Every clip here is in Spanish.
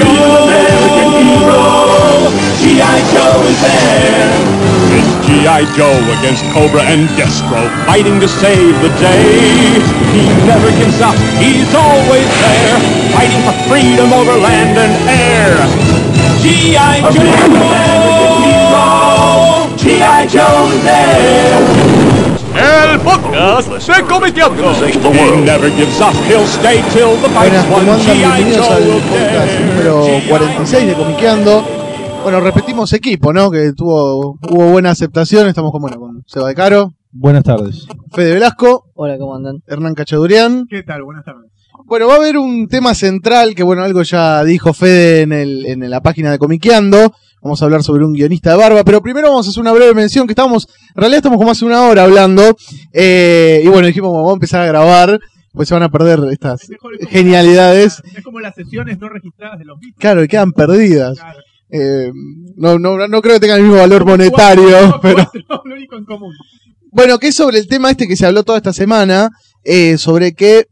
American hero. G.I. Joe is there. It's G.I. Joe against Cobra and Destro, fighting to save the day. He never gives up, he's always there, fighting for freedom over land and air. G.I. Joe! G.I. Joe is there. El podcast de Comitiando. He never gives up, he'll stay till the Buenas, ¿cómo andan? G.I. Bienvenidos al will podcast número G.I. 46 de Comiqueando. Bueno, repetimos equipo, ¿no? Que tuvo hubo buena aceptación. Estamos con, bueno, con Seba de Caro, Buenas tardes. Fede Velasco, Hola, ¿cómo andan? Hernán Cachadurian. ¿Qué tal? Buenas tardes. Bueno, va a haber un tema central que, bueno, algo ya dijo Fede en, el, en la página de Comiqueando. Vamos a hablar sobre un guionista de barba, pero primero vamos a hacer una breve mención que estamos, en realidad estamos como hace una hora hablando. eh, y bueno, dijimos, vamos a empezar a grabar, pues se van a perder estas Es genialidades. Es como las sesiones no registradas de los Beatles. Claro, y quedan perdidas. Claro. Eh, no, no, no creo que tengan el mismo valor monetario, Cuatro, pero cuatro, lo único en común. bueno, que es sobre el tema este que se habló toda esta semana, eh, sobre que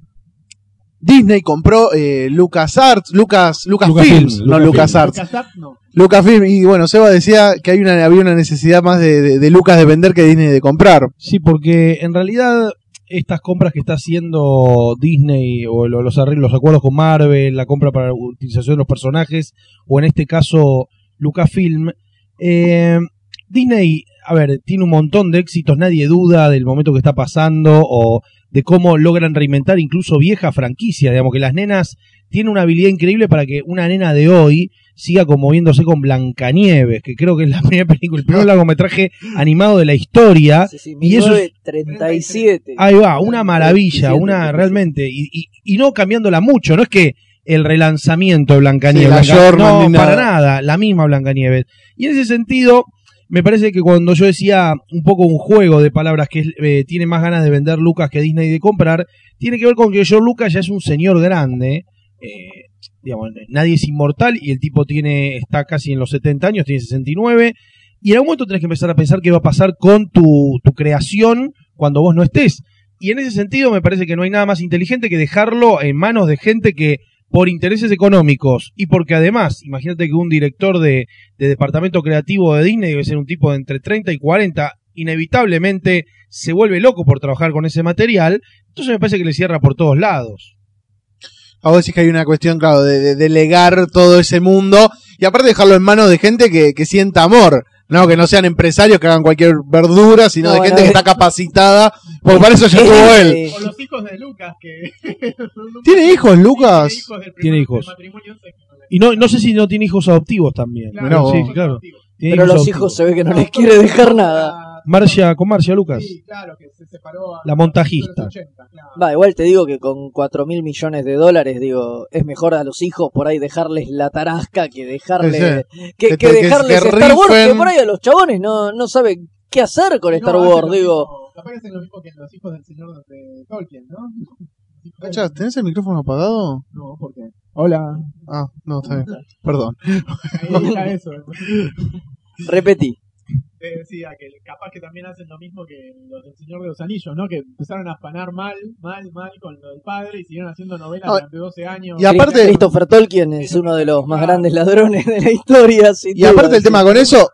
Disney compró eh, LucasArts, Lucas, Lucasfilms, Lucasfilm, no Lucasfilm. LucasArts, Casap, no. Lucasfilm, y bueno, Seba decía que hay una, había una necesidad más de, de- de Lucas de vender que Disney de comprar. Sí, porque en realidad estas compras que está haciendo Disney o lo- los, arreglos, los acuerdos con Marvel, la compra para la utilización de los personajes, o en este caso Lucasfilm, eh, Disney, a ver, tiene un montón de éxitos, nadie duda del momento que está pasando o de cómo logran reinventar incluso viejas franquicias, digamos que las nenas tienen una habilidad increíble para que una nena de hoy siga conmoviéndose con Blancanieves, que creo que es la primera película, el primer largometraje animado de la historia. Sí, sí, y eso es- 1937. Ahí va, una maravilla, 37, una 37. realmente, y, y, y no cambiándola mucho, no es que el relanzamiento de Sí, Blancanieves, Blanca- no, ni para nada. nada, la misma Blancanieves. Y en ese sentido, me parece que cuando yo decía un poco un juego de palabras que eh, tiene más ganas de vender Lucas que Disney de comprar, tiene que ver con que George Lucas ya es un señor grande, eh, digamos, nadie es inmortal y el tipo tiene está casi en los 70 años, tiene 69, y en algún momento tenés que empezar a pensar qué va a pasar con tu, tu creación cuando vos no estés. Y en ese sentido me parece que no hay nada más inteligente que dejarlo en manos de gente que por intereses económicos y porque además, imagínate que un director de, de departamento creativo de Disney debe ser un tipo de entre 30 y 40, inevitablemente se vuelve loco por trabajar con ese material, entonces me parece que le cierra por todos lados. A vos decís que hay una cuestión, claro, de, de delegar todo ese mundo y aparte dejarlo en manos de gente que sienta amor. No, que no sean empresarios que hagan cualquier verdura, sino No, de gente que está capacitada, porque para eso ya estuvo él. O los hijos de Lucas, que. ¿Tiene hijos, Lucas? Tiene hijos Tiene. Y no, no sé si no tiene hijos adoptivos también. Claro, vos. sí, claro. Pero los adoptivos. hijos se ve que no les quiere dejar nada. Marcia, con Marcia Lucas. Sí, claro, que se separó. a- La montajista. a los 80, claro. Va, igual te digo que con 4 mil millones de dólares, digo, es mejor a los hijos por ahí dejarles la tarasca que dejarle Sí, que, Que- que que- dejarles que Star Wars, que rifen. por ahí a los chabones no, no saben qué hacer con No, Star Wars, digo. mismo- Capaz que hacen lo mismo que los hijos del señor de Tolkien, ¿no? ¿tenés el micrófono apagado? No, ¿por qué? Hola. Ah, no, está bien. Perdón. Ahí está eso. Repetí. Te decía que capaz que también hacen lo mismo que los del Señor de los Anillos, ¿no? Que empezaron a afanar mal, mal, mal con lo del padre y siguieron haciendo novelas No, durante 12 años. y aparte- Christopher Tolkien es uno de los más grandes ladrones de la historia. sin Y aparte el sí. tema con eso, de-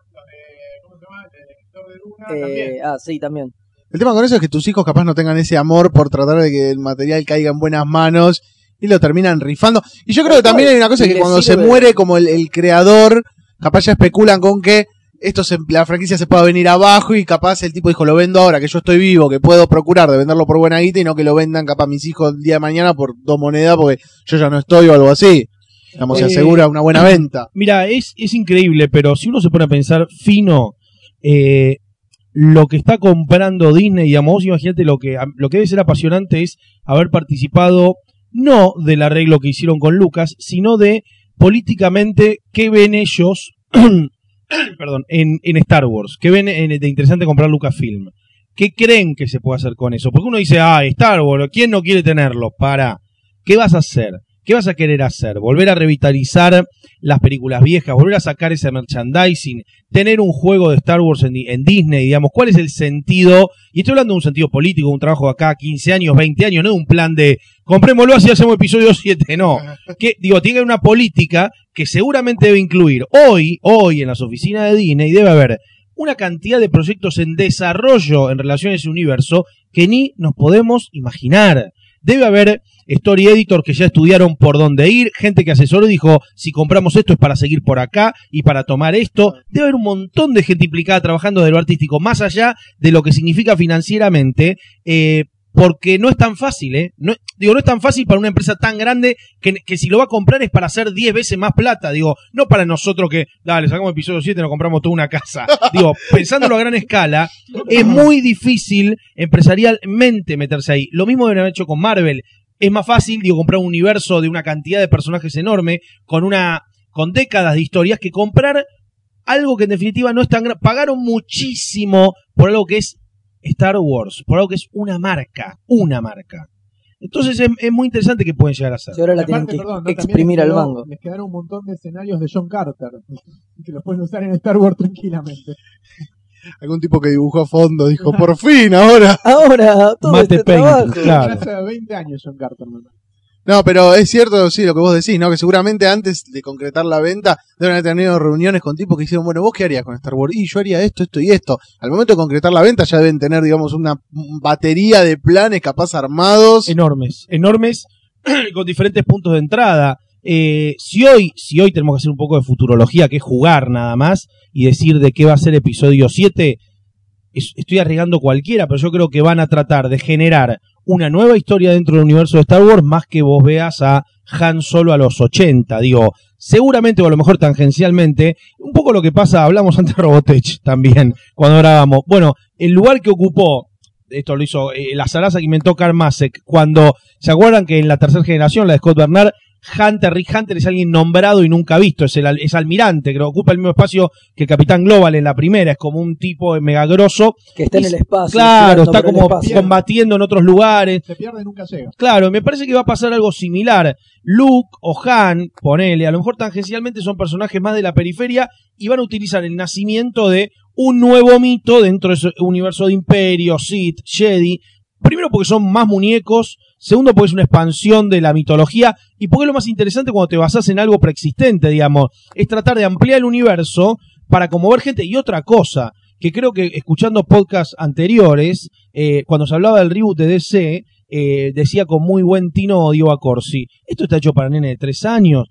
¿Cómo se llama? El director de Luna Eh, también. ah, sí, también. el tema con eso es que tus hijos capaz no tengan ese amor por tratar de que el material caiga en buenas manos y lo terminan rifando. Y yo creo que también hay una cosa que cuando se muere como el, el creador, capaz ya especulan con que esto se- la franquicia se pueda venir abajo y capaz el tipo dijo lo vendo ahora que yo estoy vivo, que puedo procurar de venderlo por buena guita y no que lo vendan capaz mis hijos el día de mañana por dos monedas porque yo ya no estoy o algo así. Digamos, se Eh, asegura una buena venta. Mira, es, es increíble, pero si uno se pone a pensar fino, eh, lo que está comprando Disney, digamos, vos imagínate lo que, lo que debe ser apasionante es haber participado no del arreglo que hicieron con Lucas, sino de políticamente qué ven ellos perdón, en, en Star Wars, qué ven en- de interesante comprar Lucasfilm. ¿Qué creen que se puede hacer con eso? Porque uno dice, ah, Star Wars, ¿quién no quiere tenerlo? Para, ¿qué vas a hacer? ¿Qué vas a querer hacer? ¿Volver a revitalizar las películas viejas? ¿Volver a sacar ese merchandising? ¿Tener un juego de Star Wars en, Di- en Disney? Digamos, ¿cuál es el sentido? Y estoy hablando de un sentido político, un trabajo de acá 15 años, 20 años, no de un plan de comprémoslo así hacemos episodio 7, no. Que, digo, tiene una política que seguramente debe incluir hoy, hoy en las oficinas de Disney debe haber una cantidad de proyectos en desarrollo en relación a ese universo que ni nos podemos imaginar. Debe haber story editor que ya estudiaron por dónde ir, gente que asesoró y dijo, si compramos esto es para seguir por acá y para tomar esto. Debe haber un montón de gente implicada trabajando de lo artístico, más allá de lo que significa financieramente, eh, porque no es tan fácil, ¿eh? No, digo, no es tan fácil para una empresa tan grande que, que si lo va a comprar es para hacer 10 veces más plata. Digo, no para nosotros que, dale, sacamos episodio 7 y nos compramos toda una casa. Digo, pensándolo a gran escala, es muy difícil empresarialmente meterse ahí. Lo mismo deben haber hecho con Marvel. Es más fácil, digo, comprar un universo de una cantidad de personajes enorme, con una, con décadas de historias, que comprar algo que en definitiva no es tan grande. Pagaron muchísimo por algo que es Star Wars, por algo que es una marca, una marca. Entonces es, es muy interesante que pueden llegar a ser. Si ahora la Y aparte, tienen que perdón, ¿no? También exprimir al mango. Les quedaron un montón de escenarios de John Carter que los pueden usar en Star Wars tranquilamente. Algún tipo que dibujó a fondo dijo, por fin, ahora. Ahora, todo Mate este Paint, trabajo. claro. Hace 20 años John Carter. ¿no? No, pero es cierto, sí, lo que vos decís, ¿no? Que seguramente antes de concretar la venta deben haber tenido reuniones con tipos que hicieron, bueno, ¿vos qué harías con Star Wars? Y yo haría esto, esto y esto. Al momento de concretar la venta ya deben tener, digamos, una batería de planes capaz armados. enormes, enormes, con diferentes puntos de entrada. Eh, si hoy, si hoy tenemos que hacer un poco de futurología, que es jugar nada más, y decir de qué va a ser episodio 7, es- estoy arriesgando cualquiera, pero yo creo que van a tratar de generar una nueva historia dentro del universo de Star Wars, más que vos veas a Han Solo a los 80. Digo, seguramente, o a lo mejor tangencialmente, un poco lo que pasa, hablamos antes de Robotech también, cuando grabamos. Bueno, el lugar que ocupó esto lo hizo eh, la zaraza que inventó Karmasek cuando se acuerdan que en la tercera generación la de Scott Bernard Hunter Rick Hunter es alguien nombrado y nunca visto es el al- es almirante que ocupa el mismo espacio que Capitán Global en la primera es como un tipo mega grosso Que está en el espacio. claro está como combatiendo en otros lugares Se pierde y nunca llega. Claro, me parece que va a pasar algo similar. Luke o Han, ponele, a lo mejor tangencialmente son personajes más de la periferia y van a utilizar el nacimiento de un nuevo mito dentro de ese universo de Imperio, Sith, Jedi. Primero porque son más muñecos, segundo porque es una expansión de la mitología y porque es lo más interesante cuando te basas en algo preexistente, digamos, es tratar de ampliar el universo para conmover gente y otra cosa que creo que escuchando podcasts anteriores, eh, cuando se hablaba del reboot de DC, eh, decía con muy buen tino Diego Acorsi, esto está hecho para nene de tres años.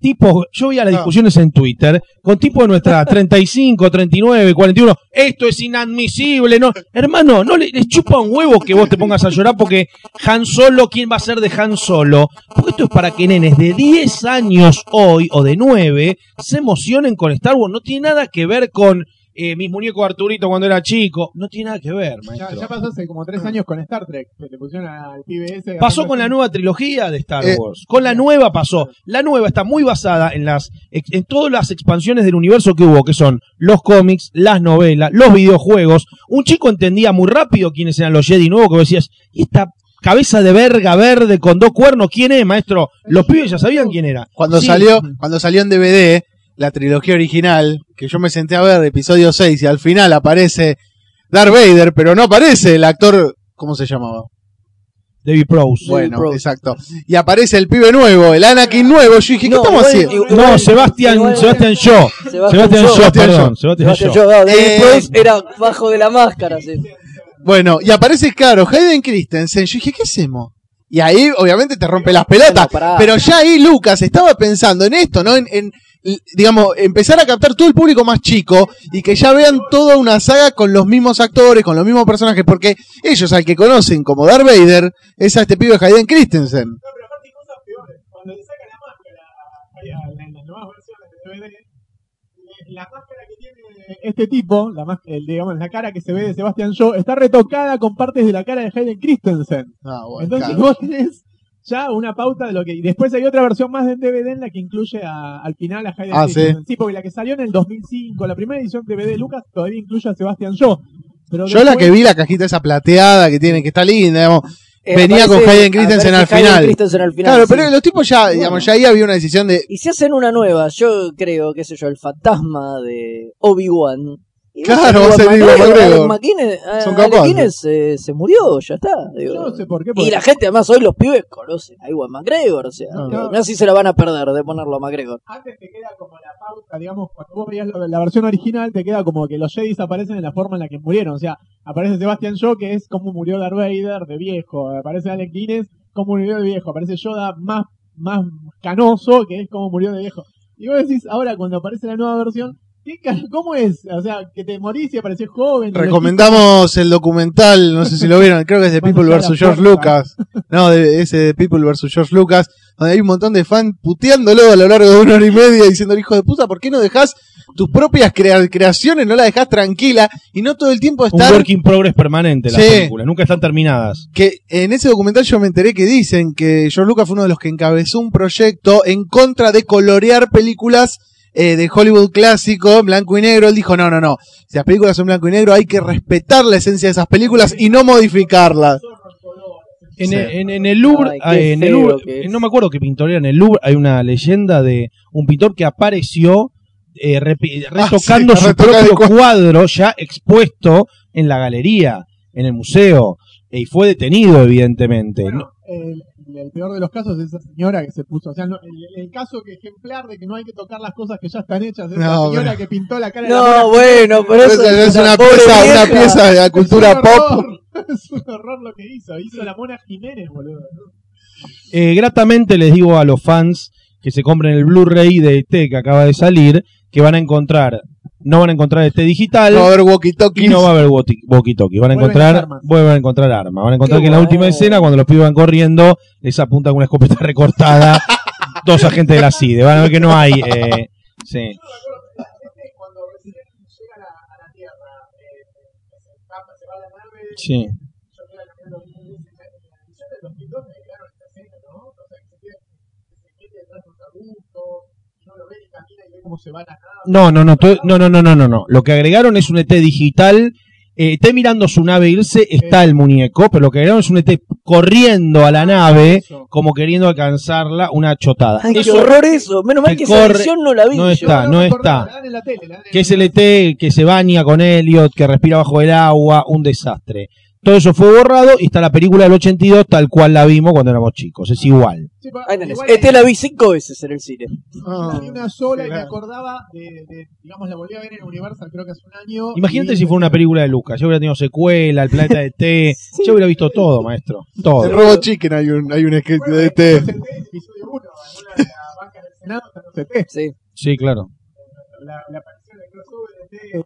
Tipo, yo veía las No. discusiones en Twitter con tipo de nuestra 35, 39, 41, esto es inadmisible, no, hermano, no le, les chupa un huevo que vos te pongas a llorar porque Han Solo, ¿quién va a ser de Han Solo? Porque esto es para que nenes de 10 años hoy o de 9 se emocionen con Star Wars, no tiene nada que ver con eh, mis muñecos Arturito cuando era chico, no tiene nada que ver, maestro. ya pasó hace como 3 años con Star Trek. Que le pusieron al PBS. Pasó con la nueva trilogía de Star Eh, Wars. Con la nueva pasó. La nueva está muy basada en las en todas las expansiones del universo que hubo, que son los cómics, las novelas, los videojuegos. Un chico entendía muy rápido quiénes eran los Jedi nuevos, que vos decías, ¿y esta cabeza de verga verde con dos cuernos quién es, maestro? Los pibes ya sabían quién era. Cuando Sí. salió, cuando salió en DVD, la trilogía original, que yo me senté a ver episodio 6 y al final aparece Darth Vader, pero no aparece el actor, ¿cómo se llamaba? David Prowse. Bueno, Prowse. exacto. Y aparece el pibe nuevo, el Anakin nuevo. Yo dije, ¿qué No, estamos igual- haciendo? igual- No, Sebastián, igual- Sebastián Shaw. Sebastián Sebastián perdón. Shaw. Sebastián. Shaw, David Eh, Prowse era bajo de la máscara. sí. Bueno, y aparece, claro, Hayden Christensen. Yo dije, ¿qué hacemos? Y ahí, obviamente, te rompe las pelotas. No, pero ya ahí Lucas estaba pensando en esto, ¿no? En, en, digamos, empezar a captar todo el público más chico y que ya vean toda una saga con los mismos actores, con los mismos personajes, porque ellos al que conocen como Darth Vader es a este pibe Hayden Christensen. No, pero aparte hay cosas peores. Cuando le sacan la máscara en las nuevas versiones de DVD, eh, la máscara que tiene este tipo, la, más- el, digamos, la cara que se ve de Sebastian Shaw, está retocada con partes de la cara de Hayden Christensen. Ah, bueno, Entonces claro. vos tenés ya una pauta de lo que... Y después hay otra versión más del DVD en la que incluye a- al final a Hayden Ah, Christensen. Sí. porque la que salió en el 2005, la primera edición de DVD de Lucas todavía incluye a Sebastian Shaw. Pero Yo la que vi, la cajita esa plateada que tiene, que está linda, digamos, eh, venía con Hayden Christensen al final. Christensen al final, Claro, sí. pero los tipos ya, digamos, ya ahí había una decisión de. Y si hacen una nueva, yo creo, qué sé yo, el fantasma de Obi-Wan. Y Claro, va va a ser Ewan Ewan McGregor, McGregor. Alec McKinnon- ah, Son capaces. Eh, se murió, ya está. digo. Yo no sé por qué. Y la gente, además, hoy los pibes conocen a Iwan McGregor, o sea, No. digo, no sé si se la van a perder de ponerlo a McGregor. Antes te queda como la pauta, digamos, cuando vos veías la, la versión original, te queda como que los Jedi aparecen en la forma en la que murieron. O sea, aparece Sebastian Shaw, que es como murió Darth Vader de viejo. Aparece Alec Guinness, como murió de viejo. Aparece Yoda más, más canoso, que es como murió de viejo. Y vos decís, ahora cuando aparece la nueva versión, ¿qué ca- ¿cómo es? O sea, que te morís y apareces joven. Recomendamos el documental, no sé si lo vieron, creo que es de People vs. George. Lucas. No, de, ese de People vs. George Lucas, donde hay un montón de fans puteándolo a lo largo de una hora y media diciendo, hijo de puta, ¿por qué no dejas tus propias crea- creaciones, no la dejas tranquila y no todo el tiempo Un estar... work in progress permanente las Sí. películas, nunca están terminadas. que en ese documental yo me enteré que dicen que George Lucas fue uno de los que encabezó un proyecto en contra de colorear películas eh, de Hollywood clásico blanco y negro. Él dijo, no, no, no, si las películas son blanco y negro hay que respetar la esencia de esas películas y no modificarlas. En, Sí. el- en- en el Louvre, Ay, qué eh, en el feo Louvre- que es. no me acuerdo qué pintor era, en el Louvre hay una leyenda de un pintor que apareció eh, retocando Ah, sí, su propio cuadro. cuadro ya expuesto en la galería, en el museo, y fue detenido evidentemente. Bueno, el, el peor de los casos es esa señora que se puso. O sea, no- el, el caso que ejemplar de que no hay que tocar las cosas que ya están hechas. Es esa No, señora que pintó la cara de la No, bueno, pero eso es una pieza, una pieza de la Es cultura pop. Es un horror lo que hizo. Hizo la mona Jiménez, boludo. Eh, gratamente les digo a los fans que se compren el Blu-ray de ET que acaba de salir, que van a encontrar, no van a encontrar ET digital. No va a haber Y walkie-talkies. no va a haber walkie- walkie-talkie, van a encontrar, vuelven a encontrar armas, van a encontrar Qué que en la última escena, cuando los pibes van corriendo, les apunta con una escopeta recortada, dos agentes de la CIDE, van a ver que no hay, eh, sí. Cuando recién llega a la, a la Tierra, eh, se escapa, se va a la nave. Sí. Cómo se va la nave. No, no, no, no, no, no, no, no, no. Lo que agregaron es un ET digital. Eh, ET mirando su nave irse, está el muñeco, pero lo que agregaron es un ET corriendo a la nave, Eso. como queriendo alcanzarla, una chotada. Ay, qué Eso horror eso. Menos mal que esa corre- edición no la vi. no yo. está, no está. acordaba, la dan en la tele, la dan en que es el ET que se baña con Elliot, que respira bajo el agua, un desastre. Todo eso fue borrado y está la película del 82 tal cual la vimos cuando éramos chicos, es igual. Sí, pa- Ahí tenés. igual Este la vi cinco veces en el cine. la vi una sola y me claro. acordaba de, de- digamos, la volví a ver en Universal creo que hace un año. Imagínate y- si fuera una película de Lucas, yo hubiera tenido secuela, El planeta de T, yo hubiera visto todo, maestro, En todo. Robo Chicken hay un, hay un sketch Bueno, de el T, episodio 1, alguna de la banca del Senado en. Sí. Sí, claro. La, la aparición del crossover de T, de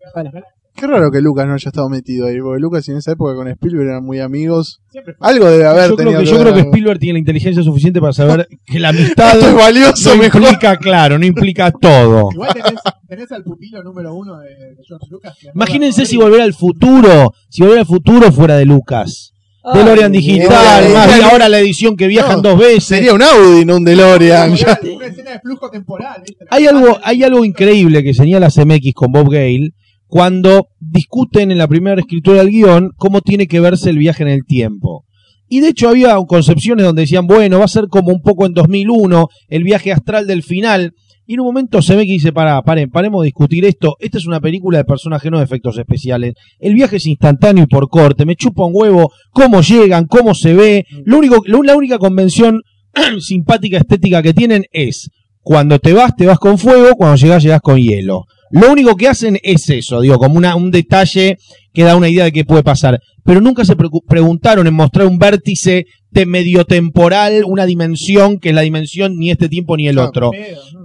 Qué raro que Lucas no haya estado metido ahí, porque Lucas en esa época con Spielberg eran muy amigos. Algo debe haber Yo creo, tenido que, yo creo que. Spielberg tiene la inteligencia suficiente para saber que la amistad Esto es valioso, no mejor. implica, claro, no implica todo. Igual tenés, tenés al pupilo número uno de, de George Lucas. Imagínense si volver al futuro, si volver al futuro fuera de Lucas. Ay, DeLorean digital, DeLorean. más bien ahora la edición que viajan No, dos veces. Sería un Audi, no un DeLorean. ya. Una escena de flujo temporal, ¿viste? Hay algo, hay algo increíble que señala CMX con Bob Gale cuando discuten en la primera escritura del guion cómo tiene que verse el viaje en el tiempo. Y de hecho había concepciones donde decían, bueno, va a ser como un poco en 2001, el viaje astral del final. Y en un momento CMX dice, para, paren, paremos de discutir esto. Esta es una película de personajes, no de efectos especiales. El viaje es instantáneo y por corte. Me chupa un huevo cómo llegan, cómo se ve. Lo único, lo- la única convención simpática estética que tienen es cuando te vas, te vas con fuego, cuando llegas, llegas con hielo. Lo único que hacen es eso, digo, como una, un detalle que da una idea de qué puede pasar. Pero nunca se preocu- preguntaron en mostrar un vértice de medio temporal, una dimensión que es la dimensión ni este tiempo ni el Claro. otro.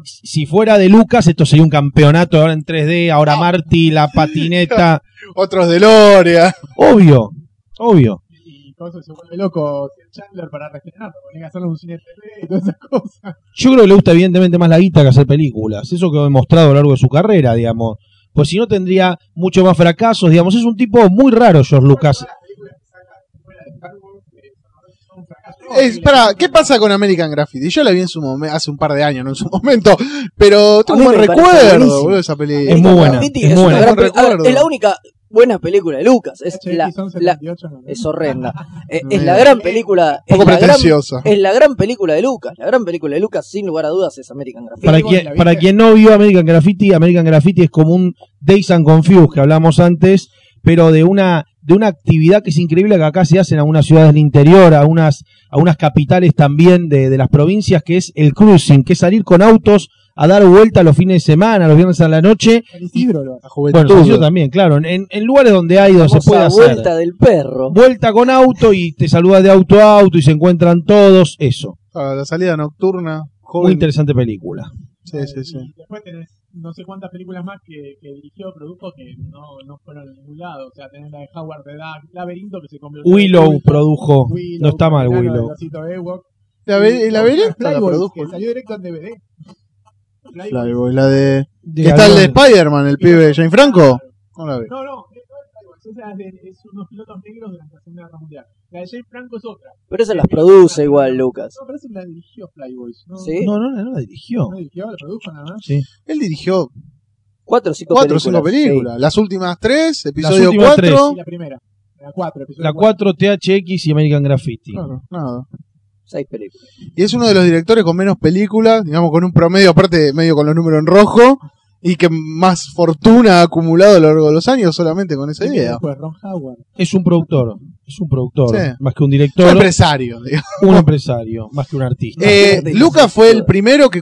Si fuera de Lucas, esto sería un campeonato ahora en 3D, ahora Marty, la patineta. Otros DeLorean. Obvio, obvio. Eso se vuelve loco Chandler para regenerarlo. Tiene que hacerlo en un cine 3D y todas esas cosas. Yo creo que le gusta evidentemente más la guita que hacer películas. Eso que ha demostrado a lo largo de su carrera, digamos. Pues si no tendría mucho más fracasos, digamos. Es un tipo muy raro, George Lucas. Eh. Es, para, ¿qué pasa con American Graffiti? Yo la vi en su momento, hace un par de años, no en su momento, pero tengo un buen recuerdo, boludo, esa película. Es muy buena, es es muy buena. gran es la única. Buena película de Lucas. Es, la, 1178, no, no. es horrenda. Eh, es la gran película. Es Poco la, gran, pretenciosa. es la gran película de Lucas. La gran película de Lucas, sin lugar a dudas, es American Graffiti. Para quien, para quien no vio American Graffiti, American Graffiti es como un Days and Confused que hablamos antes, pero de una de una actividad que es increíble que acá se hace en algunas ciudades del interior, a unas a unas capitales también de, de las provincias, que es el cruising, que es salir con autos a dar vuelta los fines de semana, los viernes a la noche. Hace. La juventud. Bueno, Isidro también, claro, en, en lugares donde hay, donde se puede hacer. vuelta del perro. Vuelta con auto y te saludas de auto a auto y se encuentran todos, eso. Ah, la salida nocturna. Muy Joven. interesante película. Sí, sí, sí. Y Después tenés no sé cuántas películas más que, que dirigió, produjo que no, no fueron a ningún lado. O sea, tenés la de Howard the Duck, Laberinto que se convirtió Willow en produjo, Willow, no está mal Willow. La, la la produjo. que salió directo en DVD. Flyboy. Flyboy, la de. De ¿Qué está el de. Spider-Man, el pibe Jane Franco? No la vi. No, no, es Flyboy, es, de- es unos pilotos negros durante la Segunda Guerra Mundial. La de Jane Franco es otra. Pero esa las produce igual, Lucas. No, parece que la dirigió Flyboys. ¿no? ¿Sí? No, no, no la dirigió. No dirigió, la produjo nada más. Sí. Él dirigió Cuatro o cinco cuatro películas. cinco películas. Las últimas tres, episodio últimas tres. cuatro. Y la primera. La 4, episodio La cuatro. 4 THX y American Graffiti. Claro, nada. Seis películas. Y es uno de los directores con menos películas, digamos, con un promedio, aparte, medio con los números en rojo, y que más fortuna ha acumulado a lo largo de los años solamente con esa ¿Quién viene idea. Ron Howard. Es un productor. Es un productor. Sí. Más que un Un director. empresario, digamos. un empresario. Más que un artista. Eh, Lucas fue el primero que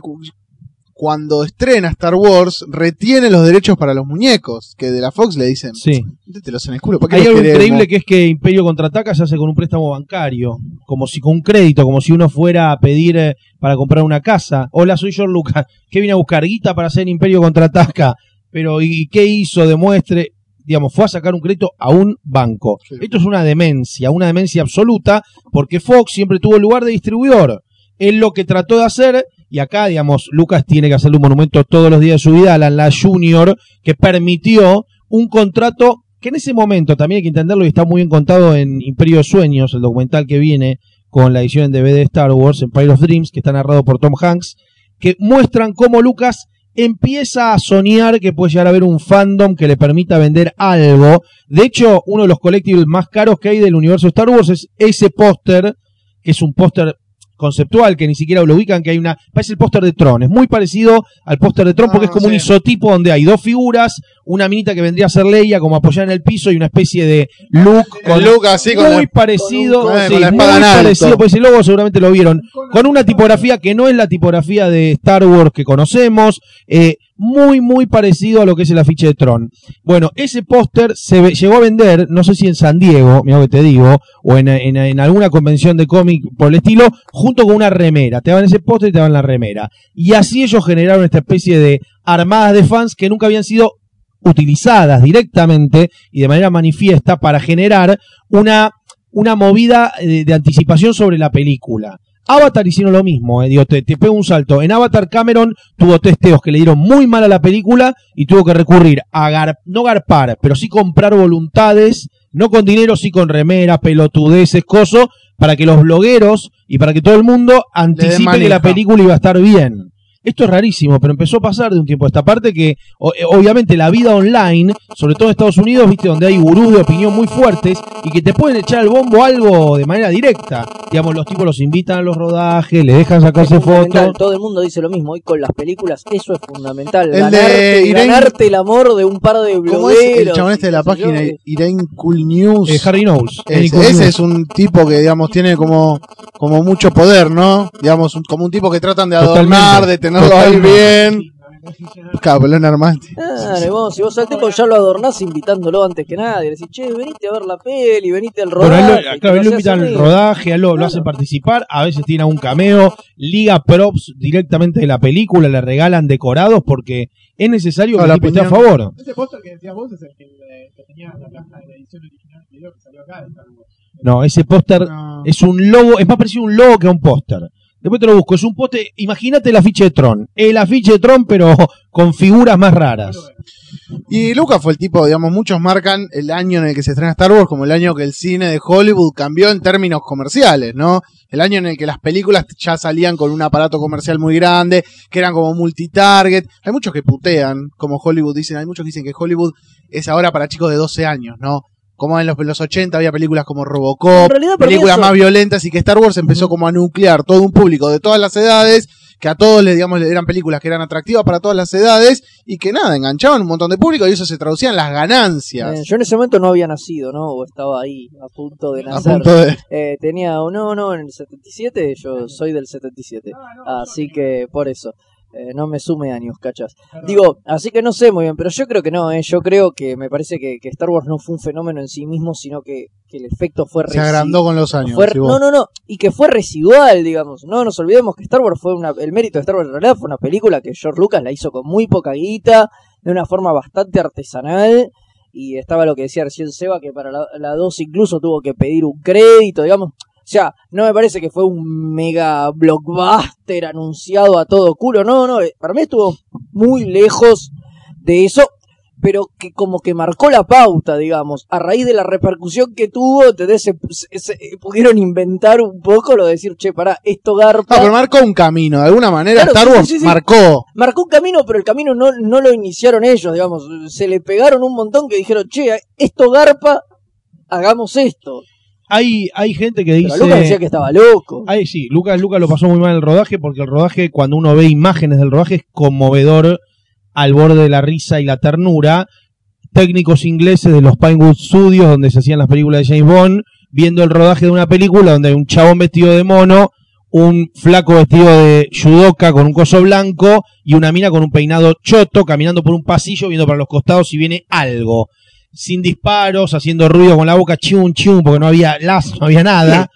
cuando estrena Star Wars retiene los derechos para los muñecos, que de la Fox le dicen, sí. métetelos en el culo, ¿para qué Hay los algo queremos?". increíble que es que Imperio contraataca se hace con un préstamo bancario, como si con un crédito, como si uno fuera a pedir eh, para comprar una casa. Hola, soy George Lucas. ¿Qué vine a buscar? Guita para hacer Imperio contraataca. Pero ¿y qué hizo? Demuestre. Digamos, fue a sacar un crédito a un banco. Sí. Esto es una demencia, una demencia absoluta, porque Fox siempre tuvo lugar de distribuidor. Él lo que trató de hacer, y acá, digamos, Lucas tiene que hacerle un monumento todos los días de su vida a La Junior, que permitió un contrato que en ese momento también hay que entenderlo y está muy bien contado en Imperio de Sueños, el documental que viene con la edición en DVD de Star Wars, Empire of Dreams, que está narrado por Tom Hanks, que muestran cómo Lucas empieza a soñar que puede llegar a haber un fandom que le permita vender algo. De hecho, uno de los collectibles más caros que hay del universo de Star Wars es ese póster, que es un póster conceptual que ni siquiera lo ubican, que hay una... Parece el póster de Tron, es muy parecido al póster de Tron porque Ah, es como un isotipo donde hay dos figuras, una minita que vendría a ser Leia como apoyada en el piso y una especie de look El Lucas así con muy parecido, con un- sí, con la muy parecido, pues ese logo seguramente lo vieron, con una tipografía que no es la tipografía de Star Wars que conocemos, eh, muy muy parecido a lo que es el afiche de Tron. Bueno, ese póster se llegó a vender, no sé si en San Diego, mira que te digo, o en, en- en alguna convención de cómic por el estilo, junto con una remera. Te daban ese póster y te daban la remera. Y así ellos generaron esta especie de armadas de fans que nunca habían sido utilizadas directamente y de manera manifiesta para generar una, una movida de, de anticipación sobre la película. Avatar hicieron lo mismo, eh, digo, te, te pego un salto. En Avatar Cameron tuvo testeos que le dieron muy mal a la película y tuvo que recurrir a gar, no garpar, pero sí comprar voluntades, no con dinero, sí con remera, pelotudeces, coso, para que los blogueros y para que todo el mundo anticipe que la película iba a estar bien. Esto es rarísimo, pero empezó a pasar de un tiempo a esta parte que o- eh, obviamente la vida online, sobre todo en Estados Unidos, viste, donde hay gurús de opinión muy fuertes y que te pueden echar al bombo algo de manera directa. Digamos, los tipos los invitan a los rodajes, le dejan sacarse fotos. Todo el mundo dice lo mismo. Hoy con las películas eso es fundamental. El de ganarte, Irene- ganarte el amor de un par de ¿Cómo es blogueros. el chabón este de la yo, página? Irene Cool News. Eh, Harry Knowles. Ese, Nico ese News. es un tipo que, digamos, tiene como, como mucho poder, ¿no? Digamos, un- como un tipo que tratan de adornar, Totalmente. de tenerlo ahí Totalmente. bien. Pero es normal. Claro, vos, si vos al tipo ya lo adornás invitándolo antes que nadie, le decís, che, venite a ver la peli, venite al Bueno, a él rodaje. lo, claro, él lo invitan al rodaje, él lo, lo Claro. hacen participar, a veces tiene un cameo, liga props directamente de la película, le regalan decorados porque es necesario que A el esté a favor. Ese póster que decías vos es el que, eh, que tenía la caja de la edición original del video que salió acá. No, ese póster No. es un logo, es más parecido a un logo que a un póster. Después te lo busco. Es un poste. Imagínate el afiche de Tron. El afiche de Tron, pero con figuras más raras. Y Lucas fue el tipo, digamos, muchos marcan el año en el que se estrena Star Wars como el año que el cine de Hollywood cambió en términos comerciales, ¿no? El año en el que las películas ya salían con un aparato comercial muy grande, que eran como multitarget. Hay muchos que putean, como Hollywood dicen, hay muchos que dicen que Hollywood es ahora para chicos de 12 años, ¿no? Como en los, en los 80 había películas como Robocop, realidad, películas eso- más violentas y que Star Wars empezó como a nuclear todo un público de todas las edades, que a todos les digamos eran películas que eran atractivas para todas las edades y que nada, enganchaban un montón de público y eso se traducía en las ganancias. Eh, yo en ese momento no había nacido, ¿no? O estaba ahí, a punto de a nacer. punto de Eh, tenía, no, no, en el 77, yo soy del 77. Así que por eso. Eh, no me sume años, cachas. Digo, así que no sé muy bien, pero yo creo que no, eh, yo creo que me parece que, que Star Wars no fue un fenómeno en sí mismo, sino que, que el efecto fue se agrandó con los años. fue- decís vos. no, no, no, y que fue residual, digamos. No nos olvidemos que Star Wars fue una, el mérito de Star Wars en realidad fue una película que George Lucas la hizo con muy poca guita, de una forma bastante artesanal, y estaba lo que decía recién Seba, que para la, la 2 incluso tuvo que pedir un crédito, digamos. O sea, no me parece que fue un mega blockbuster anunciado a todo culo, no, no, eh, para mí estuvo muy lejos de eso, pero que como que marcó la pauta, digamos, a raíz de la repercusión que tuvo, ¿entendés? Se, se- se- pudieron inventar un poco lo de decir, che, pará, esto garpa. No, pero marcó un camino, de alguna manera Claro, Star Wars sí, sí, sí. marcó. Marcó un camino, pero el camino no, no lo iniciaron ellos, digamos. Se le pegaron un montón que dijeron, che, esto garpa, hagamos esto. Hay, hay gente que Pero dice. Lucas decía que estaba loco. Ay, sí, Lucas, Lucas lo pasó muy mal en el rodaje porque el rodaje, cuando uno ve imágenes del rodaje, es conmovedor al borde de la risa y la ternura. Técnicos ingleses de los Pinewood Studios, donde se hacían las películas de James Bond, viendo el rodaje de una película donde hay un chabón vestido de mono, un flaco vestido de judoka con un coso blanco y una mina con un peinado choto caminando por un pasillo viendo para los costados si viene algo. Sin disparos, haciendo ruido con la boca, chum, chum, porque no había las, no había nada.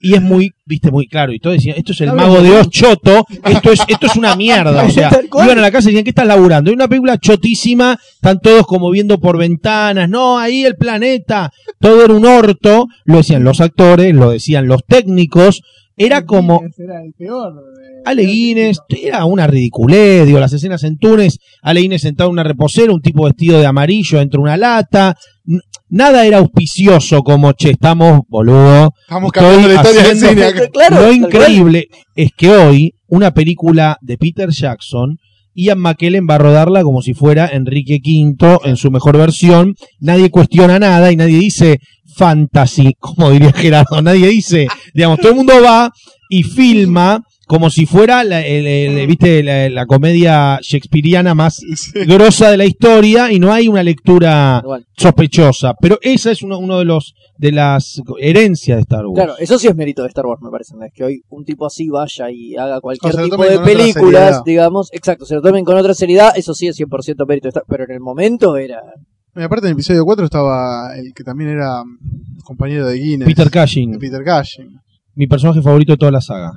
Y es muy, viste, muy claro. Y todos decían, esto es el mago de Oz choto, esto es, esto es una mierda. O sea, iban a la casa y decían, ¿qué estás laburando? Hay una película chotísima, están todos como viendo por ventanas, no, ahí el planeta, todo era un orto, lo decían los actores, lo decían los técnicos, era como, Guinness Era el peor. eh, Ale Guinness, era una ridiculez, digo, las escenas en Túnez, Ale Guinness sentado en una reposera, un tipo vestido de amarillo dentro de una lata, nada era auspicioso como, che, estamos, boludo, Estamos cambiando la historia del haciendo- cine acá. Claro, lo increíble es que hoy una película de Peter Jackson, Ian McKellen va a rodarla como si fuera Enrique V en su mejor versión. Nadie cuestiona nada y nadie dice fantasy, como diría Gerardo. Nadie dice, digamos, todo el mundo va y filma como si fuera la, el- el- ¿viste? la, la comedia shakespeariana más grosa de la historia y no hay una lectura Igual. sospechosa. Pero esa es uno, uno de los de las herencias de Star Wars. Claro, eso sí es mérito de Star Wars, me parece. ¿no? Es que hoy un tipo así vaya y haga cualquier O tipo de películas, digamos. Exacto, se lo tomen con otra seriedad, eso sí es 100% mérito de Star Pero en el momento era. Y aparte en el episodio 4 estaba el que también era mm, compañero de Guinness. Peter Cushing, de Peter Cushing. mi personaje favorito de toda la saga.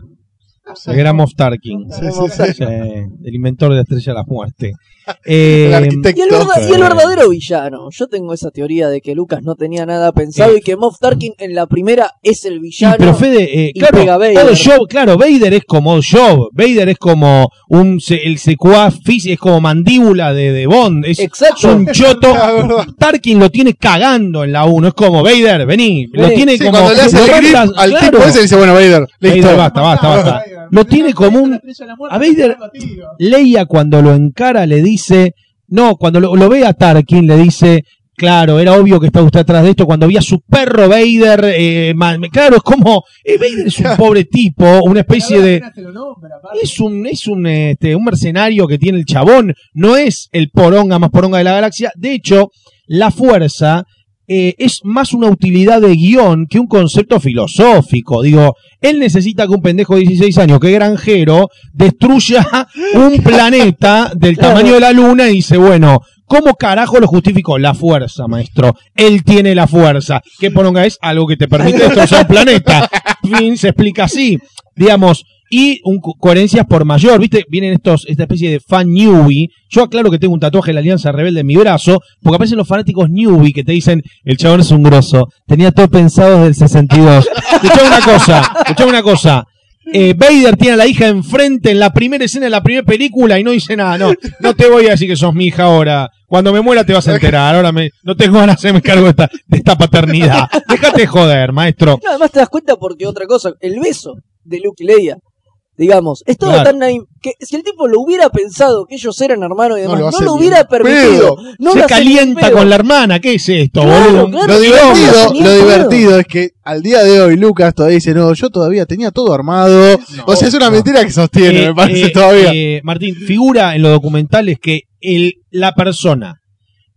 El gran Moff Tarkin. Sí, sí, sí. Sí, el inventor de la estrella de la muerte. Eh, El Y el, arquitecto. verda- y el verdadero villano. Yo tengo esa teoría de que Lucas no tenía nada pensado y que Moff Tarkin en la primera es el y, villano. pero Fede, eh, y claro, pega Vader. todo Job, claro, Vader es como Job, Vader es como un se- el secuaz físico, es como mandíbula de, de Bond, es, Exacto. un choto. Verdad. Tarkin lo tiene cagando en la 1, es como Vader, vení, lo tiene Sí, como cuando le hace lo el grip mandas- al claro. tipo ese dice, bueno, Vader, listo. Vader, basta, basta, basta. Lo tiene como un a Vader- Leia cuando lo encara le dice, no, cuando lo, lo ve a Tarkin le dice, claro, era obvio que estaba usted atrás de esto, cuando vi a su perro Vader, eh, claro, es como, eh, Vader es un pobre tipo, una especie de... Es un, es un, este, un mercenario que tiene el chabón, no es el poronga más poronga de la galaxia. De hecho, la fuerza eh, es más una utilidad de guion que un concepto filosófico. Digo, él necesita que un pendejo de 16 años, que granjero, destruya un planeta del tamaño de la luna y dice, bueno, ¿cómo carajo lo justifico? La fuerza, maestro. Él tiene la fuerza. ¿Qué poronga es? Algo que te permite destrozar un planeta. Fin, se explica así. Digamos, y un, co- coherencias por mayor, ¿viste? Vienen estos, esta especie de fan newbie. Yo aclaro que tengo un tatuaje de la Alianza Rebelde en mi brazo, porque aparecen los fanáticos newbie que te dicen, el chabón es un grosso. Tenía todo pensado desde el 62. Escuchame una cosa, escuchame una cosa. eh, Vader tiene a la hija enfrente en la primera escena de la primera película y no dice nada. No, no te voy a decir que sos mi hija ahora. Cuando me muera te vas a enterar. Ahora me, no tengo ganas de hacerme cargo de esta, de esta paternidad. Déjate de joder, maestro. No, además te das cuenta porque otra cosa, el beso de Luke Leia, digamos, es todo Claro. tan que si el tipo lo hubiera pensado que ellos eran hermanos y No demás, lo no, lo hubiera permitido. No Se calienta con la hermana. ¿Qué es esto, Claro, boludo? claro. Lo divertido, lo divertido es que al día de hoy Lucas todavía dice, no, yo todavía tenía todo armado. o sea, es una mentira que sostiene, Eh, me parece eh, todavía. eh, Martín, figura en los documentales que el, la persona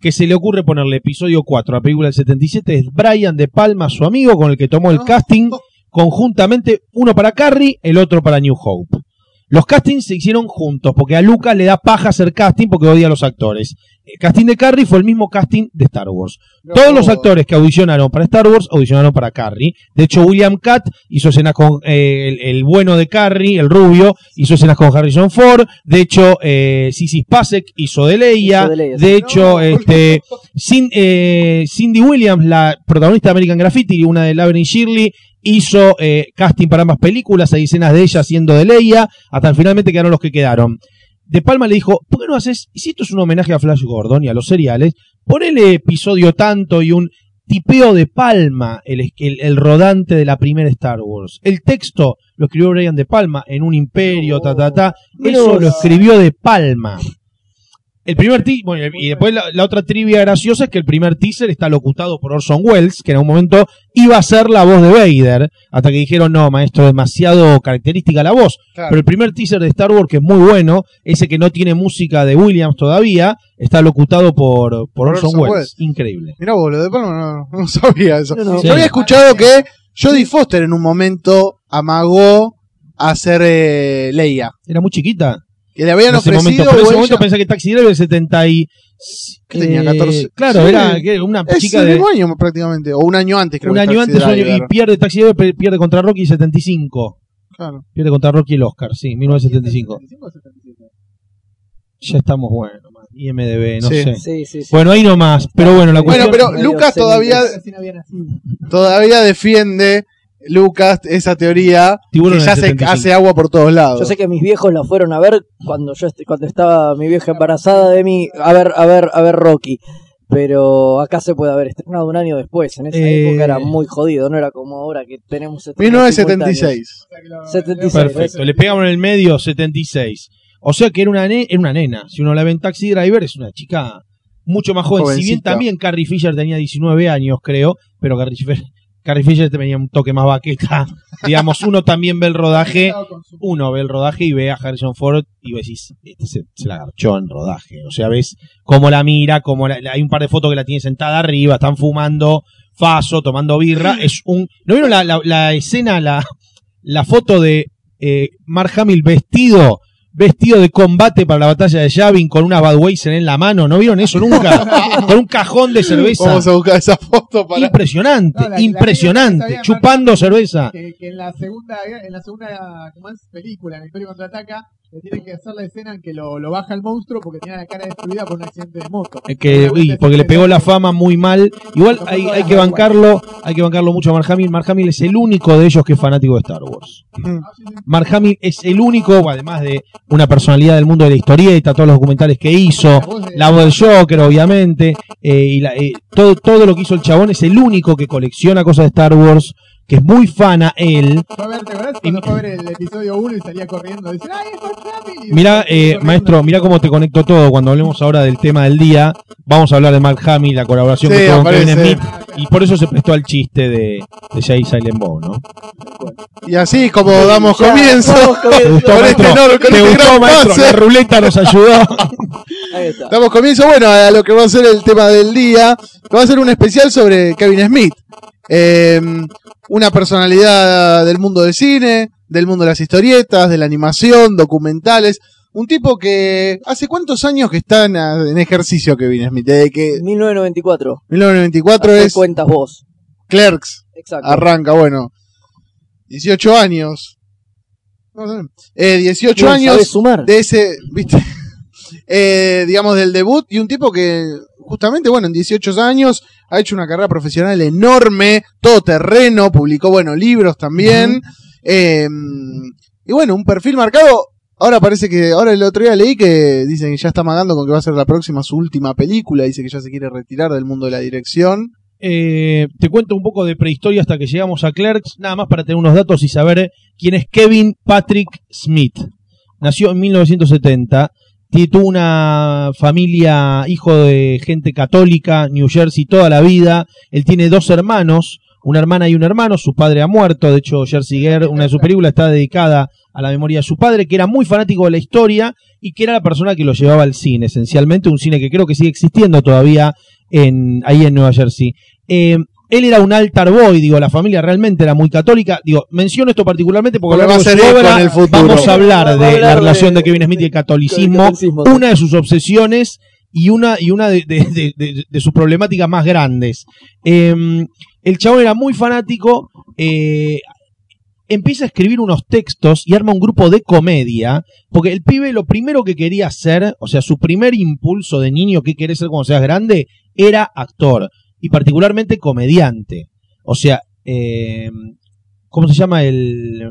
que se le ocurre ponerle episodio 4 a la película del 77 es Brian De Palma, su amigo con el que tomó el Ah. casting conjuntamente, uno para Carrie, el otro para New Hope. Los castings se hicieron juntos, porque a Lucas le da paja hacer casting porque odia a los actores. El casting de Carrie fue el mismo casting de Star Wars. Todos los actores que audicionaron para Star Wars audicionaron para Carrie. De hecho, William Catt hizo escenas con eh, el, el bueno de Carrie, el rubio, hizo escenas con Harrison Ford. De hecho, eh, Sissy Spacek hizo de Leia. Hizo de Leia, De sí. hecho, este, Cin- eh, Cindy Williams, la protagonista de American Graffiti, una de Laverne y Shirley, hizo eh, casting para ambas películas. Hay escenas de ella haciendo de Leia. Hasta finalmente quedaron los que quedaron. De Palma le dijo, ¿por qué no haces, y si esto es un homenaje a Flash Gordon y a los seriales, ponele episodio tanto y un tipeo de Palma, el, el, el rodante de la primera Star Wars. El texto lo escribió Brian De Palma en un imperio, ta, ta, ta. Eso lo escribió De Palma. El primer teaser, bueno, y después la, la otra trivia graciosa es que el primer teaser está locutado por Orson Welles, que en un momento iba a ser la voz de Vader, hasta que dijeron, no, maestro, demasiado característica la voz. Claro. Pero el primer teaser de Star Wars, que es muy bueno, ese que no tiene música de Williams todavía, está locutado por, por Por Orson, Orson Welles. Welles. Increreíble. Mirá vos, lo de Palma no, no sabía eso. No, no. Sí. Yo había escuchado que Jodie Foster en un momento amagó a ser eh, Leia. Era muy chiquita. Que le habían en ese ofrecido. momento, pero en o ese momento ella- pensé que Taxi Driver 70 y... ¿Qué tenía, eh, 14? Claro, Sí. era que una es chica el de... mismo año prácticamente. O un año antes, creo Un que año antes y Driver. pierde Taxi Driver, pierde contra Rocky 75. Claro. Pierde contra Rocky el Oscar, sí, 1975. Ya estamos, bueno, man, IMDB, no Sí. sé. Sí, sí, sí. Bueno, ahí nomás, pero bueno, la Bueno, cuestión... pero medio Lucas todavía, todavía defiende, Lucas, esa teoría Tiburón que ya se 75. hace agua por todos lados. Yo sé que mis viejos la fueron a ver cuando yo est- cuando estaba mi vieja embarazada de mí, a ver, a ver, a ver Rocky. Pero acá se puede haber estrenado un año después. En esa Eh. época era muy jodido, no era como ahora que tenemos. estrenos 1976. 76. Perfecto, le pegamos en el medio 76. O sea que era una, ne- era una nena. Si uno la ve en Taxi Driver, es una chica mucho más joven. Si bien también Carrie Fisher tenía 19 años, creo, pero Carrie Fisher, Carrie Fisher tenía un toque más baqueta. Digamos, uno también ve el rodaje, uno ve el rodaje y ve a Harrison Ford y vos decís, este se, se la garchó en rodaje. O sea, ves cómo la mira, cómo la- hay un par de fotos que la tiene sentada arriba, están fumando faso, tomando birra. Es un. ¿No vieron la, la- la escena, la, la foto de eh, Mark Hamill vestido? Vestido de combate para la batalla de Yavin con una Budweiser en la mano, ¿no vieron eso nunca? con un cajón de cerveza. Vamos a buscar esa foto para. Impresionante, No, la- la impresionante. chupando cerveza. Que, que en la segunda, en la segunda ¿cómo es? película, en el Imperio Contraataca, le tienen que hacer la escena en que lo, lo baja el monstruo porque tiene la cara destruida por un accidente de moto. Es que, uy, porque le pegó la fama muy mal. Igual hay, hay que bancarlo, hay que bancarlo mucho a. Mark Hamill es el único de ellos que es fanático de Star Wars. Mark Hamill es el único, además de una personalidad del mundo de la historieta, todos los documentales que hizo, la voz del Joker, obviamente, eh, y la- eh, todo, todo lo que hizo el chabón es el único que colecciona cosas de Star Wars, que es muy fana él. Fue a ver, ¿te acordás? Cuando fue a ver el episodio 1 y salía corriendo, dice, ¡ay, es Mark Hamill! Y Mira, eh, maestro, mira cómo te conecto todo. Cuando hablemos ahora del tema del día, vamos a hablar de Mark Hamill, la colaboración Sí, que tuvo con Kevin. Smith, y por eso se prestó al chiste de, de Jay Silent Bob, ¿no? Y así como damos comienzo. damos comienzo. ¿Te gustó, Con este maestro? enorme- con ¿Te este gustó, gran maestro? pase. La ruleta nos ayudó. Ahí está. Damos comienzo, bueno, a lo que va a ser el tema del día. que va a ser un especial sobre Kevin Smith. Eh, una personalidad del mundo del cine, del mundo de las historietas, de la animación, documentales. Un tipo que. ¿Hace cuántos años que está en, en ejercicio Kevin Smith? Desde que 1994. 1994 Hacé es cuentas vos. Clerks. Exacto. Arranca, bueno. 18 años. No sé. Eh, 18 Bien, años sumar. de ese, viste, Eh, digamos del debut y un tipo que justamente, bueno, en 18 años ha hecho una carrera profesional enorme, todo terreno, publicó, bueno, libros también. Eh, y bueno, un perfil marcado. Ahora parece que, ahora el otro día leí que dicen que ya está amagando con que va a ser la próxima su última película, dice que ya se quiere retirar del mundo de la dirección. Eh, te cuento un poco de prehistoria hasta que llegamos a Clerks, nada más para tener unos datos y saber quién es Kevin Patrick Smith. Nació en 1970, una familia, hijo de gente católica, New Jersey toda la vida. Él tiene dos hermanos, una hermana y un hermano, su padre ha muerto, de hecho Jersey Girl, una de sus películas está dedicada a la memoria de su padre, que era muy fanático de la historia y que era la persona que lo llevaba al cine, esencialmente un cine que creo que sigue existiendo todavía en, ahí en Nueva Jersey. Eh, él era un altar boy, digo, la familia realmente era muy católica. Digo, menciono esto particularmente porque, a de ser su eco obra en el futuro. vamos a hablar Vamos a de la relación de- de, Kevin Smith y el catolicismo, Con el catolicismo, una de sus obsesiones y una, y una de, de- de- de- de sus problemáticas más grandes. Eh, el chabón era muy fanático, eh, empieza a escribir unos textos y arma un grupo de comedia, porque el pibe lo primero que quería hacer, o sea, su primer impulso de niño que quiere ser cuando seas grande, era actor, y particularmente comediante. O sea, eh, ¿cómo se llama el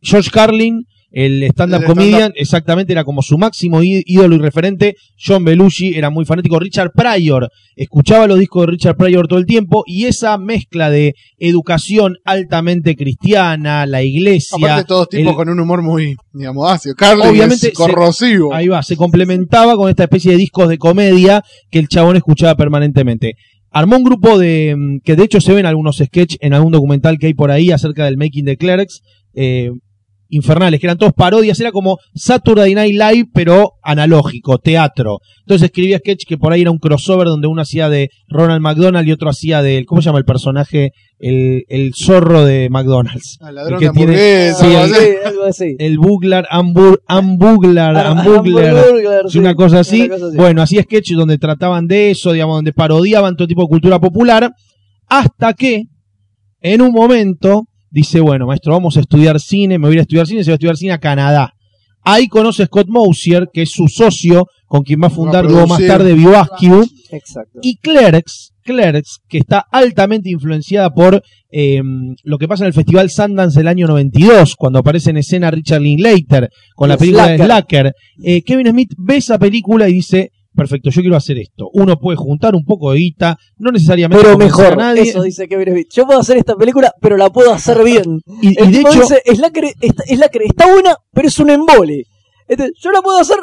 George Carlin? El stand-up comedian, exactamente, era como su máximo ídolo y referente. John Belushi era muy fanático. Richard Pryor, escuchaba los discos de Richard Pryor todo el tiempo. Y esa mezcla de educación altamente cristiana, la iglesia. Aparte todos tipos el- con un humor muy, digamos, ácido. Carly Obviamente es corrosivo. Ahí va, se complementaba con esta especie de discos de comedia que el chabón escuchaba permanentemente. Armó un grupo de. mm, que de hecho se ven algunos sketches en algún documental que hay por ahí acerca del making de Clerks. eh, infernales, que eran todos parodias, era como Saturday Night Live, pero analógico, teatro. Entonces escribía sketch que por ahí era un crossover donde uno hacía de Ronald McDonald y otro hacía de, ¿cómo se llama el personaje? El, el zorro de McDonald's. Al ladrón que de tiene- sí, algo el- así. Sí, algo así. El Buglar, Ambur, Ambuglar, Ah, Ambugler. Hamburger, Es sí, una cosa así. una cosa así. Bueno, hacía sketches donde trataban de eso, digamos, donde parodiaban todo tipo de cultura popular, hasta que en un momento dice, bueno, maestro, vamos a estudiar cine, me voy a ir a estudiar cine, se va a estudiar cine a Canadá. Ahí conoce a Scott Mosier, que es su socio, con quien va a fundar Va a luego más tarde Exacto. y Clerks, Clerks, que está altamente influenciada por eh, lo que pasa en el Festival Sundance del año 92, cuando aparece en escena Richard Linklater con la película de Slacker. Slacker. Eh, Kevin Smith ve esa película y dice, perfecto, yo quiero hacer esto. Uno puede juntar un poco de guita, no necesariamente Pero a mejor, nadie. eso dice Kevin Smith. Yo puedo hacer esta película, pero la puedo hacer bien. y, de hecho, dice, Slacker está, Slacker está buena, pero es un embole. Entonces, yo la puedo hacer,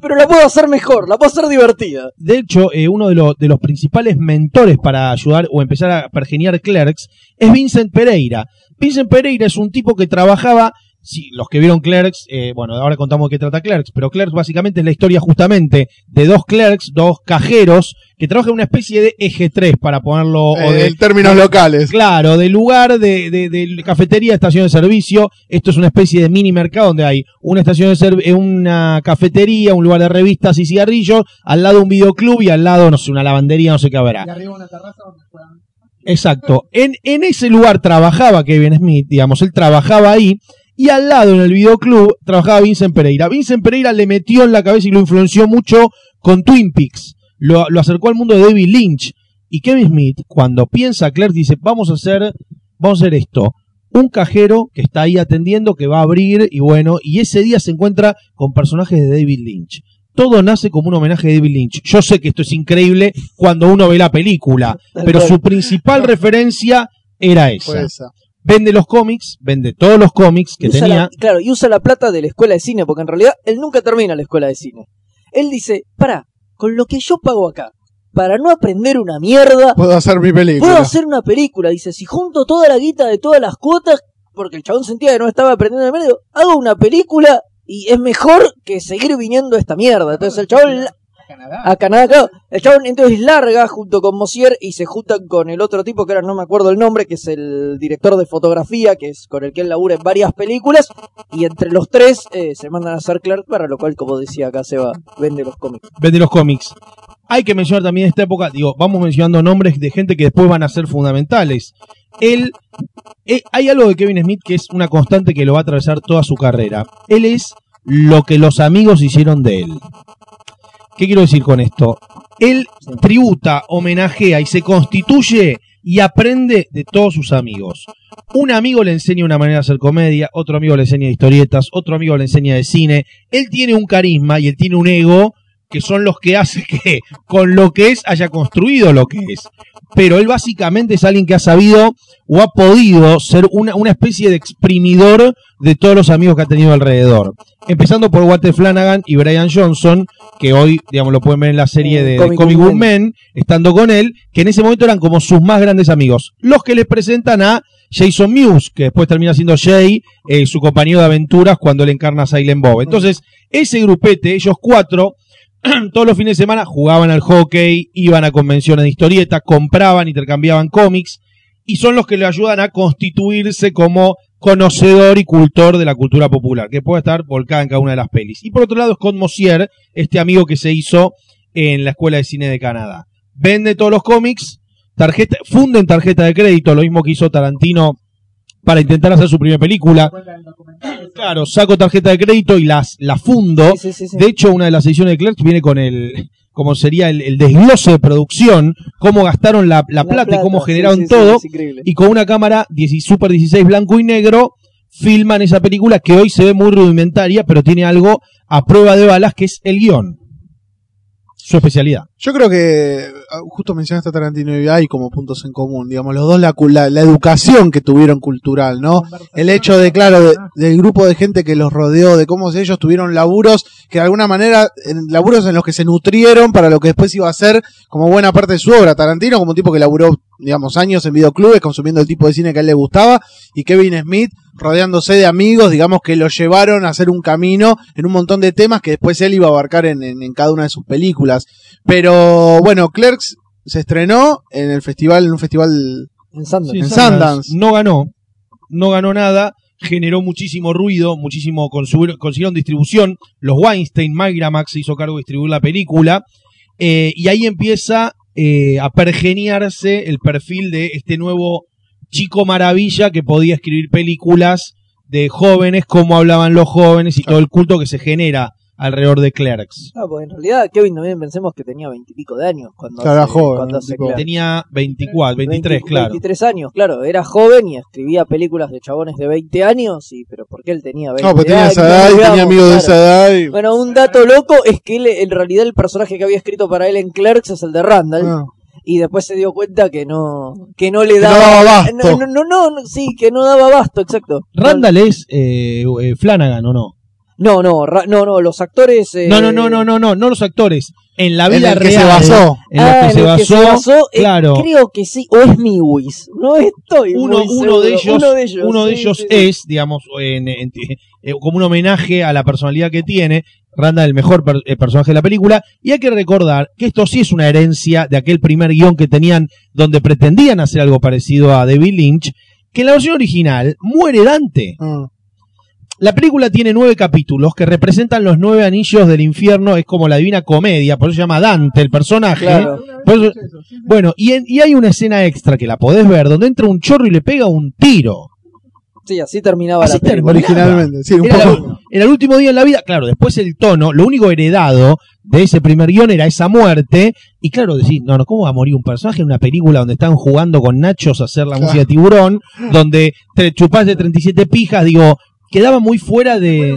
pero la puedo hacer mejor, la puedo hacer divertida. de hecho, eh, uno de, los de los principales mentores para ayudar o empezar a pergeniar Clerks es Vincent Pereira. Vincent Pereira es un tipo que trabajaba, si los que vieron Clerks, eh, bueno, ahora contamos de qué trata Clerks, pero Clerks básicamente es la historia justamente de dos Clerks, dos cajeros, que trabajan en una especie de eje 3 para ponerlo, o Eh, de, en términos locales. Claro, de lugar de, de, de cafetería, estación de servicio. Esto es una especie de mini mercado donde hay una estación de servicio, una cafetería, un lugar de revistas y cigarrillos, al lado un videoclub y al lado, no sé, una lavandería, no sé qué habrá. Y arriba una terraza donde juegan. Exacto. En, en ese lugar trabajaba Kevin Smith, digamos, él trabajaba ahí. Y al lado, en el videoclub, trabajaba Vincent Pereira. Vincent Pereira le metió en la cabeza y lo influenció mucho con Twin Peaks. Lo, lo acercó al mundo de David Lynch. Y Kevin Smith, cuando piensa Claire, dice, vamos a hacer, vamos a hacer esto. Un cajero que está ahí atendiendo, que va a abrir, y bueno, y ese día se encuentra con personajes de David Lynch. Todo nace como un homenaje a David Lynch. Yo sé que esto es increíble cuando uno ve la película, pero su principal referencia era esa. Vende los cómics, vende todos los cómics que tenía. la- claro, y usa la plata de la escuela de cine, porque en realidad él nunca termina la escuela de cine. Él dice, para, con lo que yo pago acá, para no aprender una mierda, Puedo hacer mi película. puedo hacer una película. Dice, si junto toda la guita de todas las cuotas, porque el chabón sentía que no estaba aprendiendo de medio, hago una película y es mejor que seguir viniendo a esta mierda. Entonces el chabón la- Canadá. a Canadá, claro. El chabón entonces larga junto con Mosier y se juntan con el otro tipo que ahora no me acuerdo el nombre, que es el director de fotografía, que es con el que él labura en varias películas. Y entre los tres eh, se mandan a hacer Clark, para lo cual, como decía acá, Seba, vende los cómics. Vende los cómics. Hay que mencionar también esta época, digo, vamos mencionando nombres de gente que después van a ser fundamentales. Él, eh, hay algo de Kevin Smith que es una constante que lo va a atravesar toda su carrera. Él es lo que los amigos hicieron de él. ¿Qué quiero decir con esto? Él tributa, homenajea y se constituye y aprende de todos sus amigos. Un amigo le enseña una manera de hacer comedia, otro amigo le enseña historietas, otro amigo le enseña de cine. Él tiene un carisma y él tiene un ego que son los que hace que con lo que es haya construido lo que es. Pero él básicamente es alguien que ha sabido o ha podido ser una, una especie de exprimidor de todos los amigos que ha tenido alrededor. Empezando por Walter Flanagan y Brian Johnson, que hoy, digamos, lo pueden ver en la serie de, de Comic Book Men, estando con él, que en ese momento eran como sus más grandes amigos. Los que les presentan a Jason Mewes, que después termina siendo Jay, eh, su compañero de aventuras cuando él encarna a Silent Bob. Entonces, ese grupete, ellos cuatro, todos los fines de semana jugaban al hockey, iban a convenciones de historieta, compraban, intercambiaban cómics, y son los que le ayudan a constituirse como conocedor y cultor de la cultura popular, que puede estar volcada en cada una de las pelis. Y por otro lado, Scott Mosier, este amigo que se hizo en la Escuela de Cine de Canadá. Vende todos los cómics, tarjeta, funden tarjeta de crédito, lo mismo que hizo Tarantino para intentar hacer su primera película. Claro, saco tarjeta de crédito y las la fundo. Sí, sí, sí, sí. De hecho, una de las ediciones de Clerks viene con el, como sería el, el desglose de producción, cómo gastaron la, la plata, y cómo generaron todo. Y con una cámara 10 Super 16 blanco y negro, filman esa película que hoy se ve muy rudimentaria, pero tiene algo a prueba de balas que es el guion. Su especialidad. Yo creo que ah, justo mencionaste a Tarantino y hay como puntos en común, digamos, los dos la, la, la educación que tuvieron cultural, ¿no? El hecho de, claro, de- del grupo de gente que los rodeó, de cómo ellos tuvieron laburos que de alguna manera, en, laburos en los que se nutrieron para lo que después iba a ser como buena parte de su obra. Tarantino como un tipo que laburó, digamos, años en videoclubes, consumiendo el tipo de cine que a él le gustaba, y Kevin Smith rodeándose de amigos, digamos, que lo llevaron a hacer un camino en un montón de temas que después él iba a abarcar en, en- en cada una de sus películas. Pero bueno, Clerks se estrenó en el festival, en un festival En Sundance. En Sundance. No ganó. No ganó nada. Generó muchísimo ruido, muchísimo consiguieron distribución. Los Weinstein, Miramax se hizo cargo de distribuir la película. Eh, y ahí empieza eh, a pergeniarse el perfil de este nuevo chico maravilla que podía escribir películas de jóvenes, cómo hablaban los jóvenes y todo el culto que se genera alrededor de Clerks. Ah, pues en realidad Kevin también pensemos que tenía veintipico de años cuando Claro, hace, joven, cuando hace tipo- Clerks. Tenía 24, 23, 20 claro. 23 años, claro. Era joven y escribía películas de chabones de 20 años, y pero porque él tenía 20 No, pues tenía años, esa edad y digamos, tenía amigos de esa edad y... Bueno, un dato loco es que él, en realidad el personaje que había escrito para él en Clerks es el de Randall. Ah. Y después se dio cuenta que no, que no le daba, daba abasto. No, no, no, no, sí, que no daba abasto, exacto. Randall es eh, eh, Flanagan, ¿o no? No, no, Ra- no, no, los actores. eh, No, no, no, no, no, no, no los actores. En la En vida el que real. se basó. En los Ah, que en se el basó. que se basó, eh, claro. creo que sí, o es Miwis. No estoy Uno, muy uno, de ellos, uno de ellos, uno de sí, ellos sí, sí. es, digamos, en- en- eh, como un homenaje a la personalidad que tiene. Randall, el mejor per- eh, personaje de la película. Y hay que recordar que esto sí es una herencia de aquel primer guion que tenían, donde pretendían hacer algo parecido a David Lynch, que en la versión original muere Dante. Ah. La película tiene nueve capítulos que representan los nueve anillos del infierno, es como la divina comedia, por eso se llama Dante el personaje. Claro. Por eso- bueno, y, en- y hay una escena extra que la podés ver, donde entra un chorro y le pega un tiro. Sí, así terminaba Así la película. Originalmente, sí, un Era, poco. la- era el último día en la vida, claro, después el tono, lo único heredado de ese primer guion era esa muerte, y claro, decir, no, no, ¿cómo va a morir un personaje en una película donde están jugando con nachos a hacer la música de tiburón, donde te chupás de 37 pijas, digo, quedaba muy fuera de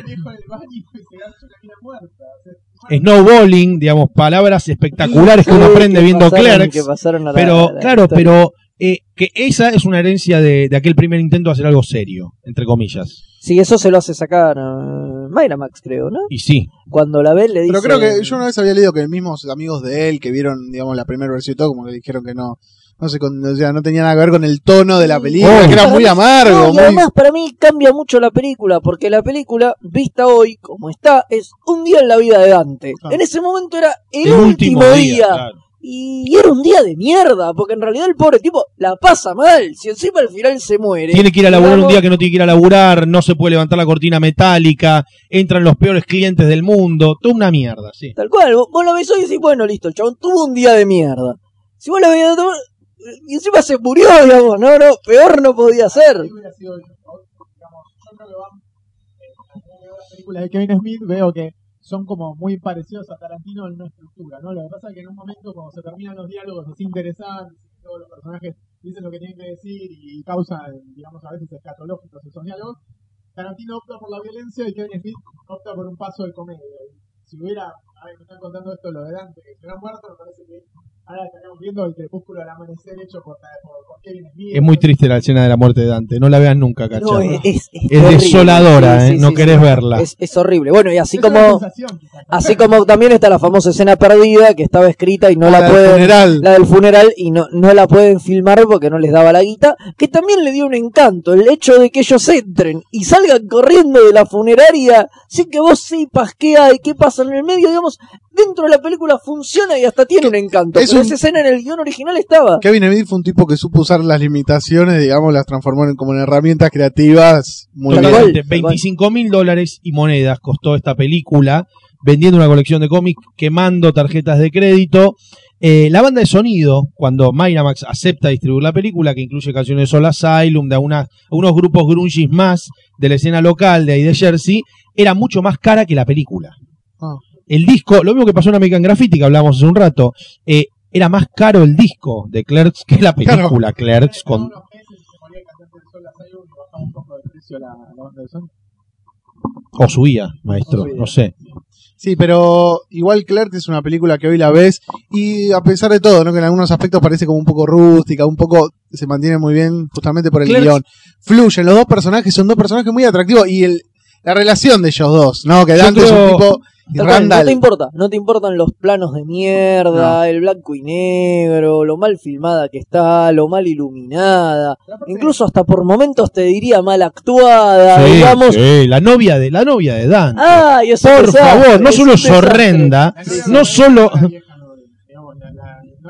snowballing, digamos, palabras espectaculares que uno aprende que viendo pasaron- Clerks. que pasaron a la- Pero, a la claro, historia. pero eh, que esa es una herencia de, de aquel primer intento de hacer algo serio, entre comillas. Sí, eso se lo hace sacar uh, Miramax, creo, ¿no? Y sí, Cuando la ve le dice... Pero creo que yo una vez había leído que mismos amigos de él que vieron, digamos, la primera versión y todo, como que dijeron que no, no sé, con- o sea, no tenía nada que ver con el tono de la película, Oh. que era muy amargo, No, y muy... además para mí cambia mucho la película, porque la película, vista hoy como está, es un día en la vida de Dante. Claro. En ese momento era el, el último, día. claro. Y era un día de mierda, porque en realidad el pobre tipo la pasa mal. Si encima al final se muere. Tiene que ir a laburar un día que no tiene que ir a laburar, no se puede levantar la cortina metálica, entran los peores clientes del mundo, toda una mierda, sí. Tal cual, vos, vos lo ves hoy y decís, bueno, listo, el chabón tuvo un día de mierda. Si vos lo veías, y encima se murió, digamos, no, no, peor no podía ser. sido, digamos, yo creo que van, eh, las películas de Kevin Smith, veo que son como muy parecidos a Tarantino en una estructura, ¿no? Lo que pasa es que en un momento cuando se terminan los diálogos así interesantes, todos los personajes dicen lo que tienen que decir y causan, digamos, a veces escatológicos esos diálogos. Tarantino opta por la violencia y Kevin Smith opta por un paso de comedia. Si hubiera, a ver, me están contando esto lo de Dante, que se muerto, me parece que ahora estaríamos viendo el crepúsculo del amanecer hecho por, por, por Kevin Smith. Es muy triste la escena de la muerte de Dante. No la vean nunca, cachorro. No, es, desoladora, Sí, ¿eh? sí, No sí, querés sí. verla. Es, es horrible. Bueno, y así Es como así como también está la famosa escena perdida que estaba escrita y no la, la del pueden funeral. la del funeral y no, no la pueden filmar porque no les daba la guita, que también le dio un encanto el hecho de que ellos entren y salgan corriendo de la funeraria sin que vos sepas qué hay, qué pasa en el medio, digamos, dentro de la película funciona y hasta tiene un encanto. es pero esa escena en el guion original estaba. Kevin Smith fue un tipo que supo usar las limitaciones, digamos, las transformó en, como en herramientas creativas muy bien. cual. Totalmente. 25 mil dólares y monedas costó esta película, vendiendo una colección de cómics, quemando tarjetas de crédito. Eh, la banda de sonido, cuando Miramax acepta distribuir la película, que incluye canciones de Soul Asylum, de una- unos grupos grunges más de la escena local de ahí de Jersey, era mucho más cara que la película. Ah. El disco, lo mismo que pasó en American Graffiti, que hablamos hace un rato, eh, era más caro el disco de Clerks que la película Clerks con unos meses se ponía el cantante del Sol Asylum y bajaba un poco de precio la, la banda de Sony. o subía, maestro, no sé. Sí, pero igual Clerks es una película que hoy la ves y a pesar de todo, ¿no? que en algunos aspectos parece como un poco rústica, un poco se mantiene muy bien justamente por el Clerks- guion. Fluyen, los dos personajes son dos personajes muy atractivos y el, la relación de ellos dos, ¿no? Que Dante es un tipo y cual, no Randall. te importa, no te importan los planos de mierda, el blanco y negro, lo mal filmada que está, lo mal iluminada, incluso hasta por momentos te diría mal actuada, Sí, digamos. sí, la novia de la novia de Dan. Ay, es un Por desastre, favor, no solo es horrenda, no solo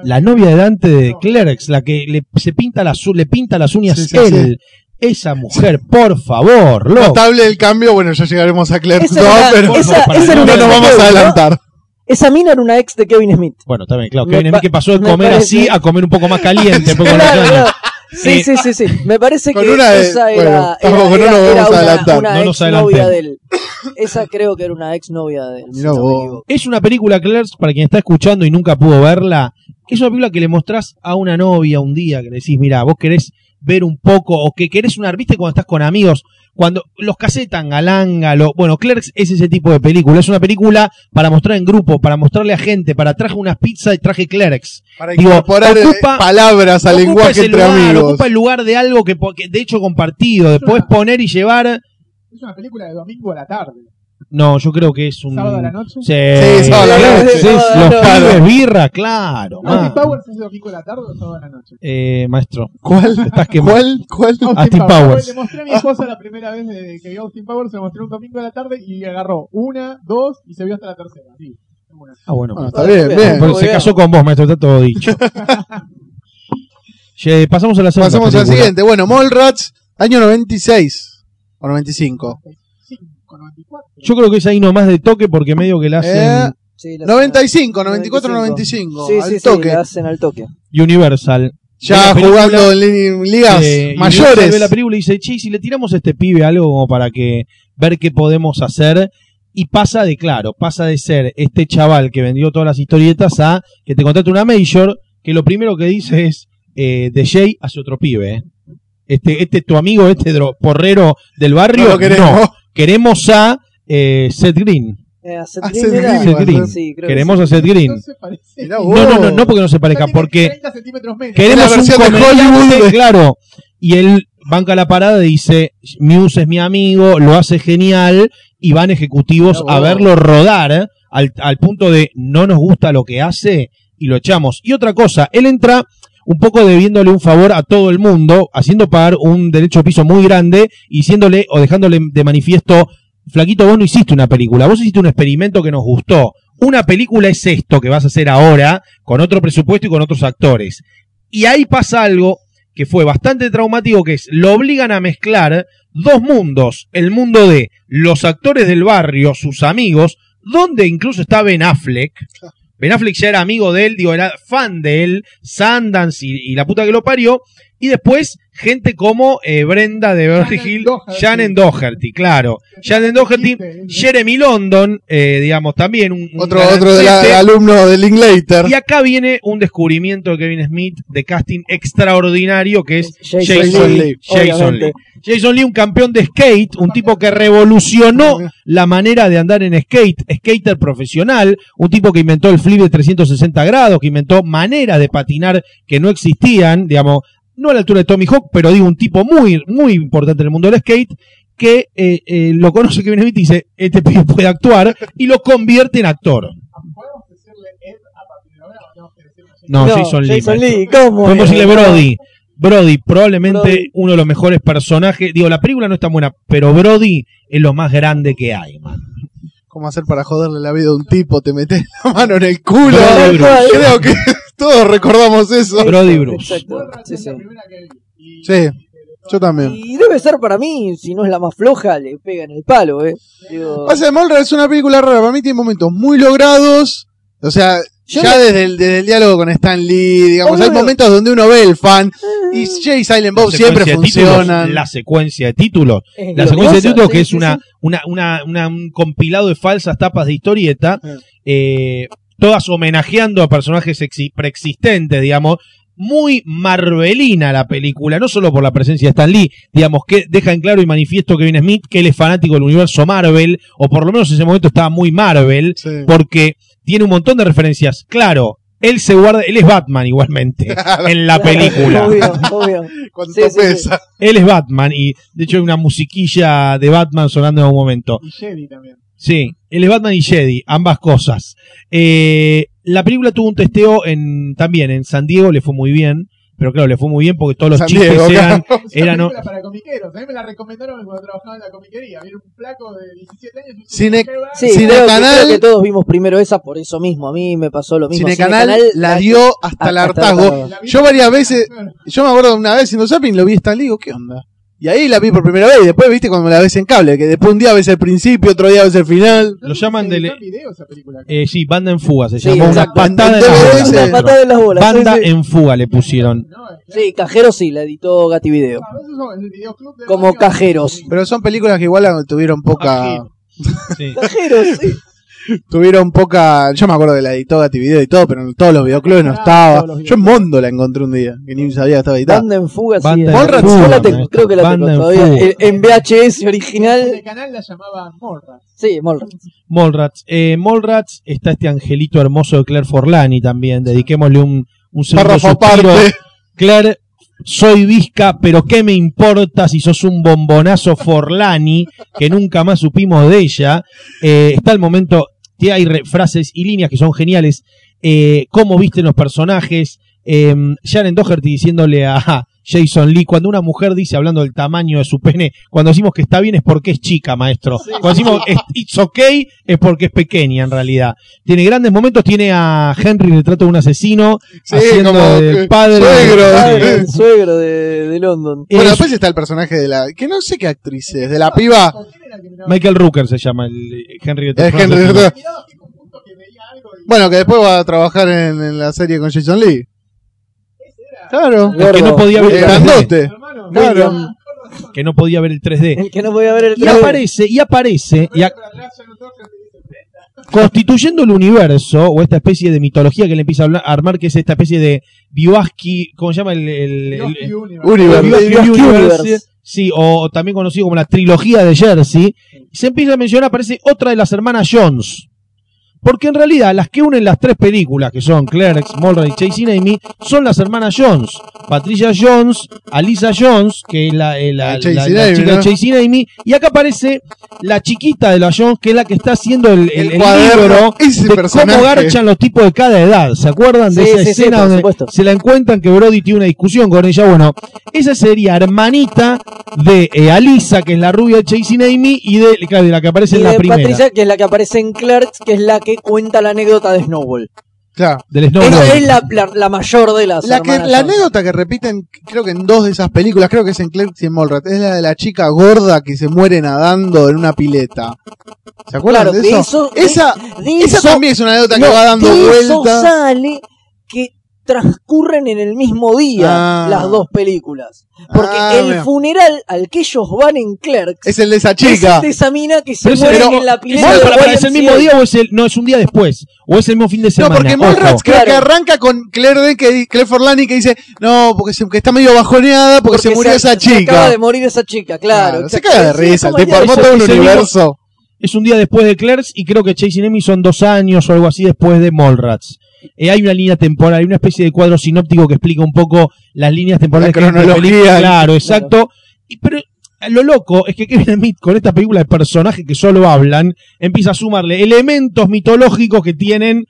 la novia de Dante de Clerks, la que le, se pinta las, le pinta las uñas Sí, sí, él. Esa mujer, por favor, loco. Notable el cambio, bueno, ya llegaremos a Esa 2, era- pero esa- no nos vamos a ¿no? adelantar. Esa mina era una ex de Kevin Smith. Bueno, también, claro, Me Kevin Smith que pasó de me comer parece- así a comer un poco más caliente. poco más. Sí, Eh, sí, sí, sí. Me parece que una de- esa bueno, era, tampoco, era, no era- era una, adelantar, una no nos ex novia de él. Esa creo que era una ex novia de él. si no. Es una película, Clerks, para quien está escuchando y nunca pudo verla, es una película que le mostrás a una novia un día, que le decís, mira, vos querés ver un poco, o que querés una, viste cuando estás con amigos, cuando los casetan, galanga, lo, bueno, Clerks es ese tipo de película, es una película para mostrar en grupo, para mostrarle a gente, para traje unas pizzas y traje Clerks. Para Digo, incorporar eh, ocupa- palabras al lenguaje entre lugar, amigos. Ocupa el lugar de algo que, que de hecho compartido, después poner y llevar, Es una película de domingo a la tarde. No, yo creo que es un... Sábado a la noche. Sí, Sí, sábado a la noche. los pibes birra, claro. ¿Austin. Powers es de domingo a la tarde o sábado a la noche? Eh, maestro, ¿Cuál? estás. ¿Cuál? ¿Cuál? Austin Powers. Le mostré a mi esposa la primera vez de que vio Austin Powers, se lo mostré un domingo a la tarde y agarró una, dos y se vio hasta la tercera. Sí. Ah, bueno. Bueno, está Bueno, bien, bien. muy se casó con vos, maestro, está todo dicho. Che, pasamos a la segunda Pasamos al siguiente. Bueno, Mallrats, año 96 o 95. 5, 94. Yo creo que es ahí nomás de toque porque medio que la hacen Eh, Sí, la- 95, 94, 95. Sí, al sí, sí, toque. la hacen al toque. Universal. ya jugando en li- ligas eh, Universal ve mayores. la película y dice, che, ¿y si le tiramos a este pibe algo como para que ver qué podemos hacer. Y pasa de, claro, pasa de ser este chaval que vendió todas las historietas a que te contrate una Major, que lo primero que dice es, eh, de Jay hace otro pibe, eh. Este, este tu amigo, este porrero del barrio, no lo no. Queremos a eh, Seth Green. Eh, a Seth A Green Seth Green. Sí, creo que Queremos sí. a Seth Green. No se parece. Mirá No, no, no, no porque no se tiene porque 30 centímetros menos. queremos un comediante, Hollywood. claro. Y él banca la parada y dice, Muse es mi amigo, lo hace genial, y van ejecutivos a verlo rodar ¿eh? al, al punto de no nos gusta lo que hace y lo echamos. Y otra cosa, él entra un poco debiéndole un favor a todo el mundo, haciendo pagar un derecho de piso muy grande y o dejándole de manifiesto, flaquito, vos no hiciste una película, vos hiciste un experimento que nos gustó. Una película es esto que vas a hacer ahora, con otro presupuesto y con otros actores. Y ahí pasa algo que fue bastante traumático, que es, lo obligan a mezclar dos mundos, el mundo de los actores del barrio, sus amigos, donde incluso está Ben Affleck, Ben Affleck ya era amigo de él, digo, era fan de él, Sundance y, y la puta que lo parió. Y después, gente como eh, Brenda de Beverly Doherty. Shannon Doherty, claro. Shannon Doherty, Jeremy London, eh, digamos, también un, un Otro, otro de la- alumno de Linklater. Y acá viene un descubrimiento de Kevin Smith de casting extraordinario que es Jason Jason, Lee, Lee. Jason. Lee. Jason Lee, un campeón de skate, un tipo que revolucionó la manera de andar en skate, skater profesional, un tipo que inventó el flip de 360 grados, que inventó maneras de patinar que no existían, digamos, no a la altura de Tommy Hawk, pero digo, un tipo muy, muy importante en el mundo del skate, que eh, eh, lo conoce Kevin Smith y dice, este pibe puede actuar, y lo convierte en actor. ¿Podemos decirle Ed a partir de ahora o tenemos que decirle Jason? No, No, Jason Lee. Jason. Lee, ¿cómo? Podemos decirle. Brody. Brody, probablemente Brody. uno de los mejores personajes. Digo, la película no es tan buena, pero Brody es lo más grande que hay, man. ¿Cómo hacer para joderle la vida a un tipo? Te metes la mano en el culo. Brody Bruce. Creo que todos recordamos eso. Brody Bruce. Exacto. Sí, sí. Sí, yo también. Y debe ser para mí, si no es la más floja, le pega en el palo, ¿eh? Digo, Pasa de Mulder es una película rara. Para mí tiene momentos muy logrados. O sea, Yo ya me- desde, el, desde el diálogo con Stan Lee, digamos, Obvio. hay momentos donde uno ve el fan. Y Jay y Silent Bob siempre títulos, funcionan. la secuencia de títulos. es La secuencia de títulos sí, que es sí, una, sí. Una, una, una- un compilado de falsas tapas de historieta, eh, todas homenajeando a personajes exi- preexistentes, digamos. Muy marvelina la película, no solo por la presencia de Stan Lee, digamos, que deja en claro y manifiesto Kevin Smith que él es fanático del universo Marvel, o por lo menos en ese momento estaba muy Marvel, Sí. porque tiene un montón de referencias. Claro, él se guarda, él es Batman igualmente en la película. Obvio, obvio. ¿Cuánto Sí, sí, sí. pesa? Él es Batman y de hecho hay una musiquilla de Batman sonando en un momento. Y Jedi también. Sí, él es Batman y Jedi, ambas cosas. Eh, la película tuvo un testeo en también en San Diego, le fue muy bien, pero claro, le fue muy bien porque todos los San chistes Diego, eran, claro. Eran película para comiqueros. A mí me la recomendaron cuando trabajaba en la comiquería. Viene un flaco de 17 años. Cine-. Sí, Cinecanal- creo, que, creo que todos vimos primero esa por eso mismo. A mí me pasó lo mismo. Cinecanal la dio hasta el hasta el hartazgo. vi- Yo varias veces, yo me acuerdo de una vez haciendo zapping, lo vi Lee, digo, ¿qué onda? Y ahí la vi por primera vez, y después viste cuando la ves en cable, que después un día ves el principio, otro día ves el final. ¿No Lo llaman en video esa película? eh, sí, Banda en Fuga, se Sí, llamó una patada En las bolas. Una patada en las bolas. Banda sí, sí. en Fuga le pusieron. Sí, Cajero sí, la editó Gati Video. Ah, de Como cajeros. Pero son películas que igual tuvieron poca, Sí. Cajeros, sí. Tuvieron poca, yo me acuerdo de la editó Gati Video y todo, pero en todos los videoclubes no estaba. Yo en Mondo la encontré un día, que ni sabía que estaba editada. Banda en fuga, sí. Banda en Yo fuga, la tengo, maestro. creo que la Banda tengo en todavía. fuga. En, en VHS El original. canal la llamaba Morra. Sí, Molrats. Mallrats. Eh, Mallrats está este angelito hermoso de Claire Forlani también. Dediquémosle un, un segundo Párrafo suspiro. aparte. Claire, soy visca, pero ¿qué me importa si sos un bombonazo Forlani? Que nunca más supimos de ella. Eh, está el momento que hay frases y líneas que son geniales. Eh, cómo visten los personajes. Eh, Sharon Doherty diciéndole a Jason Lee, cuando una mujer dice, hablando del tamaño de su pene, cuando decimos que está bien es porque es chica, maestro. Cuando decimos es- it's okay es porque es pequeña en realidad. Tiene grandes momentos, tiene a Henry retrato de un asesino, Sí, haciendo como padre. suegro. Sí. el suegro de, de London. Bueno, después está el personaje de la, que no sé qué actriz es, de la piba. Michael Rooker se llama el Henry de Es Henry- Bueno, que después va a trabajar en, en la serie con Jason Lee. Claro. El que no podía ver El el 3D, grandote. Hermano, Claro. William. que no podía ver el 3D. El que no podía ver el Y 3D. aparece, y aparece, y a- Pero atrás ya no toca, te dice, "Prenda". constituyendo el universo, o esta especie de mitología que le empieza a armar, que es esta especie de Biwaski, ¿cómo se llama? El, el- el- Yoshi el- Universe. Universe. Biwaski Biwaski Universe, Universe. sí, o también conocido como la trilogía de Jersey, se empieza a mencionar, aparece otra de las hermanas Jones. Porque en realidad las que unen las tres películas, que son Clerks, Mulder y Chasing Amy, son las hermanas Jones. Patricia Jones, Alisa Jones, que es la, eh, la- La Chasing la- la Amy, chica ¿no? de Chasing Amy, y acá aparece la chiquita de la Jones, que es la que está haciendo el, el- El el cuaderno, libro ese de personaje. cómo garchan los tipos de cada edad. ¿Se acuerdan de Sí, esa sí, escena donde supuesto. se la encuentran que Brody tiene una discusión con ella? Bueno, esa sería hermanita de eh, Alisa, que es la rubia de Chasing Amy, y de, claro, de la que aparece Y en la de primera. Patricia, que es la que aparece en Clerks, que es la que cuenta la anécdota de Snowball. Claro. del Es, snowboard. es la, la- la mayor de las La, que, la anécdota que repiten, creo que en dos de esas películas, creo que es en Clerks y en Mallrats, es la de la chica gorda que se muere nadando en una pileta. ¿Se acuerdan Claro, de de eso? de- esa, de esa eso- también es una anécdota No, que va dando de eso vueltas. sale que transcurren en el mismo día Ah. las dos películas. Porque Ah, el mira. funeral al que ellos van en Clerks Es el de esa es chica. de esa mina que se muere pero- en la ¿Es, pileta de para- para- ¿es el mismo día o es el, no, es un día después? ¿O es el mismo fin de No, semana? porque Ojo. Mallrats creo Claro. que arranca con Claire, Den, que, Claire Forlani que dice, no, porque, se- que está medio bajoneada porque, se murió esa se chica. acaba de morir esa chica, claro. Claro, se caga de risa, armó de- todo un es mismo- universo. Es un día después de Clerks y creo que Chase y Emmy son dos años o algo así después de Mallrats. Eh, hay una línea temporal, hay una especie de cuadro sinóptico que explica un poco las líneas temporales. La que cronología. películas. Claro, exacto. Y, pero lo loco es que Kevin Smith con esta película de personajes que solo hablan empieza a sumarle elementos mitológicos que tienen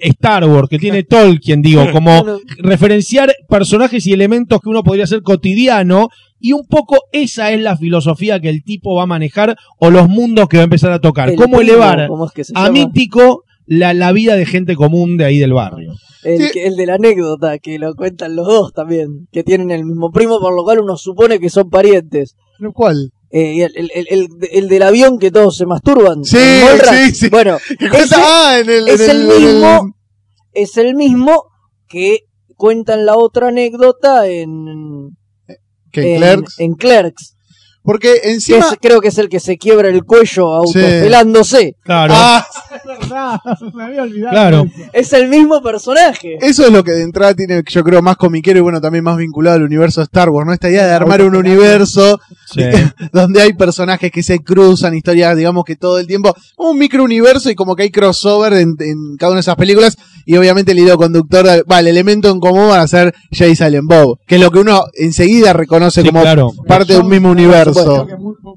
Star Wars, que tiene Tolkien, digo, como Bueno, referenciar personajes y elementos que uno podría hacer cotidiano y un poco esa es la filosofía que el tipo va a manejar o los mundos que va a empezar a tocar. el ¿Cómo elevar ¿cómo es que se a llama? mítico la, la vida de gente común de ahí del barrio? El, Sí. que- el de la anécdota, que lo cuentan los dos también, que tienen el mismo primo, por lo cual uno supone que son parientes. ¿Pero ¿Cuál? Eh, y el, el- el- el- el del avión que todos se masturban. Sí, sí, sí. Bueno, Que cuenta- ese ah, en el, es en el en mismo es el mismo que cuentan la otra anécdota en, que en en, Clerks. en Clerks. Porque Que encima. es- creo que es el que se quiebra el cuello autopelándose. Claro. Ah, Es verdad, me había olvidado. Claro. Es el mismo personaje. eso es lo que de entrada tiene, yo creo, más comiquero y bueno, también más vinculado al universo de Star Wars, ¿no? Esta idea de armar un universo Sí. donde hay personajes que se cruzan, historias, digamos que todo el tiempo, un microuniverso y como que hay crossover en, en cada una de esas películas y obviamente el hilo conductor, va, el elemento en común van a ser Jay Silent Bob, que es lo que uno enseguida reconoce Sí, como claro. parte de un mismo universo.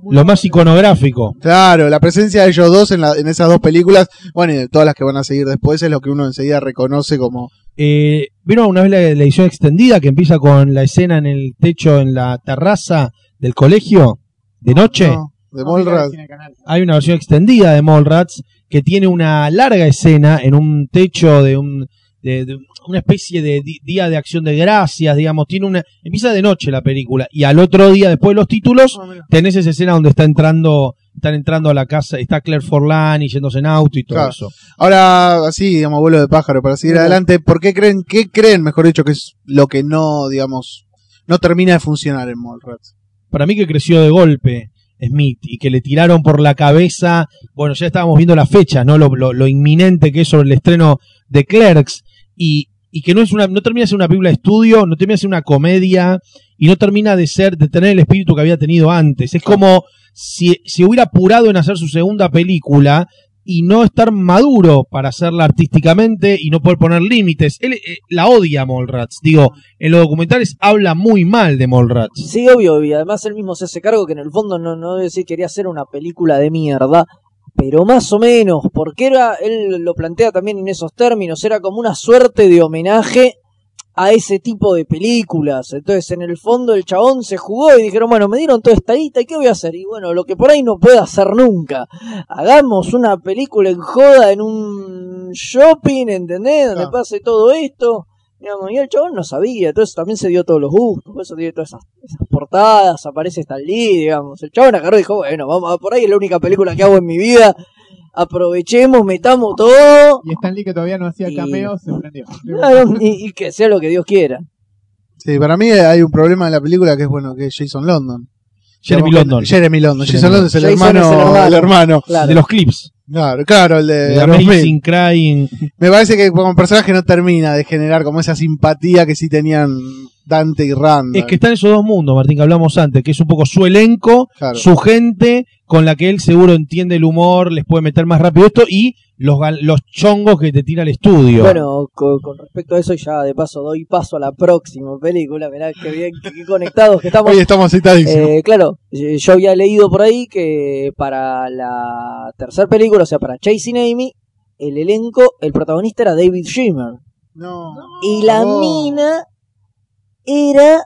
Lo más iconográfico. Claro, la presencia de ellos dos en, la- en esas dos películas, bueno, y de todas las que van a seguir después, es lo que uno enseguida reconoce como... Eh, ¿Vieron una vez la, la edición extendida que empieza con la escena en el techo, en la terraza del colegio de noche? ¿no? De Mallrats. Hay una versión extendida de Mallrats que tiene una larga escena en un techo de un de, de una especie de di- día de acción de gracias, digamos, tiene una empieza de noche la película y al otro día después de los títulos tenés esa escena donde está entrando están entrando a la casa, está Claire Forlán y yéndose en auto y todo Claro. eso. Ahora, así, digamos, vuelo de pájaro, para seguir adelante, ¿por qué creen, qué creen, mejor dicho, que es lo que no, digamos, no termina de funcionar en Mallrats? Para mí que creció de golpe Smith y que le tiraron por la cabeza, bueno, ya estábamos viendo la fecha, ¿no? Lo, lo- lo inminente que es sobre el estreno de Clerks y, y que no es una, no termina de ser una película de estudio, no termina de ser una comedia y no termina de ser, de tener el espíritu que había tenido antes. Es como si se hubiera apurado en hacer su segunda película y no estar maduro para hacerla artísticamente y no poder poner límites. Él eh, la odia a. Digo, en los documentales habla muy mal de Mallrats. Sí, obvio, y además él mismo se hace cargo que en el fondo no, no decir quería hacer una película de mierda, pero más o menos, porque era, él lo plantea también en esos términos, era como una suerte de homenaje a ese tipo de películas. Entonces, en el fondo, el chabón se jugó y dijeron, bueno, me dieron toda esta guita, ¿y qué voy a hacer? Y bueno, lo que por ahí no puedo hacer nunca. Hagamos una película en joda en un shopping, ¿entendés? Donde Claro. pase todo esto. Digamos, y el chabón no sabía, entonces también se dio todos los gustos, por eso dio todas esas, esas portadas, aparece Stan Lee, digamos. El chabón agarró y dijo, bueno, vamos, por ahí es la única película que hago en mi vida, aprovechemos, metamos todo, Y Stan Lee, que todavía no hacía Y- cameo, se prendió. claro, y, y que sea lo que Dios quiera. Sí, para mí hay un problema en la película que es, bueno, que es Jason London. Jeremy London. Jeremy London. Jeremy Jason London es el Jason hermano, es el hermano. el hermano. Claro. De los clips. Claro, claro, el de, De. Amazing Crying. Me parece que como personaje no termina de generar como esa simpatía que sí tenían Dante y Randall. Es que están esos dos mundos, Martín, que hablamos antes, que es un poco su elenco, Claro. su gente, con la que él seguro entiende el humor, les puede meter más rápido esto, y los, gal- los chongos que te tira el estudio. Bueno, co- con, respecto a eso, ya de paso doy paso a la próxima película, mirá qué bien, qué, qué conectados que estamos. Hoy estamos citadísimos. Eh, claro, yo había leído por ahí que para la tercera película, o sea, para Chasing Amy, el elenco, el protagonista era David Schwimmer. no. Y la mina era.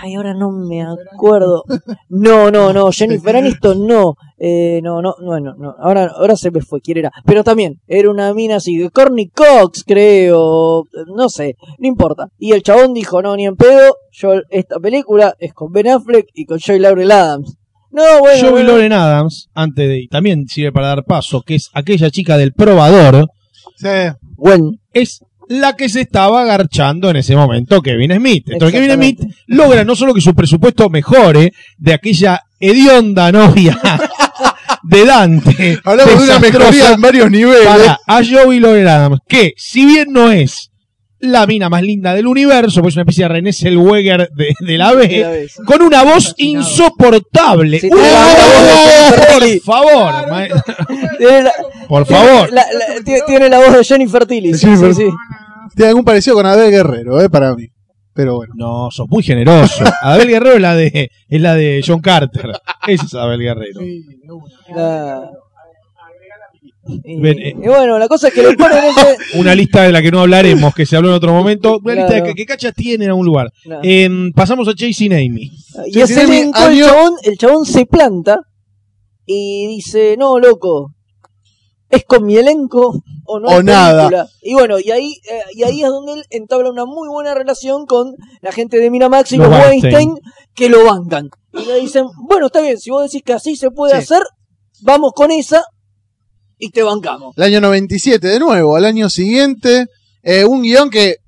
Ay, ahora no me acuerdo. No, no, no, Jennifer Aniston no. Eh, no, no, bueno, no, ahora, ahora se me fue quién era. Pero también, era una mina así, de Corny Cox, creo, no sé, no importa. Y el chabón dijo, no, ni en pedo, yo, esta película es con Ben Affleck y con Joy Laurel Adams. No, bueno. Joey bueno. Lauren Adams, antes de, y también sirve para dar paso, que es aquella chica del probador, Sí. Bueno, es la que se estaba agarchando en ese momento Kevin Smith. Entonces Kevin Smith logra no solo que su presupuesto mejore de aquella hedionda novia de Dante. Hablamos de una mejoría en varios niveles. para a Joey Lauren Adams, que si bien no es la mina más linda del universo, pues es una especie de René Zellweger de, de la de la B, vez. con una voz insoportable. Sí, ¡Uh! por favor, ma- Tiene la, por favor. la- la- tiene- la voz de Jennifer Tilly. De sí, Jennifer- sí, sí. Tiene algún parecido con Abel Guerrero, eh, para mí. Pero bueno. No, sos muy generoso. Abel Guerrero es la de, es la de John Carter. Ese es Abel Guerrero. Sí, y, Ven, eh. y bueno, la cosa es que le ponen ese. Una lista de la que no hablaremos, que se habló en otro momento. Una lista que, que cachas tiene en algún lugar. Claro. Em, pasamos a Chasing Amy. Y ese el chabón, el chabón se planta y dice, no, loco, es con mi elenco o no O es nada. película". Y bueno, y ahí, eh, y ahí es donde él entabla una muy buena relación con la gente de Miramax y Los los Weinstein. Weinstein que lo bancan. Y le dicen, bueno, está bien, si vos decís que así se puede Sí. hacer, vamos con esa y te bancamos. El año 97 de nuevo, al año siguiente, eh, un guion que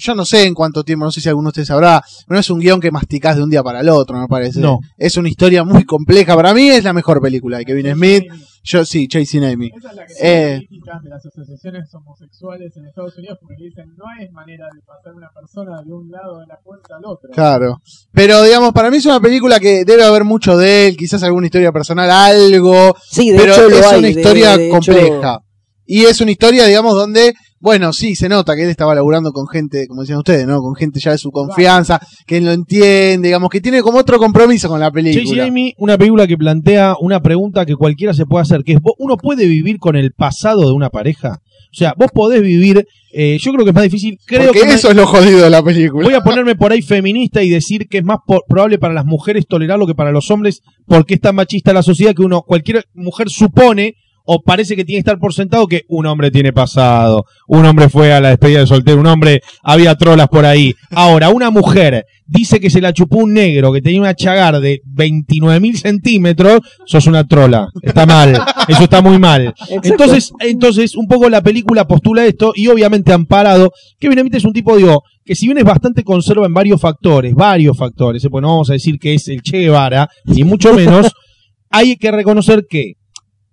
yo no sé en cuánto tiempo, no sé si alguno de ustedes sabrá, pero no es un guion que masticás de un día para el otro, me parece. No. Es una historia muy compleja, para mí es la mejor película de Kevin Smith. Yo sí, Chasing Amy. Esa es la que Eh. de las asociaciones homosexuales en Estados Unidos porque dicen no hay manera de pasar una persona de un lado de la puerta al otro. Claro. Pero digamos, para mí es una película que debe haber mucho de él, quizás alguna historia personal, algo, Sí, de pero hecho lo es hay, una de- historia de hecho- compleja. Y es una historia, digamos, donde, bueno, sí, se nota que él estaba laburando con gente, como decían ustedes, ¿no? Con gente ya de su confianza, que lo entiende, digamos, que tiene como otro compromiso con la película. Amy, una película que plantea una pregunta que cualquiera se puede hacer, que es, ¿vos- ¿uno puede vivir con el pasado de una pareja? O sea, vos podés vivir, eh, yo creo que es más difícil, creo Porque que me- eso es lo jodido de la película. Voy a ponerme por ahí feminista y decir que es más probable para las mujeres tolerarlo que para los hombres, porque es tan machista la sociedad que uno, cualquier mujer supone o parece que tiene que estar por sentado que un hombre tiene pasado, un hombre fue a la despedida de soltero, un hombre había trolas por ahí. Ahora, una mujer dice que se la chupó un negro que tenía una chagar de 29 mil centímetros, sos una trola. Está mal. Eso está muy mal. Exacto. Entonces, entonces, un poco la película postula esto y obviamente amparado. Kevin Smith es un tipo, digo, que si bien es bastante conserva en varios factores, varios factores, pues no vamos a decir que es el Che Guevara, ni mucho menos, hay que reconocer que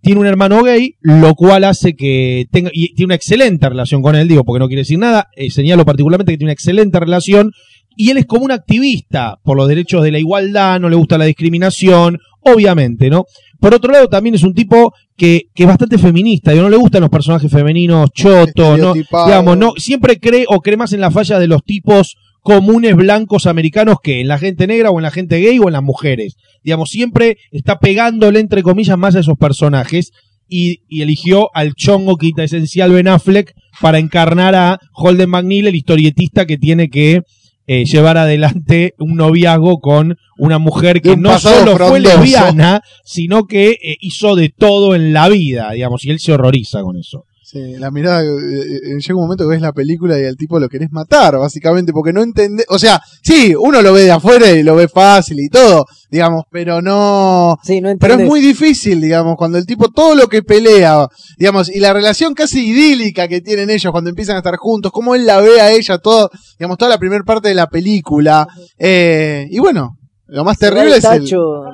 tiene un hermano gay, lo cual hace que tenga, y tiene una excelente relación con él, digo, porque no quiere decir nada, eh, señalo particularmente que tiene una excelente relación, y él es como un activista por los derechos de la igualdad, no le gusta la discriminación, obviamente, ¿no? Por otro lado, también es un tipo que, que es bastante feminista, y no le gustan los personajes femeninos chotos, ¿no? Digamos, no, siempre cree o cree más en la falla de los tipos comunes blancos americanos que en la gente negra o en la gente gay o en las mujeres. Digamos, siempre está pegándole, entre comillas, más a esos personajes y, y eligió al chongo quita esencial Ben Affleck para encarnar a Holden McNeil, el historietista que tiene que eh, llevar adelante un noviazgo con una mujer que no solo fue lesbiana, sino que eh, hizo de todo en la vida, digamos, y él se horroriza con eso. Sí, la mirada, eh, eh, llega un momento que ves la película y al tipo lo querés matar, básicamente, porque no entendés, o sea, sí, uno lo ve de afuera y lo ve fácil y todo, digamos, pero no, Sí, no pero es muy difícil, digamos, cuando el tipo todo lo que pelea, digamos, y la relación casi idílica que tienen ellos cuando empiezan a estar juntos, cómo él la ve a ella, todo, digamos, toda la primera parte de la película, eh, y bueno, lo más terrible es el,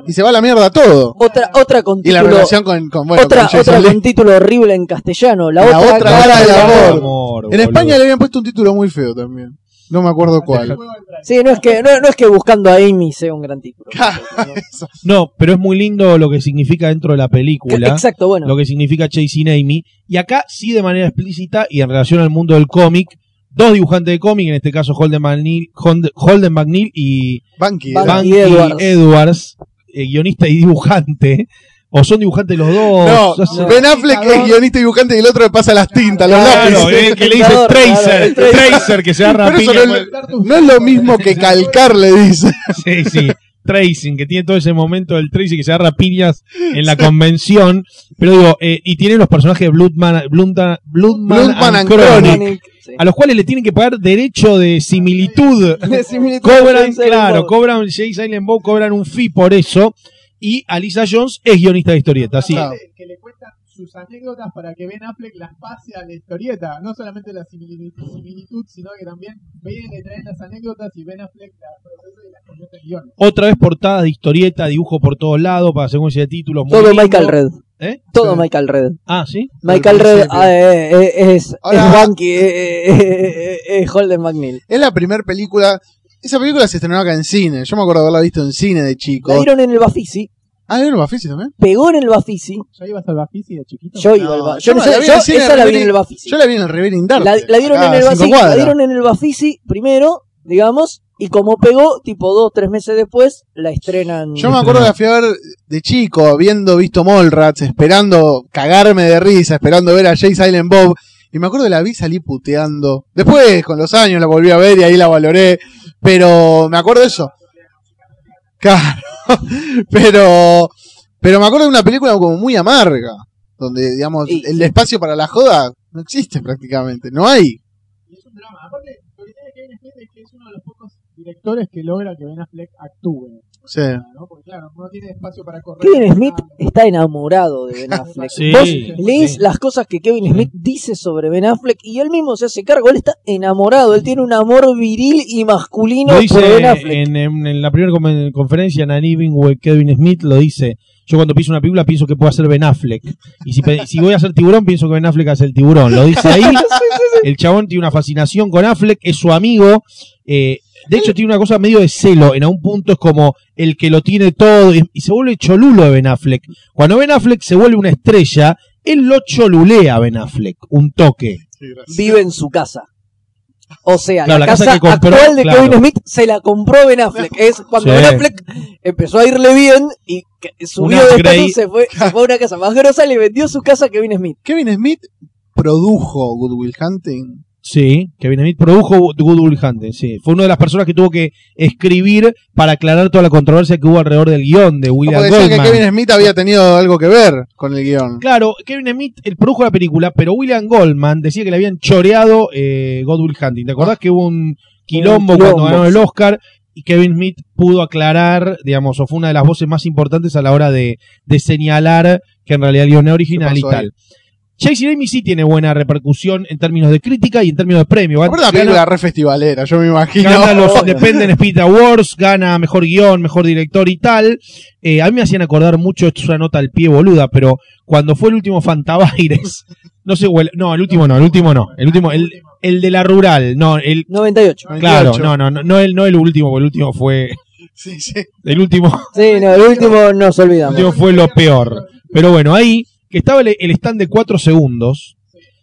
y se va a la mierda todo. Otra, otra con Y la título, relación con, con bueno, otra, con otra con título horrible en castellano. La, La otra, otra cara del amor. En boludo. España le habían puesto un título muy feo también. No me acuerdo cuál. Sí, no es que, no, no es que buscando a Amy sea un gran título. No, pero es muy lindo lo que significa dentro de la película. Exacto, bueno. lo que significa Chasing Amy. Y acá sí de manera explícita y en relación al mundo del cómic, dos dibujantes de cómic, en este caso Holden McNeil, Holden Holden McNeil y Banky. Banky. Edwards. Edwards, eh, guionista y dibujante, O son dibujantes los dos. No, no. Ben Affleck es guionista y dibujante y el otro le pasa las tintas, los Claro, lápices. el que le dice Claro, Tracer, Tracer. Que se agarra Pero piña. no, es- no es lo mismo que calcar, le dice. Sí, sí. Tracing, que tiene todo ese momento del Tracing que se agarra piñas en la convención. Pero digo, eh, y tiene los personajes de Bloodman, Bloodman, Bloodman, Bloodman and and Chronic, Chronic. Sí. a los cuales le tienen que pagar derecho de similitud. De similitud cobran, claro, cobran Jay Silent Bob, cobran un fee por eso. Y Alisa Jones es guionista de historieta, sí. Claro. Que le cuentan sus anécdotas para que Ben Affleck las pase a la historieta. No solamente la similitud, similitud, sino que también vienen le traen las anécdotas y Ben Affleck las procesa y las convierte en guiones. Otra vez portada de historieta, dibujo por todos lados, para secuencia de títulos. Todo lindo. Michael Red. ¿Eh? Todo Sí. Michael Red. Ah, ¿sí? Michael Red ah, eh, eh, es, es eh, eh, eh, eh, es Holden McNeil. Es la primera película. Esa película se estrenó acá en cine. Yo me acuerdo de haberla visto en cine de chico. La dieron en el Bafisi, Ah, ¿vieron Bafisi también? pegó en el Bafisi. ¿Ya ibas al Bafisi de chiquito? Yo iba No, al Ba- yo Yo, no la sé, vi yo en el cine esa la vi en el Bafisi. Yo la vi en el Revering Dark. La, la dieron acá en el Bafisi, la cuadras. dieron en el Bafisi primero, digamos, y como pegó, tipo dos, tres meses después, la estrenan. Yo me acuerdo que la fui a ver de chico, habiendo visto Mallrats, esperando cagarme de risa, esperando ver a Jay Silent Bob. Y me acuerdo que la vi salí puteando. Después, con los años, la volví a ver y ahí la valoré. Pero me acuerdo de eso. Claro. pero, pero me acuerdo de una película como muy amarga. Donde, digamos, Y- el espacio para la joda no existe prácticamente. No hay. Y es un drama. Aparte, lo que tiene Kevin Smith es que es uno de los pocos directores que logra que Ben Affleck actúe. O sea, ¿no? Porque claro, no tiene espacio para correr. Kevin Smith está enamorado de Ben Affleck. Sí, Vos lees las cosas que Kevin Smith dice sobre Ben Affleck y él mismo se hace cargo. Él está enamorado. Él tiene un amor viril y masculino Lo por dice Ben Affleck. en, en- en la primera conferencia en An Evening with Kevin Smith, lo dice. Yo cuando pienso una película pienso que puede hacer Ben Affleck. Y si, si voy a hacer tiburón, pienso que Ben Affleck hace el tiburón. Lo dice ahí. El chabón tiene una fascinación con Affleck, es su amigo. eh, de hecho, tiene una cosa medio de celo. En un punto es como el que lo tiene todo. Y, y se vuelve cholulo de Ben Affleck. Cuando Ben Affleck se vuelve una estrella, él lo cholulea a Ben Affleck. Un toque. Vive en su casa. O sea, Claro, la, la casa casa, que compró, actual de claro. Kevin Smith se la compró Ben Affleck. Es cuando Sí. Ben Affleck empezó a irle bien y subió de estatus, se fue, se fue a una casa más grosa, le vendió su casa a Kevin Smith. Kevin Smith produjo Good Will Hunting. Sí, Kevin Smith produjo Good Will Hunting, sí. Fue una de las personas que tuvo que escribir para aclarar toda la controversia que hubo alrededor del guion de William Como decían que Goldman. Kevin Smith había tenido algo que ver con el guion. Claro, Kevin Smith él produjo la película, pero William Goldman decía que le habían choreado eh, God Will Hunting. ¿Te acordás que hubo un quilombo, Un quilombo, cuando ganó el. Oscar? Y Kevin Smith pudo aclarar, digamos, o fue una de las voces más importantes a la hora de, de señalar que en realidad el guion era original y pasó ahí? Chasing Amy sí tiene buena repercusión en términos de crítica y en términos de premio. Gana- película re festivalera, yo me imagino. Gana los. Independent Spirit Awards, gana mejor guion, mejor director y tal. Eh, a mí me hacían acordar mucho, esto es una nota al pie boluda, pero cuando fue el último Fantabaires, no sé, el- no, el último no, el último no, el último, el, el de la rural, no, el, 98. claro, 28. no, no, no, no el, no el último, porque el último fue, Sí, sí. el último, Sí, no, el último nos el olvidamos. último fue lo peor. Pero bueno, ahí, que estaba el, el stand de cuatro segundos,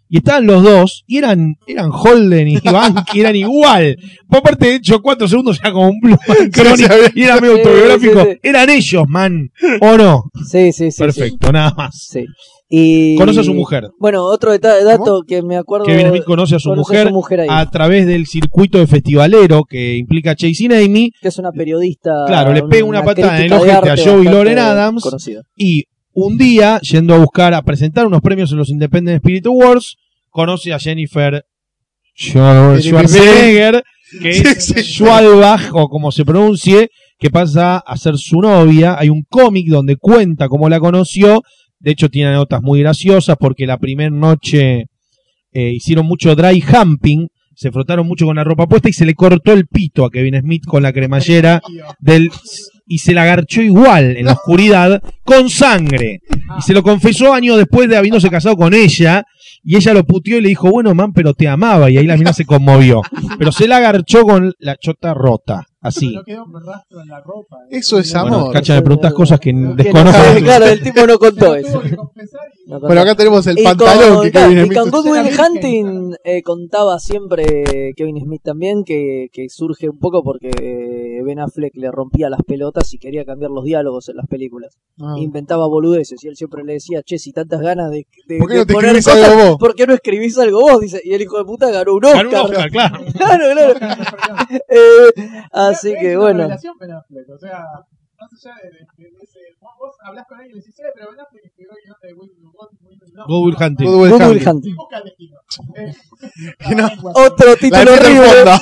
y estaban los dos, y eran, eran Holden y Banky, eran igual. Por parte de hecho, cuatro segundos era como un Blue y era medio autobiográfico. sí, sí. Eran ellos, man. ¿O no? Sí, sí, sí. Perfecto, nada más. Sí. Y... Conoce a su mujer. Bueno, otro dato que me acuerdo. Kevin Smith conoce a su conoce mujer a su mujer a través del circuito de festivalero que implica Chasing Amy. que es una periodista. Claro, le pega una patada en el ojete a arte Joey Lauren Adams. conocida. Y un día, yendo a buscar, a presentar unos premios en los Independent Spirit Awards, conoce a Jennifer Schwar- Schwarzenegger, que es. Schwalbach, o como se pronuncie, que pasa a ser su novia. Hay un cómic donde cuenta cómo la conoció. De hecho, tiene notas muy graciosas porque la primera noche eh, hicieron mucho dry humping, se frotaron mucho con la ropa puesta y se le cortó el pito a Kevin Smith con la cremallera del y se la agarchó igual en la oscuridad con sangre. Y se lo confesó años después de habiéndose casado con ella. Y ella lo puteó y le dijo, bueno, man, pero te amaba. Y ahí la mina se conmovió. Pero se la agarchó con la chota rota. Así. No quedó un rastro en la ropa. Eso es Bueno, amor. Cacha, me preguntas cosas que Que no desconozco. claro, el tipo no contó eso. que confesar y- No contó. Pero acá tenemos el Y pantalón con, que claro, Kevin y Smith con Good Will Virgen. Hunting eh, contaba siempre Kevin Smith también que, que surge un poco porque que Ben Affleck le rompía las pelotas y quería cambiar los diálogos en las películas. Ah. Inventaba boludeces y él siempre le decía, che, si tantas ganas de, de, ¿Por qué de no te poner escribís algo vos? ¿por qué no escribís algo vos? Dice, y el hijo de puta ganó un Oscar. Ganó un Oscar, claro. Claro, claro. Eh, así que una bueno. Ben Affleck, o sea, más allá de, de- de ese. Vos, vos hablás con alguien y le decís, eh, pero Ben Affleck escribió el guion de Will Will- Hunting. Good Will Good Will Hunting. Eh, Otro título horrible.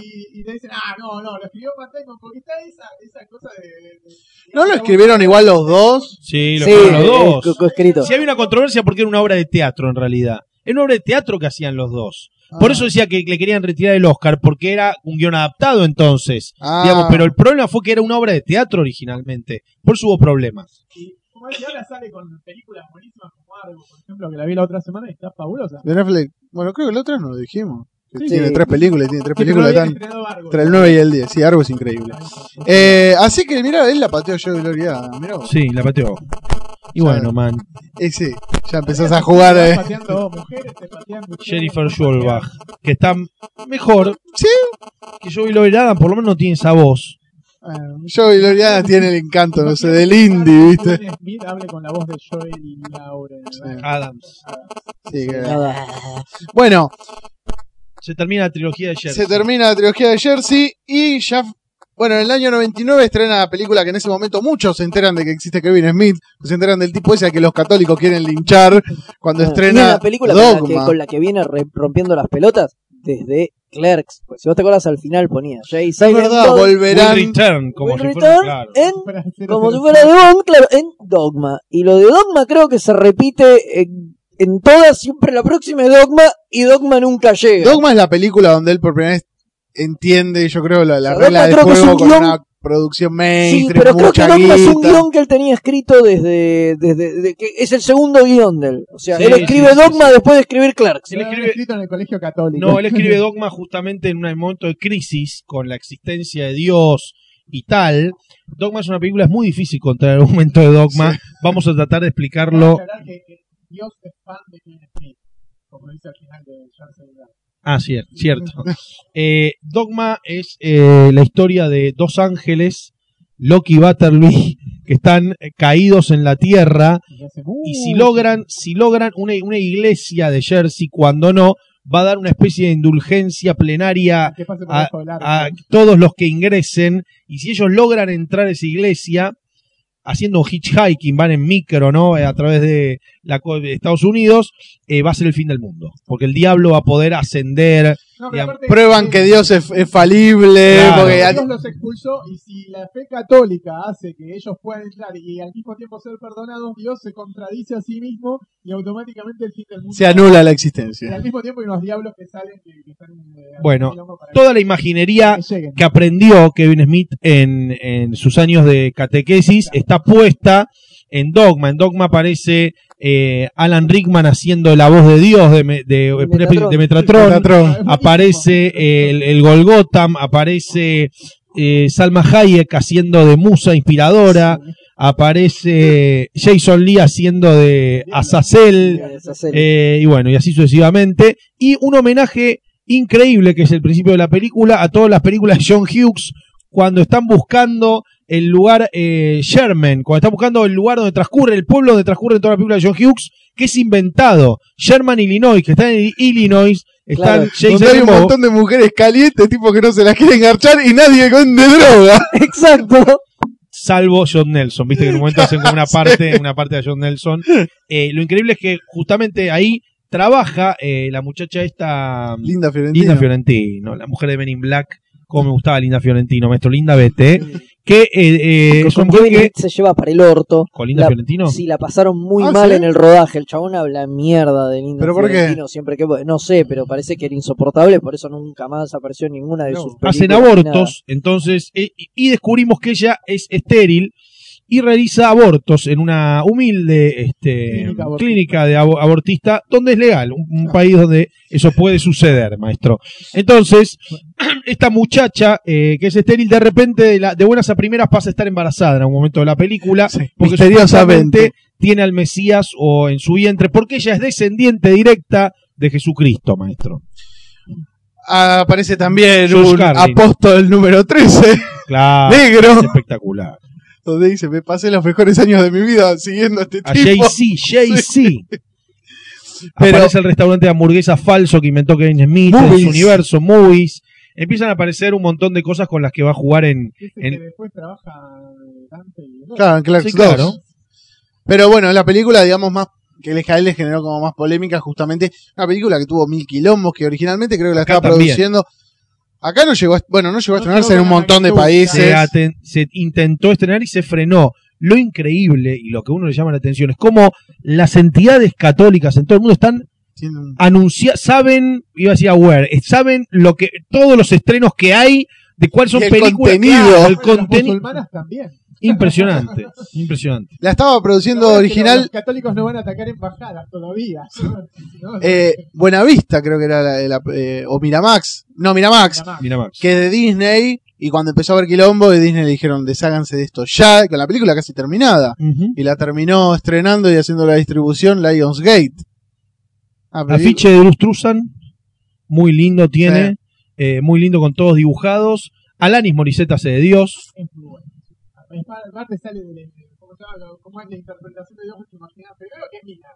Y, y te dicen, ah, no, no, lo escribió Matt Damon, porque está esa, esa cosa de. de- de- ¿No lo escribieron igual los dos? Sí, lo Sí, fueron los eh, dos. co- coescrito. Si había una controversia porque era una obra de teatro en realidad. Era una obra de teatro que hacían los dos. Por Ah. eso decía que le querían retirar el Oscar, porque era un guion adaptado entonces. Ah. Digamos, pero el problema fue que era una obra de teatro originalmente. Por eso hubo problemas. Y como es, y ahora sale con películas buenísimas como Argo, por ejemplo, que la vi la otra semana y está fabulosa. Ben Affleck, bueno, creo que el otro no lo dijimos. Sí. tiene Sí. tres películas, tiene tres películas tan, Argo. entre el 9 y el 10. Sí, algo es increíble. Eh, así que mira, él la pateó yo de Gloria. Mirá vos. Sí, la pateó. Y bueno, man. Eh, sí, ya empezás a jugar. Eh. pateando mujeres, te Jennifer Schulbach, que está mejor Sí. que Joey Loverada, por lo menos no tiene esa voz. Bueno, yo y Gloriana tiene el encanto, no sé, del indie, ¿viste? Smith hable con la voz de Joel y Lauren. Adams. Sí, que-. Bueno, Se termina la trilogía de Jersey. se termina la trilogía de Jersey y ya, bueno, en el año 99 estrena la película que en ese momento muchos se enteran de que existe Kevin Smith, se enteran del tipo ese al que los católicos quieren linchar cuando y estrena una película con la, que, Dogma. con la que viene re- rompiendo las pelotas desde Clerks. Pues si vos te acuerdas al final ponía Jay Es verdad, volverán. Return, como Will si fuera, claro. en como si fuera de Bond, claro, en Dogma. Y lo de Dogma creo que se repite en, en todas, siempre la próxima es Dogma y Dogma nunca llega. Dogma es la película donde él por primera vez entiende, yo creo, la, la regla del creo que es juego un con guión- una producción sí, mainstream, pero creo que Dogma es un guion que él tenía escrito desde, desde, de- que es el segundo guion de él. O sea, Sí, él escribe sí, sí, Dogma después de escribir lo Él escribe- escrito en el colegio católico. No, él escribe Dogma justamente en un momento de crisis con la existencia de Dios y tal. Dogma es una película, es muy difícil contar el argumento de Dogma. Vamos a tratar de explicarlo. Dios es fan de Kevin Smith, como dice al final de Girl. Ah, cierto. cierto. Eh, Dogma es eh, la historia de dos ángeles, Loki y Butterby, que están eh, caídos en la tierra Y si logran, si logran una, una iglesia de Jersey, cuando no, va a dar una especie de indulgencia plenaria a, todos los que ingresen y si ellos logran entrar a esa iglesia haciendo un hitchhiking, van en micro, ¿no? A través de, la, de Estados Unidos, eh, va a ser el fin del mundo. Porque el diablo va a poder ascender. No, digamos, Prueban eh, que Dios es, es falible, Claro. porque Dios los expulsó y si la fe católica hace que ellos puedan entrar y al mismo tiempo ser perdonados, Dios se contradice a sí mismo y automáticamente el fin del mundo se anula la Y existencia. al mismo tiempo hay unos diablos que salen que, que están eh, Bueno, Toda la imaginería que lleguen. que aprendió Kevin Smith en, en sus años de catequesis está puesta en Dogma. En Dogma aparece eh, Alan Rickman haciendo la voz de Dios de, de, Metatron. de Metatron. Metatron. Es buenísimo. aparece el, el Golgotam, aparece eh, Salma Hayek haciendo de musa inspiradora, aparece Jason Lee haciendo de Azazel, eh, y bueno, y así sucesivamente. Y un homenaje increíble, que es el principio de la película, a todas las películas de John Hughes, cuando están buscando el lugar eh, Sherman, cuando están buscando el lugar donde transcurre, el pueblo donde transcurre toda la película de John Hughes, que es inventado. Sherman, Illinois, que está en Illinois, están Claro. Jason Donde hay un montón de mujeres calientes, tipo que no se las quieren garchar y nadie vende droga. Exacto. salvo John Nelson, viste que en un momento hacen como una parte, una parte de John Nelson. Eh, lo increíble es que justamente ahí trabaja eh, la muchacha esta Linda Fiorentina. Linda Fiorentino, la mujer de Men in Black, como me gustaba Linda Fiorentino, maestro Linda Vete, que eh, eh, con Kevin que Smith se lleva para el orto. con Linda La- Fiorentino. Sí, la pasaron muy Ah, mal ¿sí? en el rodaje. El chabón habla mierda de Linda ¿Pero por qué? Fiorentino siempre que no sé, pero parece que era insoportable, por eso nunca más apareció en ninguna de No. sus películas. hacen abortos, entonces, eh, y- y descubrimos que ella es estéril y realiza abortos en una humilde este, Clínica abortista. clínica de abo- abortista, donde es legal, un, un país donde eso puede suceder, maestro. Entonces, esta muchacha eh, que es estéril, de repente, de, la- de buenas a primeras, pasa a estar embarazada en algún momento de la película, Sí, porque misteriosamente. tiene al Mesías o en su vientre, porque ella es descendiente directa de Jesucristo, maestro. aparece también George un Carlin. apóstol número 13, Claro. negro, Espectacular. Donde dice, me pasé los mejores años de mi vida siguiendo a este A tipo. Jay-Z, Jay-Z. Pero- Aparece el restaurante de hamburguesas falso que inventó Kevin Smith, Movies. su universo, movies. Empiezan a aparecer un montón de cosas con las que va a jugar en. En- que después trabaja Dante y Claro, en Sí, 2. claro. Pero bueno, la película, digamos, más que el le generó como más polémica, justamente una película que tuvo mil quilombos, que originalmente creo que la Acá estaba también. produciendo. Acá no llegó, a, bueno, no llegó a No estrenarse en un montón de países. se, intentó estrenar y se frenó. Lo increíble y lo que a uno le llama la atención es cómo las entidades católicas en todo el mundo están Tiene un- anunciadas, saben, iba a decir aware, eh, saben lo que todos los estrenos que hay, de cuáles son Y el películas, contenido. claro, el Las contenido. musulmanas también. Impresionante, impresionante. La estaba produciendo original Los católicos no van a atacar embajadas todavía. ¿no? eh, Buenavista, creo que era la, la- eh, o Miramax. No, Miramax, Nada más. Mira Max. que es de Disney. Y cuando empezó a ver quilombo, de Disney le dijeron, desháganse de esto ya, con la película casi terminada. Y la terminó estrenando y haciendo la distribución Lionsgate. Ah, Afiche de Bruce Truzan, muy lindo tiene, eh, muy lindo con todos dibujados. Alanis Morissette hace de Dios. Es muy bueno. Aparte sale de, ¿cómo, se llama? ¿Cómo es la interpretación de Dios que te imaginas? Primero que es mina.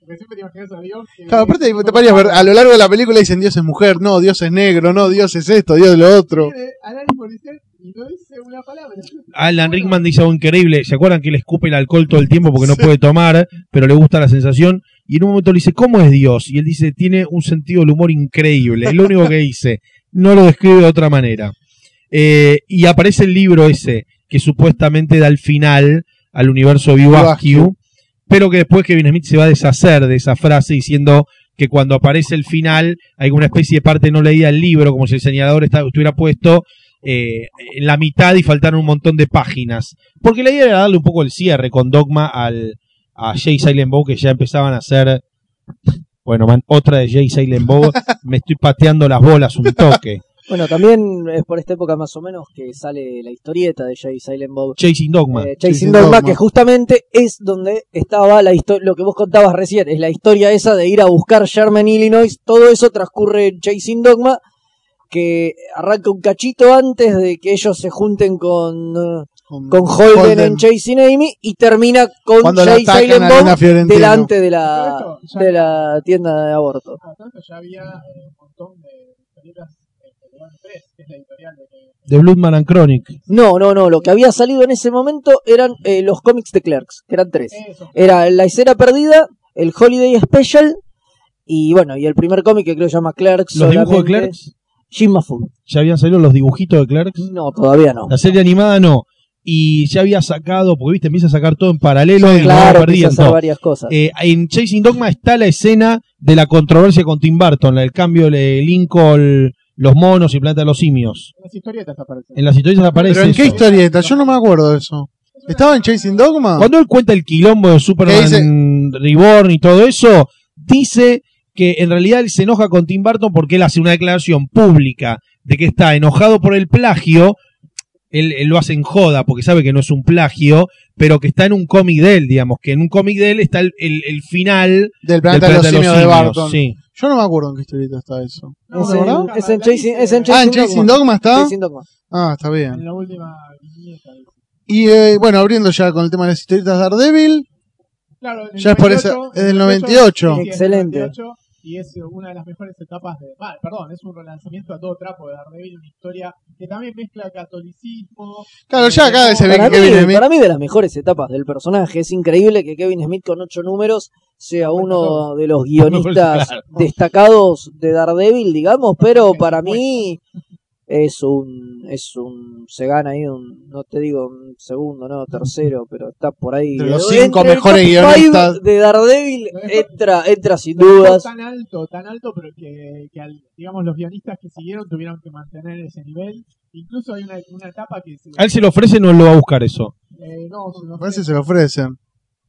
Porque siempre te imaginas a Dios. que- Claro, aparte te parías ver, a lo largo de la película dicen Dios es mujer, no, Dios es negro, no, Dios es esto, Dios es lo otro. Alanis Morissette y no dice una palabra. Alan Rickman dice algo increíble. ¿Se acuerdan que le escupe el alcohol todo el tiempo porque no puede tomar, pero le gusta la sensación? Y en un momento le dice, ¿cómo es Dios? Y él dice, tiene un sentido del humor increíble. Es lo único que dice. No lo describe de otra manera. Eh, y aparece el libro ese, que supuestamente da el final al universo Vivascu, pero que después Kevin Smith se va a deshacer de esa frase diciendo que cuando aparece el final hay una especie de parte no leída del libro, como si el señalador está- estuviera puesto eh, en la mitad y faltaron un montón de páginas. Porque la idea era darle un poco el cierre con Dogma al, a Jay Silent Bob, que ya empezaban a hacer. Bueno, man, otra de Jay Silent Bob. me estoy pateando las bolas un toque. Bueno, también es por esta época más o menos que sale la historieta de Jay Silent Bob. Chasing Dogma. Eh, Chasing Chasing Dogma, Dogma. que justamente es donde estaba la historia, lo que vos contabas recién, es la historia esa de ir a buscar Sherman, Illinois, todo eso transcurre en Chasing Dogma, que arranca un cachito antes de que ellos se junten con, con Holden, en Chasing Amy y termina con Cuando Jay Silent Bob delante de la, Todo esto ya- de la tienda de aborto. Ya había eh, un montón de historietas eh, que llevan tres, que es la editorial de Bloodman and Chronic. No, no, no, lo que había salido en ese momento eran eh, los cómics de Clerks, que eran tres. Era La Escena Perdida, el Holiday Special y bueno, y el primer cómic que creo que se llama Clerks. Los dibujos de Clerks. Jim Mahfood. Ya habían salido los dibujitos de Clerks. No, todavía no. La serie animada no. Y ya había sacado, porque viste, empieza a sacar todo en paralelo y lo va Claro, hacer varias cosas. Eh, en Chasing Dogma está la escena de la controversia con Tim Burton, la del cambio de Lincoln, los monos y Planeta de los Simios. En las historietas aparecen. En las historias aparece ¿Pero en qué historieta? Yo no me acuerdo de eso. ¿Estaba en Chasing Dogma? Cuando él cuenta el quilombo de ¿Qué Superman Reborn y todo eso, dice que en realidad él se enoja con Tim Burton porque él hace una declaración pública de que está enojado por el plagio. Él, él lo hace en joda porque sabe que no es un plagio, pero que está en un cómic de él, digamos, que en un cómic de él está el, el- el final Del del planeta de los simios de Simios, Barton. sí. Yo no me acuerdo en qué historieta está eso. No, es, no, en, es en Chasing, dice- es en Ah, en Chasing Chasing Dogma. Dogma está. Chasing Dogma. Ah, está bien. En la última viñeta. Y eh, bueno, abriendo ya con el tema de las historietas de Daredevil. Claro, Ya es por 98, eso- es del en el 98. sí, es del Excelente. 98, y es una de las mejores etapas de. ah, perdón, es un relanzamiento a todo trapo de Daredevil, una historia que también mezcla catolicismo. Claro, ya acá se ve que mí, Kevin Smith. para mí de las mejores etapas del personaje. Es increíble que Kevin Smith con ocho números sea uno de los guionistas Claro. destacados de Daredevil, digamos, pero para mí es un es un se gana ahí un no te digo un segundo, no, tercero, pero está por ahí. De los Entre cinco el mejores top guionistas. five de Daredevil Lo mejor- entra entra sin Lo dudas. tan alto, tan alto, pero que, que al- digamos los guionistas que siguieron tuvieron que mantener ese nivel. Incluso hay una, una etapa que se, A él se le ofrece, no lo va a buscar eso. eh, no, se A veces se lo ofrecen.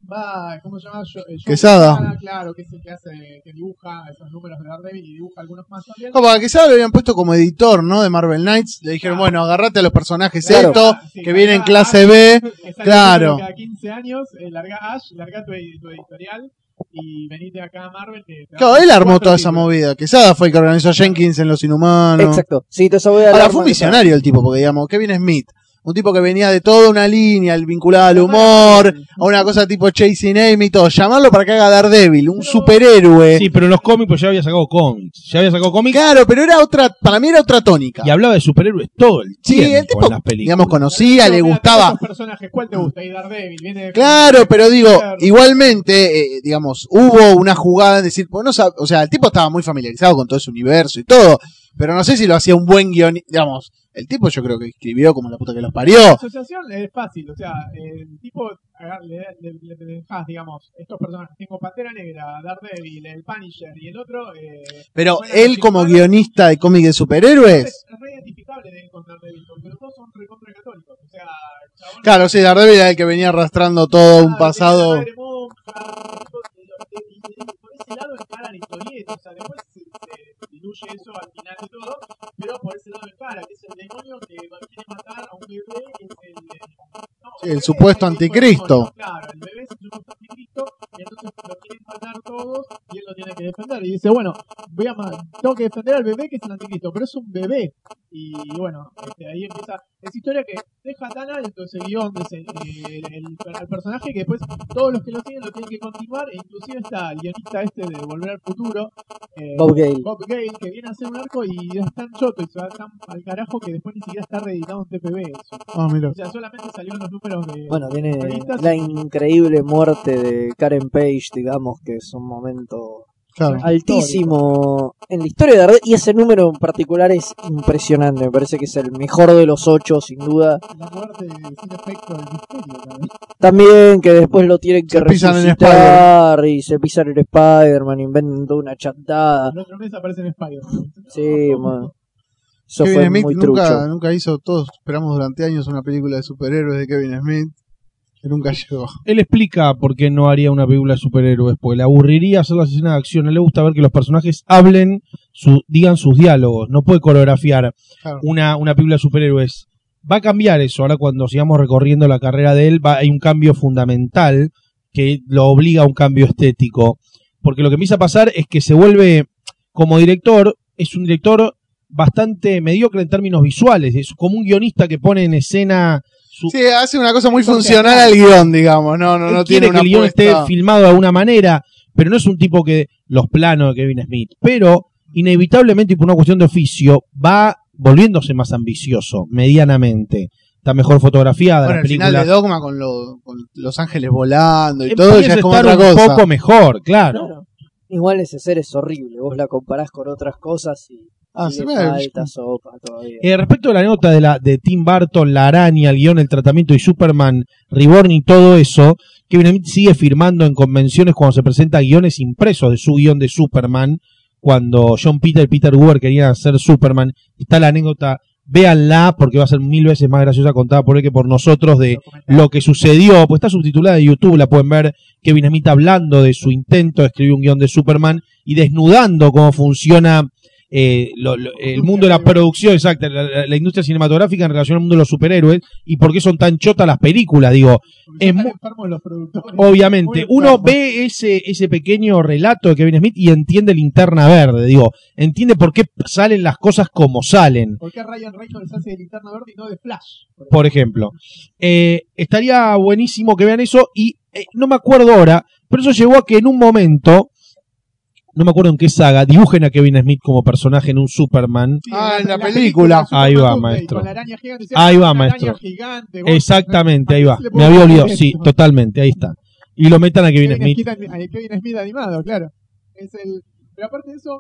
Va, ¿cómo se llama? Yo- eh, Joe Quesada. claro, que es el que hace, que dibuja esos números de Daredevil y dibuja algunos más también. Como que ya lo habían puesto como editor, ¿no? De Marvel Knights. Le dijeron, bueno, agarrate a los personajes Claro. esto, Ah, sí, que viene en larga clase Ash, B. claro. Cada 15 años, eh, larga Ash, larga tu, tu editorial. y venite acá a Marvel. Que te Claro, él armó toda esa movida. Quesada fue el que organizó Jenkins en Los Inhumanos. Exacto. Sí, te esa voy a Ahora hablar fue un visionario el tipo, porque digamos, Kevin Smith, un tipo que venía de toda una línea, el vinculado al humor, a una cosa tipo Chasing Amy y todo, llamarlo para que haga Daredevil, un superhéroe. Sí, pero en los cómics pues ya había sacado cómics. Ya había sacado cómics Claro, pero era otra, para mí era otra tónica. y hablaba de superhéroes todo el Sí, tiempo el tipo, en las películas. digamos, conocía, Pero le gustaba. personajes, ¿cuál te gusta? Y Daredevil, viene de- Claro, pero digo, igualmente, eh, digamos, hubo una jugada en decir, pues no sab- o sea, el tipo estaba muy familiarizado con todo ese universo y todo, pero no sé si lo hacía un buen guion, digamos, el tipo yo creo que escribió como la puta que los parió. La asociación es fácil, o sea, el tipo le, le, le- le dejas, digamos, estos personajes, tengo Pantera Negra, Daredevil, el Punisher y el otro. Eh, Pero él como guionista de cómic de superhéroes, Es re identificable de él con Daredevil, porque los dos son recontra católicos, o sea, chabón- claro, sí, Daredevil era el que venía arrastrando todo un Ah, pasado. monja, y- y- y- y por ese lado encara la historieta, o sea, después se, se diluye eso al final de todo, pero por ese lado encara, que es el demonio que quiere matar a un bebé, que es el, eh, no, Sí, el supuesto es el del anticristo. Claro, el bebé es el supuesto anticristo, y entonces lo quieren matar todos, y él lo tiene que defender, y dice, bueno, voy a tengo que defender al bebé que es el anticristo, pero es un bebé, y bueno, este, ahí empieza esa historia que deja tan alto ese guion ese, el, el personaje que después todos los que lo siguen lo tienen que continuar e inclusive está el guionista este de Volver al Futuro eh, Bob Gale. Bob Gale que viene a hacer un arco y es tan choto y se va tan al carajo que después ni siquiera está reeditado en TPB eso. Mira. o sea solamente salió en los números de Bueno, viene la increíble muerte de Karen Page, digamos, que es un momento Claro. altísimo en la historia de Daredevil. Y ese número en particular es impresionante. Me parece que es el mejor de los ocho, sin duda. la muerte sin efecto del misterio también. También que después lo tienen que Se resucitar y se pisan en Spider-Man, inventan toda una chantada. el otro mes aparece en Spider-Man Sí, man. Eso Kevin fue Smith muy nunca, trucho. nunca hizo, todos esperamos durante años una película de superhéroes de Kevin Smith, que nunca llegó. Él explica por qué no haría una película de superhéroes, porque le aburriría hacer las escenas de acción. Él le gusta ver que los personajes hablen, su, digan sus diálogos. No puede coreografiar Claro. una, una película de superhéroes. Va a cambiar eso. Ahora cuando sigamos recorriendo la carrera de él, va, hay un cambio fundamental que lo obliga a un cambio estético. Porque lo que empieza a pasar es que se vuelve, como director, es un director bastante mediocre en términos visuales. Es como un guionista que pone en escena su, Sí, hace una cosa muy funcional al guion, digamos, no, no, él no quiere tiene una que el guion esté filmado de alguna manera, pero no es un tipo que los planos de Kevin Smith. Pero inevitablemente y por una cuestión de oficio va volviéndose más ambicioso, medianamente. Está mejor fotografiada, Bueno, las el final de Dogma con, lo- con Los Ángeles volando y todo ya es como estar otra un cosa. poco mejor, claro. Claro. Igual ese ser es horrible. Vos la comparás con otras cosas y, Ah, falta sopa todavía. Eh, respecto a la nota de la de Tim Burton, la araña, el guion, el tratamiento y Superman, Reborn y todo eso, Kevin Smith sigue firmando en convenciones cuando se presenta guiones impresos de su guion de Superman, cuando John Peter y Peter Weber querían hacer Superman. Está la anécdota, véanla porque va a ser mil veces más graciosa contada por él que por nosotros de lo que sucedió, pues está subtitulada en YouTube, la pueden ver Kevin Smith hablando de su intento de escribir un guion de Superman y desnudando cómo funciona eh, lo- lo- el mundo de la producción, exacto, la, industria cinematográfica en relación al mundo de los superhéroes y por qué son tan chotas las películas, digo, es los productores. obviamente, uno ve ese, ese pequeño relato de Kevin Smith y entiende linterna verde, digo, entiende por qué salen las cosas como salen. ¿Por qué Ryan Reynolds hace de linterna verde y no de Flash? por ejemplo. Eh, estaría buenísimo que vean eso y eh, no me acuerdo ahora, pero eso llevó a que en un momento, no me acuerdo en qué saga, dibujen a Kevin Smith como personaje en un Superman. Sí, Ah, en la película. Superman Ahí va, maestro. con la araña gigante, Ahí va, maestro. araña gigante, Exactamente, ahí va. ¿a qué se le Me había olvidado, esto? sí, totalmente, ahí está. Y lo metan a Kevin Smith. Smith, a Kevin Smith animado, claro. Es el, pero aparte de eso,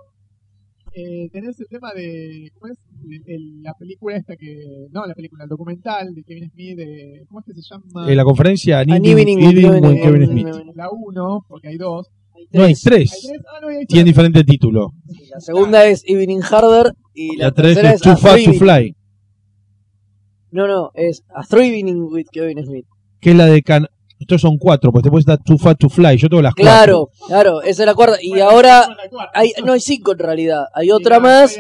eh, tenés el tema de. ¿Cómo es? El- el- la película esta que. No, la película, el documental de Kevin Smith. De, ¿Cómo es que se llama? En la conferencia, An Evening- Evening with Evening Kevin- Kevin Kevin. Smith. La 1, porque hay dos. No, hay ¿Hay tres. Ah, no, hay Tienen diferente título. La segunda es Evening Harder y la, La tres tercera es es Too Fast to Fly, No, no, es A Thriving with Kevin Smith. que es la de Can... Estos son cuatro, pues después está Too Fast to Fly. Yo tengo las cuatro. Claro, claro, esa es la cuarta. Y ahora hay, no hay cinco en realidad. Hay otra más.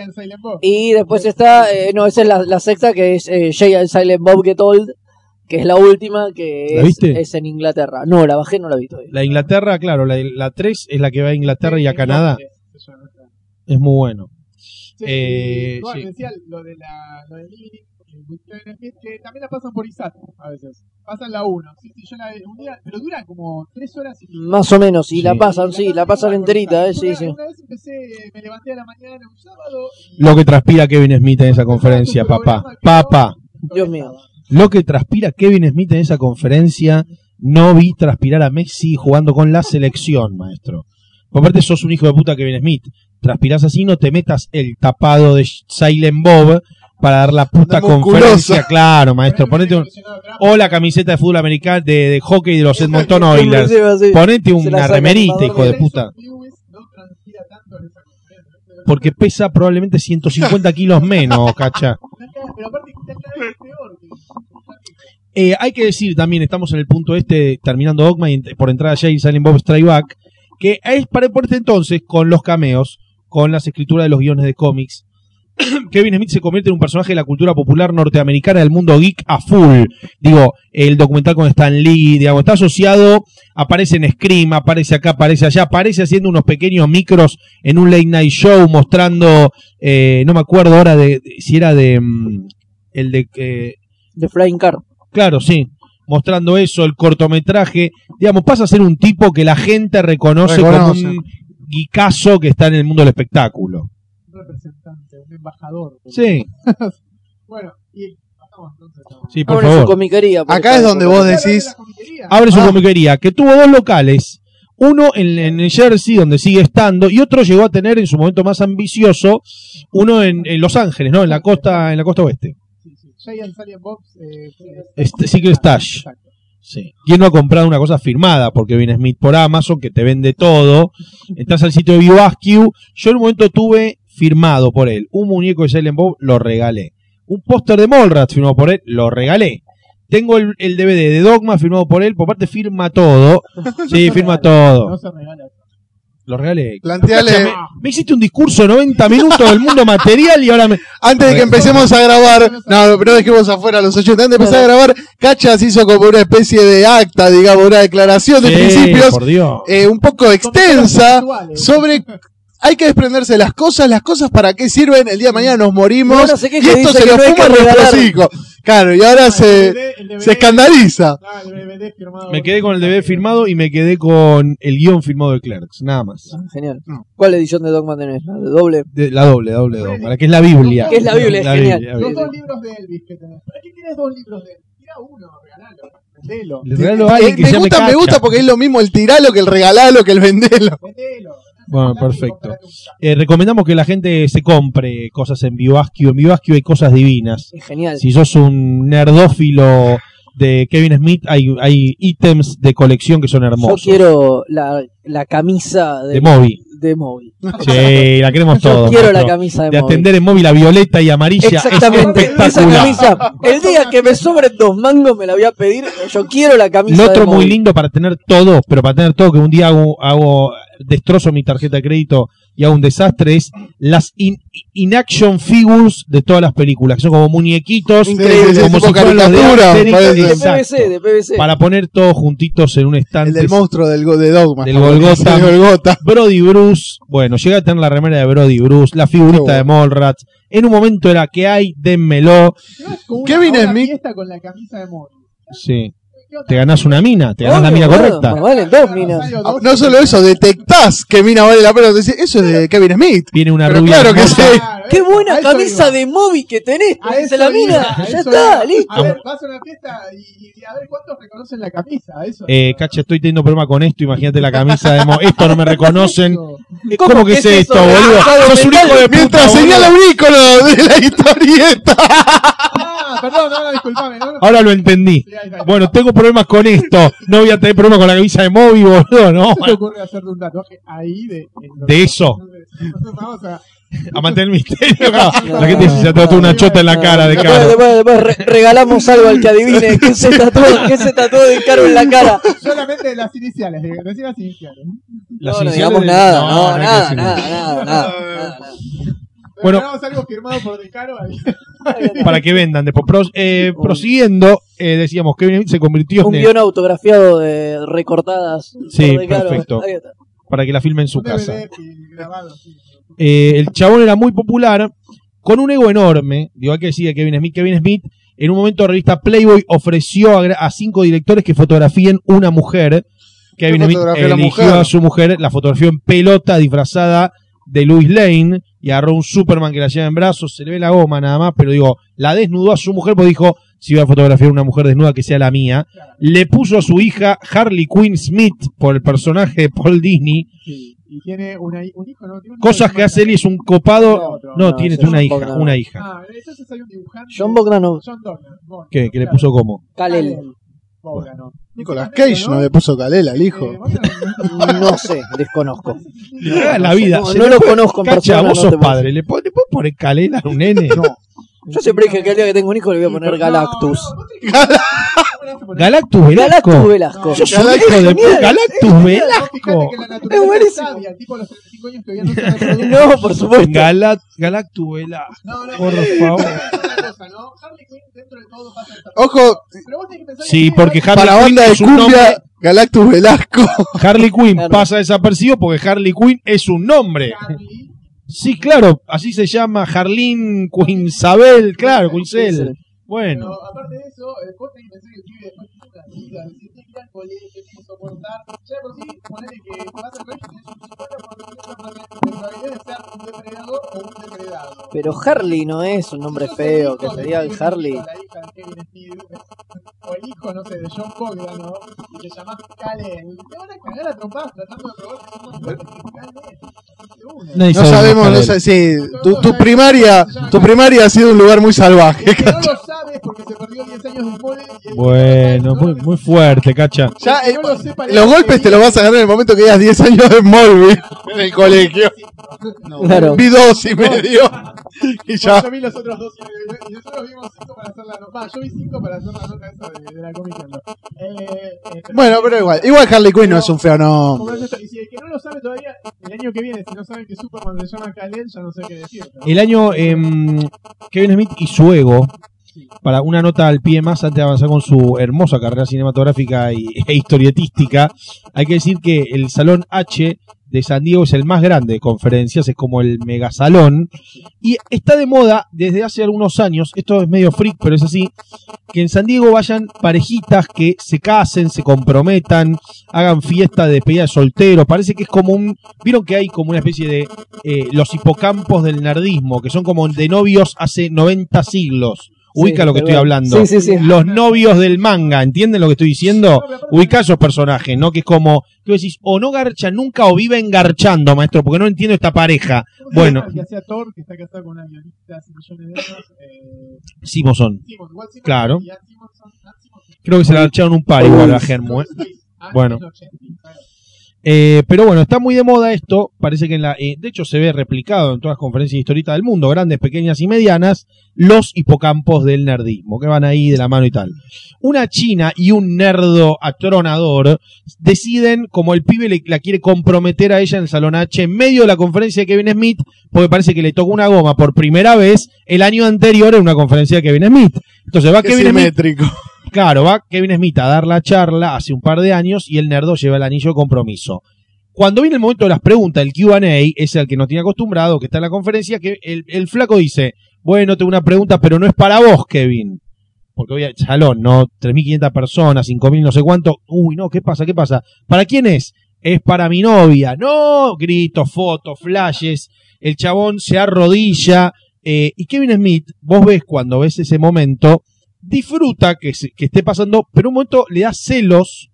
Y después está, eh, no, esa es la, la sexta que es eh, Jay and Silent Bob Get Old, que es la última que ¿La es, viste? es en Inglaterra. No, la bajé, no la vi todavía. La Inglaterra, claro, la, la 3 es la que va a Inglaterra y a Canadá. Es muy bueno. Sí, Eh, bueno, sí. decía lo de la lo de Living eh, que también la pasan por ISAT a veces. Pasan la 1. Sí, sí, yo la un día, pero dura como 3 horas y Más o menos, y Sí. la pasan, sí, la pasan enterita, eh, sí, Una- sí. Una vez empecé, me levanté a la mañana un sábado y Lo que transpira Kevin Smith en esa conferencia, papá. Papá. Dios mío. Lo que transpira Kevin Smith en esa conferencia, no vi transpirar a Messi jugando con la selección, maestro. Por parte, sos un hijo de puta Kevin Smith. Transpirás así, no te metas el tapado de Silent Bob para dar la puta conferencia. Claro, maestro. Ponete un, o la camiseta de fútbol americano de, de hockey de los Edmonton Oilers. Ponete una remerita, hijo de puta. Porque pesa probablemente 150 kilos menos, cacha. Pero aparte que está cada vez peor. Eh, hay que decir también, estamos en el punto este, terminando Dogma y por entrada ya y Silent Bob Strike Back, que es para por este entonces, con los cameos, con las escrituras de los guiones de cómics, Kevin Smith se convierte en un personaje de la cultura popular norteamericana del mundo geek a full. Digo, el documental con Stan Lee, está asociado, aparece en Scream, aparece acá, aparece allá, aparece haciendo unos pequeños micros en un late night show mostrando, eh, no me acuerdo ahora de, si era de, mm, el de, eh, De Flying Car. Claro, sí. Mostrando eso, el cortometraje. Digamos, pasa a ser un tipo que la gente reconoce, Reconoce. como un guicazo que está en el mundo del espectáculo. Un representante, un embajador. Sí, Bueno, y pasamos entonces a- sí, por Abre su favor. comiquería. por Acá es donde vos decís, comiquería. Abre su Ah. comiquería, que tuvo dos locales. Uno en, en Jersey, donde sigue estando, y otro llegó a tener en su momento más ambicioso, uno en, en Los Ángeles, ¿no? En la costa, en la costa oeste. Giant Silent. Eh, Este, Secret Stash. Exacto. Sí. ¿Quién no ha comprado una cosa firmada? Porque viene Smith por Amazon, que te vende todo. Entras al sitio de BioAskew. Yo en un momento tuve firmado por él un muñeco de Silent Bob, lo regalé. Un póster de Mallrats firmado por él, lo regalé. Tengo el, el DVD de Dogma firmado por él, por parte firma todo. Sí, firma No todo. se regala. Lo regalé. planteale, Me hiciste un discurso de 90 minutos del mundo material y ahora me... antes de que empecemos a grabar, no, pero dejemos afuera a los 80, antes de empezar a grabar, Cachas hizo como una especie de acta, digamos, una declaración de Sí, principios, por Dios. eh, un poco extensa, sobre hay que desprenderse de las cosas, las cosas para qué sirven, el día de mañana nos morimos, Y esto se lo no fuma regalar. hijos. Claro, y ahora Ah, se, DVD, se escandaliza. Ah, el DVD firmado. Me quedé con el DVD firmado y me quedé con el guion firmado de Clerks, nada más. Ah, Genial. ¿Cuál edición de Dogma tenés? ¿La de doble? De- la doble, doble, doble. Para que es la Biblia. Que es la Biblia, es genial. la Los dos libros de Elvis que tenés. ¿Para qué querés dos libros de Elvis? Tira uno, regalalo, vendelo. Le regalo a alguien Eh, que me gusta, me Cacha. gusta porque es lo mismo el tiralo que el regalalo que el vendelo. Vendelo. Bueno, perfecto. Eh, recomendamos que la gente se compre cosas en BioAskew. En BioAskew hay cosas divinas. Es genial. Si sos un nerdófilo de Kevin Smith, hay, hay ítems de colección que son Yo hermosos. quiero la, la camisa de, De Moby. de Moby. Sí, la queremos Yo todos. quiero la camisa de, De Moby. atender en móvil la violeta y amarilla. Exactamente, Es esa camisa. El día que me sobren dos mangos me la voy a pedir. Yo quiero la camisa Lo otro de muy Moby. lindo para tener todo, pero para tener todo, que un día hago, hago destrozo mi tarjeta de crédito y hago un desastre, es las in, in-action figures de todas las películas, que son como muñequitos, Increíble. Como si fueran los de PVC, de PVC. para poner todos juntitos en un El estante. del monstruo del, de Dogma. Del Golgotha. Del Golgotha. Brody Bruce, bueno, llega a tener la remera de Brody Bruce, la figurita bueno. de Mallrats. En un momento era que hay, como Kevin Smith- con la camisa de Moby. Sí. Te ganás una mina, te ganás la mina bueno, correcta. más valen dos minas. Salgo Ah, dos No solo eso, detectás que Mina vale la pena. Decís, eso es de Kevin Smith. Viene una Pero rubia claro que hermosa. sí. Claro, Qué eso- buena camisa iba. de Moby que tenés. Eso la iba, mina. a Ya eso está, iba. listo. A ver, vas a una fiesta y, y a ver cuántos reconocen la camisa. Eso. Eh, Cacha, estoy teniendo problema con esto. Imagínate la camisa de Mo. Esto no me reconocen. Eso. ¿Cómo, que es esto, boludo? Ah, Sos un hijo de. Mientras señala un ícono de la historieta. Ah, perdón, no, no, disculpame. No, no. Ahora lo entendí. Sí, ahí está. Bueno, tengo problemas con esto. No voy a tener problemas con la camisa de Moby, boludo. No. ¿Qué se te ocurre hacerle un tatuaje ahí de, De eso. Entonces, vamos a. A mantener el misterio. La gente dice, se tatuó una chota en la cara de Después, cara. después, después re- regalamos algo al que adivine qué se tatuó, qué se tatuó de caro en la cara. Solamente las iniciales, de- las iniciales. Las no, no iniciales digamos de- nada, no, no, no hay que nada, decir nada, nada. nada, nada, nada, nada. Bueno. Regalamos algo firmado por De Caro ahí. Para que vendan. Después, Pros- eh, prosiguiendo, eh, decíamos, Kevin Smith se convirtió Un en el- guion autografiado de recortadas. Sí, por perfecto. Ahí está. para que la filme en su Un casa. DVD grabado, sí. Eh, el chabón era muy popular, con un ego enorme. Digo, hay que decir de Kevin Smith. Kevin Smith, en un momento, la revista Playboy ofreció a, cinco directores que fotografíen una mujer. Kevin ¿Qué Smith eligió mujer? a su mujer, la fotografió en pelota disfrazada de Louis Lane y agarró un Superman que la lleva en brazos, se le ve la goma nada más, pero digo, la desnudó a su mujer porque dijo, si voy a fotografiar una mujer desnuda que sea la mía. Le puso a su hija Harley Quinn Smith por el personaje de Paul Disney. Sí. Y tiene una, un hijo, ¿no? Tiene un Cosas que hace él y es un copado. No, No, no, tiene una un hija, una hija. Ah, entonces hay un dibujante. John Bogdanov. John ¿Qué? ¿Que le puso como? Kalel. Bogdanov. Nicolas Cage no le puso calela al hijo. Eh, No sé, desconozco. Caga la vida. No, no le lo puede- conozco en Cacha, persona, vos no sos padre. ¿Le puedes poner calena a un nene? Yo siempre dije que el día que tengo un hijo le voy a poner Galactus. Galactus Velasco. Galactus Velasco. Sos un hijo de puta. Galactus Velasco. Fíjate que la naturaleza Es buenísimo. el tipo a los 35 años todavía no se. No, por supuesto. Gala- Galactus Velasco. No, no, Por favor. pero es una cosa, ¿no? Harley Quinn dentro de todo pasa esta- Ojo, Sí, que- porque Harley para Quinn banda de es un nombre. cumbia, Galactus Velasco. Harley Quinn Claro. pasa desapercibido porque Harley Quinn es un nombre. Harley, Sí, claro, así se llama Harleen Quinsabel, claro, Quincel. Bueno, Pero aparte de eso, vos tenés que pensar que el pibe después tiene una vida, es decir, tiene que ir al colegio, tiene que soportar. Ya por sí, ponele que vas al colegio y tenés un 50% de probabilidad de ser un depredador o un depredado. Pero Harley no es un nombre feo, el que hijo se de diga Kevin Harley. Smith, La hija de Kevin Smith, o el hijo, no sé, de John Bogdanov, y te llamás Kalen. Te van a cagar a trompadas tratando de probar que son más fuertes que Kalen. No sabe sabemos, no sé, sí, tu, tu primaria, tu primaria ha sido un lugar muy salvaje. El Bueno, muy, muy fuerte, cacha. Ya, El eh, no lo sepa, los golpes te los vas a ganar en el momento que hayas 10 años de Smallville en el colegio. Claro. Vi dos y medio. Y Bueno, ya. yo vi los otros dos y, medio, y nosotros vimos cinco para hacer la nota. Va, yo vi cinco para hacer la nota esa de, de la Comic Con. Eh, eh, Bueno, pero igual. Igual Harley Quinn no es un feo como nombre. es esto, Y si el que no lo sabe todavía, el año que viene, si no saben que Superman se llama Kal-El, ya no sé qué decir. ¿no? El año em, Kevin Smith y su ego, para una nota al pie más antes de avanzar con su hermosa carrera cinematográfica y, e historietística, hay que decir que el Salón H de San Diego es el más grande de conferencias, es como el megasalón, y está de moda desde hace algunos años, esto es medio freak, pero es así, que en San Diego vayan parejitas que se casen, se comprometan, hagan fiesta de despedida de soltero, parece que es como un, vieron que hay como una especie de eh, los hipocampos del nerdismo, que son como de novios hace 90 siglos. Ubica Sí, lo que estoy hablando. Sí, sí, sí. Los novios del manga, ¿entienden lo que estoy diciendo? Ubica esos personajes, ¿no? Que es como, vos decís, o no garchan nunca o viven garchando, maestro, porque no entiendo esta pareja. Bueno, Que hacía Thor, que está casado con una guionista hace millones de años. Eh, Simonson. Claro. Simonson. Creo que se la garcharon un par igual a Germo, ¿eh? Ah, Bueno. Es 80, claro. Eh, pero bueno, está muy de moda esto. Parece que en la, eh, de hecho se ve replicado en todas las conferencias historietas del mundo, grandes, pequeñas y medianas, los hipocampos del nerdismo, que van ahí de la mano y tal. Una china y un nerdo atronador deciden, como el pibe le- la quiere comprometer a ella en el Salón H, en medio de la conferencia de Kevin Smith, porque parece que le tocó una goma por primera vez el año anterior en una conferencia de Kevin Smith. Entonces va Qué Kevin Smith simétrico. Claro, va Kevin Smith a dar la charla hace un par de años y el nerdo lleva el anillo de compromiso. Cuando viene el momento de las preguntas, el QA, es el que no tiene acostumbrado, que está en la conferencia, que el, flaco dice, bueno, tengo una pregunta, pero no es para vos, Kevin. Porque hoy salón, ¿no? 3.500 personas, 5.000 no sé cuánto. Uy, no, ¿qué pasa? ¿Qué pasa? ¿Para quién es? Es para mi novia. No, gritos, fotos, flashes. El chabón se arrodilla. eh, y Kevin Smith, vos ves cuando ves ese momento, disfruta que, se- que esté pasando, pero un momento le da celos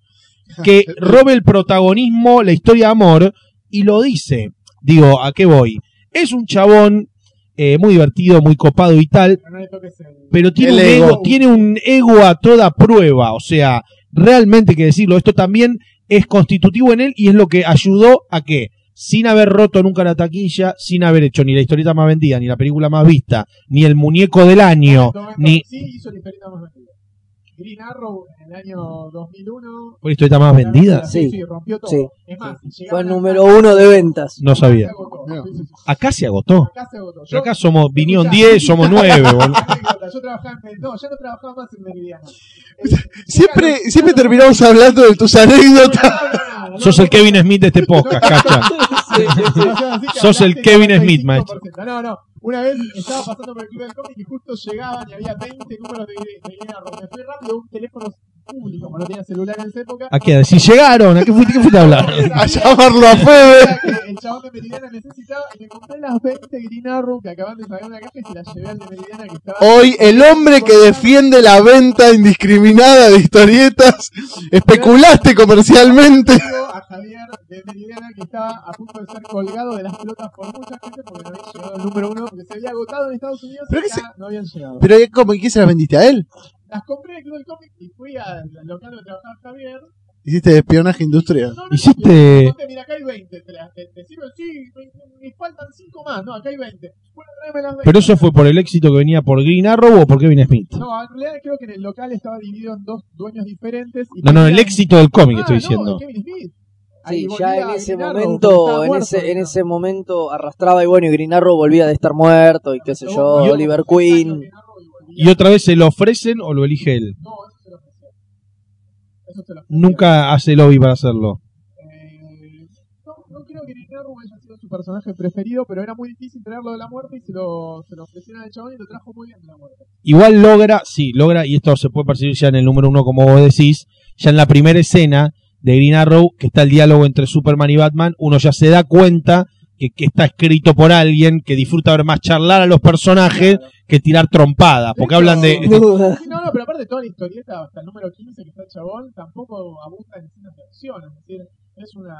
que robe el protagonismo, la historia de amor, y lo dice. Digo, ¿a qué voy? Es un chabón eh, muy divertido, muy copado y tal, Pero el. pero tiene un ego. ego, tiene un ego a toda prueba, o sea, realmente hay que decirlo, esto también es constitutivo en él y es lo que ayudó a que, sin haber roto nunca la taquilla, sin haber hecho ni la historieta más vendida, ni la película más vista, ni el muñeco del año, Momento, ni... Sí, hizo la historieta más vendida. Green Arrow en el año 2001. ¿Fue la historieta más vendida? Sí. Sí, rompió todo. Sí. Es más, Fue el número uno de ventas. No sabía. Se agotó. No. Acá se agotó. Acá se agotó. Yo- Acá somos, vinieron Escuchá. 10, somos 9, boludo. Anécdota, Yo trabajaba en no, ya no trabajaba más en Meridiano. Eh, Siempre, llegaron- siempre terminamos hablando de tus anécdotas. No, no, no, no, Sos el Kevin Smith de este podcast, cacha. Sí, sí, sí. Sos el Kevin Smith, 95%. maestro. No, no. Una vez estaba pasando por el club del cómic y justo llegaban y había 20 números de, de Arrow. Me fui rápido un teléfono público, como no tenía celular en esa época. ¿A qué? Si llegaron, ¿a qué fuiste, qué fuiste a hablar? A llamarlo a Fede. El chabón de Meridiana necesitaba y me compré las 20 Green Arrow que acaban de sacar una caja y se las llevé al de Meridiana que estaba. Hoy el hombre que defiende la venta indiscriminada de historietas, especulaste comercialmente. a Javier de Meridiana que estaba a punto de ser colgado de las pelotas por mucha gente porque no había llegado al número uno porque se había agotado en Estados Unidos Pero y no habían llegado. Pero ¿cómo? ¿Y qué se las vendiste a él? Las compré en el Club del Cómic y fui al al local donde trabajaba Javier. Hiciste espionaje industrial. No, no, Hiciste- no, mira, acá hay 20. ¿Te, las- te, te sirven? Sí, me, me faltan 5 más. No, acá hay 20. Bueno, tráeme las 20. ¿Pero eso fue por el éxito que venía por Green Arrow o por Kevin Smith? No, en realidad creo que en el local estaba dividido en dos dueños diferentes. Y No, no, el éxito del cómic Ah, estoy no, diciendo. Kevin Smith. Sí, ya en ese momento, en muerto, ese, en ese momento arrastraba y bueno, y Green Arrow volvía de estar muerto y qué sé yo. Oliver Queen. Y volvía. ¿Y otra vez se lo ofrecen o lo elige él? No, eso se lo ofreció. Eso se lo ofreció. Nunca hace lobby para hacerlo. Eh, no, no creo que Green Arrow haya sido su personaje preferido, pero era muy difícil traerlo de la muerte y se lo, se lo ofrecieron al chabón y lo trajo muy bien de la muerte. Igual logra, sí, logra, y esto se puede percibir ya en el número uno, como vos decís, ya en la primera escena de Green Arrow, que está el diálogo entre Superman y Batman, uno ya se da cuenta que, que está escrito por alguien que disfruta ver más charlar a los personajes que tirar trompadas, porque hablan de... No, no, pero aparte toda la historieta, hasta el número 15 que está el chabón, tampoco abunda en escenas de acción. Es decir, es una,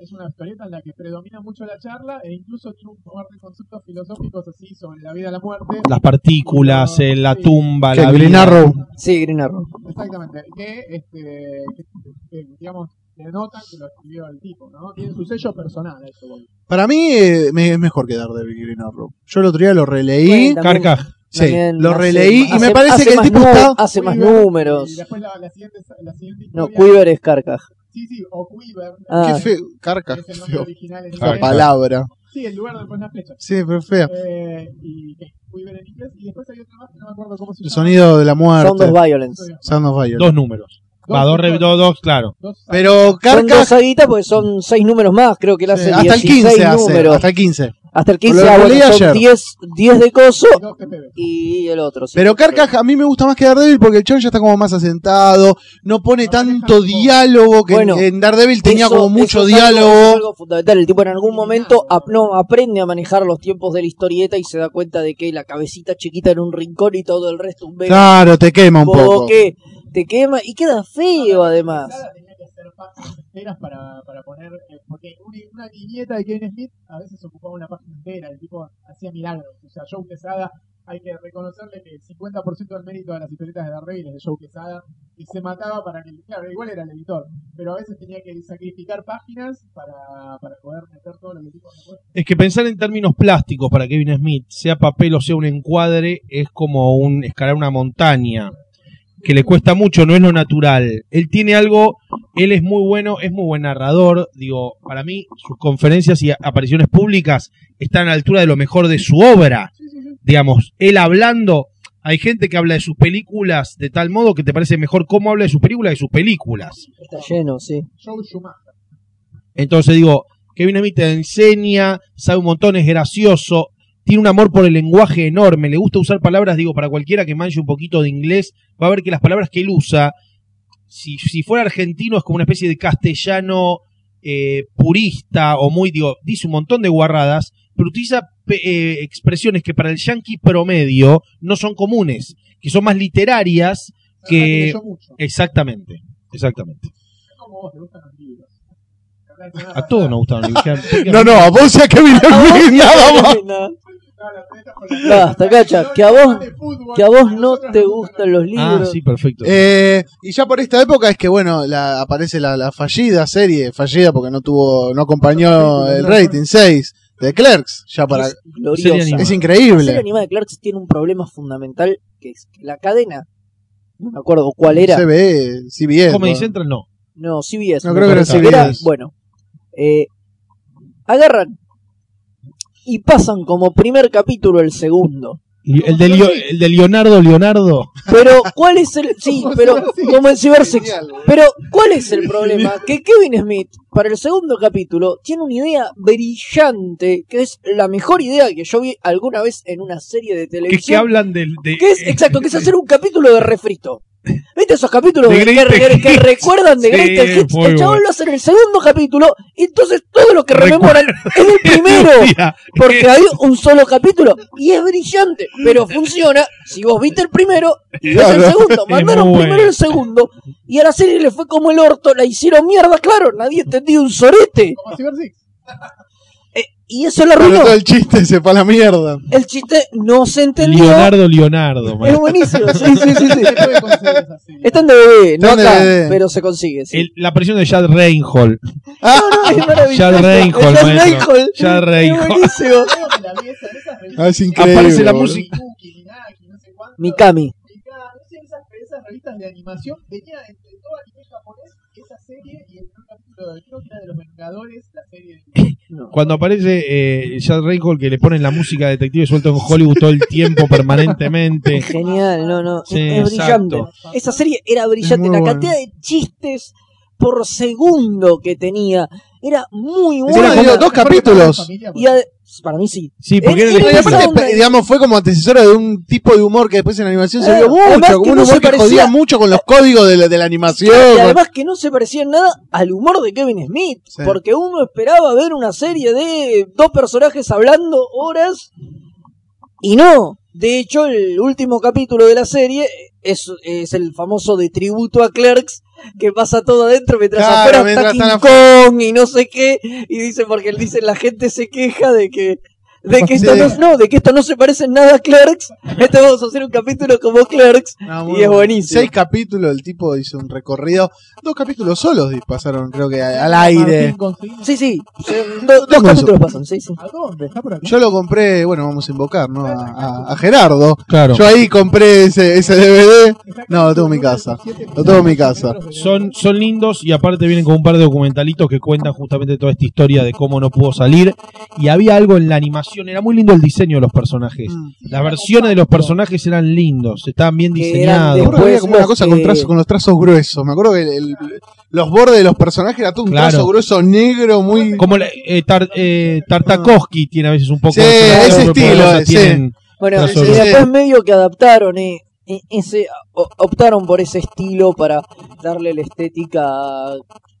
es una historieta en la que predomina mucho la charla e incluso tiene un par de conceptos filosóficos así sobre la vida y la muerte. las partículas, eh, la tumba, Que la Green vida. Arrow. Sí, Green Arrow. Exactamente, que, este, que, que, digamos, denotan que lo escribió el tipo, ¿no? Tiene su sello personal, eso voy. Para mí eh, me- es mejor que Daredevil Green Arrow. Yo el otro día lo releí. Bueno, también- Carcaj. Sí, también lo hace- releí y hace- me parece hace que el más tipo nu- está... Hace más Quiver, números. Y después la, la siguiente, la siguiente No, historia- Quiver es Carcaj. Sí, sí, o Quiver. Ah. Qué feo. Carca, que es el nombre feo. original en Esa inglés. palabra. Sí, el lugar después la flecha. Sí, pero fea. Eh, y que Quiver en inglés. Y después hay otra más que no me acuerdo cómo se El llama. sonido de la Sound of muerte. Violence. Sound of Violence. Dos números. Va, dos, dos, dos, claro. Pero Son Carca dos saguitas porque son seis números más, creo que él hace hasta el 16 15 hace. números. Hasta el 15. Hasta el 15, Lo ah, bueno, leí son ayer. 10, 10 de coso y el otro. sí. Pero Carcaj a mí me gusta más que Daredevil porque el chabón ya está como más asentado, no pone No, tanto diálogo que Bueno, en Daredevil tenía Eso- como mucho eso es algo- diálogo. es algo fundamental. El tipo en algún momento ap- no, aprende a manejar los tiempos de la historieta y se da cuenta de que la cabecita chiquita en un rincón y todo el resto un bebé. Claro, te quema un poco. que te quema y queda feo además. Tenía que hacer páginas enteras para, para poner. eh, porque una, una viñeta de Kevin Smith a veces ocupaba una página entera. El tipo hacía milagros. O sea, Joe Quesada, hay que reconocerle que el 50% del mérito de las historietas de Daredevil es de Joe Quesada. Y se mataba para que. Claro, igual era el editor. Pero a veces tenía que sacrificar páginas para, para poder meter todo lo que el tipo. Es que pensar en términos plásticos para Kevin Smith, sea papel o sea un encuadre, es como un escalar una montaña, que le cuesta mucho, no es lo natural. Él tiene algo, él es muy bueno, es muy buen narrador, digo, para mí sus conferencias y apariciones públicas están a la altura de lo mejor de su obra. Digamos, él hablando, hay gente que habla de sus películas de tal modo que te parece mejor cómo habla de sus películas que de sus películas. Está lleno, sí. Entonces digo, Kevin Smith te enseña, sabe un montón, es gracioso, tiene un amor por el lenguaje enorme, le gusta usar palabras, digo, para cualquiera que manche un poquito de inglés, va a ver que las palabras que él usa, si, si fuera argentino es como una especie de castellano eh, purista o muy, digo, dice un montón de guarradas, pero utiliza pe- eh, expresiones que para el yankee promedio no son comunes, que son más literarias que... Exactamente, exactamente. Es como vos, te gustan los libros. A todos nos gustan los libros. No, no, a vos ya que vine nada más. Basta, cacha, que a vos- Que a vos no te gustan los Ah, libros. sí, perfecto. Eh, y ya por esta época es que bueno, la, aparece la, la fallida serie, fallida porque no tuvo, no acompañó el rating 6 de Clerks, ya para, Es gloriosa. Es La serie increíble. animada de Clerks tiene un problema fundamental que es que la cadena no me acuerdo cuál era. Se ve, si bien. Comedy ¿no? Central no. No, CBS. No, creo que era CBS. Bueno, eh, agarran y pasan como primer capítulo el segundo. Y El de, Leo- el de Leonardo, Leonardo. Pero, ¿cuál es el. Sí, pero. Como en Cyber Six. Genial, boludo. Pero, ¿cuál es el problema? Que Kevin Smith, para el segundo capítulo, tiene una idea brillante, que es la mejor idea que yo vi alguna vez en una serie de Que, televisión. que hablan del. De, Que es, exacto, que es hacer un capítulo de refrito. ¿Viste esos capítulos De que, que- recuerdan de Sí, Greatest Hits? El chabón bueno. lo hace en el segundo capítulo y entonces todo lo que rememoran es el primero. Porque hay un solo capítulo y es brillante, pero funciona si vos viste el primero y ves el segundo. Mandaron primero el segundo y a la serie le fue como el orto, la hicieron mierda, claro, nadie entendió un sorete. Como y eso lo Pero arruinó. todo el chiste se fue a la mierda. El chiste no se entendió. Leonardo, Leonardo. Es man. buenísimo, sí, sí, sí. sí. Está en DVD, no acá, pero se consigue. Sí. El- la aparición de Chad Reinhold. No, no, es maravilloso. Chad Reinhold, Chad. Reinhold. Chad Es Reinhold. buenísimo. Esas revistas Ah, es increíble. Aparece la música. Mikami. Esas, esas revistas de animación venía entre todo anime japonés, esa serie y el creo que era de los Vengadores, la serie de Cuando aparece eh, Chad Reinhold que le ponen la música de Detective Suelto en Hollywood todo el tiempo, permanentemente. Genial, no, no. Sí, es brillante. exacto. Esa serie era brillante. La cantidad de chistes por segundo que tenía era muy Era buena. como dos capítulos. Y ade- para mí sí. Sí, porque Eh, era el- aparte, digamos, fue como antecesora de un tipo de humor que después en la animación se Eh, vio además mucho, como un no humor se que parecía- jodía mucho con los códigos de la, de la animación. Y además que no se parecía en nada al humor de Kevin Smith. Sí. Porque uno esperaba ver una serie de dos personajes hablando horas. Y no. De hecho, el último capítulo de la serie es, es el famoso de tributo a Clerks. Que pasa todo adentro mientras Claro, afuera mientras está King Kong y no sé qué. Y dice, porque él dice, la gente se queja de que. De que, esto Sí. no, no, de que esto no se parece en nada a Clerks. Entonces vamos a hacer un capítulo como Clerks. No, muy y es buenísimo. Seis capítulos, el tipo hizo un recorrido. Dos capítulos solos pasaron, creo que al aire. Sí, sí. Do- dos capítulos pasan, sí, sí. ¿A dónde? ¿Está por acá? Yo lo compré, bueno, vamos a invocar, ¿no? A, a- a Gerardo. Claro. Yo ahí compré ese, ese DVD. No, lo tengo en mi casa. Lo tengo en mi casa. Son, son lindos y aparte vienen con un par de documentalitos que cuentan justamente toda esta historia de cómo no pudo salir. Y había algo en la animación, era muy lindo el diseño de los personajes. Mm. Las versiones de los personajes eran lindos, estaban bien eran Me diseñados. acuerdo que había como una cosa que- con, trazos- con los trazos gruesos. Me acuerdo que el- el- los bordes de los personajes era todo un Claro. trazo grueso negro, muy. Como la- eh, Tar- eh, Tartakovsky tiene a veces un poco Sí, de ese estilo, sí. tienen- Bueno, Trazo y después medio que adaptaron eh, eh, ese optaron por ese estilo para darle la estética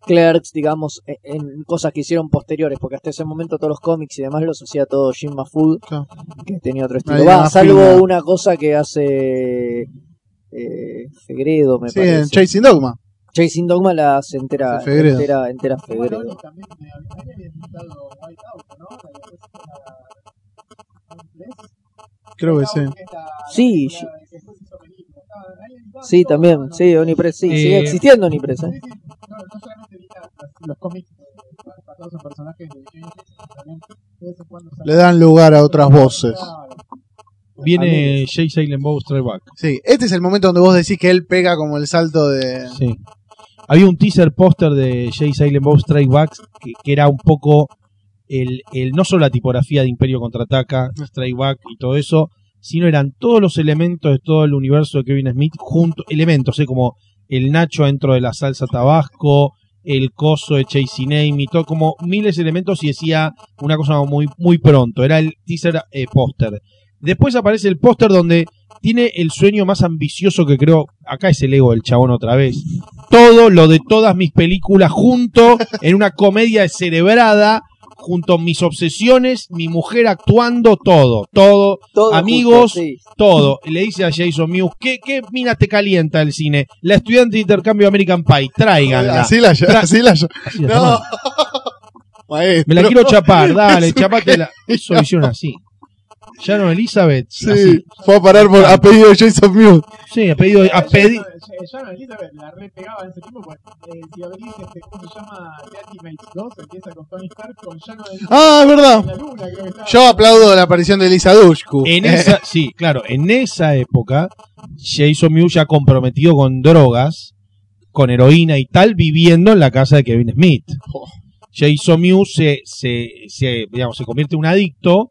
Clerks, digamos, e- en cosas que hicieron posteriores, porque hasta ese momento todos los cómics y demás los hacía todo Jim Mahfood, Claro. que tenía otro estilo. Va, salvo fina. una cosa que hace eh, Fegredo, me Sí, en parece. Chasing Dogma. Chasing Dogma la hace entera, Fegredo. entera, entera Bueno, Fegredo. de- Creo que sí. Sí, Sí, también, sí, Onipress, sí, Eh, sigue existiendo Onipress, ¿eh? No, no solamente los cómics eh, basados en personajes de también de vez en cuando Le dan lugar a otras voces. Claro. Viene Jay Silent Bob Strike Back. Sí, este es el momento donde vos decís que él pega como el salto de. Sí. Había un teaser póster de Jay Silent Bob Strike Back que, que era un poco el, el no solo la tipografía de Imperio Contraataca, Strike Back y todo eso, sino eran todos los elementos de todo el universo de Kevin Smith juntos, elementos, ¿eh? como el Nacho dentro de la salsa tabasco, el coso de Chasing Amy, todo como miles de elementos y decía una cosa muy, muy pronto, era el teaser eh, póster. Después aparece el póster donde tiene el sueño más ambicioso que creo, acá es el ego del chabón otra vez, todo lo de todas mis películas junto en una comedia descerebrada, junto a mis obsesiones, mi mujer actuando, todo, todo, Todo amigos, sí. todo. Y le dice a Jason Mewes, ¿qué, qué mina te calienta el cine? La estudiante de intercambio American Pie, tráiganla. Así la así la Así la No. Maestro. Me la quiero chapar, dale, chapátela. Eso lo hicieron así. Sharon Elizabeth. Sí, así. fue a parar por a pedido de Jason Mewes. Sí, a pedido, a pedi- Sharon Elizabeth la re pegaba en ese tiempo, pues, eh, si abrís este, ¿cómo se llama? The Ultimates 2, empieza con Tony Stark, con Sharon Elizabeth Ah, es verdad. la luna, creo que estaba. Yo aplaudo la aparición de Lisa Dushku. En esa, sí, claro, en esa época, Jason Mewes ya comprometido con drogas, con heroína y tal, viviendo en la casa de Kevin Smith. Jason Mewes se, se, se, digamos, se convierte en un adicto,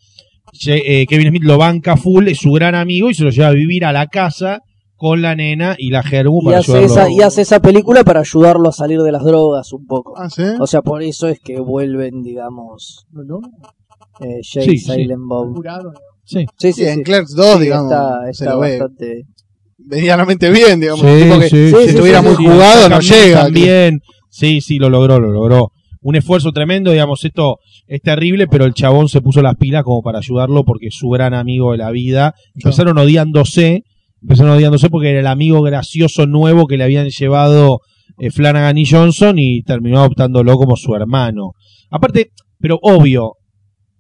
eh, Kevin Smith lo banca full, es su gran amigo y se lo lleva a vivir a la casa con la nena y la Gerbu Y hace, esa, y hace esa película para ayudarlo a salir de las drogas un poco. Ah, ¿sí? O sea, por eso es que vuelven, digamos, ¿No? eh, Jay, Sí, sí. Silent Bob. Jurado. Sí. Sí, Sí, sí, en sí. Clerks 2, Sí, digamos, está, se ve bastante... medianamente bien, digamos. Sí, tipo que sí, sí, si sí, estuviera sí, muy sí. jugado no llega. También, sí, sí, lo logró, lo logró. Un esfuerzo tremendo, digamos, esto es terrible, pero el chabón se puso las pilas como para ayudarlo porque es su gran amigo de la vida. Empezaron odiándose, empezaron odiándose porque era el amigo gracioso nuevo que le habían llevado eh, Flanagan y Johnson y terminó adoptándolo como su hermano. Aparte, pero obvio,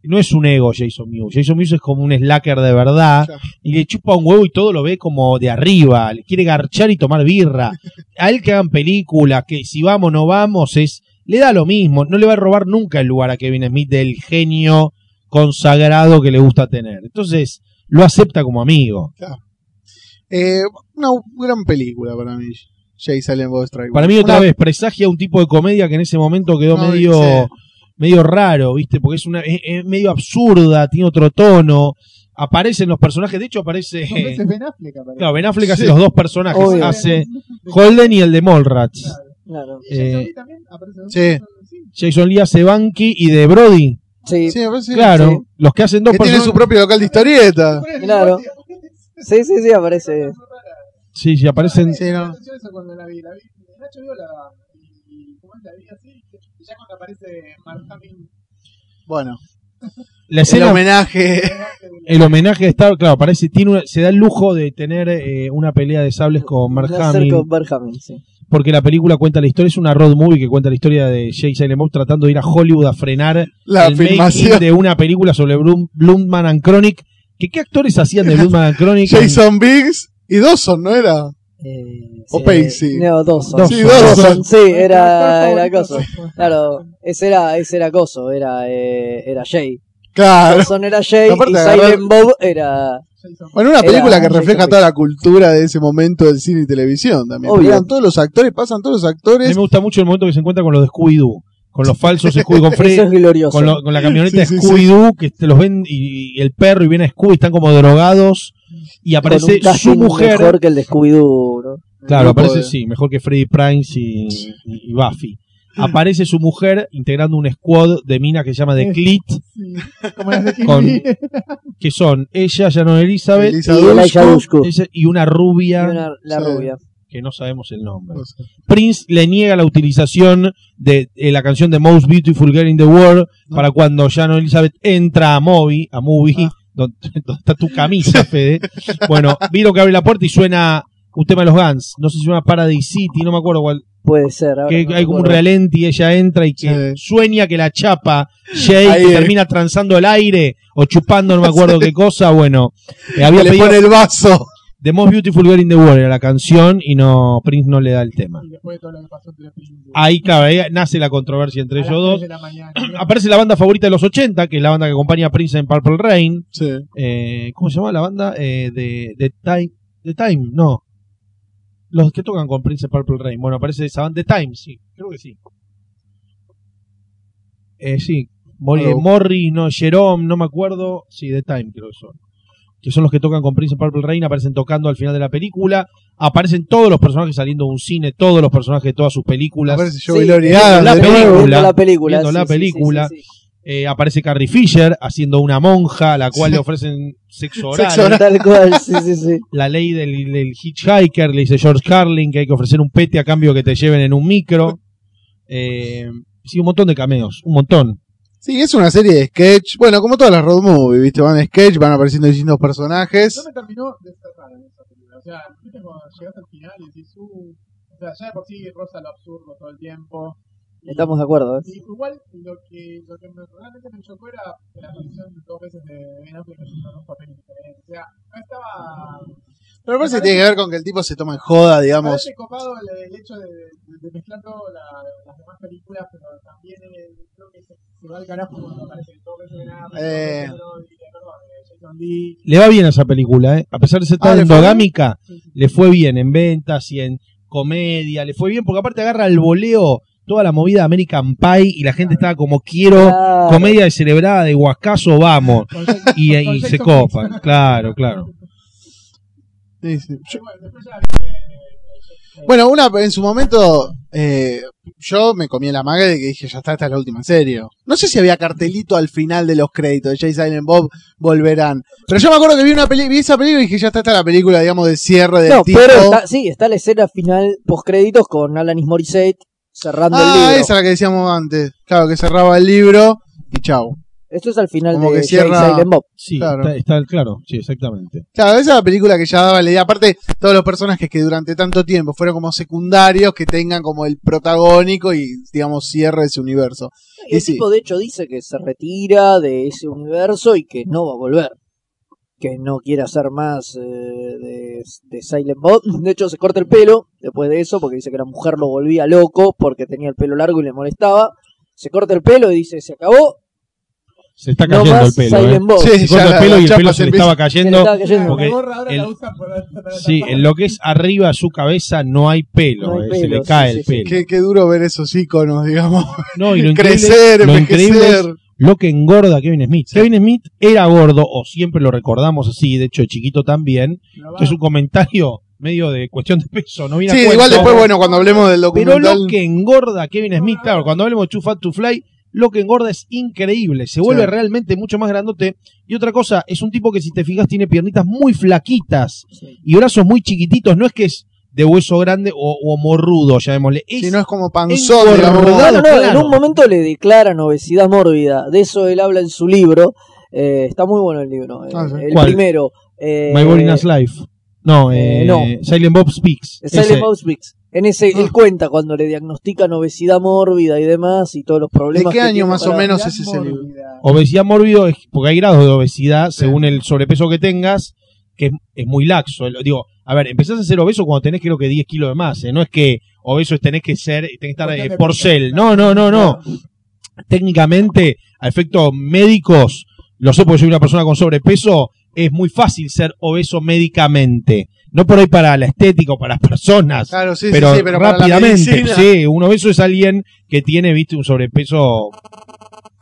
no es un ego Jason Mewes. Jason Mewes es como un slacker de verdad Claro. y le chupa un huevo y todo lo ve como de arriba. Le quiere garchar y tomar birra. A él que hagan películas, que si vamos o no vamos, es le da lo mismo. No le va a robar nunca el lugar a Kevin Smith del genio consagrado que le gusta tener. Entonces, lo acepta como amigo. Eh, una gran película para mí. Jay Silent Bob Strike. Para mí otra Una- vez presagia un tipo de comedia que en ese momento quedó No, medio medio raro, ¿viste? Porque es una es, es medio absurda, tiene otro tono. Aparecen los personajes, de hecho aparece veces Ben Affleck aparece. Claro, Ben Affleck hace los dos personajes, Obvio. hace Holden y el de Mallrats. Claro. Jason Eh, Lee también aparece sí. Jason Lee hace Banky y de Brody. Sí, Sí, me parece claro, sí. los que hacen dos que tiene su propio local de historieta. Claro. sí, sí, sí, aparece. Sí, sí, aparecen. Sí, no. Me pareció eso cuando la vi. La vi en HBO la, y, y ¿cómo es? la vi así. Y ya cuando aparece Mark Hamill. Bueno, La el escena, homenaje. el homenaje está, claro, parece, tiene una- se da el lujo de tener eh, una pelea de sables con Mark Hamill. a Mark Hamill, sí. Porque la película cuenta la historia, es una road movie que cuenta la historia de Jay Silent Bob tratando de ir a Hollywood a frenar La el filmación. de una película sobre Bloom, Blumman and Chronic. ¿Que ¿Qué actores hacían de Blumman and Chronic? Jason Biggs y Dawson, ¿no era? Eh, O sí, Pacey. No, Dawson. Dawson. Sí, Dawson. Sí, era, era. Claro, ese era, ese era Coso, era, eh, era Jay. Claro. Dawson era Jay y agarrar- Silent Bob era... Bueno, una Era película que refleja toda la cultura de ese momento del cine y televisión también. Obvio. Todos los actores, pasan todos los A mí actores. me gusta mucho el momento que se encuentra con los de Scooby-Doo. Con los falsos Scooby, con es glorioso. con, lo- con la camioneta Sí, de sí, Scooby-Doo, que te los ven y, y el perro y viene Scooby, están como drogados. Y Con aparece su mujer. mejor que el de Scooby-Doo, ¿no? Claro, aparece, de- sí, mejor que Freddy Prince y, y- y Buffy. Aparece su mujer integrando un squad de minas que se llama The Clit, Sí, como las de Kill Con- que son ella, Sharon Elizabeth, Elisa Y una rubia Y una- la Sí. rubia. que no sabemos el nombre. No sé. Prince le niega la utilización de eh, la canción de Most Beautiful Girl in the World No. para cuando Sharon Elizabeth entra a Movie, a Movie, Ah. donde, donde está tu camisa, Fede. Bueno, vieron que abre la puerta y suena un tema de los Guns. No sé si se llama Paradise City, no me acuerdo cuál. Puede ser. ahora que no hay como un recuerdo. realenti, ella entra y que Sí. sueña que la chapa que eh. termina transando el aire o chupando, no me acuerdo qué cosa. Bueno, eh, había Que le pone el vaso. The Most Beautiful Girl in the World era la canción y no Prince no le da el tema. Y después de todo lo que pasó entre Prince. Ahí, claro, ahí nace la controversia entre A ellos dos. la mañana. Aparece la banda favorita de los 80, que es la banda que acompaña a Prince en Purple Rain. Sí. Eh, ¿Cómo se llama la banda? Eh, de, de Time. The Time, no. Los que tocan con Prince Purple Rain. Bueno, aparece esa banda. The Time, sí, creo que sí. Eh, sí. Mor- Hello. eh, Morris, no, Jerome, no me acuerdo. Sí, The Time creo que son. Que son los que tocan con Prince Purple Rain, aparecen tocando al final de la película. Aparecen todos los personajes saliendo de un cine, todos los personajes de todas sus películas. Aparece Sí, Joey viendo Loriada la de película. la película. Viendo sí, la sí, sí, película. sí, sí. Eh, aparece Carrie Fisher haciendo una monja a la cual le ofrecen sexo oral. Sexo oral. Tal cual, sí, sí, sí. La ley del, del hitchhiker, le dice George Carlin que hay que ofrecer un pete a cambio que te lleven en un micro. Eh, sí, un montón de cameos, un montón. Sí, es una serie de sketch. Bueno, como todas las road movies, ¿viste? Van en sketch, van apareciendo distintos personajes. No me terminó de cerrar en esa película. O sea, viste cuando llegas al final y decís, uh, o sea, ya de por sí rosa lo absurdo todo el tiempo. Estamos de acuerdo. ¿eh? Y igual lo que, lo que me, realmente me chocó era que la posición dos veces de Ben Affleck haciendo dos papeles diferentes. O sea, no estaba. Pero me parece que tiene que ver con que el tipo se toma en joda, Me digamos. parece copado el, el hecho de, de, de mezclar todas la, las demás películas, pero también el- creo que se, se va al carajo cuando aparece dos veces Ben Affleck, Eh. eh, eh. Le va bien a esa película, ¿eh? A pesar de ser Ah, tan ¿le fue bien? endogámica, le fue bien en ventas y en comedia, le fue bien porque aparte agarra al voleo toda la movida de American Pie y la gente estaba como quiero Claro. comedia descerebrada de Huascazo, vamos. Y, se copan, claro, claro. Sí, sí. Yo- Bueno, una en su momento eh, yo me comí la maga de que dije, ya está, esta es la última, en serio. No sé si había cartelito al final de los créditos de Jay Silent Bob, volverán. Pero yo me acuerdo que vi una peli vi esa película y dije, ya está, esta es la película, digamos, de cierre del No, tipo. pero está, sí, está la escena final post créditos con Alanis Morissette cerrando el ah, libro. esa es la que decíamos antes. Claro, que cerraba el libro y chau. Esto es al final Como de que cierra- Silent Bob. Sí, Claro. Está, está- claro, sí, exactamente. Claro, esa es la película que ya daba la idea. Aparte, todos los personajes que durante tanto tiempo fueron como secundarios, que tengan como el protagónico y, digamos, cierre ese universo. Y el Y sí. tipo de hecho dice que se retira de ese universo y que no va a volver. Que no quiere hacer más eh, de, de Silent Bob. De hecho, se corta el pelo después de eso porque dice que la mujer lo volvía loco porque tenía el pelo largo y le molestaba. Se corta el pelo y dice, se acabó. Se está no cayendo el pelo, ¿eh? Bob. Sí, Se corta el pelo y el pelo se se le estaba Se le cayendo. estaba cayendo. porque la gorra ahora el- la usa para, para Sí, en lo que es arriba de su cabeza no hay pelo, No hay eh, se le cae sí, el sí, pelo. Qué, qué duro ver esos iconos, digamos. No, y lo increíble, Crecer, lo increíble es envejecer. Lo que engorda a Kevin Smith. Kevin Smith era gordo, o siempre lo recordamos así, de hecho de chiquito también. Lo va- Esto es un comentario medio de cuestión de peso, no viene a Sí, igual después, bueno, cuando hablemos del Pero documental. lo que engorda a Kevin Smith, claro, cuando hablemos de Too Fat to Fly, lo que engorda es increíble, se vuelve Sí. realmente mucho más grandote. Y otra cosa, es un tipo que si te fijas tiene piernitas muy flaquitas y brazos muy chiquititos, no es que es de hueso grande o, o morrudo, llamémosle. Es, Si no es como panzón. No, no, no, claro. En un momento le declaran obesidad mórbida. De eso él habla en su libro. Eh, está muy bueno el libro. eh, Ah, sí. El ¿Cuál? primero. eh, My Boring As Life. No, eh, eh, no. Silent Bob Speaks. Silent Ese. Bob Speaks. En ese, Ah. él cuenta cuando le diagnostican obesidad mórbida y demás y todos los ¿De problemas. qué que año más o menos es ese libro? mórbida. Obesidad mórbido es porque hay grados de obesidad Sí. según el sobrepeso que tengas, que es, muy laxo. Digo, a ver, empezás a ser obeso cuando tenés creo que 10 kilos de más. ¿eh? No es que obeso es tenés que ser, tenés que estar eh, porcel. No, no, no, no. Técnicamente, a efectos médicos, lo sé porque soy una persona con sobrepeso, es muy fácil ser obeso médicamente. No por ahí para la estética o para las personas. Claro, sí, pero, sí, sí, pero para la rápidamente, sí, un obeso es alguien que tiene, viste, un sobrepeso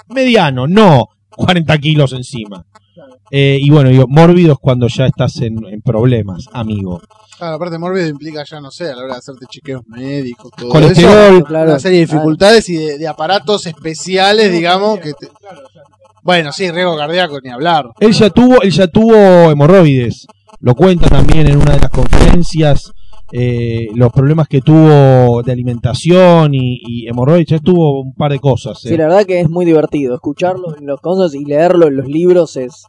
mediano, no 40 kilos encima. Eh, y bueno, digo, mórbido es cuando ya estás en, en problemas, amigo. Claro, aparte mórbido implica ya, no sé, a la hora de hacerte chequeos médicos, todo Colesterol, eso. claro. Una serie de dificultades y de, de aparatos especiales, digamos, que te- Bueno, sí, riesgo cardíaco, ni hablar. Él ya tuvo, él ya tuvo hemorroides. Lo cuenta también en una de las conferencias. Eh, los problemas que tuvo de alimentación y, y hemorroides, ya tuvo un par de cosas. eh. Sí, la verdad que es muy divertido. Escucharlo en los cosas y leerlo en los libros es,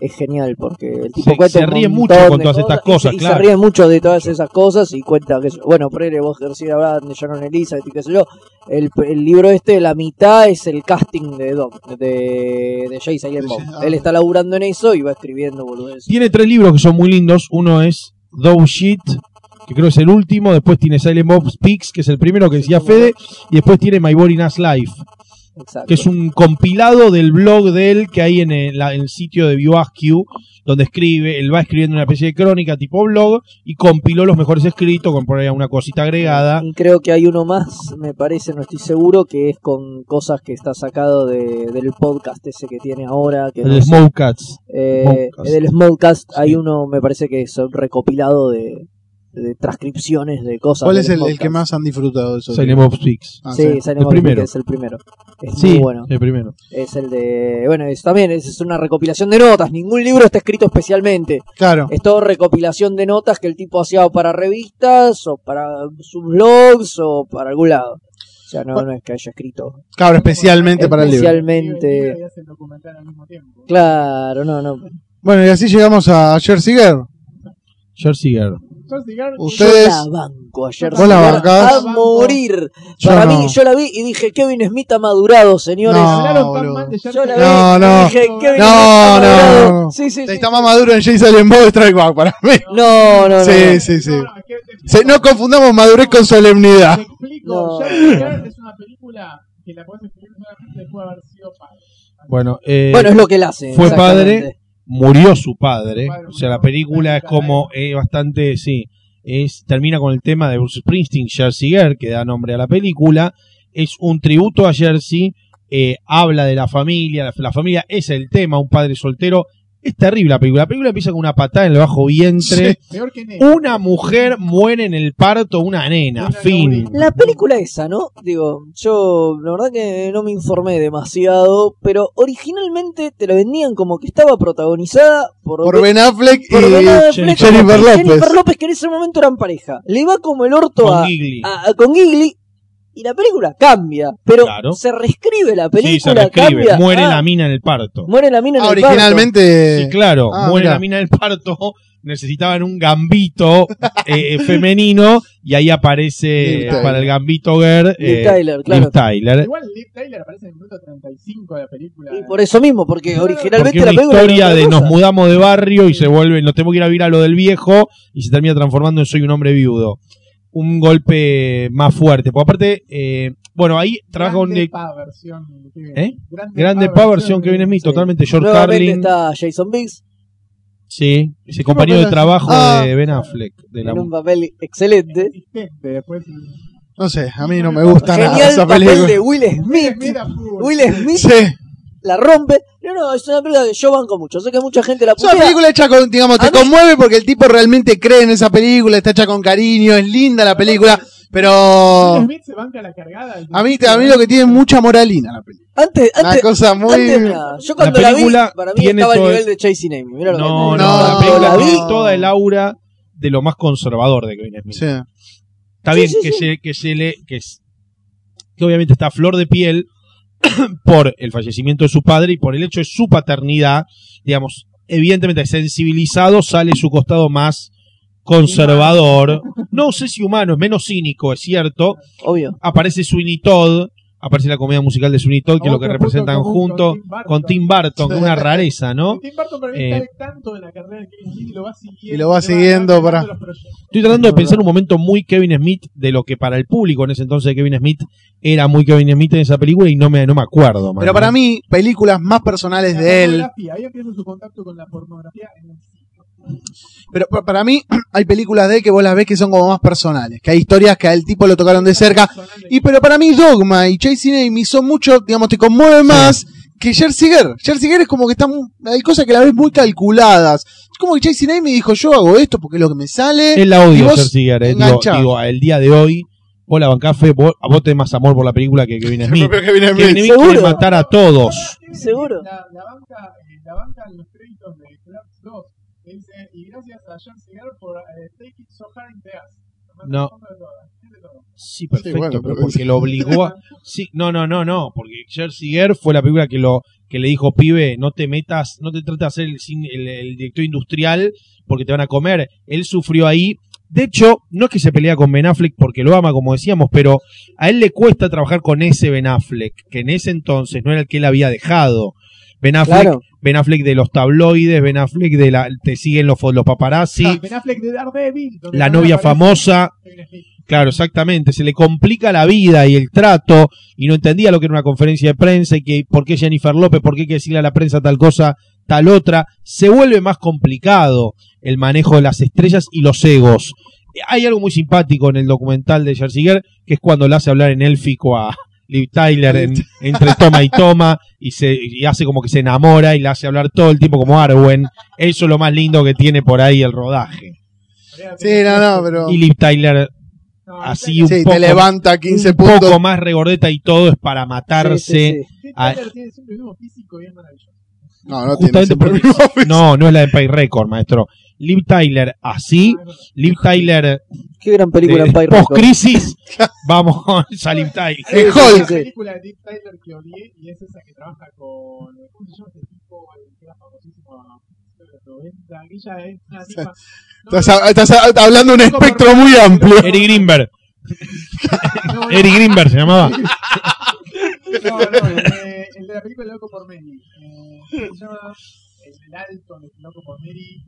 es genial porque el tipo Se- cuenta se ríe mucho con todas estas y se- cosas, y, claro. se ríe mucho de todas esas cosas y cuenta que, bueno, ponele vos García Brand, de Sharon Elizabeth y qué sé yo. El, el libro este, la mitad es el casting de Doc, de, de Jay Silent Bob. Ah. Él está laburando en eso y va escribiendo boludeces. Tiene tres libros que son muy lindos. Uno es Dove Shit, que creo es el último. Después tiene Silent Bob Speaks, que es el primero que decía Fede. Y después tiene My Boring As Life, Exacto. que es un compilado del blog de él que hay en el, en el sitio de ViewAskew, donde escribe, él va escribiendo una especie de crónica tipo blog y compiló los mejores escritos con por ahí una cosita agregada. Y creo que hay uno más, me parece, no estoy seguro, que es con cosas que está sacado de, del podcast ese que tiene ahora. Que El no. Eh, Smokecast. del Smokecast hay Sí. uno, me parece que es un recopilado de, de transcripciones de cosas. ¿Cuál es el, que más han disfrutado de eso? Silent Bob Speaks. Ah, Sí, sí. Silent El Bob primero. es el primero. Es Sí, muy bueno. el primero. Es el de. Bueno, es, también es, es una recopilación de notas. Ningún libro está escrito especialmente. Claro. Es todo recopilación de notas que el tipo hacía para revistas, o para sus blogs, o para algún lado. O sea, no, no es que haya escrito. Claro, especialmente para el libro. Especialmente. Y hace el documental al mismo tiempo. Claro, no, no. Bueno, y así llegamos a Jersey Girl. Jersey Girl. Ustedes- Yo la banco ayer. ¿Vos la bancás? A morir. Yo Para no. mí, yo la vi y dije, Kevin Smith ha madurado, señores. No, boludo. de Yo la vi No, no. y dije, Kevin No, Smith ha no, madurado. no. Sí, sí, sí. Está más maduro en Jason Bob Strike Back para mí. No, no, no. Sí, no. sí, sí. No, confundamos madurez con solemnidad. Te explico. No. Jersey Girl es una película que la puedes escribir solamente después de haber sido padre. Bueno, eh, Bueno, es lo que él hace. fue padre, murió su padre. O sea, la película es como eh, bastante, sí, es termina con el tema de Bruce Springsteen, Jersey Girl, que da nombre a la película. Es un tributo a Jersey, eh, habla de la familia, la, la familia es el tema, un padre soltero. Es terrible la película. La película empieza con una patada en el bajo vientre. Peor que Nemo. Una mujer muere en el parto, una nena, Una fin. La película esa, ¿no? Digo, yo la verdad que no me informé demasiado, pero originalmente te la vendían como que estaba protagonizada por, Por Ben Affleck y Ben Affleck, Jennifer López. Jennifer López, que en ese momento eran pareja. Le va como el orto Con a, Gigli. a- a- con Gigli y la película cambia, pero Claro. se reescribe la película, Sí, se reescribe. cambia. Muere Ah, la mina en el parto. Muere la mina en Ah, el parto. originalmente. Sí, claro, Ah, muere la mina del parto, necesitaban un gambito eh, femenino y ahí aparece Tyler. para el gambito girl Liv eh, Tyler, claro. Liv Tyler. Igual Liv Tyler aparece en el minuto 35 de la película. Y por eso mismo, porque originalmente Porque la una película era historia de cosa. nos mudamos de barrio y se vuelve, nos tenemos que ir a vivir a lo del viejo y se termina transformando en soy un hombre viudo. Un golpe más fuerte. Porque aparte, eh, bueno, ahí trabaja con Grande pa versión ¿Eh? Grande, grande pa versión Kevin Smith, Sí. totalmente George Carlin. está Jason Biggs Sí, ese compañero de trabajo? Ah. de Ben Affleck. De la, en un papel excelente. Después. No sé, a mí no me gusta nada esa papel película. de Will Smith. Will Smith Sí. La rompe. No, no, es una película que yo banco mucho. Sé que mucha gente la Es una putea. película hecha con, digamos, te A mí- conmueve porque el tipo realmente cree en esa película, está hecha con cariño, es linda la película, pero Smith se banca la cargada. a mí, a mí lo que tiene es mucha moralina la película. Antes, Una antes, cosa muy... antes, yo cuando La la, vi, para mí tiene estaba al todo nivel el- de Chasing Amy. Mirá lo que No, te no, la película la tiene toda el aura de lo más conservador de Kevin Smith. Sí. Está Sí, bien sí, que, sí. Se, que se le que, es- que obviamente está a flor de piel por el fallecimiento de su padre y por el hecho de su paternidad, digamos, evidentemente sensibilizado sale su costado más conservador, no sé si humano, es menos cínico, es cierto, Obvio. aparece Sweeney Todd, aparece la comedia musical de Sweeney Todd, que es lo que representan junto con Tim Burton. con Tim Burton, que es una rareza, ¿no? Tim Burton para mí Eh, está tanto de la carrera de Kevin Smith y lo va siguiendo. Y lo va siguiendo para- los proyectos. Estoy tratando de pensar un momento muy Kevin Smith de lo que para el público en ese entonces de Kevin Smith era muy Kevin Smith en esa película y no me, no me acuerdo. man. Pero para mí, películas más personales La de él, pornografía, Ahí empieza su contacto con la pornografía en el. Pero pa- para mí hay películas de él que vos las ves que son como más personales, que hay historias que al tipo lo tocaron de cerca, y pero para mí Dogma y Chasing Amy son mucho, digamos, te conmueve más que Jersey Girl. Jersey Girl es como que están, hay cosas que la ves muy calculadas. Es como que Chasing Amy dijo, yo hago esto porque es lo que me sale. Él la odio, Jersey Girl, eh. digo, digo, el día de hoy, vos la bancás fe, vos, a vos tenés más amor por la película que Kevin Smith. Propio Kevin Smith. Kevin Smith Seguro. quiere matar a todos. Seguro. La, la banca, eh, la banca en los créditos de Clerks 2 que dice, y gracias a Jersey Girl por eh, Take It So Hard in the Ass. No. Sí, perfecto, bueno, pero porque lo obligó a... Sí, no, no, no, no, porque Jersey Girl fue la película que lo que le dijo, pibe, no te metas, no te trates de hacer el, cine- el, el director industrial porque te van a comer. Él sufrió ahí. De hecho, no es que se pelea con Ben Affleck porque lo ama, como decíamos, pero a él le cuesta trabajar con ese Ben Affleck, que en ese entonces no era el que él había dejado. Ben Affleck, Claro. Ben Affleck de los tabloides, Ben Affleck de la, te siguen los, paparazzi, Ah, Ben Affleck de Daredevil. la novia famosa. Claro, exactamente. Se le complica la vida y el trato y no entendía lo que era una conferencia de prensa y que por qué Jennifer López, por qué hay que decirle a la prensa tal cosa, tal otra. Se vuelve más complicado el manejo de las estrellas y los egos. Hay algo muy simpático en el documental de Girl, que es cuando le hace hablar en élfico a Liv Tyler en- entre toma y toma y, se, y hace como que se enamora y le hace hablar todo el tiempo como Arwen. Eso es lo más lindo que tiene por ahí el rodaje. Sí, no, no, pero... Y Liv Tyler No, así un Sí, poco te levanta 15 un puntos. poco más regordeta y todo es para matarse. Sí, sí, tiene siempre el mismo físico y es maravilloso. No, no tiene Justamente porque- el mismo físico. No, no es la de Empire Record, maestro. Liv Tyler así, Liv Tyler Qué gran película de en Pyro. post crisis, vamos a Liv Tyler. Eh, Hay Hulk. película de Steve Tyler que odié y es esa que trabaja con. ¿Cómo se llama este tipo? El que era famosísimo. 90, aquella es una tipa. Estás, estás hablando de un espectro muy amplio. Eric Greenberg. no, no, Eric Greenberg se llamaba. No, no, el de, el de la película Loco por Mary. Eh, se llama El del Alto, de Loco por Mary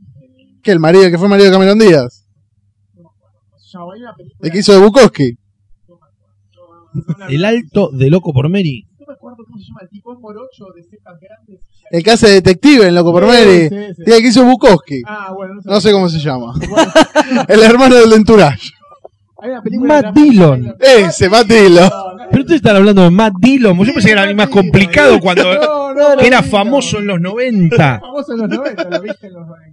que el marido, que fue marido de Cameron Díaz. El que hizo de Bukowski. El alto de loco por Mary. El que hace detective en Loco por Mary. El que hizo Bukowski. no sé. cómo se llama. el hermano del Entourage. Matt Dillon. Ese, Matt Dillon. Pero ustedes están hablando de Matt Dillon. Yo pensé que era más complicado cuando era famoso en los 90. Famoso en los 90, lo viste en los 90.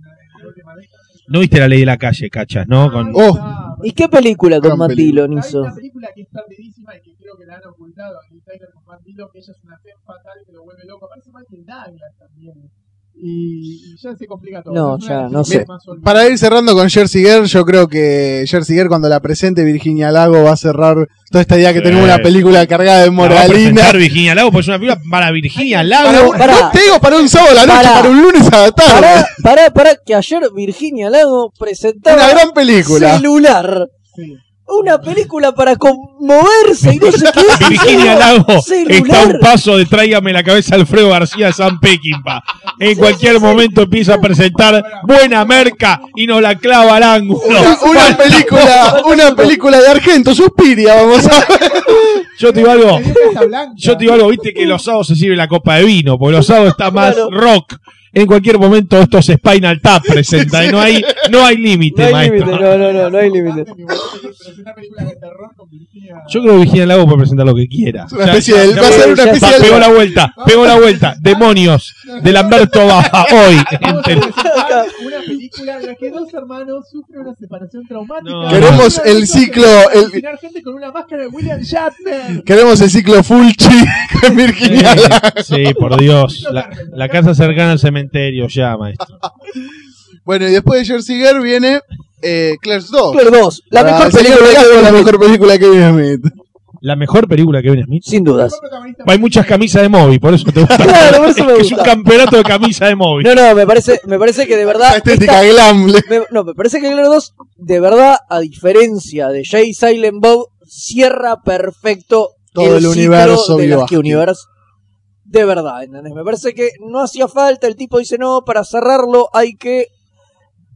No viste la ley de la calle, cachas, ¿no? Con... Oh. Ah, ¿Y qué película con Matt. Dillon Hay hizo? una película que es perdidísima y que creo que la han ocultado en el trailer con Matt Dillon, que ella es una fe fatal que lo vuelve loco. Parece Michael Douglas también. Y, ya se complica todo. No, ya, no sé. Para ir cerrando con Jersey Girl, yo creo que Jersey Girl cuando la presente Virginia Lago va a cerrar toda esta idea que Sí. tenemos una película cargada de La va a moralina. Virginia Lago, pues es una película para Virginia Para Lago. un- Pará. no te digo para un sábado a la noche, para un lunes a la tarde. Pará, pará, pará, que ayer Virginia Lago presentaba Una gran película. Celular. Sí. Una película para conmoverse y no sé qué es. Virginia Lago está a un paso de tráigame la cabeza Alfredo García de San Peckinpah. En cualquier momento empieza a presentar buena merca y nos la clava al ángulo. Una, una película, una película de Argento, Suspiria, vamos a ver. Yo te digo algo. Yo te digo algo, viste que los sábados se sirve la copa de vino, porque los sábados está más Claro. rock. En cualquier momento esto es Spinal Tap presenta, y no hay, no hay No límite, hay maestro. límite, no, no, no, no hay límite. Yo creo que Virginia Lago puede presentar lo que quiera. Una especie ya- va a ser una especie de- pegó la vuelta, pegó la vuelta. Demonios de Lamberto Baja hoy. Una película en la que dos hermanos sufren una separación traumática. No. Queremos el ciclo- el- Asesinar gente con una máscara de William Shatner. Queremos el ciclo Fulci con Virginia Lago. Sí, por Dios. La, la casa cercana al cementerio ya, maestro. Bueno, y después de Jersey Girl viene eh, Claire's 2. Claire 2, la Para mejor el película que la mejor película que Kevin Smith. La mejor película que viene Smith. Sin dudas. Hay muchas camisas de móvil, por eso te gusta. Claro, por eso me es, que es gusta. un campeonato de camisa de móvil. No, no, me parece, me parece que de verdad. La estética esta- glam. me- no, me parece que Claire 2, de verdad, a diferencia de Jay Silent Bob, cierra perfecto Todo el ciclo universo de las que Universe. De verdad, ¿entendés? Me parece que no hacía falta. El tipo dice, no, para cerrarlo hay que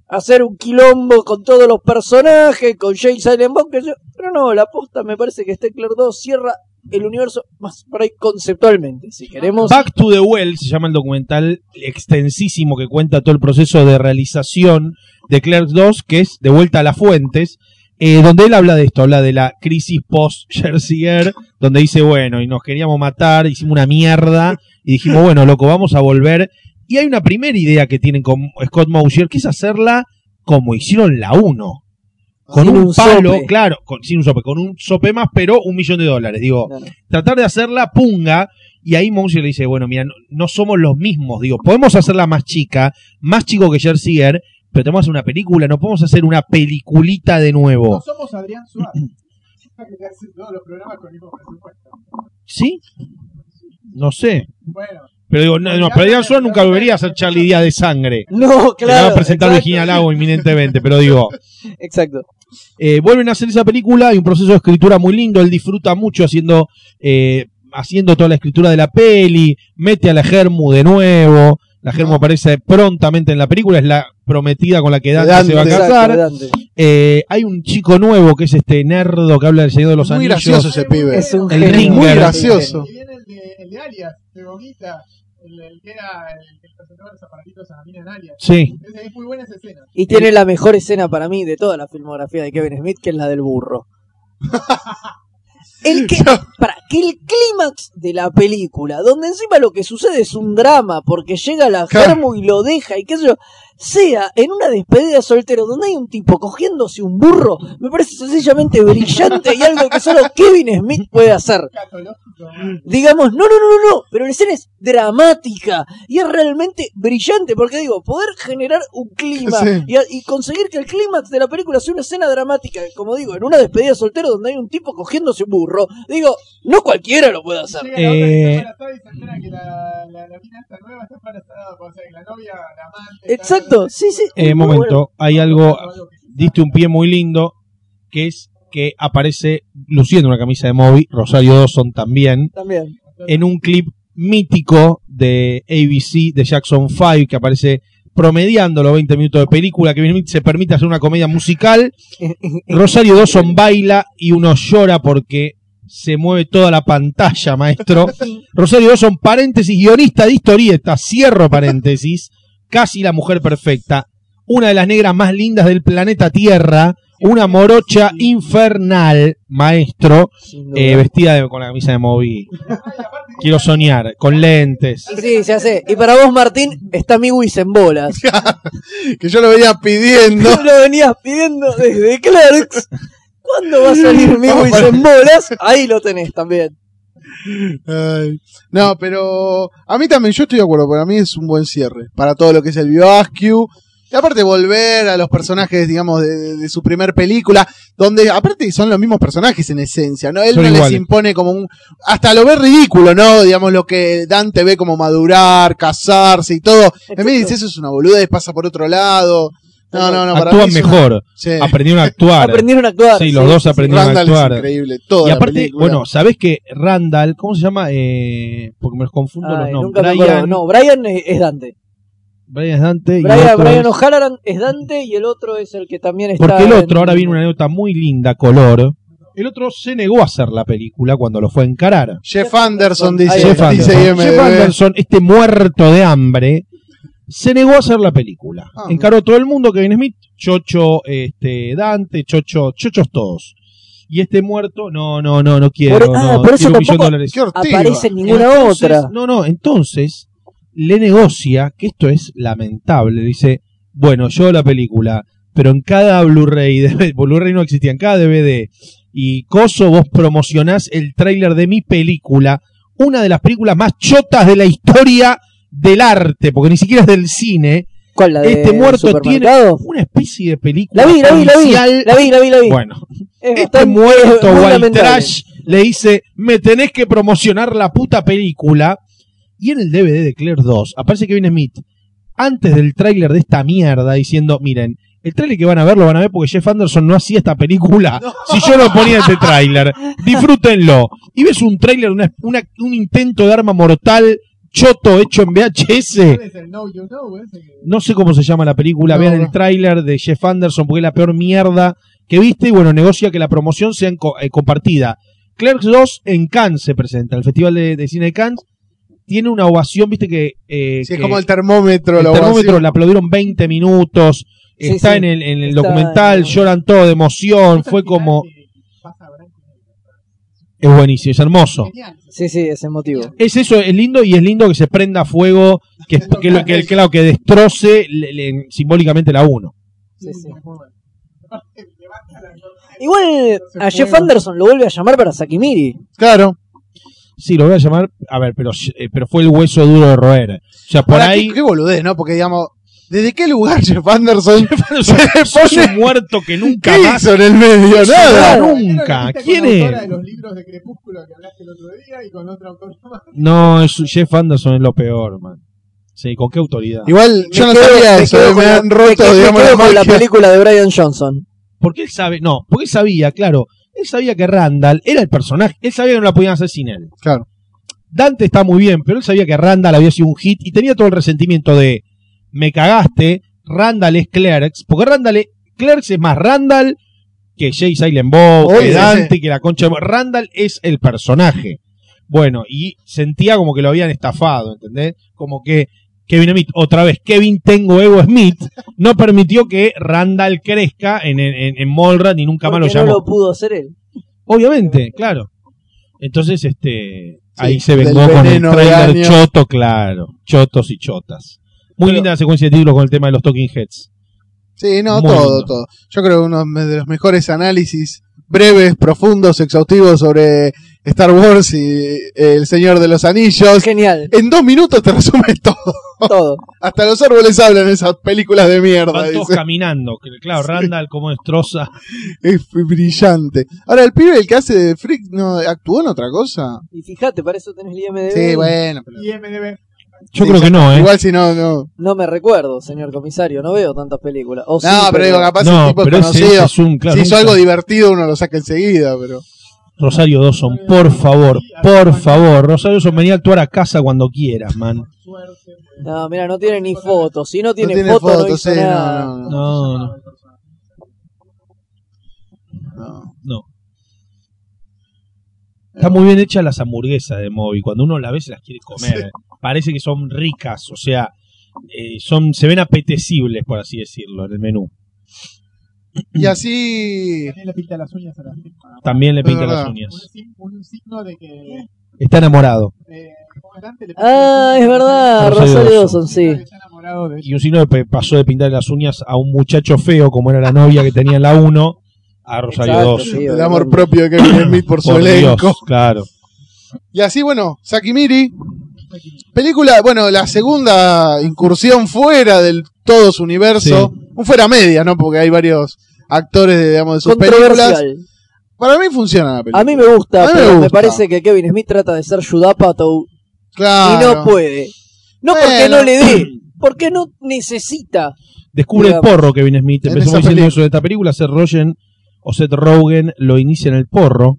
hacer un quilombo con todos los personajes, con Jay Silent Bob, que yo- pero no, la posta me parece que Claire 2 cierra el universo más por ahí conceptualmente, si queremos. Back to the Well se llama el documental extensísimo que cuenta todo el proceso de realización de Clerks 2, que es De vuelta a las fuentes, eh, donde él habla de esto, habla de la crisis post Jersey Girl, donde dice, bueno, y nos queríamos matar, hicimos una mierda, y dijimos, bueno, loco, vamos a volver. Y hay una primera idea que tienen con Scott Mosier, que es hacerla como hicieron la 1. Con Sin un, un palo, sope. claro, con, sin un sope, con un sope más, pero un millón de dólares. Digo, tratar de hacerla punga. Y ahí Mouser le dice, bueno, mira, no, no somos los mismos. Digo, podemos hacerla más chica, más chico que Jersey Girl, pero tenemos que hacer una película, no podemos hacer una peliculita de No nuevo. somos Adrián Suárez. que hace todos los programas con el mismo presupuesto. ¿Sí? No sé. Bueno, Pero digo, no, no, pero Adrián Suárez nunca volvería a hacer Charlie Díaz de sangre. No, Que la va claro. a presentar exacto, Virginia Lago inminentemente, pero digo, Exacto. eh, vuelven a hacer esa película, hay un proceso de escritura muy lindo, él disfruta mucho haciendo, eh, haciendo toda la escritura de la peli, mete a la Germu de nuevo, la Germu aparece prontamente en la película, es la prometida con la que Dante, Dante, se va a casar. Dante. Eh, hay un chico nuevo que es este nerdo que habla del Señor de los Muy Anillos. gracioso ese pibe. Es un El. Ringer. Muy gracioso. y viene el de, el de Alias, de Gomita, el, el que era el que presentaba los aparatitos a la mina en Alias. Sí. Es, es muy buena esa escena. Y tiene la mejor escena para mí de toda la filmografía de Kevin Smith, que es la del burro. El que, para que el clímax de la película, donde encima lo que sucede es un drama, porque llega la. Germu y lo deja, y qué sé yo, sea en una despedida de soltero donde hay un tipo cogiéndose un burro, me parece sencillamente brillante y algo que solo Kevin Smith puede hacer. Digamos, no, no, no, no, no, pero la escena es dramática y es realmente brillante, porque digo, poder generar un clima Sí. y, conseguir que el clímax de la película sea una escena dramática, como digo, en una despedida de soltero donde hay un tipo cogiéndose un burro, digo, no cualquiera lo puede hacer. Llega que Eh, sí, sí. Eh, momento, bueno. hay algo, diste un pie muy lindo, que es que aparece luciendo una camisa de Moby, Rosario Dawson también, También. en un clip mítico de ABC, de Jackson 5, que aparece promediando los 20 minutos de película, que se permite hacer una comedia musical, Rosario Dawson baila y uno llora porque se mueve toda la pantalla, maestro. Rosario Dawson, paréntesis, guionista de historieta, cierro paréntesis, casi la mujer perfecta, una de las negras más lindas del planeta Tierra, una morocha infernal, maestro, eh, vestida de- con la camisa de Moby. Quiero soñar, con lentes. Sí, se hace. Y para vos, Martín, está Miwis en bolas. Que yo lo venía pidiendo. Tú lo venías pidiendo desde Clerks. ¿Cuándo va a salir Miwis en bolas? Ahí lo tenés también. Ay. No, pero a mí también, yo estoy de acuerdo, para mí es un buen cierre. Para todo lo que es el Bioscu. Y aparte volver a los personajes, digamos, de, de- su primer película, donde aparte son los mismos personajes en esencia, ¿no? Él Son no les impone como un... Hasta lo ve ridículo, ¿no? Digamos, lo que Dante ve como madurar, casarse y todo. En vez de decir eso es una boludez, pasa por otro lado. No, no, no, para Actúan una- mejor, Sí. aprendieron a actuar. Aprendieron a actuar. Sí, los dos aprendieron a Randall es actuar. increíble, toda Y aparte, bueno, ¿sabés que Randall, ¿cómo se llama? Eh, porque me los confundo los nombres. Brian, No, Brian es, Dante. Brian es Dante y Brian, otro Brian es- O'Halloran es Dante y el otro es el que también está. Porque el otro, en- ahora viene una anécdota muy linda, color. El otro se negó a hacer la película cuando lo fue a encarar. Jeff Anderson dice. Jeff dice Anderson, IMDb. Jeff Anderson, este muerto de hambre, se negó a hacer la película. Ah. Encaró a todo el mundo, Kevin Smith, Chocho, este, Dante, Chocho, Chochos todos. Y este muerto, no, no, no, no quiero. Por- ah, no, por eso tampoco. Aparece en ninguna Entonces, otra. No, no, entonces le negocia, que esto es lamentable, le dice, bueno, yo la película, pero en cada Blu-ray, Blu-ray no existía, en cada DVD y coso vos promocionás el tráiler de mi película, una de las películas más chotas de la historia del arte, porque ni siquiera es del cine, ¿Cuál? La de este muerto tiene una especie de película La vi, la vi, la vi. policial. La vi, la vi, la vi. Bueno, Es este muerto muy white lamentable. trash le dice, me tenés que promocionar la puta película. Y en el DVD de Claire 2 aparece Kevin Smith antes del tráiler de esta mierda diciendo, miren, el tráiler que van a ver lo van a ver porque Jeff Anderson no hacía esta película si yo no ponía este tráiler. Disfrútenlo. Y ves un tráiler, una- una- un intento de arma mortal choto hecho en VHS. No sé cómo se llama la película, No, vean no. el tráiler de Jeff Anderson porque es la peor mierda que viste y bueno, negocia que la promoción sea eh, compartida. Clerks 2 en Cannes se presenta, el Festival de, de Cine de Cannes. Tiene una ovación, viste que... eh, Sí, es como el termómetro. el la termómetro ovación. le aplaudieron 20 minutos. Sí, está sí. en el, en el Está documental, en- lloran todo de emoción. Fue como... Pasa. Es buenísimo, es hermoso. Sí, sí, es emotivo. Es eso, es lindo y es lindo que se prenda fuego, que, que, lo- que, claro, que destroce le- le- simbólicamente la 1. Sí, sí. Igual a Jeff. Anderson lo vuelve a llamar para Sakimiri. Claro. Sí, lo voy a llamar. A ver, pero, pero fue el hueso duro de roer. O sea, por Ahora, ahí. Qué, qué boludez, ¿no? Porque, digamos, ¿desde qué lugar Jeff Anderson sos pone- un muerto que nunca ¿Qué más. hizo en el medio? Nada, Nada. nunca. ¿Viste con ¿Quién es? de los libros de Crepúsculo que hablaste el otro día y con otro autor más? No, es, Jeff Anderson es lo peor, man. Sí, ¿con qué autoridad? Igual, yo no sabía eso. eh, con Me han roto, me digamos, la con la película de Brian Johnson. Porque él sabe, no, porque él sabía, claro, él sabía que Randall era el personaje, él sabía que no la podían hacer sin él. Claro. Dante está muy bien, pero él sabía que Randall había sido un hit y tenía todo el resentimiento de me cagaste, Randall es Clerks, porque Randall es, Clerks es más Randall que Jay Silent Bob, Oye, que sí, Dante, que la concha de... Randall es el personaje. Bueno, y sentía como que lo habían estafado, ¿entendés? Como que Kevin Smith, otra vez, Kevin Tengo Ego Smith, no permitió que Randall crezca en, en, en ni nunca más lo Porque no llamó. lo pudo hacer él. Obviamente, claro. Entonces, este, ahí se vengó con el trailer choto, claro. Chotos y chotas. Muy Pero- linda la secuencia de títulos con el tema de los Talking Heads. Sí, no, Muy todo, lindo. todo. Yo creo que uno de los mejores análisis breves, profundos, exhaustivos sobre Star Wars y El Señor de los Anillos. Genial, En dos minutos te resume todo. todo. Hasta los árboles hablan en esas películas de mierda. Van todos dice. caminando. Claro, Randall como destroza. Es brillante. Ahora, el pibe, el que hace de Freak, ¿no actuó en otra cosa? Y fíjate, para eso tenés el IMDb. Sí, bueno. pero- IMDB. Yo Sí, creo que no, ¿eh? Igual si no, no. No me recuerdo, señor comisario, no veo tantas películas. O sí, No, pero digo, capaz No, tipo es pero ese, conocido. ese es un. Claro, si hizo algo divertido, uno lo saca enseguida, pero. Rosario Dawson, por favor, por favor. Rosario Dawson, venía a actuar a casa cuando quieras, man. No, mira, no tiene ni fotos. Si no tiene, no tiene foto, no fotos, hizo sí, no, no, no. No. Está muy bien hecha las hamburguesas de Moby. Cuando uno la ve se las quiere comer. Parece que son ricas, o sea, eh, son se ven apetecibles, por así decirlo, en el menú. Y así. También le pinta las uñas a la También le pinta las un, uñas. un signo de que Está enamorado. eh, Ah, es verdad, Rosario Rosario Dawson. Sí. Y un signo de que pasó de pintar las uñas a un muchacho feo, como era la novia que tenía en la 1, a Rosario Exacto, Dawson. sí, El amor propio de Kevin Smith por su Por elenco. Dios, claro. Y así, bueno, Sakimiri. Película, bueno, la segunda incursión fuera del todo su universo. Un fuera media, ¿no? Porque hay varios actores, de, digamos, de sus películas. Controversial. Para mí funciona la película. A mí me gusta, A mí me pero me, gusta. parece que Kevin Smith trata de ser Judapato Claro. y no puede. No porque no le dé, porque no necesita. Descubre el porro Kevin Smith. Esa diciendo eso de esta película. Seth Rogen o Seth Rogen lo inicia en el porro.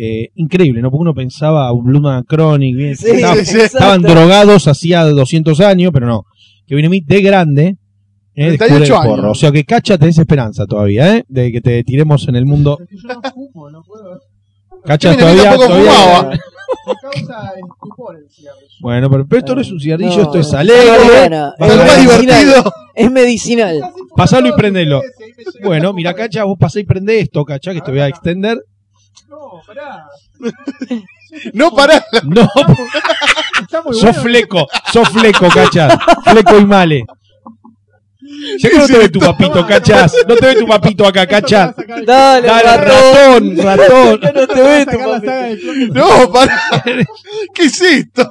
Eh, increíble, ¿no? Porque uno pensaba Man Chronic, bien, Sí, estaba- sí, sí. estaban drogados hacía 200 años, pero no. Kevin Smith de grande eh, descubre 38 el porro. años. O sea que cacha tenés esperanza todavía, ¿eh? De que te tiremos en el mundo. Yo no fumo, no puedo. Cacha Smith todavía. todavía- causa el cigarrillo. Bueno, pero, pero esto no es un cigarrillo, No, esto es no, alegre. va es más divertido. Es medicinal. Pasalo y prendelo. Bueno, mira, Cacha, vos pasá y prende esto, Cacha, que te voy a extender. No, pará. No pará. No, Está muy sos fleco, sos fleco, Cacha. Fleco y male. Ya que no te ve tu papito, Cachas. No te ve tu papito acá, Cacha. Dale, Dale, ratón, ratón. No te ve tu. No, pará. ¿Qué es esto?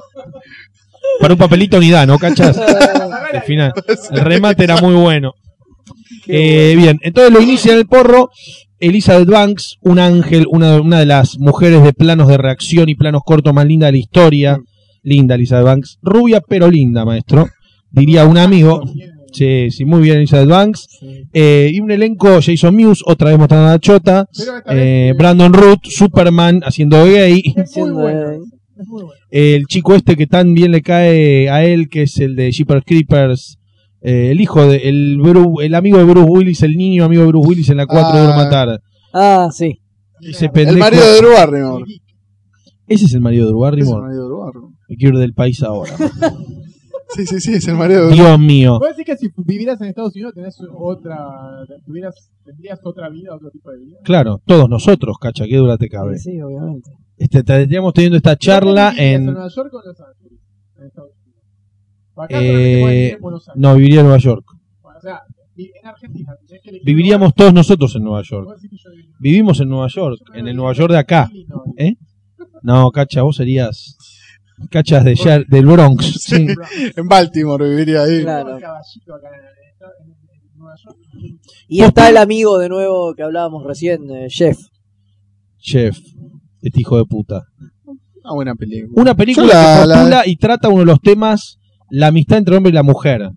Para un papelito ni da, ¿no, Cachas? Al final, el remate era muy bueno. Eh, bien, entonces lo inicia en el porro Elizabeth Banks, un ángel, una, una de las mujeres de planos de reacción y planos cortos más linda de la historia. Linda Elizabeth Banks. Rubia pero linda, maestro. Diría un amigo. Sí, sí, muy bien Elizabeth Banks. Eh, y un elenco, Jason Mewes, otra vez mostrando a la chota. Eh, Brandon Root, Superman haciendo gay. Es muy Siendo, bueno. Es muy bueno. El chico este que tan bien le cae a él, que es el de Jeepers Creepers. Eh, el hijo de, el, Bru- el amigo de Bruce Willis, el niño amigo de Bruce Willis en la 4 de Ah. Duro Matar. Ah, sí. Ese pendejo. El marido de Drew Barrymore. Ese es el marido de Drew Es el Barrymore. marido de Drew Barrymore. Me quiero ir del país ahora. Sí, sí, sí, es el marido de Drew Dios mío. ¿Puedes decir que si vivieras en Estados Unidos tenés otra, tuvieras, tendrías otra vida, otro tipo de vida? Claro, todos nosotros, cacha, qué dura te cabe. Sí, obviamente. Este, estaríamos teniendo esta charla ¿Dónde vivirías, en. Nueva York o en Los Ángeles? En Estados Unidos. Eh, no, viviría en Nueva York. Bueno, o sea, vi- en Argentina. tenés que elegir Viviríamos todos nosotros en Nueva. York. Vivimos en Nueva York, yo en el Nueva York de acá. ¿Eh? No, cacha, vos serías. Cachas de del Bronx. Sí. En Baltimore viviría ahí. Claro. Y está el amigo de nuevo que hablábamos recién, eh, Jeff. Chef, este hijo de puta. Una buena película. Una película la- que la- postula y trata uno de los temas, la amistad entre el hombre y la mujer,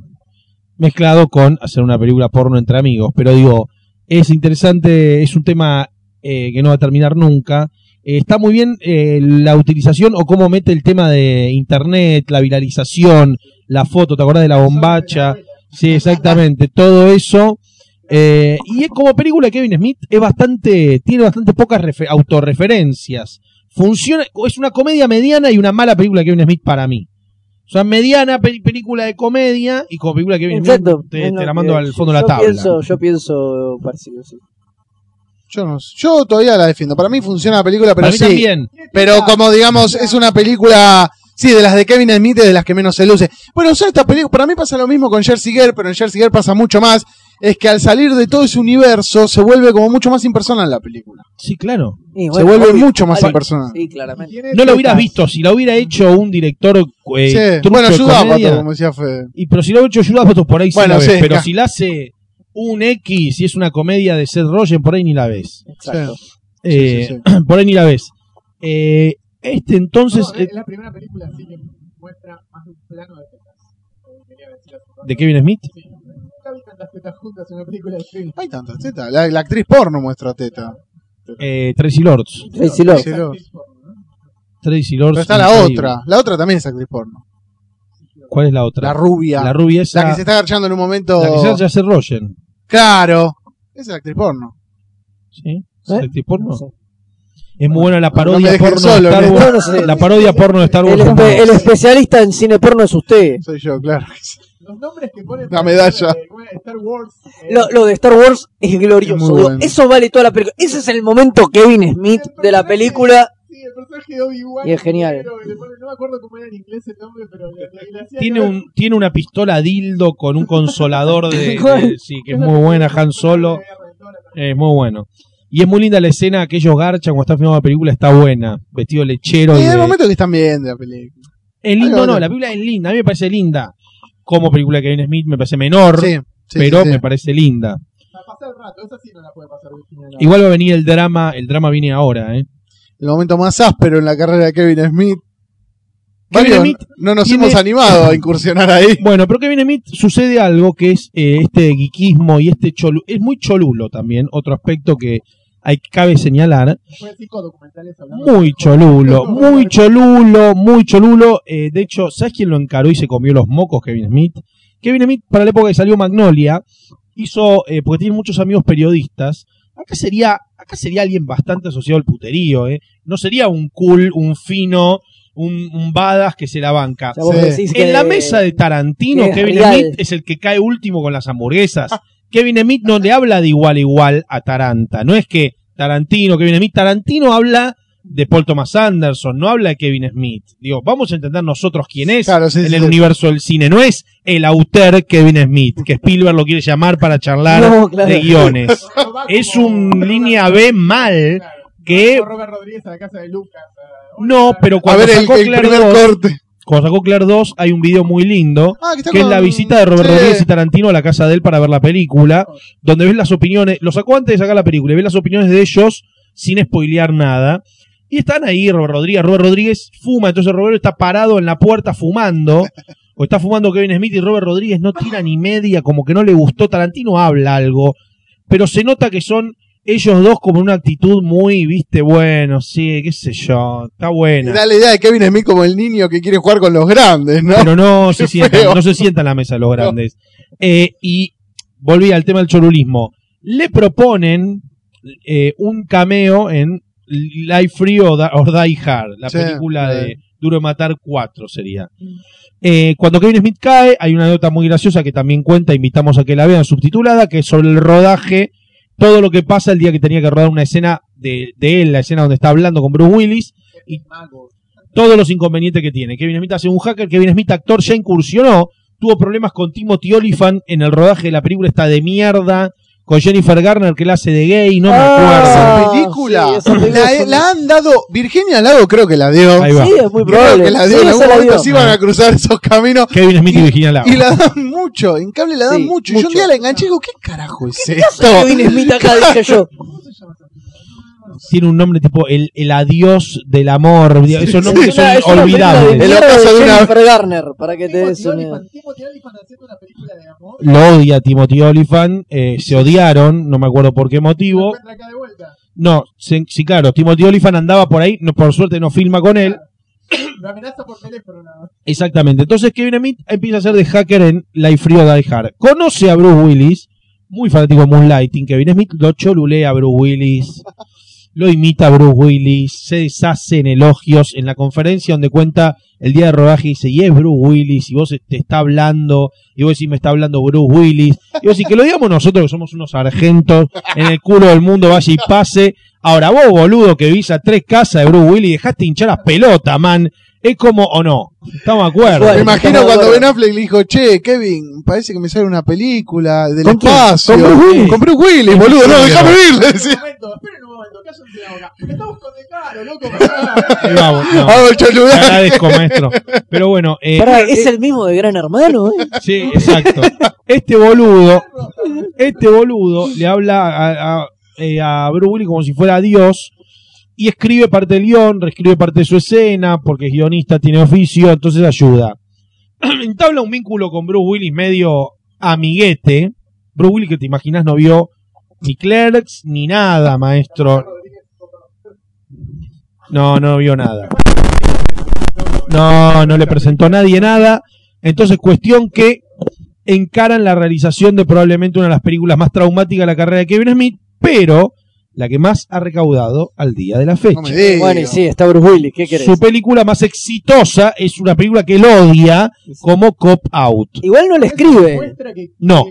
mezclado con hacer una película porno entre amigos. Pero digo, es interesante, es un tema eh, que no va a terminar nunca. Eh, está muy bien eh, la utilización o cómo mete el tema de internet, la viralización, la foto, ¿te acordás de la bombacha? Sí, exactamente, todo eso. Eh, y es como película de Kevin Smith es bastante, tiene bastante pocas refe- autorreferencias. Funciona, es una comedia mediana y una mala película de Kevin Smith para mí. O sea, mediana pe- película de comedia y como película de Kevin Exacto. Smith te, la mando que- al fondo de la tabla. Pienso, yo pienso parecido, sí. Yo no sé. Yo todavía la defiendo. Para mí funciona la película, pero para mí sí. también. Pero como digamos, es una película Sí, de las de Kevin Smith de las que menos se luce. Bueno, o sea, esta película, para mí pasa lo mismo con Jersey Girl, pero en Jersey Girl pasa mucho más. Es que al salir de todo ese universo se vuelve como mucho más impersonal la película. Sí, claro. Se vuelve obvio. mucho más impersonal. Sí, claramente. No lo hubieras visto, si la hubiera hecho un director eh, Sí, Bueno, ayuda comedia, como decía Fede. y pero si lo hubiera hecho Judas por ahí sí Bueno, la ves, sí, pero si la hace un X y es una comedia de Seth Rogen, por ahí ni la ves. Exacto. Eh, sí, por ahí ni la ves. Eh, este entonces, No, eh, es la primera película así que muestra más de un plano de de Kevin Smith, Sí. Tantas tetas juntas en una película de Kevin. Hay tantas tetas. La, la actriz porno muestra teta. eh, Tracy Lords. Tracy Lords. Tracy Lords. Tracy Lords. Pero está la increíble. otra. La otra también es actriz porno. ¿Cuál es la otra? La rubia. La rubia esa. La que se está agachando en un momento. la que se hace Seth Rogen. Claro. Esa es la actriz porno. ¿Sí? ¿Es ¿Eh? actriz porno? No sé. Es muy buena la No parodia dejen porno solo, de Star ¿no? Wars. No sé. La parodia porno de Star Wars. El, espe- el especialista en cine porno es usted. Soy yo, claro. Los nombres que ponen. La medalla. de- ¿cómo era? Star Wars. eh, Lo, lo de Star Wars es Es glorioso. bueno. Eso vale toda la película. Ese es el momento Kevin Smith de la película. Sí, el personaje de Obi-Wan. Y es genial. negro, que le ponen- no me acuerdo cómo era en inglés el nombre, pero le, le- le hacía Tiene, un, tiene una pistola dildo con un consolador de, de- sí, que es muy buena, Han Solo. Es muy bueno. Y es muy linda la escena que ellos garchan cuando está filmando la película, está buena. Vestido lechero. Y y en el de- momento que están viendo la película. Es lindo, no, de- la película es linda. A mí me parece linda. Como película de Kevin Smith me parece menor, Sí, sí, pero sí, sí. me parece linda. Para pasar el rato, esa sí no la puede pasar Virginia. no. Igual va a venir el drama, el drama viene ahora, ¿eh? El momento más áspero en la carrera de Kevin Smith. Kevin Smith no nos tiene- hemos animado a incursionar ahí. Bueno, pero Kevin Smith sucede algo que es eh, este geekismo y este cholu es muy cholulo también, otro aspecto que hay cabe señalar, muy cholulo, muy cholulo, muy cholulo. Eh, de hecho, ¿sabes quién lo encaró y se comió los mocos? Kevin Smith. Kevin Smith, para la época que salió Magnolia, hizo, eh, porque tiene muchos amigos periodistas, acá sería, acá sería alguien bastante asociado al puterío, ¿eh? No sería un cool, un fino, un, un badass que se la banca. O sea, Sí. En la mesa de Tarantino, Kevin. Smith es el que cae último con las hamburguesas. Kevin Smith no le habla de igual a igual a Taranta. No es que Tarantino, Kevin Smith, Tarantino habla de Paul Thomas Anderson, no habla de Kevin Smith. Digo, vamos a entender nosotros quién es Claro, sí, en sí, el sí. universo del cine. No es el autor Kevin Smith, que Spielberg lo quiere llamar para charlar No, claro. de guiones. No Es un línea B mal claro. que- Robert Rodríguez a la casa de Lucas. eh, No, pero A cuando ver el, sacó el Claire primer 2, corte. Cuando sacó Claire 2 hay un video muy lindo Ah, que es la visita de Robert Sí. Rodríguez y Tarantino a la casa de él para ver la película, donde ves las opiniones, lo sacó antes de sacar la película, y ves las opiniones de ellos sin spoilear nada. Y están ahí Robert Rodríguez, Robert Rodríguez fuma, entonces Robert está parado en la puerta fumando, o está fumando Kevin Smith y Robert Rodríguez no tira ni media, como que no le gustó, Tarantino habla algo, pero se nota que son ellos dos como una actitud muy, viste, bueno, sí, qué sé yo, está buena. Da la idea de Kevin Smith como el niño que quiere jugar con los grandes, ¿no? pero no se feo. no se sientan en la mesa los grandes. Eh, y volví al tema del chorulismo. Le proponen eh, un cameo en Life Free or, Die Hard, la Sí, película de Duro de Matar 4 sería. Eh, cuando Kevin Smith cae, hay una nota muy graciosa que también cuenta, invitamos a que la vean, subtitulada, que es sobre el rodaje, todo lo que pasa el día que tenía que rodar una escena de, de él, la escena donde está hablando con Bruce Willis, y todos los inconvenientes que tiene. Kevin Smith hace un hacker, Kevin Smith actor ya incursionó, tuvo problemas con Timothy Olyphant en el rodaje de la película esta de mierda, con Jennifer Garner que la hace de gay, no me Ah, Esa acuerdo. película, sí, esa película la, han dado, Virginia Lago creo que la dio. Ahí va. Sí, es muy Creo probable. que la dio, Sí, en algún momento se iban a cruzar esos caminos. Kevin Smith y, Virginia Lago. Y la dan mucho, en cable la dan Sí, mucho. Y yo un mucho. día la enganché y digo, ¿qué carajo es ¿Qué esto? Kevin Smith acá? Dije yo. Tiene un nombre tipo el, el adiós del amor. Esos nombres son es una película de olvidables. El ocaso de una- Jennifer Garner, para que te des Timothy una idea. Olyphant, Timothy Olyphant haciendo una película de amor. Lo odia Timothy Olyphant, eh, se odiaron, no me acuerdo por qué motivo. No, sí, sí, claro, Timothy Olyphant andaba por ahí, no, por suerte no filma con él. Lo amenaza por teléfono. Exactamente. Entonces Kevin Smith empieza a ser de hacker en Life Free or Die Hard. Conoce a Bruce Willis, muy fanático de Moonlighting. Kevin Smith lo cholulea a Bruce Willis, lo imita Bruce Willis, se deshace en elogios en la conferencia donde cuenta el día de rodaje y dice, y es Bruce Willis, y vos te está hablando, y vos decís, me está hablando Bruce Willis, y vos decís, que lo digamos nosotros que somos unos sargentos en el culo del mundo, vaya y pase. Ahora vos, boludo, que vivís a tres casas de Bruce Willis, dejaste hinchar las pelotas, man. Es como, o no, estamos de acuerdo. Bueno, Me imagino cuando. Ben Affleck le dijo, che, Kevin, parece que me sale una película del ¿Con espacio. ¿Con Bruce Willis? Con Bruce Willis, boludo. No, déjame ir, le Un decía. momento, esperen un momento, cállense la boca. Estamos con de caro, loco. Ahí vamos, no. Te agradezco, maestro. Pero bueno, eh, Pará, eh, es el mismo de Gran Hermano, ¿eh? Sí, exacto. Este boludo, este boludo le habla a, a, eh, a Bruce Willis como si fuera Dios y escribe parte del guion, reescribe parte de su escena porque es guionista, tiene oficio, entonces ayuda. Entabla un vínculo con Bruce Willis medio amiguete. Bruce Willis que te imaginas no vio ni Clerks ni nada, maestro. No, no vio nada. No, no le presentó a nadie nada. Entonces, cuestión que encaran la realización de probablemente una de las películas más traumáticas de la carrera de Kevin Smith, pero la que más ha recaudado al día de la fecha. No. Bueno, y sí, está Bruce Willis, ¿qué querés? Su película más exitosa es una película que él odia como Cop Out. Igual no le escribe, No.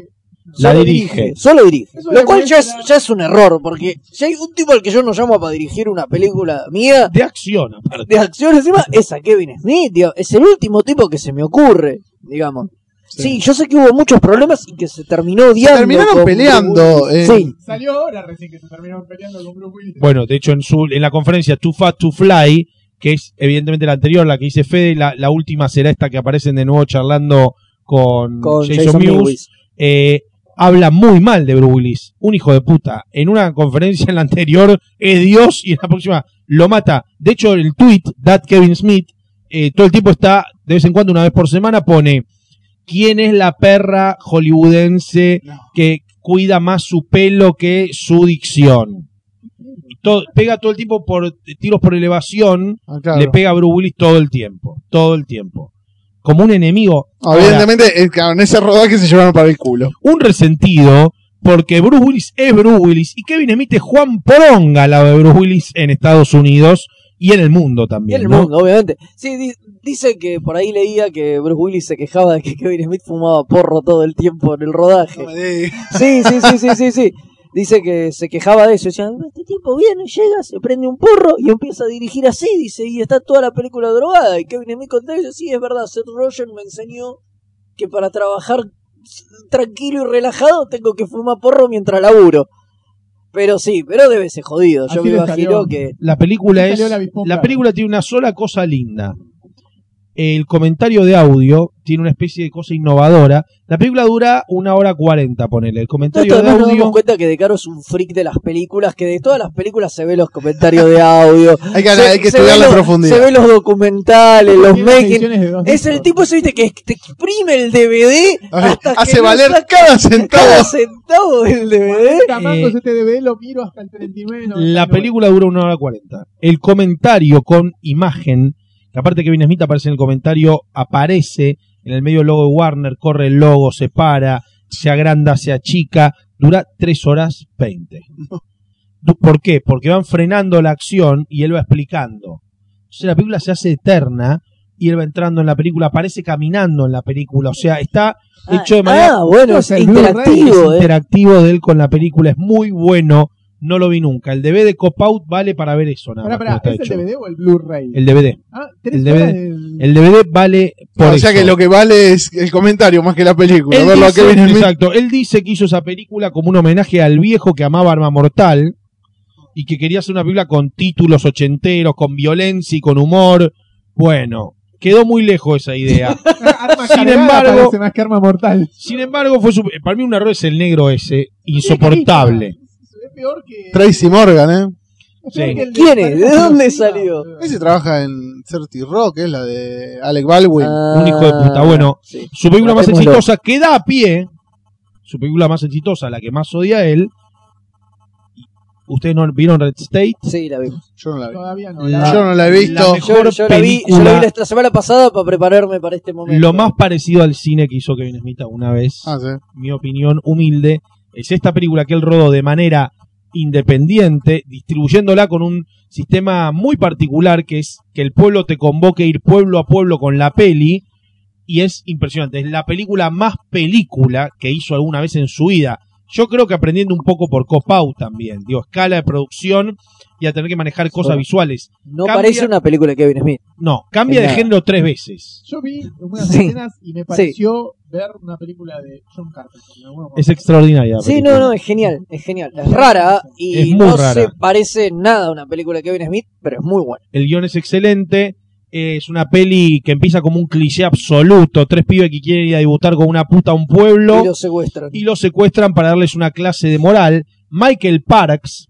La dirige. Solo dirige. Eso Lo cual ya es, ya es un error, porque si hay un tipo al que yo no llamo para dirigir una película mía, De acción, aparte. de acción encima, es a Kevin Smith, tío. Es el último tipo que se me ocurre, digamos. Sí, yo sé que hubo muchos problemas y que se terminó Se odiando. terminaron con peleando. Bruce eh. Sí, Salió ahora recién que se terminaron peleando con Bruce Willis. Bueno, de hecho, en, su, en la conferencia Too Fat to Fly, que es evidentemente la anterior, la que dice Fede, la, la última será esta que aparecen de nuevo charlando con, con Jason, Jason Mewes, Mewes. eh, habla muy mal de Bruce Willis. Un hijo de puta. En una conferencia en la anterior es Dios y en la próxima lo mata. De hecho, el tweet, That Kevin Smith, eh, todo el tiempo está, de vez en cuando, una vez por semana, pone ¿Quién es la perra hollywoodense que cuida más su pelo que su dicción? Todo, pega todo el tiempo por tiros por elevación, ah, claro. le pega a Bruce Willis todo el tiempo, todo el tiempo. Como un enemigo. Evidentemente, en ese rodaje se llevaron para el culo. un resentido porque Bruce Willis es Bruce Willis y Kevin Smith es Juan Poronga lado de Bruce Willis en Estados Unidos y en el mundo Y también. en el ¿no? mundo, obviamente. Sí, di- dice que por ahí leía que Bruce Willis se quejaba de que Kevin Smith fumaba porro todo el tiempo en el rodaje. No. Sí, sí, sí, sí, sí, sí. Dice que se quejaba de eso. Decía, este tipo viene, llega, se prende un porro y empieza a dirigir así. Dice, y está toda la película drogada. Y Kevin Smith contesta y dice, sí, es verdad, Seth Rogen me enseñó que para trabajar tranquilo y relajado tengo que fumar porro mientras laburo. Pero sí, pero debe ser jodido. Yo Así me imagino que... La película es. la película tiene una sola cosa linda. El comentario de audio tiene una especie de cosa innovadora. La película dura una hora cuarenta, ponele. El comentario esto de además nos audio. damos cuenta que De Caro es un freak de las películas, que de todas las películas se ve los comentarios de audio. Hay que, se, hay que se estudiar la profundidad. Se ve los documentales, los making. Es el tipo ese, viste, que te exprime el DVD hasta Hace que valer cada centavo. cada centavo del DVD. Eh, este DVD lo miro hasta el 39. La película dura una hora cuarenta. El comentario con imagen, que aparte que Kevin Smith aparece en el comentario, aparece en el medio logo de Warner, corre el logo, se para, se agranda, se achica, dura tres horas veinte. Du- ¿Por qué? Porque van frenando la acción y él va explicando. Entonces la película se hace eterna y él va entrando en la película, aparece caminando en la película, o sea, está hecho de manera Ah, bueno, es interactivo, eh. interactivo de él con la película, es muy bueno, no lo vi nunca. El DVD de Cop Out vale para ver eso, nada Pará, más, pará, ¿es el. DVD o el Blu-ray? El DVD. Ah, tres el DVD. El DVD vale por o sea eso. que lo que vale es el comentario más que la película. Él Verlo a dice, exacto, él dice que hizo esa película como un homenaje al viejo que amaba Arma Mortal y que quería hacer una película con títulos ochenteros, con violencia y con humor. Bueno, quedó muy lejos esa idea. Arma Sin embargo- parece más que arma mortal. Sin embargo, fue su- para mí un error es el negro ese, insoportable. Peor que. Tracy Morgan, ¿eh? Sí. ¿Quién es? ¿De dónde salió? Ese trabaja en 30 Rock, es la de Alec Baldwin. Ah, Un hijo de puta. Bueno, sí. Su película más exitosa que da a pie, su película más exitosa, la que más odia a él. ¿Ustedes no vieron Red State? Sí, la vimos. Yo no la vi. Todavía no. La- Yo no la he visto. la mejor Yo, yo la vi, yo la vi la semana pasada para prepararme para este momento. Lo más parecido al cine que hizo Kevin Smith una vez, Ah, sí. mi opinión humilde, es esta película que él rodó de manera independiente, distribuyéndola con un sistema muy particular que es que el pueblo te convoque a ir pueblo a pueblo con la peli y es impresionante. Es la película más película que hizo alguna vez en su vida. Yo creo que aprendiendo un poco por Copau también, digo, escala de producción y a tener que manejar cosas Bueno. visuales. No Cambia- parece una película de Kevin Smith. No, cambia de género tres veces. Yo vi unas Sí. escenas y me pareció ver una película de John Carpenter. Es extraordinaria. la Sí, no, no, es genial, es genial. Es rara y Es no rara. se parece nada a una película de Kevin Smith, pero es muy buena. El guion es excelente. Es una peli que empieza como un cliché absoluto. Tres pibes que quieren ir a debutar con una puta a un pueblo Y lo secuestran. y los secuestran para darles una clase de moral. Michael Parks,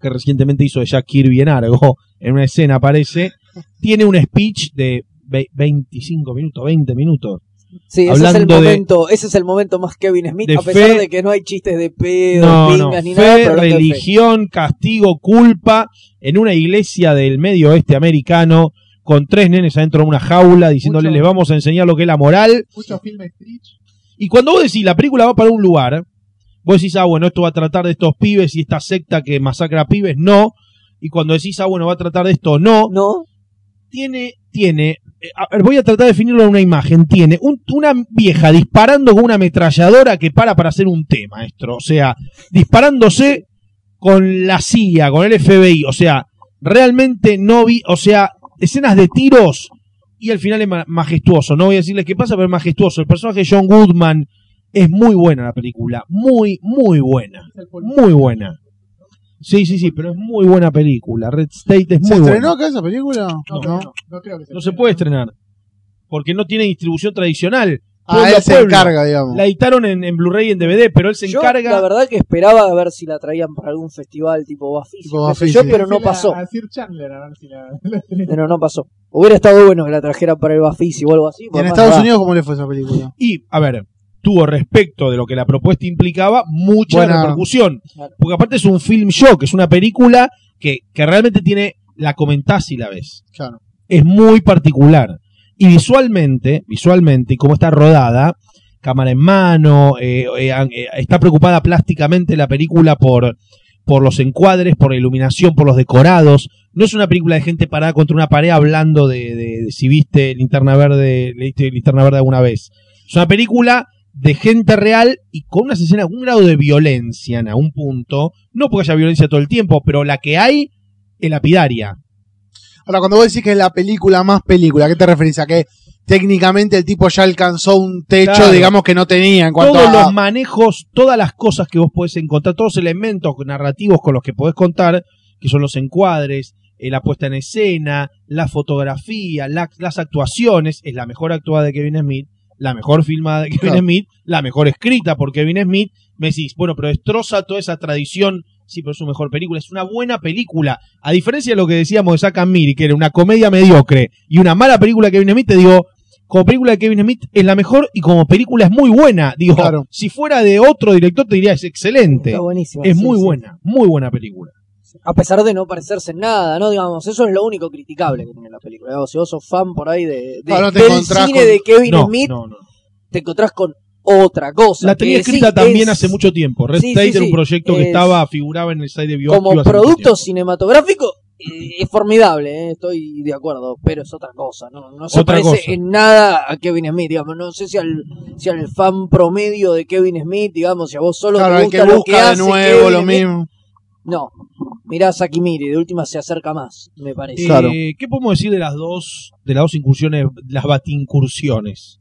que recientemente hizo de Jack Kirby en Argo, en una escena aparece, tiene un speech de ve- 25 minutos, 20 minutos. Sí, ese es el de- momento, ese es el momento más Kevin Smith, de a pesar fe- de que no hay chistes de pedo, No, no, pingas ni nada, fe, pero de fe. religión, castigo, culpa, en una iglesia del medio oeste americano, con tres nenes adentro de una jaula, diciéndole Mucho- les vamos a enseñar lo que es la moral. Mucho film Street. Y cuando vos decís la película va para un lugar, vos decís, ah, bueno, esto va a tratar de estos pibes y esta secta que masacra a pibes, no. Y cuando decís, ah, bueno, va a tratar de esto, no. ¿No? Tiene, tiene, voy a tratar de definirlo en una imagen. Tiene un- una vieja disparando con una ametralladora que para para hacer un té, maestro. O sea, disparándose con la CIA, con el FBI. O sea, realmente no vi, o sea, escenas de tiros y al final es ma- majestuoso. No voy a decirles qué pasa, pero es majestuoso. El personaje de John Goodman es muy buena la película. Muy, muy buena. El. Muy buena. Sí, sí, sí, pero es muy buena película. Red State es ¿Se muy estrenó buena. acá esa película? No, no, no, no creo que No se puede estrenar. Porque no tiene distribución tradicional. Ah, Pueblo él se encarga, digamos. La editaron en, en Blu-ray y en DVD, pero él se Yo, encarga. la verdad que esperaba a ver si la traían para algún festival tipo Bafisi, Tipo Bafisi. yo, pero no pasó. A Sir Chandler, a ver si la. Pero no pasó. Hubiera estado bueno que la trajeran para el Bafisi o algo así. ¿Y en Estados Unidos cómo le fue esa película? Y, a ver, tuvo respecto de lo que la propuesta implicaba mucha Buena. repercusión. Claro. Porque aparte es un film shock, es una película que, que realmente tiene. La comentás y la ves. Claro. es muy particular. Y visualmente, visualmente, y cómo está rodada, cámara en mano, eh, eh, eh, está preocupada plásticamente la película por, por los encuadres, por la iluminación, por los decorados. No es una película de gente parada contra una pared hablando de, de- de si viste Linterna Verde, leíste Linterna Verde alguna vez. Es una película de gente real y con unas escenas, un grado de violencia en algún punto. No porque haya violencia todo el tiempo, pero la que hay es lapidaria. Ahora, cuando vos decís que es la película más película, ¿a qué te referís? ¿A que técnicamente el tipo ya alcanzó un techo, Claro. digamos, que no tenía en cuanto todos a... los manejos, todas las cosas que vos podés encontrar, todos los elementos narrativos con los que podés contar, que son los encuadres, eh, la puesta en escena, la fotografía, la- las actuaciones, es la mejor actuada de Kevin Smith, la mejor filmada de Kevin Claro. Smith, la mejor escrita por Kevin Smith, me decís, bueno, pero destroza toda esa tradición, sí, pero es su mejor película, es una buena película, a diferencia de lo que decíamos de Zack and Miri, que era una comedia mediocre y una mala película de Kevin Smith, te digo, como película de Kevin Smith es la mejor y como película es muy buena. Digo, Claro. si fuera de otro director te diría es excelente. Está buenísima. Es sí, muy sí. buena, muy buena película. A pesar de no parecerse en nada, ¿no? Digamos, eso es lo único criticable que tiene la película. Digamos, si vos sos fan por ahí de, de- no te del cine con- de Kevin No, Smith, no, no. te encontrás con otra cosa. La tenía sí escrita también es- hace mucho tiempo. Red Sí, State sí, era un proyecto que Es- estaba, figuraba en el site de Biopic Como producto cinematográfico, eh, es formidable, eh, estoy de acuerdo, pero es otra cosa, no, no se Otra parece cosa. en nada a Kevin Smith, digamos, no sé si al, si al fan promedio de Kevin Smith, digamos, si a vos solo Claro, te el gusta que lo que busca de hace nuevo Kevin lo Smith, mismo. No, mirá a Saki Miri, de última se acerca más, me parece. Eh, Claro. ¿Qué podemos decir de las dos, de las dos incursiones, las batincursiones?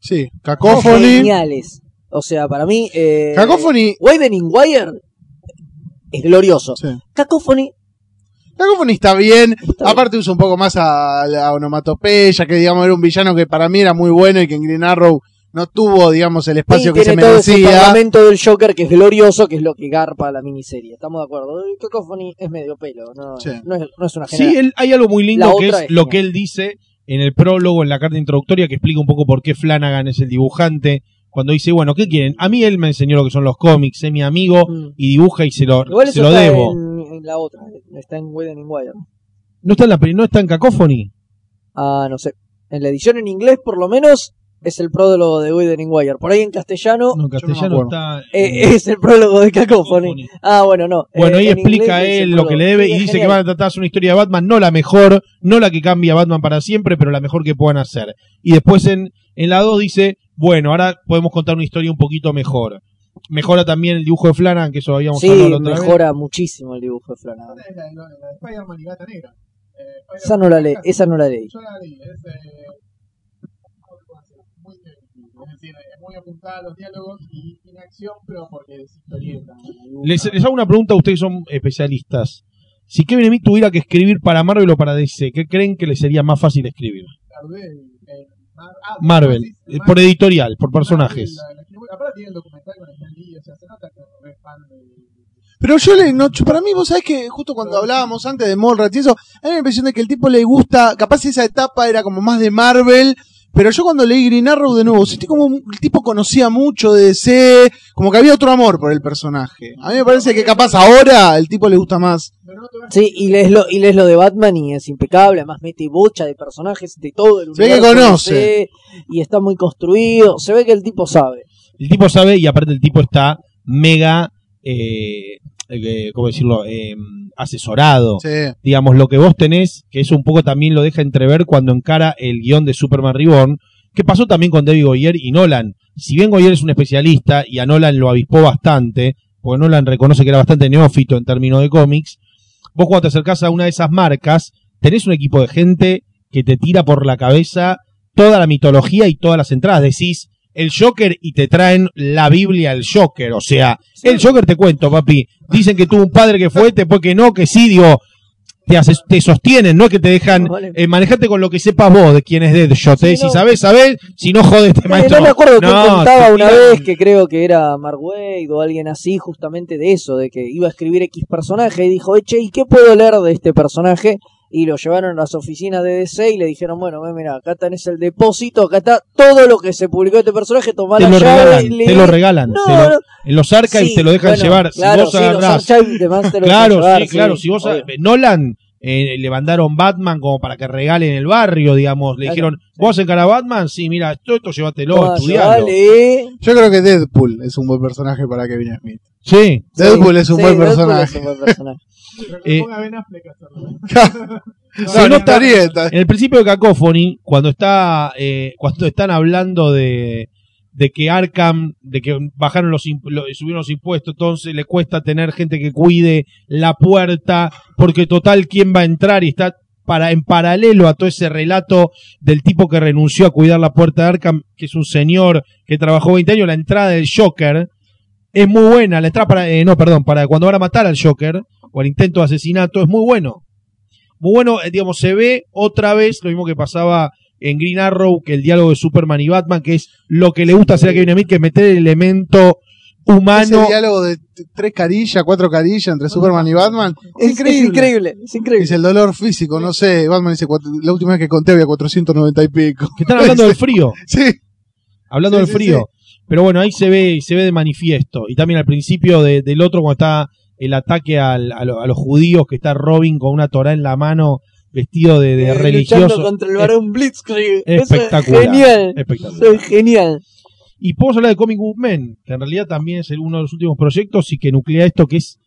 Sí, Cacophony. Geniales, o sea, para mí, eh, Cacophony. Widening Wire es glorioso. Sí. Cacophony Cacophony está bien. Está Aparte usa un poco más a la onomatopeya, que digamos era un villano que para mí era muy bueno y que en Green Arrow no tuvo, digamos, el espacio que se tiene todo ese merecía. parlamento del Joker que es glorioso, que es lo que garpa la miniserie. Estamos de acuerdo. El Cacophony es medio pelo, no, Sí. no, es, no es una Sí, genial. él- hay algo muy lindo La que es, lo que él dice en el prólogo, en la carta introductoria, que explica un poco por qué Flanagan es el dibujante. Cuando dice, bueno, ¿qué quieren? A mí él me enseñó lo que son los cómics, es mi amigo Mm. y dibuja y se lo, Igual se eso lo está debo. En, en la otra, está en Widening Wire. ¿No está en la no está en Cacophony? Ah, no sé. En la edición en inglés, por lo menos, es el prólogo de Widening Wire. Por ahí en castellano, No, en castellano está. eh, eh, es el prólogo de Cacophony. Cacophony. Ah, bueno, no. Bueno, Eh, ahí en explica él lo que le debe y dice que van a tratar de hacer una historia de Batman, no la mejor, no la que cambia a Batman para siempre, pero la mejor que puedan hacer. Y después en, en la 2 dice, bueno, ahora podemos contar una historia un poquito mejor. Mejora también el dibujo de Flanagan, que eso habíamos Sí, hablado la otra vez. mejora muchísimo el dibujo de Flanagan. La, la- la de Spider-Man y Gata Negra. Eh, Spider-Man Esa no la leí, esa no la leí. Yo la leí, es, eh, ¿cómo se puede decir? muy técnico, es decir, es muy apuntada a los diálogos y tiene acción, pero porque es historieta. Les, les hago una pregunta a ustedes que son especialistas. Si Kevin Smith tuviera que escribir para Marvel o para DC, ¿qué creen que le sería más fácil escribir? Daredevil, eh, Mar- ah, Marvel, eh, Marvel- por editorial, por personajes. Marvel, la- la que- Aparte tiene el documental con Stan Lee, o sea, se nota que es re fan de... Pero yo le, no, para mí, vos sabés que justo cuando hablábamos antes de Mallrats y eso, a mí me impresión de que el tipo le gusta, capaz esa etapa era como más de Marvel, pero yo cuando leí Green Arrow de nuevo, sentí como un- el tipo conocía mucho de DC, como que había otro amor por el personaje. A mí me parece que capaz ahora el tipo le gusta más. Pero no te vas Sí, y lees, lo, y lees lo de Batman y es impecable, además mete bocha de personajes de todo el Se ve que conoce. DC, y está muy construido, se ve que el tipo sabe. El tipo sabe y aparte el tipo está mega, eh, eh, ¿cómo decirlo? Eh, asesorado. Sí. Digamos, lo que vos tenés, que eso un poco también lo deja entrever cuando encara el guion de Superman Reborn, que pasó también con David Goyer y Nolan. Si bien Goyer es un especialista y a Nolan lo avispó bastante, porque Nolan reconoce que era bastante neófito en términos de cómics, vos cuando te acercás a una de esas marcas, tenés un equipo de gente que te tira por la cabeza toda la mitología y todas las entradas. Decís el Joker y te traen la Biblia al Joker. O sea, el Joker te cuento, papi. Dicen que tuvo un padre que fue, después que no, que sí, digo, te, haces- te sostienen, no es que te dejan eh, manejate con lo que sepas vos de quién es Deadshot. Sí, eh. no. Si sabés, sabés, si no jodes, te Eh, maestro. no me acuerdo No, contaba una tiran- vez que creo que era Mark Wade o alguien así, justamente de eso, de que iba a escribir X personaje y dijo, eche, ¿y qué puedo leer de este personaje? Y lo llevaron a las oficinas de DC y le dijeron, bueno, mira, acá tenés el depósito, acá está todo lo que se publicó de este personaje, tomá te la lo llave regalan, y te lee". lo regalan. No, te lo- en los archives Sí, te lo dejan bueno, llevar. Si claro, vos sí, los agarrás- te lo Claro, llevar, sí, claro. Si vos. Nolan eh, le mandaron Batman como para que regalen el barrio, digamos. Le Claro, dijeron, sí. ¿vos encarás a Batman? Sí, mira, esto, esto llévatelo, estudialo. llevale. Yo creo que Deadpool es un buen personaje para Kevin Smith. Sí, Deadpool es un Sí, buen Deadpool personaje. es un buen personaje. Pero que Eh, ponga Ben Affleck a hacerlo. Se No, nota- historieta. En el principio de Cacophony, cuando está, eh, cuando están hablando de, de que Arkham, de que bajaron los, subieron los impuestos, entonces le cuesta tener gente que cuide la puerta, porque total, ¿quién va a entrar? Y está para, en paralelo a todo ese relato del tipo que renunció a cuidar la puerta de Arkham, que es un señor que trabajó 20 años, la entrada del Joker, es muy buena, la entrada para, eh, no, perdón, para cuando van a matar al Joker, o el intento de asesinato, es muy bueno muy bueno, eh, digamos, se ve otra vez lo mismo que pasaba en Green Arrow, que el diálogo de Superman y Batman, que es lo que le gusta hacer a Kevin Smith, que es meter el elemento humano. Ese diálogo de tres carillas, cuatro carillas entre Superman y Batman. Es, increíble. es increíble, es increíble. Dice el dolor físico, no sé. Batman dice, cuatro- la última vez que conté había 490 y pico. Que están hablando del frío, Sí, hablando Sí, del sí, frío. Pero bueno, ahí se ve, se ve de manifiesto. Y también al principio de- del otro, cuando está el ataque al- a, lo- a los judíos, que está Robin con una torá en la mano, vestido de, de Eh, religioso. contra el varón Blitzkrieg. Es espectacular. genial. Espectacular. Es genial. Y podemos hablar de Comic Book Men, que en realidad también es uno de los últimos proyectos y que nuclea esto que es...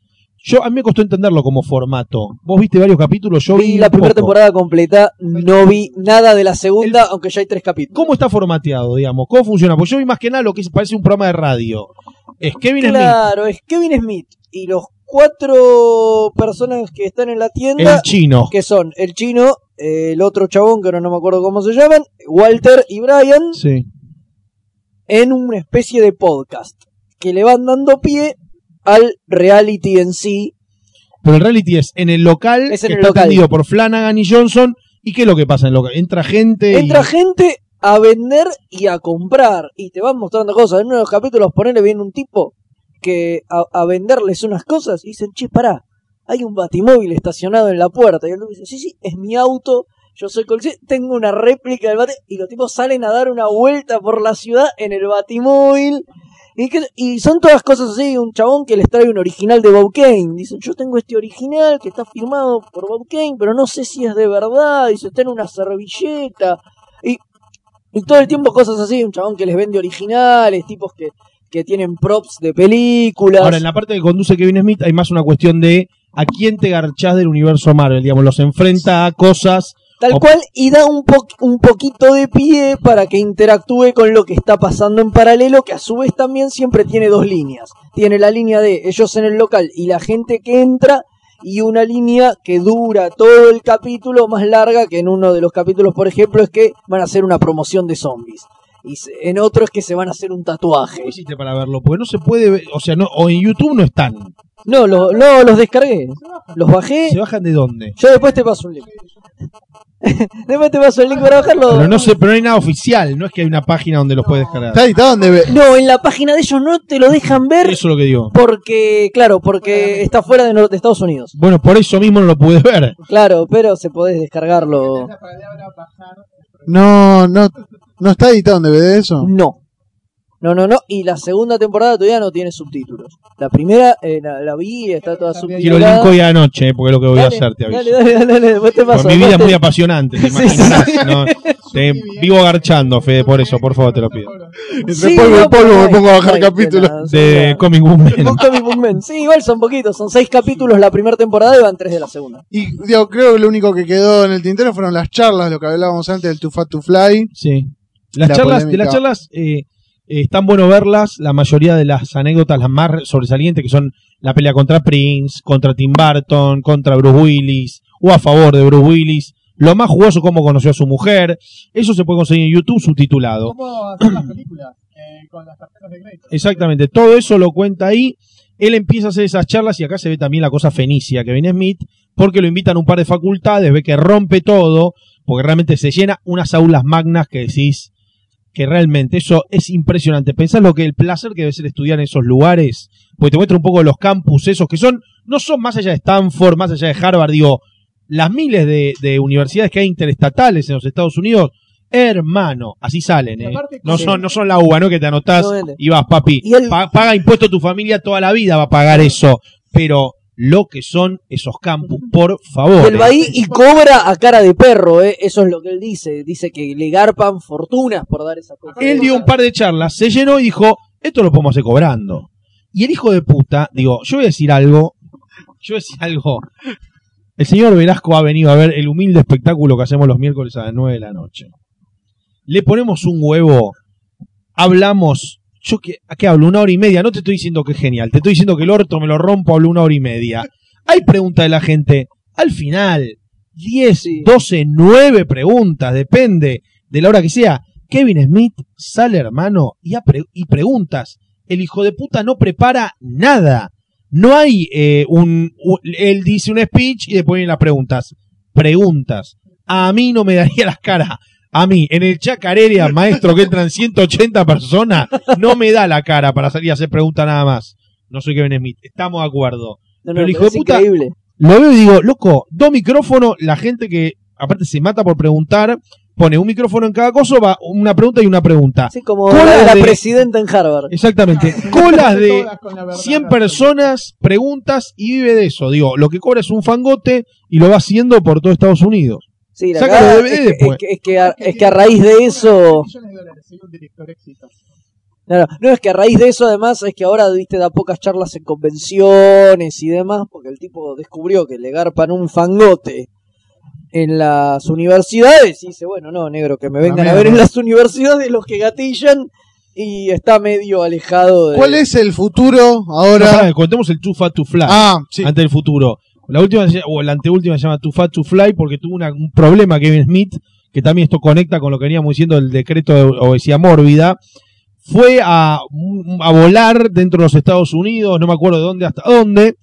Yo, a mí me costó entenderlo como formato. Vos viste varios capítulos, yo vi, Vi la primera poco. temporada completa, no vi nada de la segunda, aunque ya hay tres capítulos. ¿Cómo está formateado, digamos? ¿Cómo funciona? Pues yo vi más que nada lo que parece un programa de radio. Es Kevin Smith, Claro, es Kevin Smith y los cuatro personas que están en la tienda, el chino. que son el chino, el otro chabón, que ahora no me acuerdo cómo se llaman, Walter y Brian, Sí. en una especie de podcast, que le van dando pie al reality en sí, Pero el reality es en el local, Es en que el está local. por Flanagan y Johnson. ¿Y qué es lo que pasa en el local? Entra gente y- Entra gente a vender y a comprar y te van mostrando cosas. En uno de los capítulos, ponele, viene un tipo que a, venderles unas cosas y dicen, che, pará, hay un batimóvil estacionado en la puerta. Y el otro dice, sí, sí, es mi auto, yo soy colección, tengo una réplica del bate. Y los tipos salen a dar una vuelta por la ciudad en el batimóvil. Y, que- y son todas cosas así, un chabón que les trae un original de Bob Kane. Dicen, yo tengo este original que está firmado por Bob Kane, pero no sé si es de verdad. Dice, está en una servilleta. Y, y todo el tiempo cosas así, un chabón que les vende originales, tipos que, que tienen props de películas. Ahora, en la parte que conduce Kevin Smith hay más una cuestión de a quién te garchás del universo Marvel, digamos, los enfrenta a cosas Tal O- cual, y da un, po- un poquito de pie para que interactúe con lo que está pasando en paralelo, que a su vez también siempre tiene dos líneas. Tiene la línea de ellos en el local y la gente que entra, y una línea que dura todo el capítulo, más larga que en uno de los capítulos, por ejemplo, es que van a hacer una promoción de zombies. Y se- en otro es que se van a hacer un tatuaje. ¿Cómo hiciste para verlo? Porque no se puede ver, o sea, no, o en YouTube no están. No, lo- no, los descargué. Los bajé. ¿Se bajan de dónde? Yo después te paso un link. después te paso el link para bajarlo. Pero no sé, pero no hay nada oficial, no es que hay una página donde los puedes descargar. Está editado donde ve. No, en la página de ellos no te lo dejan ver Eso es lo que digo. porque, claro, porque está fuera de, de Estados Unidos. Bueno, por eso mismo no lo pude ver. Claro, pero se podés descargarlo. No, no, no está editado en DVD eso. No. No, no, no. Y la segunda temporada todavía no tiene subtítulos. La primera eh, la, la vi y está toda Quiero el subtitulada. link hoy anoche, eh, porque es lo que voy a hacer, te aviso. Dale, dale, dale, dale, después te paso. Mi vida es muy te- apasionante, te Sí, imaginarás. sí. ¿no? Te vivo garchando, Fede, por eso, por favor, te lo pido. Entre Sí, polvo no, y polvo me pongo a bajar capítulos. De son- Comic Book Man. Con Comic Book Man. Sí, igual son poquitos. Son seis capítulos la primera temporada y van tres de la segunda. Y digo, creo que lo único que quedó en el tintero fueron las charlas, lo que hablábamos antes del Too Fat to Fly. Sí. Las La charlas, de polémica. las charlas eh, eh, están bueno verlas. La mayoría de las anécdotas, las más sobresalientes, que son la pelea contra Prince, contra Tim Burton, contra Bruce Willis, o a favor de Bruce Willis. Lo más jugoso, cómo conoció a su mujer. Eso se puede conseguir en YouTube subtitulado. ¿Cómo hacer las películas eh, con las tarjetas de crédito? Exactamente, todo eso lo cuenta ahí. Él empieza a hacer esas charlas y acá se ve también la cosa fenicia que viene Smith, porque lo invitan a un par de facultades, ve que rompe todo, porque realmente se llena unas aulas magnas que decís que realmente eso es impresionante. Pensás lo que el placer que debe ser estudiar en esos lugares, porque te muestra un poco los campus esos que son, no son más allá de Stanford, más allá de Harvard, digo, las miles de, de universidades que hay interestatales en los Estados Unidos, hermano, así salen, ¿eh? No son, no son la uva, ¿no? Que te anotás y vas, papi. Pa- paga impuesto tu familia toda la vida, va a pagar eso. Pero lo que son esos campus, por favor. ¿eh? Bahí y cobra a cara de perro, ¿eh? Eso es lo que él dice. Dice que le garpan fortunas por dar esa cosa. Él dio un par de charlas, se llenó y dijo, esto lo podemos hacer cobrando. Y el hijo de puta, digo, yo voy a decir algo, yo voy a decir algo. El señor Velasco ha venido a ver el humilde espectáculo que hacemos los miércoles a las 9 de la noche. Le ponemos un huevo, hablamos, yo que, ¿a qué hablo? Una hora y media, no te estoy diciendo que es genial, te estoy diciendo que el orto me lo rompo, hablo una hora y media. Hay preguntas de la gente, al final, 10, Sí. 12, 9 preguntas, depende de la hora que sea. Kevin Smith sale, hermano, y, pre- y preguntas. El hijo de puta no prepara nada. No hay eh, un, un- Él dice un speech y después vienen las preguntas. Preguntas. A mí no me daría las caras. A mí, en el Chacareria, maestro, que entran 180 personas, no me da la cara para salir a hacer preguntas nada más. No soy Kevin Smith. Estamos de acuerdo. No, no, pero el hijo pero de puta- increíble. Lo veo y digo, loco, dos micrófonos, la gente que aparte se mata por preguntar, pone un micrófono en cada cosa, va una pregunta y una pregunta. Así como Cola la, la de- presidenta en Harvard. Exactamente. Colas de Todas con la verdad 100 absoluta. personas, preguntas y vive de eso. Digo, lo que cobra es un fangote y lo va haciendo por todo Estados Unidos. Sí, la de es, que, después. es, que, es, que a, es que a raíz de eso... Millones de dólares, soy un director exitoso. No, no, no, es que a raíz de eso además es que ahora, viste, da pocas charlas en convenciones y demás, porque el tipo descubrió que le garpan un fangote en las universidades y dice, bueno, no, negro, que me vengan a ver en las universidades los que gatillan y está medio alejado de... ¿Cuál es el futuro No, ahora? pará, contemos el Too Fat to Fly ah, sí. antes del futuro. La última o la anteúltima se llama Too Fat to Fly porque tuvo una- un problema Kevin Smith, que también esto conecta con lo que veníamos diciendo del decreto de obesidad mórbida. Fue a, a volar dentro de los Estados Unidos, no me acuerdo de dónde hasta dónde,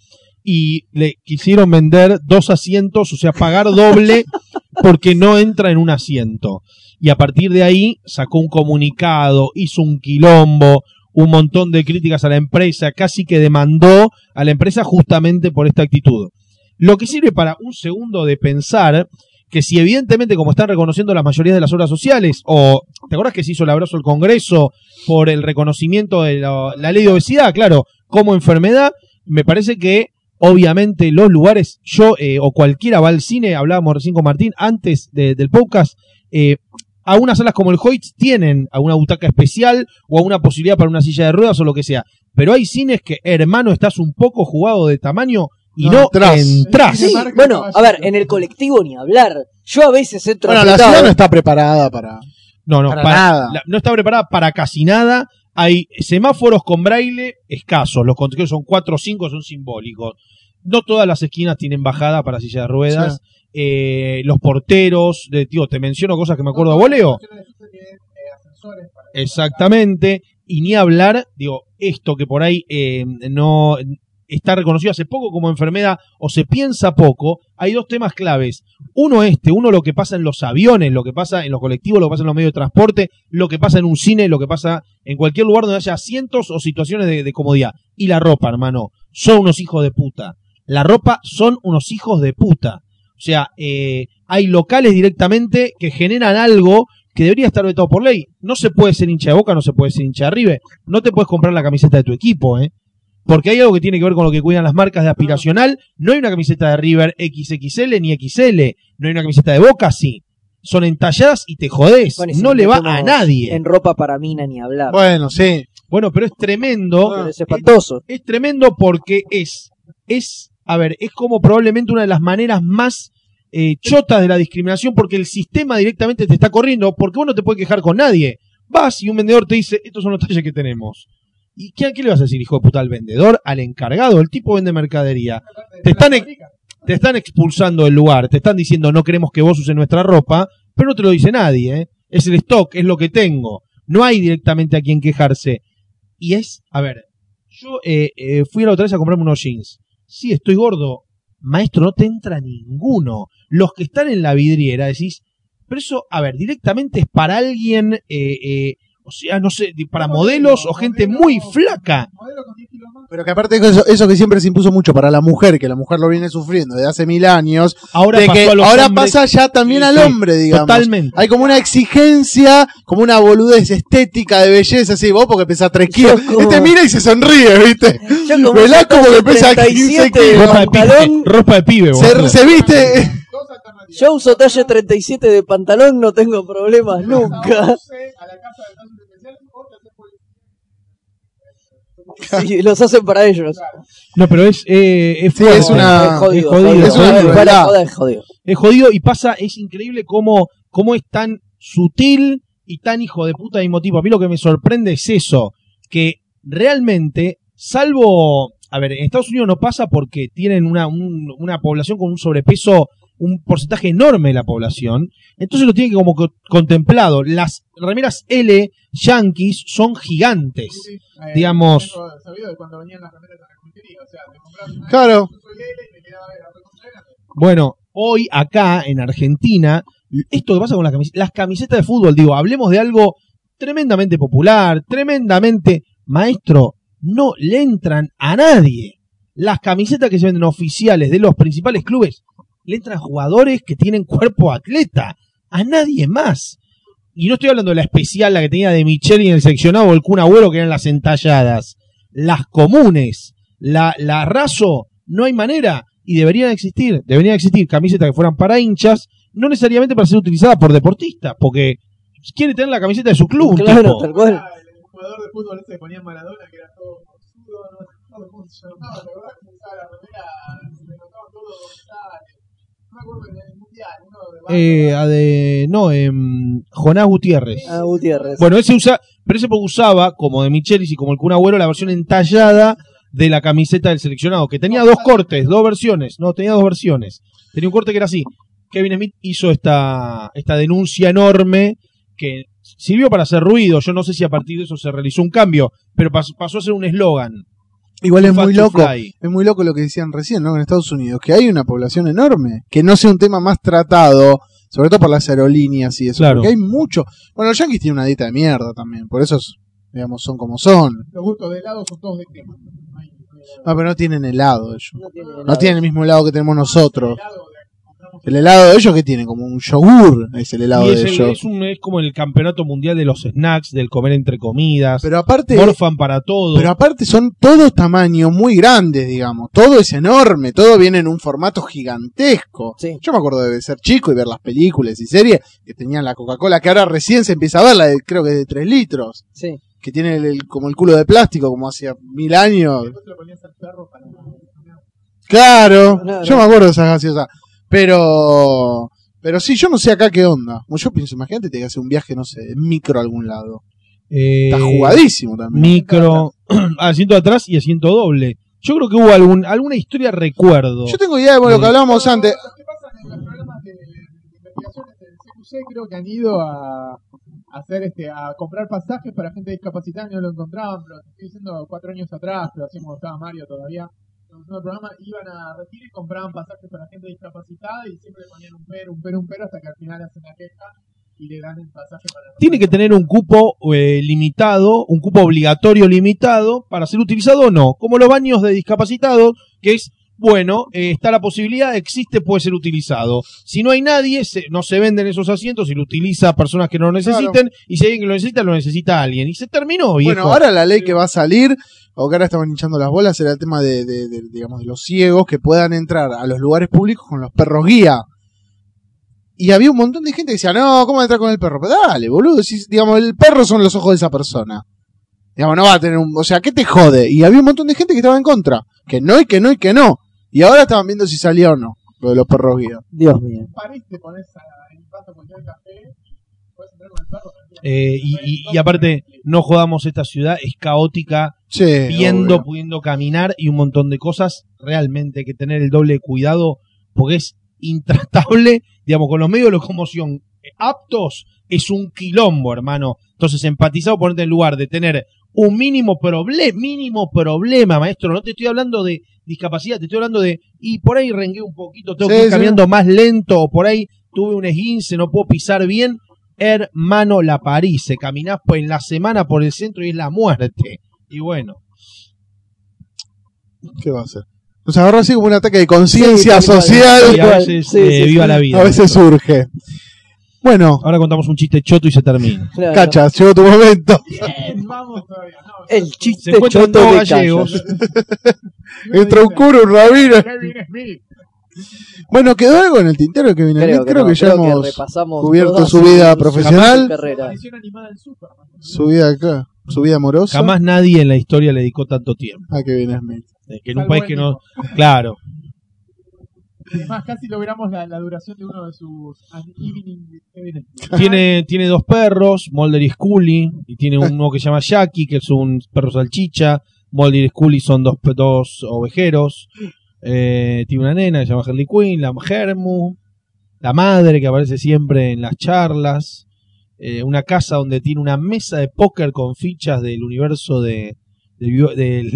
y le quisieron vender dos asientos, o sea, pagar doble porque no entra en un asiento. Y a partir de ahí sacó un comunicado, hizo un quilombo, un montón de críticas a la empresa, casi que demandó a la empresa justamente por esta actitud. Lo que sirve para un segundo de pensar que si evidentemente como están reconociendo la mayoría de las obras sociales, o ¿te acuerdas que se hizo el abrazo al Congreso por el reconocimiento de la, ley de obesidad? Claro, como enfermedad, me parece que obviamente los lugares, yo eh, o cualquiera va al cine, hablábamos recién con Martín antes de- del podcast, eh, a unas salas como el Hoyts tienen a una butaca especial o a una posibilidad para una silla de ruedas o lo que sea. Pero hay cines que, hermano, estás un poco jugado de tamaño y No no, entrás. entrás. Sí, bueno, a ver, en el colectivo ni hablar. Yo a veces entro Bueno, la ciudad no está preparada para. No, no, Para para- nada. la- no está preparada para casi nada. Hay semáforos con braille escasos. Los conteos son cuatro o cinco, son simbólicos. No todas las esquinas tienen bajada para silla de ruedas. Eh, los porteros, de, tío, te menciono cosas que me acuerdo a voleo. Exactamente. Y ni hablar, digo, esto que por ahí eh, no está reconocido hace poco como enfermedad o se piensa poco, hay dos temas claves. Uno este, uno lo que pasa en los aviones, lo que pasa en los colectivos, lo que pasa en los medios de transporte, lo que pasa en un cine, lo que pasa en cualquier lugar donde haya asientos o situaciones de, comodidad. Y la ropa, hermano, son unos hijos de puta. La ropa son unos hijos de puta. O sea, eh, hay locales directamente que generan algo que debería estar vetado por ley. No se puede ser hincha de boca, no se puede ser hincha de River. No te puedes comprar la camiseta de tu equipo, ¿eh? Porque hay algo que tiene que ver con lo que cuidan las marcas de aspiracional. No hay una camiseta de River XXL ni XL. No hay una camiseta de Boca, sí. Son entalladas y te jodés. Bueno, y si no le va a nadie. En ropa para mina ni hablar. Bueno, sí. Bueno, pero es tremendo. Pero es espantoso. Es tremendo porque es, es, a ver, es como probablemente una de las maneras más eh, chotas de la discriminación porque el sistema directamente te está corriendo porque vos no te puedes quejar con nadie. Vas y un vendedor te dice, estos son los talles que tenemos. ¿Y qué, qué le vas a decir, hijo de puta, al vendedor, al encargado? El tipo vende mercadería. Te están, te están expulsando del lugar, te están diciendo no queremos que vos uses nuestra ropa, pero no te lo dice nadie, ¿eh? Es el stock, es lo que tengo. No hay directamente a quien quejarse. Y es, a ver, yo eh, eh, fui a la otra vez a comprarme unos jeans. Sí, estoy gordo. Maestro, no te entra ninguno. Los que están en la vidriera, decís, pero eso, a ver, directamente es para alguien, eh, eh, o sea, no sé, para modelos o gente muy flaca. Pero que aparte de eso, eso que siempre se impuso mucho para la mujer, que la mujer lo viene sufriendo desde hace mil años, Ahora de pasó que a los ahora hombres. pasa ya también Sí, al hombre, digamos. Totalmente. Hay como una exigencia, como una boludez estética de belleza, así vos porque pesás 3 kilos. como- Este mira y se sonríe, ¿viste? Yo como esa como que pesa 15 37 kilos. Ropa de pibe, ropa de pibe, Se, boludo. se viste. Yo uso talla 37 de pantalón, no tengo problemas nunca. Sí, los hacen para ellos. No, pero es, eh, es Sí, fuerte. es una- es jodido. es jodido. Es una Fuera de crueldad. joda, es jodido. es jodido y pasa, es increíble cómo, cómo es tan sutil y tan hijo de puta mismo tiempo. A mí lo que me sorprende es eso, que realmente, salvo, a ver, en Estados Unidos no pasa porque tienen una, un- una población con un sobrepeso, un porcentaje enorme de la población, entonces lo tienen que como co- contemplado. Las remeras L yankees son gigantes. Eh, Digamos- sea, te comprabas una Claro. Bueno, hoy acá en Argentina, esto que pasa con las camisetas, las camisetas de fútbol, digo, hablemos de algo tremendamente popular, tremendamente maestro, no le entran a nadie. Las camisetas que se venden oficiales de los principales clubes le entran jugadores que tienen cuerpo atleta, a nadie más. Y no estoy hablando de la especial, la que tenía de Micheli en el seccionado o el Kun Agüero, que eran las entalladas. Las comunes, la, la raso, no hay manera. Y deberían existir, deberían existir camisetas que fueran para hinchas, no necesariamente para ser utilizadas por deportistas, porque quiere tener la camiseta de su club. un Claro, tipo. tal cual. Ah, el jugador de fútbol ese que ponía en Maradona, que era todo sudo, no cómo usaba la remera, se le notaba todo dorsal. No Eh, a de, no, em, Jonás Gutiérrez. Ah, Gutiérrez. Bueno, ese usa, pero ese porque usaba, como de Michelis y como el Kun Agüero, la versión entallada de la camiseta del seleccionado, que tenía dos cortes, dos versiones, no, tenía dos versiones. Tenía un corte que era así. Kevin Smith hizo esta, esta denuncia enorme que sirvió para hacer ruido. Yo no sé si a partir de eso se realizó un cambio, pero pas- pasó a ser un eslogan. Igual es muy loco. Es muy loco lo que decían recién, ¿no? En Estados Unidos, que hay una población enorme, que no sea un tema más tratado, sobre todo por las aerolíneas y eso, Claro. porque hay mucho. Bueno, los yankees tienen una dieta de mierda también, por eso, es, digamos, son como son. Los gustos de helado son todos de crema. No hay- no Ah, pero no tienen helado ellos. No tienen el mismo helado que tenemos nosotros. helado de- compramos El helado de ellos que tiene como un yogur, es el helado Y es, de el- ellos. es un- es como el campeonato mundial de los snacks, del comer entre comidas. Pero aparte, Morfan para todo. pero aparte son todos tamaños muy grandes, digamos. Todo es enorme, todo viene en un formato gigantesco. Sí. Yo me acuerdo de ser chico y ver las películas y series que tenían la Coca-Cola, que ahora recién se empieza a ver, la de, creo que de 3 litros, Sí. que tiene el, el- como el culo de plástico, como hacía mil años. Claro, No, yo me acuerdo de esas gaseosas. Pero, pero sí, yo no sé acá qué onda. Yo pienso, imagínate, te que hacer un viaje, no sé, en micro a algún lado. Eh, Está jugadísimo también. Micro, asiento atrás y asiento doble. Yo creo que hubo algún, alguna historia recuerdo. Yo tengo idea de lo que hablábamos antes. Los que pasan en los programas de, de investigaciones del CQC creo que han ido a, a hacer este a comprar pasajes para gente discapacitada y no lo encontraban, pero estoy diciendo cuatro años atrás, pero así como estaba Mario todavía. En el programa iban a retirar y compraban pasajes para gente discapacitada y siempre le ponían un pero, un pero, un pero hasta que al final hacen la queja y le dan el pasaje para Tiene que tener un cupo eh, limitado, un cupo obligatorio limitado para ser utilizado o no. Como los baños de discapacitados, que es, bueno, eh, está la posibilidad, existe, puede ser utilizado. Si no hay nadie, se- no se venden esos asientos y lo utiliza personas que no lo necesiten. Y si hay alguien que lo necesita, lo necesita alguien. Y se terminó, viejo. Bueno, ahora la ley que va a salir, o que ahora estaban hinchando las bolas, era el tema de, de- de, digamos, de los ciegos que puedan entrar a los lugares públicos con los perros guía. Y había un montón de gente que decía, no, ¿cómo entrar con el perro? Pero dale, boludo, si, digamos, el perro son los ojos de esa persona. Digamos, no va a tener un... O sea, ¿qué te jode? Y había un montón de gente que estaba en contra. Que no, y que no, y que no. Y ahora estaban viendo si salía o no, lo de los perros guía. Dios mío. El café. Eh, y, y- y aparte, no jodamos esta ciudad, es caótica, Che, viendo, obvio. pudiendo caminar y un montón de cosas. Realmente hay que tener el doble de cuidado porque es intratable, digamos, con los medios de locomoción aptos, es un quilombo, hermano. Entonces, empatizado, ponerte en lugar de tener un mínimo problema, mínimo problema, maestro. No te estoy hablando de discapacidad, te estoy hablando de, y por ahí rengué un poquito, tengo Sí, que ir sí. caminando más lento, o por ahí tuve un esguince, no puedo pisar bien. Hermano, la París, se caminás pues, en la semana por el centro y es la muerte. Y bueno, ¿Qué va a hacer? Nos agarró así como un ataque de conciencia Sí, social. a veces eh, sí, viva la vida. A veces surge. Bueno, Ahora contamos un chiste choto y se termina. Claro. Cachas, llegó tu momento. Bien, vamos todavía. No, El chiste Se choto de gallegos. Entra un cura, un rabino. Kevin Smith. Bueno, ¿quedó algo en el tintero que viene? Creo Creo, que, ya creo hemos cubierto su vida su profesional, su vida acá, su vida amorosa. Jamás nadie en la historia le dedicó tanto tiempo. Ah, que viene Smith. Que en un país que no. Claro. Además, casi logramos la, la duración de uno de sus An Evening. Tiene, tiene dos perros, Mulder y Scully. Y tiene uno que se llama Jackie, que es un perro salchicha. Mulder y Scully son dos, dos ovejeros. Eh, tiene una nena que se llama Harley Quinn, la Hermu. La madre que aparece siempre en las charlas. Eh, una casa donde tiene una mesa de póker con fichas del universo de, del, Bio- del.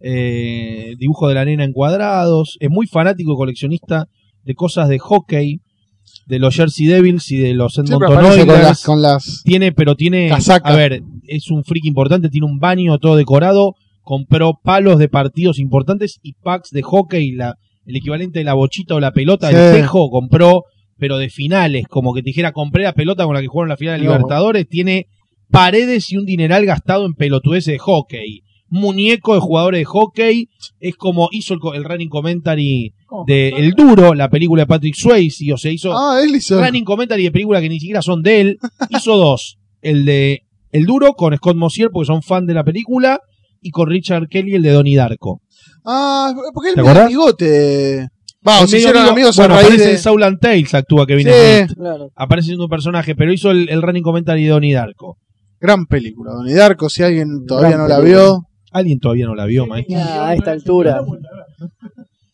Eh, dibujo de la nena en cuadrados. Es muy fanático y coleccionista de cosas de hockey, de los Jersey Devils y de los Edmonton con Oilers. las, con las Tiene, pero tiene. A ver, es un freak importante. Tiene un baño todo decorado. Compró palos de partidos importantes y packs de hockey. La, el equivalente de la bochita o la pelota Sí. del tejo. Compró, pero de finales. Como que te dijera, compré la pelota con la que jugaron la final de. Libertadores. Tiene paredes y un dineral gastado en pelotudeces de hockey. Muñeco de jugadores de hockey. Es como hizo el, co- el running commentary de El Duro, la película de Patrick Swayze. O sea, hizo Ah, él hizo. running commentary de películas que ni siquiera son de él. Hizo dos. El de El Duro con Scott Mosier porque son fan de la película y con Richard Kelly el de Donnie Darko. Ah, porque él ¿Te me amigote. Va, medio hicieron amigo- amigos bueno, aparece de... en Soul and Tales actúa Kevin Sí. Claro. Aparece siendo un personaje, pero hizo el, el running commentary de Donnie Darko. Gran película, Donnie Darko, si alguien todavía Gran no la vio. Alguien todavía no la vio, maestro. Ah, a esta altura.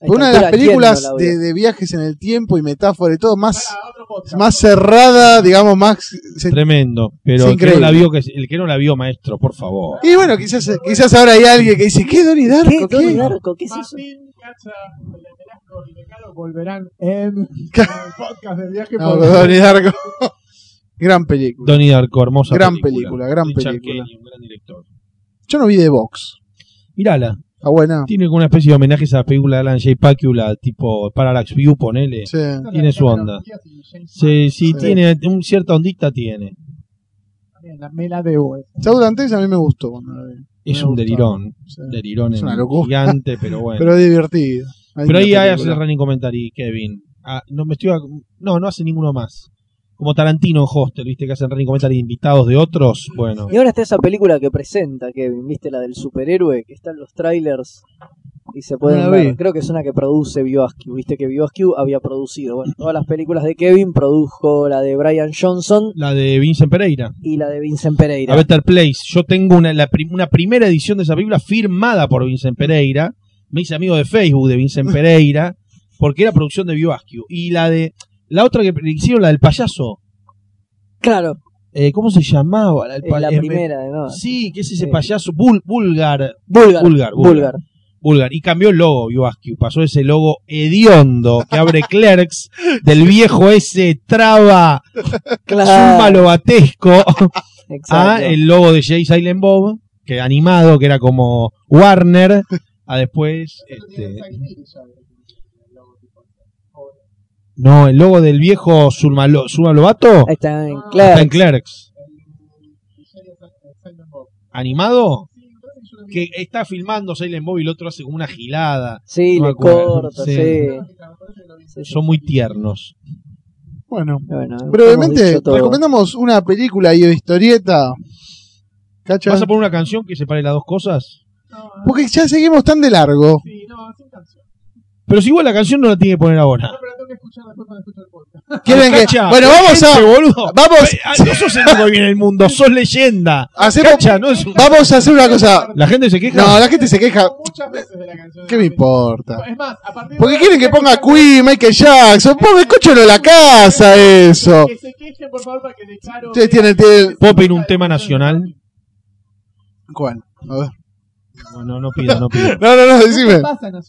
Una de las altura, ¿quién películas no la vio? de, de viajes en el tiempo y metáfora y todo más, más cerrada, digamos, más... se- Tremendo. Pero el que, no la vio, que, el que no la vio, maestro, por favor. Y bueno, quizás, quizás ahora hay alguien que dice, ¿qué Donnie Darko? ¿Qué? ¿Qué? Donnie Darko? ¿Qué es eso? Volverán en el podcast del viaje No, por Donnie Darko. gran película. Donnie Darko, hermosa Gran película. película, gran Richard película. Un gran director. Yo no vi The Box. Mírala. Está buena. Tiene como una especie de homenaje a esa película de Alan J. Pacula, tipo Parallax View, ponele. Sí. tiene su onda. Sí, sí, Sí. tiene un cierta ondita tiene. La, me la debo. eh. Saúl Antes a mí me gustó cuando la vi. Es un delirón. Sí. Delirón Es una locura. gigante, pero bueno. Pero pero, es divertido. Hay una ahí hace el running commentary, Kevin. Ah, no me estoy no, no hace ninguno más. Como Tarantino en Hostel, viste que hacen running commentary de invitados de otros. Bueno, Y ahora está esa película que presenta Kevin, ¿viste? La del superhéroe, que están los trailers y se pueden la ver. Creo que es una que produce Bioscu. Viste que Bioscu había producido. Bueno, todas las películas de Kevin produjo la de Brian Johnson La de Vincent Pereira. y la de Vincent Pereira. A Better Place. Yo tengo una, la prim- una primera edición de esa película firmada por Vincent Pereira. Me hice amigo de Facebook de Vincent Pereira. Porque era producción de Bioscu. Y la de. La otra que hicieron, la del payaso. Claro, Eh, ¿Cómo se llamaba? La, la primera no. Sí, que es ese payaso. Bul- Bulgar. Vulgar. Vulgar, vulgar. Vulgar. Vulgar. Y cambió el logo, Bioscu. Pasó ese logo hediondo que abre Clerks del viejo ese traba Exacto. a el logo de Jay Silent Bob, que animado, que era como Warner, a después. Este, no, el logo del viejo Ahí está en está Claire. en Clerks. ¿Animado? Que está filmando Silent Bob y el otro hace como una gilada. Sí, No le corta, Sí. Son muy tiernos. Bueno, Bueno, brevemente, recomendamos una película y o historieta. ¿Cacha? ¿Vas a poner una canción que separe las dos cosas? Porque ya seguimos tan de largo. Sí, no, sin canción. Pero si igual la canción no la tiene que poner ahora. No, pero escuchar después cuando escucho el podcast. ¿Quieren que.? Cacha, Bueno, vamos a. boludo. Vamos, Eh, ah, No sos el único que viene en el mundo, sos leyenda. hacemos, Cacha, no es un- vamos a hacer una cosa. La gente se queja. No, la gente se queja. Muchas veces de la canción. ¿Qué me importa? Es más, a partir de Porque quieren que ponga Queen, Michael Jackson. Ponme, escúchalo en la casa, eso. Que se quejen, por favor, para que de Caro. Ustedes tienen. tienen- ¿Puedo pedir un tema nacional? ¿Cuál? A ver. No, no, no pido, no pido. No, no, no, ¿Qué decime.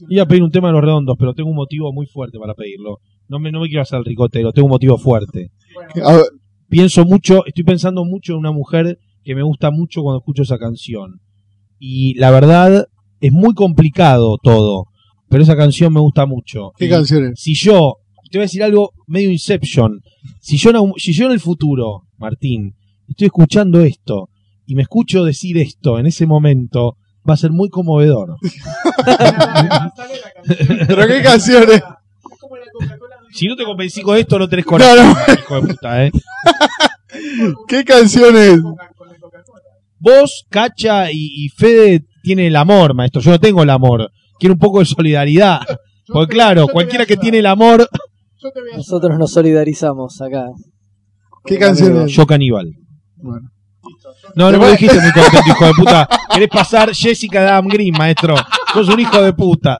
Iba a pedir un tema de los redondos, pero tengo un motivo muy fuerte para pedirlo. No me, no me quiero hacer el ricotero, tengo un motivo fuerte. Bueno, Pienso mucho, estoy pensando mucho en una mujer que me gusta mucho cuando escucho esa canción. Y la verdad, es muy complicado todo, pero esa canción me gusta mucho. ¿Qué Y canciones? Si yo, te voy a decir algo medio Inception, si yo, si yo en el futuro, Martín, estoy escuchando esto y me escucho decir esto en ese momento, va a ser muy conmovedor. ¿Pero qué canciones? Si no te convencí con esto, no tenés corazón, No, hijo de puta, ¿eh? ¿Qué canciones? Vos, Cacha y, y Fede tienen el amor, maestro. Yo no tengo el amor. Quiero un poco de solidaridad. Yo Porque te- claro, cualquiera que tiene el amor, Nosotros nos solidarizamos acá. ¿Qué canciones? yo caníbal. Bueno. No, no me dijiste muy contento, hijo de puta. Querés pasar Jessica de Adam Green, maestro. Sos un hijo de puta.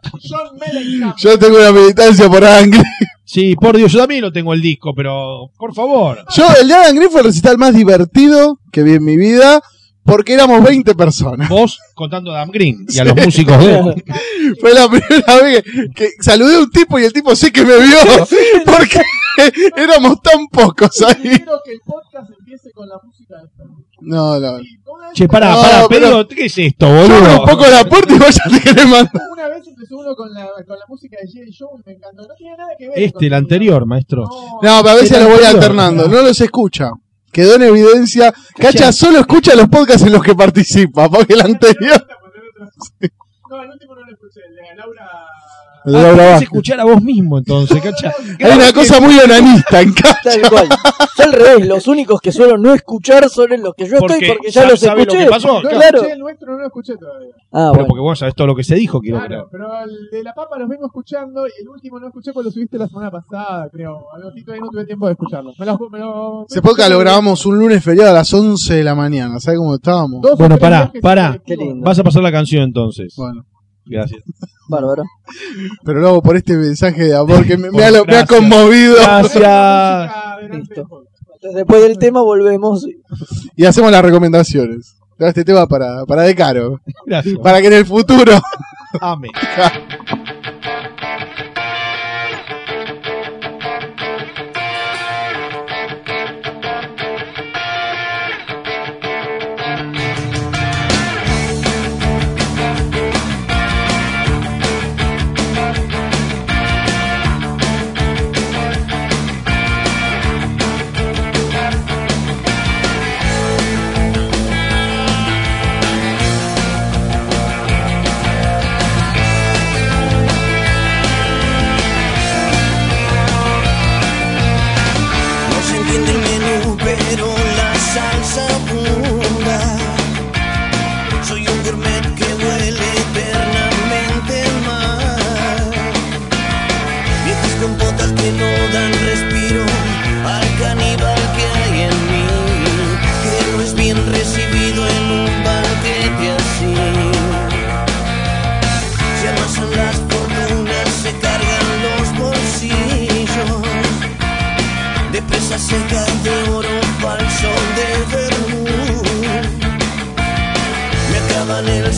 Yo tengo una militancia por Adam Green. Sí, por Dios, yo también lo tengo el disco, pero por favor. Yo, el de Adam Green fue el recital más divertido que vi en mi vida. Porque éramos 20 personas. Vos contando a Adam Green y a los músicos de él. Fue la primera vez que, que saludé a un tipo y el tipo sí que me vio. Porque éramos tan pocos ahí. Quiero que el podcast empiece con la música de. No, no. Che, pará, No, pará, pero- Pedro, ¿qué es esto, boludo? un poco la puerta y vos ya te querés mandar. Una vez empezó uno con la, con la música de J. Joe y me encantó. No tiene nada que ver. Este, el anterior, maestro. No, No, pero a veces lo voy anterior. alternando. No los escucha. Quedó en evidencia. Cacha solo escucha los podcasts en los que participa. Porque el anterior. No, el último no lo escuché. El de Laura. Ah, Laura Vázquez. escuchar a vos mismo entonces, cacha. Hay una cosa muy onanista en casa. Tal cual. Yo al revés, los únicos que suelo no escuchar son en los que yo Porque estoy porque ya ya los sabe lo escuché. que pasó. No Claro. escuché el nuestro, no lo escuché todavía. Ah, Pero bueno. porque vos sabés todo lo que se dijo, quiero creer. Pero el de la papa los vengo escuchando y el último no escuché porque lo subiste la semana pasada, creo. Algo así todavía no tuve tiempo de escucharlo. Me lo, me lo, Ese podcast lo grabamos un lunes feriado a las 11 de la mañana. ¿Sabes cómo estábamos? Dos Bueno, pará, pará. Vas a pasar la canción entonces. Bueno. Gracias. Bárbaro. Pero lo hago por este mensaje de amor que me, me ha, me ha conmovido. Gracias. Listo. Entonces después del tema volvemos. Y hacemos las recomendaciones. Este tema para, para De Caro. Gracias. Para que en el futuro. Amén. presas secas de oro falso de vermú. Me acaban el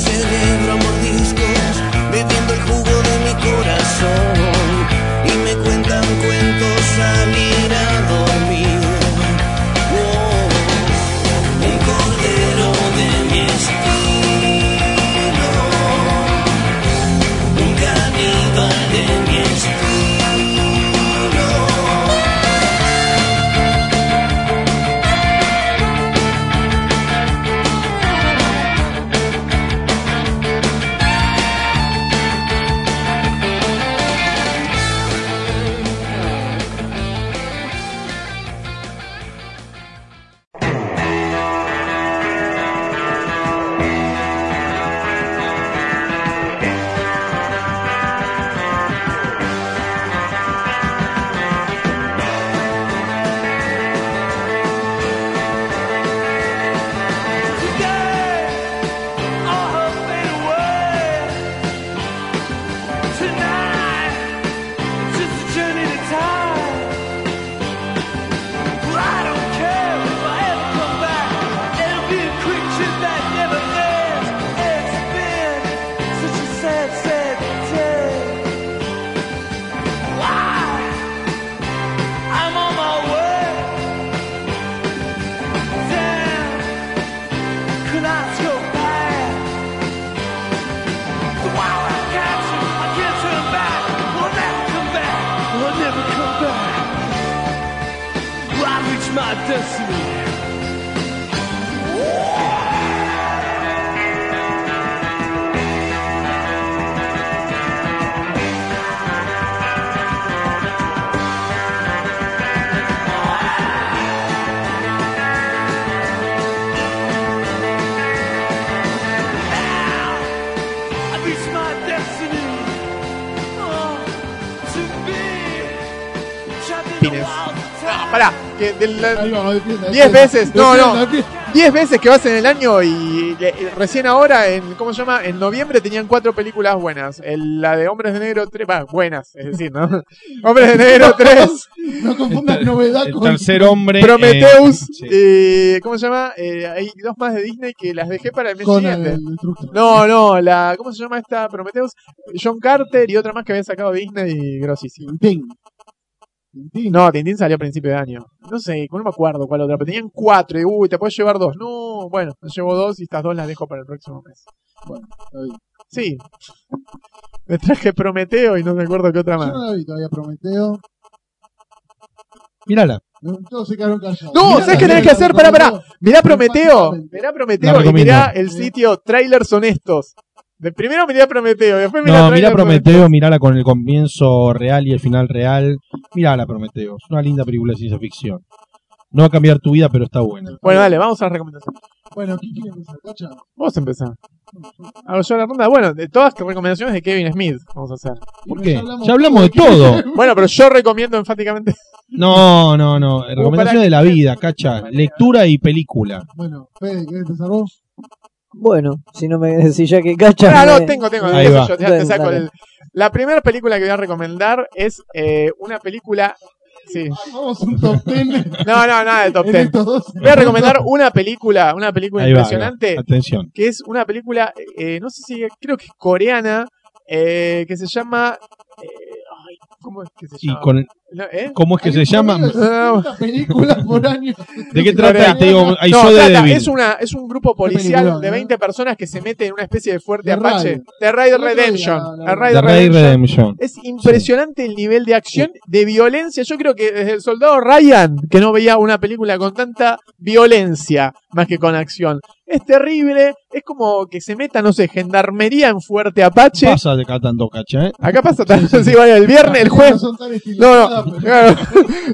del- Ahí vamos, defienda, 10 defienda, veces, no, defienda, no. defienda. 10 veces que vas en el año y eh, recién ahora, en ¿cómo se llama? En noviembre tenían cuatro películas buenas. El- la de Hombres de Negro 3, va, buenas, es decir, ¿no? Hombres de Negro 3, No confundas novedad El con. tercer hombre. Prometheus, eh, sí. y ¿cómo se llama? Eh, hay dos más de Disney que las dejé para el mes Con siguiente. el. No, no, la, ¿cómo se llama esta? Prometheus, John Carter y otra más que había sacado Disney y grosísima. Tintín. Tintín. No, Tintín salió a principio de año. No sé, no me acuerdo cuál otra, pero tenían cuatro y uy, te puedes llevar dos. No, bueno, me llevo dos y estas dos las dejo para el próximo mes. Bueno, está bien. Sí. Me traje Prometeo y no me acuerdo qué otra Yo más. no la vi todavía, Prometeo. Mírala. No, Todos se quedaron callados. No, Mirá, ¿sabes qué tenés que mirá, hacer? Pará, pará. Mirá Prometeo. Mirá Prometeo y mirá el sitio Trailers Honestos. De primero mirá Prometeo, después mirá No, Trailers Prometeo, mirala con el comienzo real y el final real. Mirala Prometeo. Es una linda película de ciencia ficción. No va a cambiar tu vida, pero está buena. Bueno, dale, vamos a las recomendaciones. Bueno, ¿quién quiere empezar? ¿Cacha? Vos empezá. Hago yo la ronda. Bueno, de todas las recomendaciones de Kevin Smith vamos a hacer. ¿Por Ya qué? hablamos Ya hablamos de todo. Bueno, pero yo recomiendo enfáticamente. No, no, no. para Recomendaciones de la vida, cacha. Lectura y película. Bueno, Fede, ¿querés empezar vos? Bueno, si no me si ya que cachas. Ah, no, me- tengo, tengo. Ahí empiezo va. yo, ya te saco el- La primera película que voy a recomendar es eh, una película. Sí. Vamos un top ten. No, no, nada de top en 10. estos dos. Voy a recomendar una película, una película Ahí va, ahí va. impresionante, Atención. que es una película, eh, no sé si, creo que es coreana, eh, que se llama... eh, ay, ¿Cómo es que se Y llama? con, No, ¿eh? ¿Cómo es que se llama? promedio de 60 películas por año. ¿De qué trata? Te digo, hay No, trata- Devil. es, una, es un grupo policial de ¿eh? 20 personas que se mete en una especie de fuerte The Apache. Raid. The Raid Redemption. The Raid The Redemption. Redemption. Es impresionante el nivel de acción, de violencia. Yo creo que desde el soldado Ryan, que no veía una película con tanta violencia más que con acción. Es terrible, es como que se meta, no sé, gendarmería en Fuerte Apache. Pasa de cada tanto, cacha, ¿eh? Acá pasa también, sí, vaya, el viernes, el jueves. No son Claro.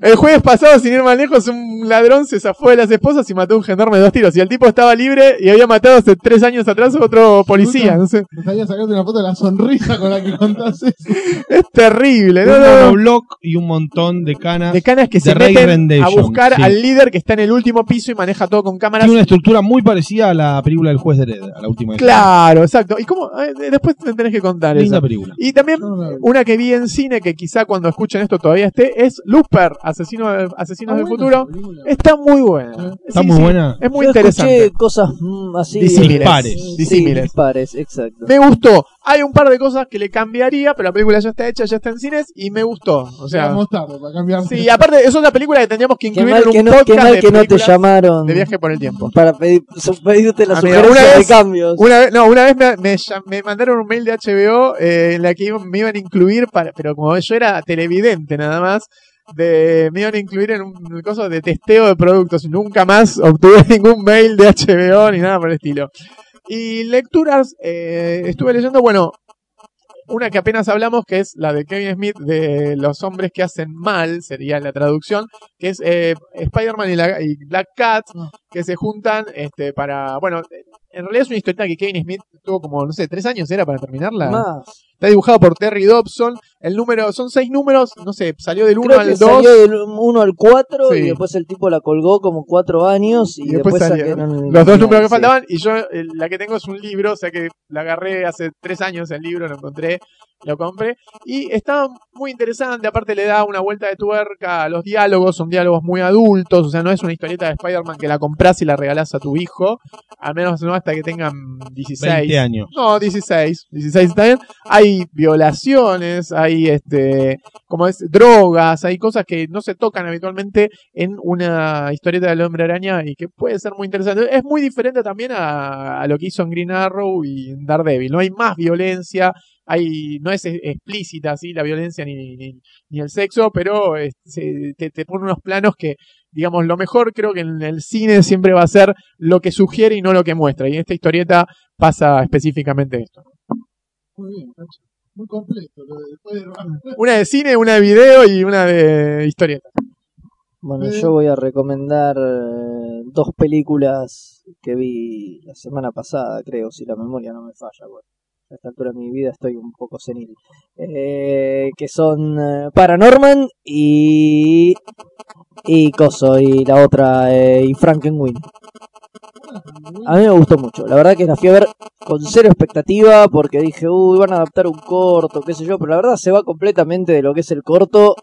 El jueves pasado, sin ir más lejos, un ladrón se zafó de las esposas y mató a un gendarme de dos tiros. Y el tipo estaba libre y había matado hace tres años atrás a otro policía. No sé. Me gustaría sacarte una foto de la sonrisa con la que contás eso. Es terrible. No, un no, no. monobloc y un montón de canas. De canas que de se Ray meten a buscar sí. al líder que está en el último piso y maneja todo con cámaras. Tiene una estructura muy parecida a la película del juez de Red, a la última. Claro, exacto. ¿Y cómo? Eh, después me tenés que contar Linda eso. película. Y también una que vi en cine que quizá cuando escuchen esto todavía esté es Looper, Asesino, Asesinos del Futuro. Está muy buena. Está Sí, muy sí, buena. Es muy Yo interesante. escuché cosas mm, así. Disímiles. Dispares. Sí, Disímiles. dispares, exacto. Me gustó. Hay un par de cosas que le cambiaría, pero la película ya está hecha, ya está en cines y me gustó. O sea, tarde para cambiar. sí, aparte, eso es una película que tendríamos que Qué incluir mal en un que no, podcast qué mal de que no te películas llamaron de viaje por el tiempo. para pedir, su- pedirte la Amigo, sugerencia una de vez- cambios. Una vez, no, una vez me, me, llam- me mandaron un mail de HBO eh, en la que me iban a incluir, para, pero como yo era televidente nada más, de, me iban a incluir en un coso de testeo de productos nunca más obtuve ningún mail de HBO ni nada por el estilo. Y lecturas, eh, estuve leyendo, bueno, una que apenas hablamos, que es la de Kevin Smith, de los hombres que hacen mal, sería la traducción, que es eh, Spider-Man y, la- y Black Cat, que se juntan este, para, bueno, en realidad es una historieta que Kevin Smith tuvo como, no sé, tres años era para terminarla. Más. Está dibujado por Terry Dobson. El número, son seis números, no sé, salió del 1 Creo al que 2. salió del 1 al 4 Sí. y después el tipo la colgó como 4 años y, Y después después, salieron sacaron los dos números que faltaban y yo eh, la que tengo es un libro, o sea que la agarré hace tres años el libro, lo encontré, lo compré y está muy interesante, aparte le da una vuelta de tuerca a los diálogos, son diálogos muy adultos, o sea, no es una historieta de Spider-Man que la compras y la regalás a tu hijo, al menos no hasta que tengan 16. 20 años. No, 16. 16 está bien. Hay violaciones, hay este, como es, drogas, hay cosas que no se tocan habitualmente en una historieta del hombre araña y que puede ser muy interesante. Es muy diferente también a, a lo que hizo en Green Arrow y en Daredevil. No hay más violencia, hay, no es e- explícita así la violencia ni, ni, ni el sexo, pero es- se- te, te pone unos planos que, digamos, lo mejor creo que en el cine siempre va a ser lo que sugiere y no lo que muestra. Y en esta historieta pasa específicamente esto. Muy bien. Muy completo. lo de- Después de... Una de cine, una de video y una de historieta. Bueno, Eh. yo voy a recomendar eh, dos películas que vi la semana pasada, creo, si la memoria no me falla. Bueno, a esta altura de mi vida estoy un poco senil. Eh, que son eh, Paranorman y. y Coso, y la otra, eh, y Frankenweenie. A mí me gustó mucho. La verdad que la fui a ver con cero expectativa porque dije, uy, van a adaptar un corto, qué sé yo, pero la verdad se va completamente de lo que es el corto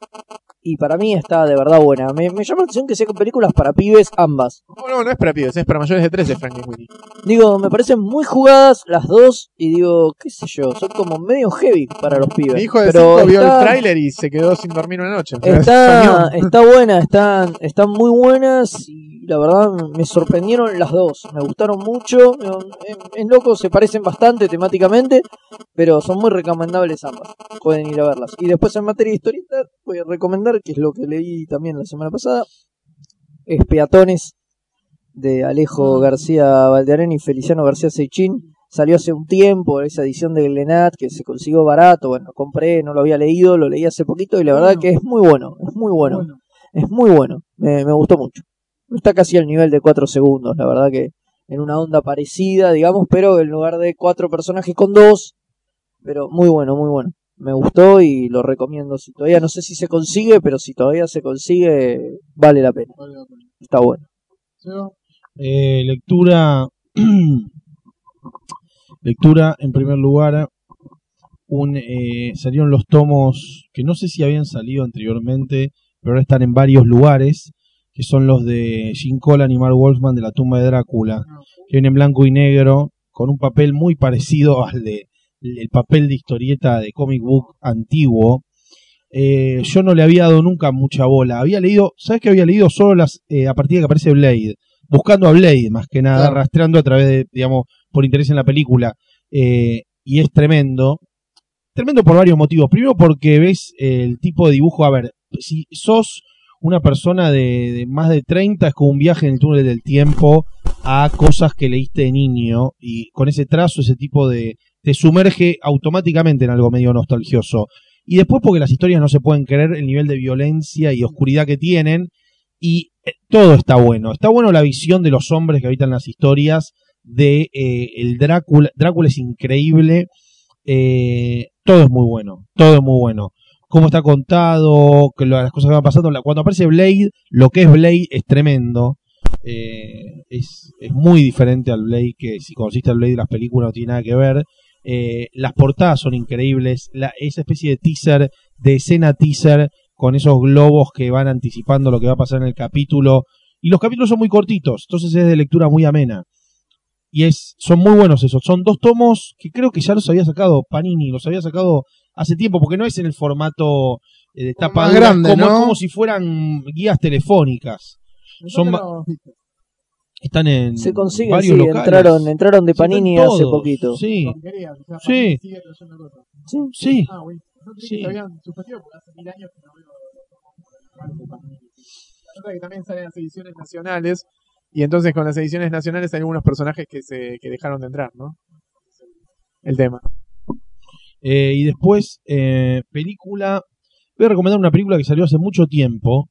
y para mí está de verdad buena. Me, me llama la atención que sean películas para pibes ambas. No, no, no es para pibes, es para mayores de 13, Frankenweenie. Digo, me parecen muy jugadas las dos y digo, qué sé yo, son como medio heavy para los pibes. Mi hijo de pero 5 vio el tráiler y se quedó sin dormir una noche. Sea, Está, está buena, están, están muy buenas y la verdad me sorprendieron las dos. Me gustaron mucho. En, en loco se parecen bastante temáticamente, pero son muy recomendables ambas. Pueden ir a verlas. Y después en materia de historieta voy a recomendar, que es lo que leí también la semana pasada, es Peatones de Alejo García Valdearén y Feliciano García Seichín. Salió hace un tiempo esa edición de Glenat que se consiguió barato. Bueno, compré, no lo había leído, lo leí hace poquito y la verdad que es muy bueno, es muy bueno, es muy bueno. Me, me gustó mucho. Está casi al nivel de 4 segundos, la verdad que en una onda parecida, digamos, pero en lugar de cuatro personajes con dos, pero muy bueno, muy bueno. Me gustó y lo recomiendo. Si todavía no sé si se consigue, pero si todavía se consigue, vale la pena. Vale la pena. Está bueno. Eh, lectura. lectura, en primer lugar, un, eh, salieron los tomos que no sé si habían salido anteriormente, pero ahora están en varios lugares, que son los de Jim Collan y Mark Wolfman de la tumba de Drácula, que vienen en blanco y negro, con un papel muy parecido al de el papel de historieta de comic book antiguo. Eh, yo no le había dado nunca mucha bola. Había leído, ¿sabes qué había leído? Solo las eh, a partir de que aparece Blade buscando a Blade más que nada, Claro. rastreando a través de, digamos, por interés en la película. Eh, y es tremendo. Tremendo por varios motivos. Primero porque ves el tipo de dibujo, a ver, si sos una persona de, de más de 30, es como un viaje en el túnel del tiempo a cosas que leíste de niño y con ese trazo, ese tipo de... te sumerge automáticamente en algo medio nostalgioso. Y después porque las historias no se pueden creer el nivel de violencia y oscuridad que tienen. Y eh, todo está bueno. Está bueno la visión de los hombres que habitan las historias. De eh, el Drácula. Drácula es increíble. Eh, todo es muy bueno. Todo es muy bueno. Cómo está contado, que las cosas que van pasando. Cuando aparece Blade, lo que es Blade es tremendo. Eh, es, es muy diferente al Blade que si conociste al Blade de las películas no tiene nada que ver. Eh, las portadas son increíbles. La, esa especie de teaser, de escena teaser, con esos globos que van anticipando lo que va a pasar en el capítulo. Y los capítulos son muy cortitos, entonces es de lectura muy amena. Y es, son muy buenos esos. Son dos tomos que creo que ya los había sacado Panini, los había sacado hace tiempo, porque no es en el formato eh, de tapa grande, como, ¿no? como si fueran guías telefónicas. Son ¿Dónde ma- los viste? Están en Se consiguen, varios sí, locales. entraron, entraron de Sí, Panini hace poquito. Sí, Sí. Sí. sí. Ah, bueno. No creí Sí. que se habían suspendido porque hace mil años que no veo los de Panini. La otra que también salen las ediciones nacionales y entonces con las ediciones nacionales hay algunos personajes que se que dejaron de entrar, ¿no? El tema. Eh, y después, eh, película. Voy a recomendar una película que salió hace mucho tiempo,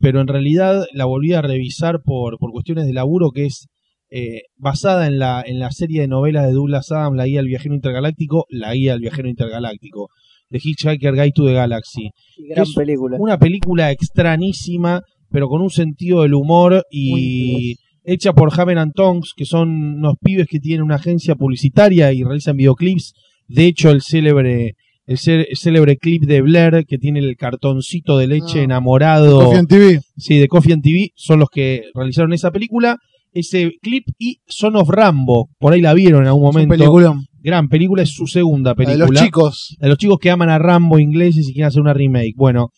pero en realidad la volví a revisar por, por cuestiones de laburo, que es eh, basada en la, en la serie de novelas de Douglas Adams, La Guía del Viajero Intergaláctico, La Guía del Viajero Intergaláctico, de Hitchhiker Guide to the Galaxy. Gran es película. Una película extrañísima, pero con un sentido del humor y hecha por Haven and Tongs, que son unos pibes que tienen una agencia publicitaria y realizan videoclips. De hecho, el célebre, el cé- el célebre clip de Blair, que tiene el cartoncito de leche Ah. enamorado Coffee and TV. sí, de Coffee and TV, son los que realizaron esa película. Ese clip y Son of Rambo, por ahí la vieron en algún Es un momento. peliculón. Gran película, es su segunda La película de los chicos. de los chicos que aman a Rambo ingleses y quieren hacer una remake. Bueno,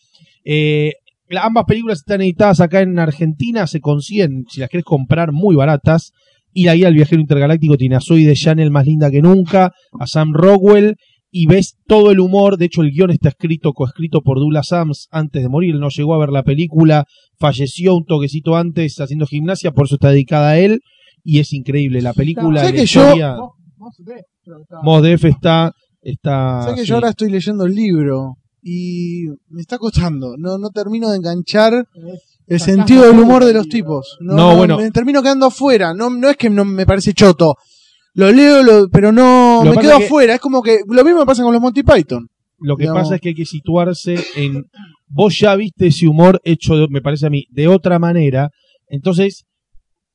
eh, ambas películas están editadas acá en Argentina, se consiguen, si las querés comprar, muy baratas. Y la guía del viajero intergaláctico tiene a Zoe de Chanel más linda que nunca, a Sam Rockwell, y ves todo el humor. De hecho, el guion está escrito, coescrito por Douglas Adams antes de morir. Él no llegó a ver la película, falleció un toquecito antes haciendo gimnasia, por eso está dedicada a él. Y es increíble la película. ¿Sabes la que yo- historia- Mos- Mos Def, está. está ¿Sabes que sí. yo ahora estoy leyendo el libro? Y me está costando. No, no termino de enganchar el sentido del humor de los tipos. No, No, no, bueno. Me termino quedando afuera. No, no es que no me parece choto. Lo leo, lo- pero no Lo me quedo que- afuera. Es como que lo mismo pasa con los Monty Python. Lo que Digamos. pasa es que hay que situarse en. Vos ya viste ese humor hecho, de- me parece a mí, de otra manera. Entonces,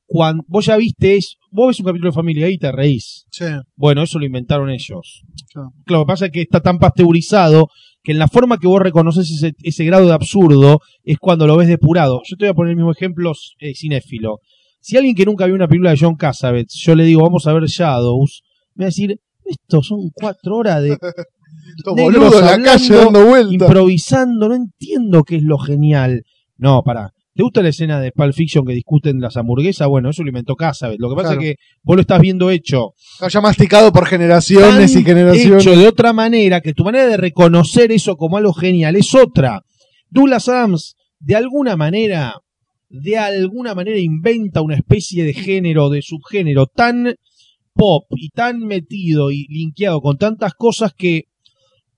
cuando vos ya viste eso, vos ves un capítulo de familia y te reís. Sí. Bueno, eso lo inventaron ellos. Claro. Lo que pasa es que está tan pasteurizado que en la forma que vos reconoces ese, ese grado de absurdo es cuando lo ves depurado. Yo te voy a poner el mismo ejemplo eh, cinéfilo. Si alguien que nunca vio una película de John Cassavetes, yo le digo, vamos a ver Shadows, me va a decir, esto son cuatro horas de Estos negros boludos en la calle dando vueltas. improvisando, no entiendo qué es lo genial. No, pará. ¿Te gusta la escena de Pulp Fiction que discuten las hamburguesas? Bueno, eso lo inventó Cassavetes. Lo que pasa Claro. es que vos lo estás viendo hecho Está ya masticado por generaciones y generaciones. hecho de otra manera que tu manera de reconocer eso como algo genial es otra. Douglas Adams, de alguna manera, de alguna manera inventa una especie de género, de subgénero tan pop y tan metido y linkeado con tantas cosas que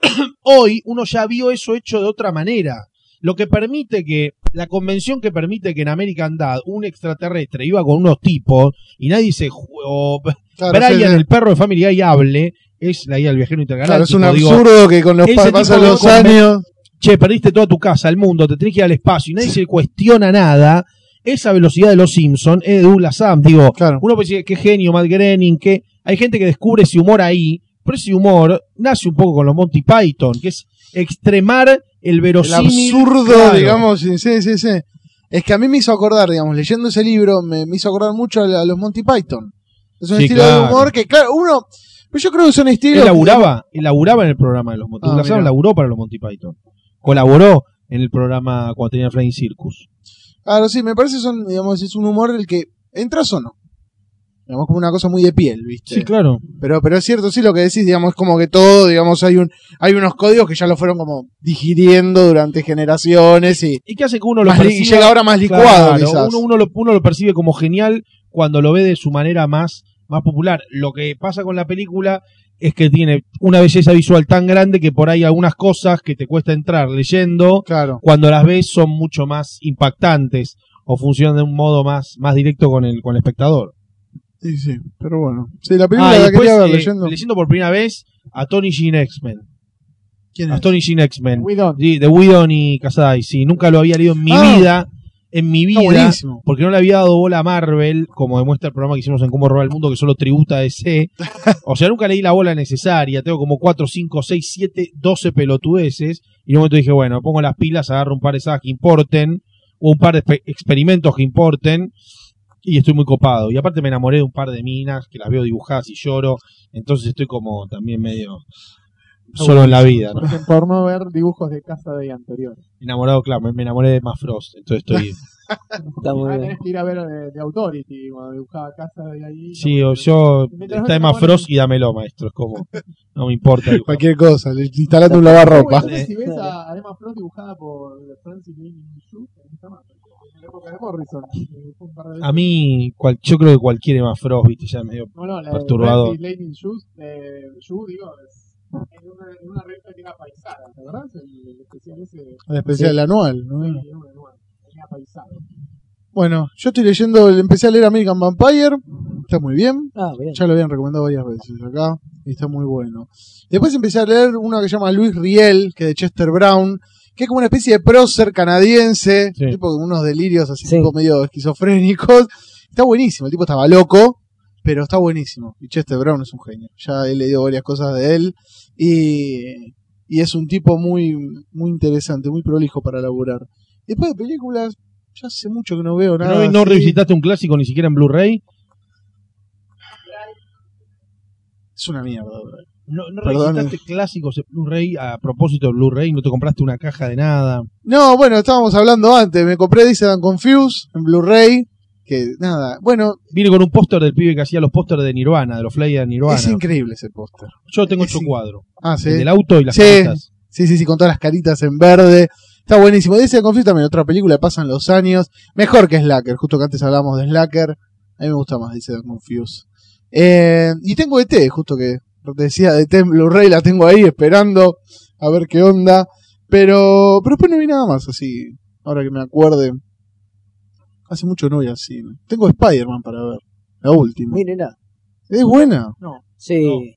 hoy uno ya vio eso hecho de otra manera. Lo que permite que, la convención que permite que en American Dad un extraterrestre iba con unos tipos y nadie se ju- o Claro, Brian, sí, el perro de Family Guy, hable, es la guía del viajero Claro, es intergaláctico. un digo, absurdo que con los ese pa- tipo pasan de los años. Che, perdiste toda tu casa, el mundo, te tenés que ir al espacio y nadie se cuestiona nada. Esa velocidad de los Simpsons es de Douglas Adams. Digo, Claro. uno puede decir, qué genio, Matt Groening, que hay gente que descubre ese humor ahí, pero ese humor nace un poco con los Monty Python, que es extremar el El verosímil. absurdo, claro. digamos, sí, sí, sí. Es que a mí me hizo acordar, digamos, leyendo ese libro, me, me hizo acordar mucho a, a los Monty Python. Es un Sí, estilo de humor que, claro, uno. Pero yo creo que son Él estilos. laburaba, él laburaba en el programa de los Monty Ah, Adams mira. laburó para los Monty Python. Colaboró en el programa cuando tenía Flying Circus. Claro, sí, me parece son, digamos, es un humor el que entras o no. Digamos, como una cosa muy de piel, ¿viste? Sí, claro. Pero, pero es cierto, sí, lo que decís, digamos, es como que todo, digamos, hay un, hay unos códigos que ya lo fueron como digiriendo durante generaciones y, ¿Y qué hace que uno lo li- y llega ahora más licuado, Claro, quizás. uno, uno, lo, uno lo percibe como genial cuando lo ve de su manera más, más popular. Lo que pasa con la película es que tiene una belleza visual tan grande que por ahí algunas cosas que te cuesta entrar leyendo, Claro. cuando las ves son mucho más impactantes o funcionan de un modo más, más directo con el, con el espectador. Sí, sí. Pero bueno. Sí, la película Ah, la después, quería ver eh, leyendo. leyendo por primera vez a Tony Jean X-Men. ¿Quién A es? Tony Jean X-Men. De Whedon y Casai. Sí, nunca lo había leído en mi Ah. vida. En mi vida. Porque no le había dado bola a Marvel, como demuestra el programa que hicimos en Cómo robar el mundo, que solo tributa a DC. O sea, nunca leí la bola necesaria. Tengo como 4, 5, 6, 7, 12 pelotudeces. Y en un momento dije, bueno, pongo las pilas, agarro un par de sagas que importen, o un par de expe- experimentos que importen. Y estoy muy copado. Y aparte me enamoré de un par de minas que las veo dibujadas y lloro. Entonces estoy como también medio solo en la vida, ¿no? Por no ver dibujos de casa de anteriores. Enamorado, claro, me, me enamoré de Emma Frost. Entonces estoy. Está muy Ah, bien. tenés que ir a ver de, de Authority cuando dibujaba casa de ahí. Sí, o yo. No Está Emma Frost y dámelo, maestro. Es como. No me importa. dibujar. Cualquier cosa. Le instalate un lavarropa. Si ves a a Emma Frost dibujada por Francis Lane Shu, en la época de Morrison. eh. A mí, cual- yo creo que cualquier Emma Frost, viste, ya medio. No, no, la perturbador. de Lane Shu, eh, digo, es en una, en una revista que era paisana, ¿te acordás? El, el especial ese. El especial anual. ¿no? Sí, era una anual, tenía paisano. Bueno, yo estoy leyendo, empecé a leer American Vampire. Está muy bien. Ah, bien. Ya lo habían recomendado varias veces acá. Y está muy bueno. Después empecé a leer uno que se llama Luis Riel, que es de Chester Brown, que es como una especie de prócer canadiense, Sí. tipo con unos delirios así Sí. tipo medio esquizofrénicos. Está buenísimo, el tipo estaba loco, pero está buenísimo. Y Chester Brown es un genio. Ya he leído varias cosas de él. Y, y es un tipo muy, muy interesante, muy prolijo para laburar. Después de películas, ya hace mucho que no veo nada. ¿No, no así. revisitaste un clásico ni siquiera en Blu-ray? Es una mierda. ¿No, no revisitaste clásicos en Blu-ray a propósito de Blu-ray? ¿No te compraste una caja de nada? No, bueno, estábamos hablando antes. Me compré Dice and Confused en Blu-ray. Que nada, bueno, Vine con un póster del pibe que hacía los pósteres de Nirvana, de los flyers de Nirvana. es increíble ese póster. Yo tengo ocho cuadros. Ah, sí. El del auto y las Sí. caritas. Sí, sí, sí, con todas las caritas en verde. Está buenísimo. Dice and Confused también, otra película, pasan los años. Mejor que Slacker, justo que antes hablábamos de Slacker. A mí me gusta más Dice and Confused. Eh, y tengo ET, justo que te decía de ET Blu-ray, la tengo ahí esperando a ver qué onda. Pero, pero después no vi nada más así, ahora que me acuerde. Hace mucho no voy al cine. Tengo Spider-Man para ver, la última. Mírenla. Es buena. Sí.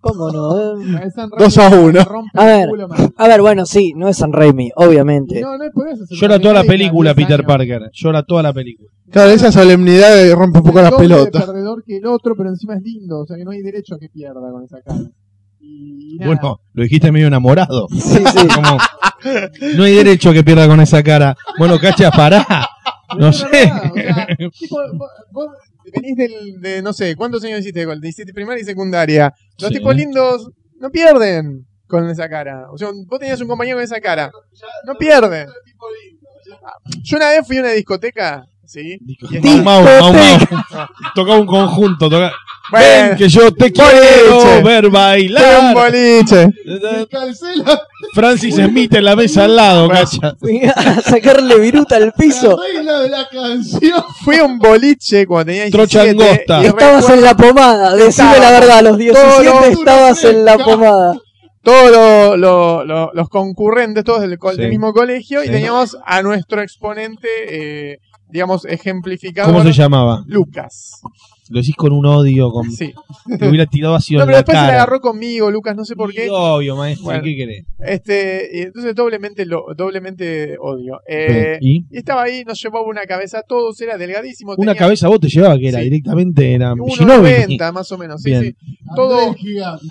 ¿Cómo no? Eh, Es San Dos a uno. A ver. A ver, bueno, sí, no es San Raimi, obviamente. No, no es por eso. es Llora toda la película, 10 Peter años. Parker. Llora toda la película. Claro, esa solemnidad rompe un poco Es las pelotas. perdedor que el otro, pero encima es lindo. O sea que no hay derecho a que pierda con esa cara. Y nada. Bueno, lo dijiste medio enamorado. Sí, sí. Como, no hay derecho a que pierda con esa cara. Bueno, cacha, pará. No sé. verdad, o sea, tipo, vos, vos venís del, de, no sé, ¿cuántos años hiciste? de gol? De hiciste primaria y secundaria. Los Sí. tipos lindos no pierden con esa cara. O sea, vos tenías un compañero con esa cara. No pierden. Yo una vez fui a una discoteca, ¿sí? Mau, Mau, Mau, Mau. Tocaba un conjunto. Toca... Ven, que yo te Boliche. quiero ver fue un bailar. boliche. Cancela Francis Smith en la mesa al lado, cacha. A sacarle viruta al piso. regla de la canción. A un boliche cuando tenía 17 Trocha angosta. y Estabas en la pomada, decime la verdad, a los 17 Todo lo- estabas en la pomada. todos lo- lo- lo- los concurrentes, todos del, co- Sí. del mismo colegio, y teníamos a nuestro exponente, eh, digamos, ejemplificado. ¿Cómo se llamaba? Lucas. Lo decís con un odio, con... Sí. te hubiera tirado así No, en pero la después se la agarró conmigo, Lucas, no sé por Y qué. Obvio, maestro, Bueno. ¿qué querés? Este, y entonces doblemente lo, doblemente odio. Eh, ¿Y? y estaba ahí, nos llevaba una cabeza a todos, era delgadísimo. Una tenía cabeza vos te llevaba que era Sí. directamente, era Shinobi. 1,90 más o menos, sí, Bien. sí. Todo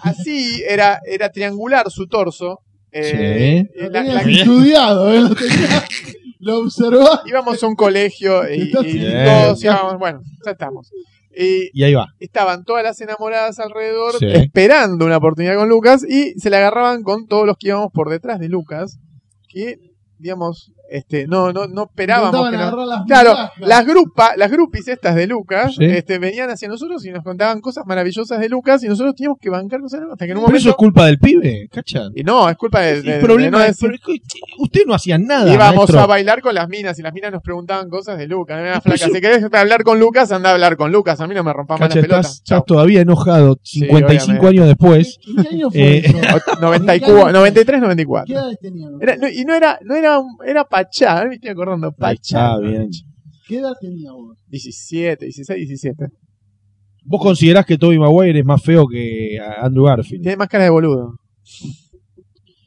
así, era, era triangular su torso. Eh, Sí. eh, la- la- estudiado, ¿eh? Lo, tenía- lo observás. íbamos a un colegio y, Está y bien. todos íbamos, bueno, ya estamos. Y Y ahí va. estaban todas las enamoradas alrededor Sí. esperando una oportunidad con Lucas y se la agarraban con todos los que íbamos por detrás de Lucas, que, digamos, este, no, no, no esperábamos que nos- agarrar las Claro, migajas. las grupas, las grupis estas de Lucas, Sí. este, venían hacia nosotros y nos contaban cosas maravillosas de Lucas y nosotros teníamos que bancarnos en- hasta que en un Pero eso es culpa del pibe, ¿cachan? Y no, es culpa de, El de- de problema no es, decir- ustedes no hacían nada. Íbamos maestro. a bailar con las minas y las minas nos preguntaban cosas de Lucas. Era Pero flaca, yo- si querés hablar con Lucas, anda a hablar con Lucas. A mí no me rompan las pelotas. estás, estás todavía enojado Sí, 55 obviamente. años después. ¿En qué año fue Eh, eso? Chao. 94, 93, 94. ¿Qué edades tenían? Era, no, y no era, no era, un- era Pachá, me estoy acordando, Pachá. está, bien. ¿Qué edad tenías vos? 17, 16, 17. ¿Vos considerás que Toby Maguire es más feo que a Andrew Garfield? Tiene más cara de boludo.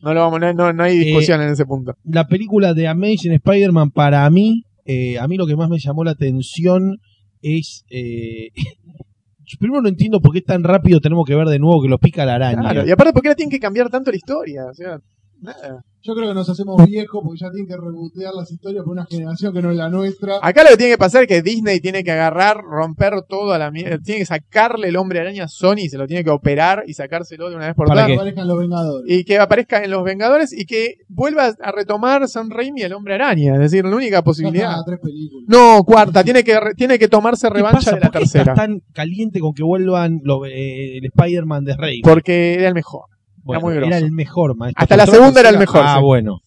No lo vamos, no, no, no hay Eh, discusión en ese punto. La película de Amazing Spider-Man, para mí, eh, a mí lo que más me llamó la atención es. eh, yo primero no entiendo por qué tan rápido tenemos que ver de nuevo que lo pica la araña. Claro, y aparte, ¿por qué la tienen que cambiar tanto la historia? O sea, nada. Yo creo que nos hacemos viejos porque ya tienen que rebotear las historias por una generación que no es la nuestra. Acá lo que tiene que pasar es que Disney tiene que agarrar, romper todo a la mierda. Tiene que sacarle el hombre araña a Sony, se lo tiene que operar y sacárselo de una vez por ¿Para todas. Que aparezcan los Vengadores. Y que aparezca en Los Vengadores y que vuelva a retomar San Raimi el hombre araña. Es decir, la única posibilidad. está, tres películas. No, cuarta, tiene que, re- tiene que tomarse ¿Qué revancha de la ¿Por qué estás tercera. tan caliente con que vuelvan los, eh, el Spider-Man de Rey? Porque era el mejor. Bueno, muy era el mejor, maestro. Hasta la segunda era el mejor, Ah, sí. bueno.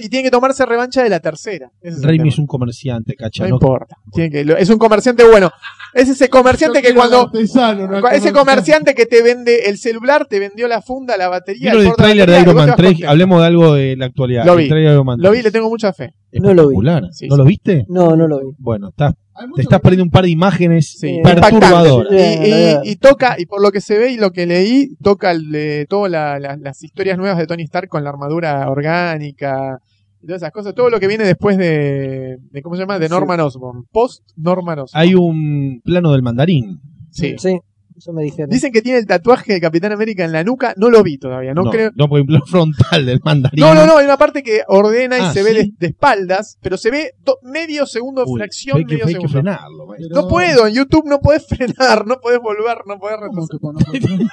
Y tiene que tomarse revancha de la tercera. Ese es el Raimi es un comerciante, cacha. No ¿no? importa. Tiene que, es un comerciante bueno. Es ese comerciante Yo que cuando. artesano, no Ese comerciante que te vende el celular, te vendió la funda, la batería. ¿Vieron el porta tráiler de Iron Man vas 3? contento. Hablemos de algo de la actualidad. Lo El vi. tráiler de Iron Man Lo 3. vi, le tengo mucha fe. No lo vi. Sí, ¿No sí. lo viste? No, no lo vi. Bueno, estás, te estás perdiendo un par de imágenes Sí, perturbadoras. Y, y- y toca, y por lo que se ve y lo que leí, toca el de todas la- la- las historias nuevas de Tony Stark con la armadura orgánica y todas esas cosas. Todo lo que viene después de, de ¿cómo se llama? De Norman Osborn. Post Norman Osborn. Hay un plano del mandarín. Sí. Sí, eso me dijeron. Dicen que tiene el tatuaje de Capitán América en la nuca. No lo vi todavía. No, No, creo. no, porque frontal del mandarín. No, no, no, hay una parte que ordena y Ah, se ve de, de espaldas, pero se ve do- medio segundo de fracción, hay que, medio hay que segundo. frenarlo. pero- No puedo, en YouTube no podés frenar, no podés volver, no podés ¿Cómo retroceder.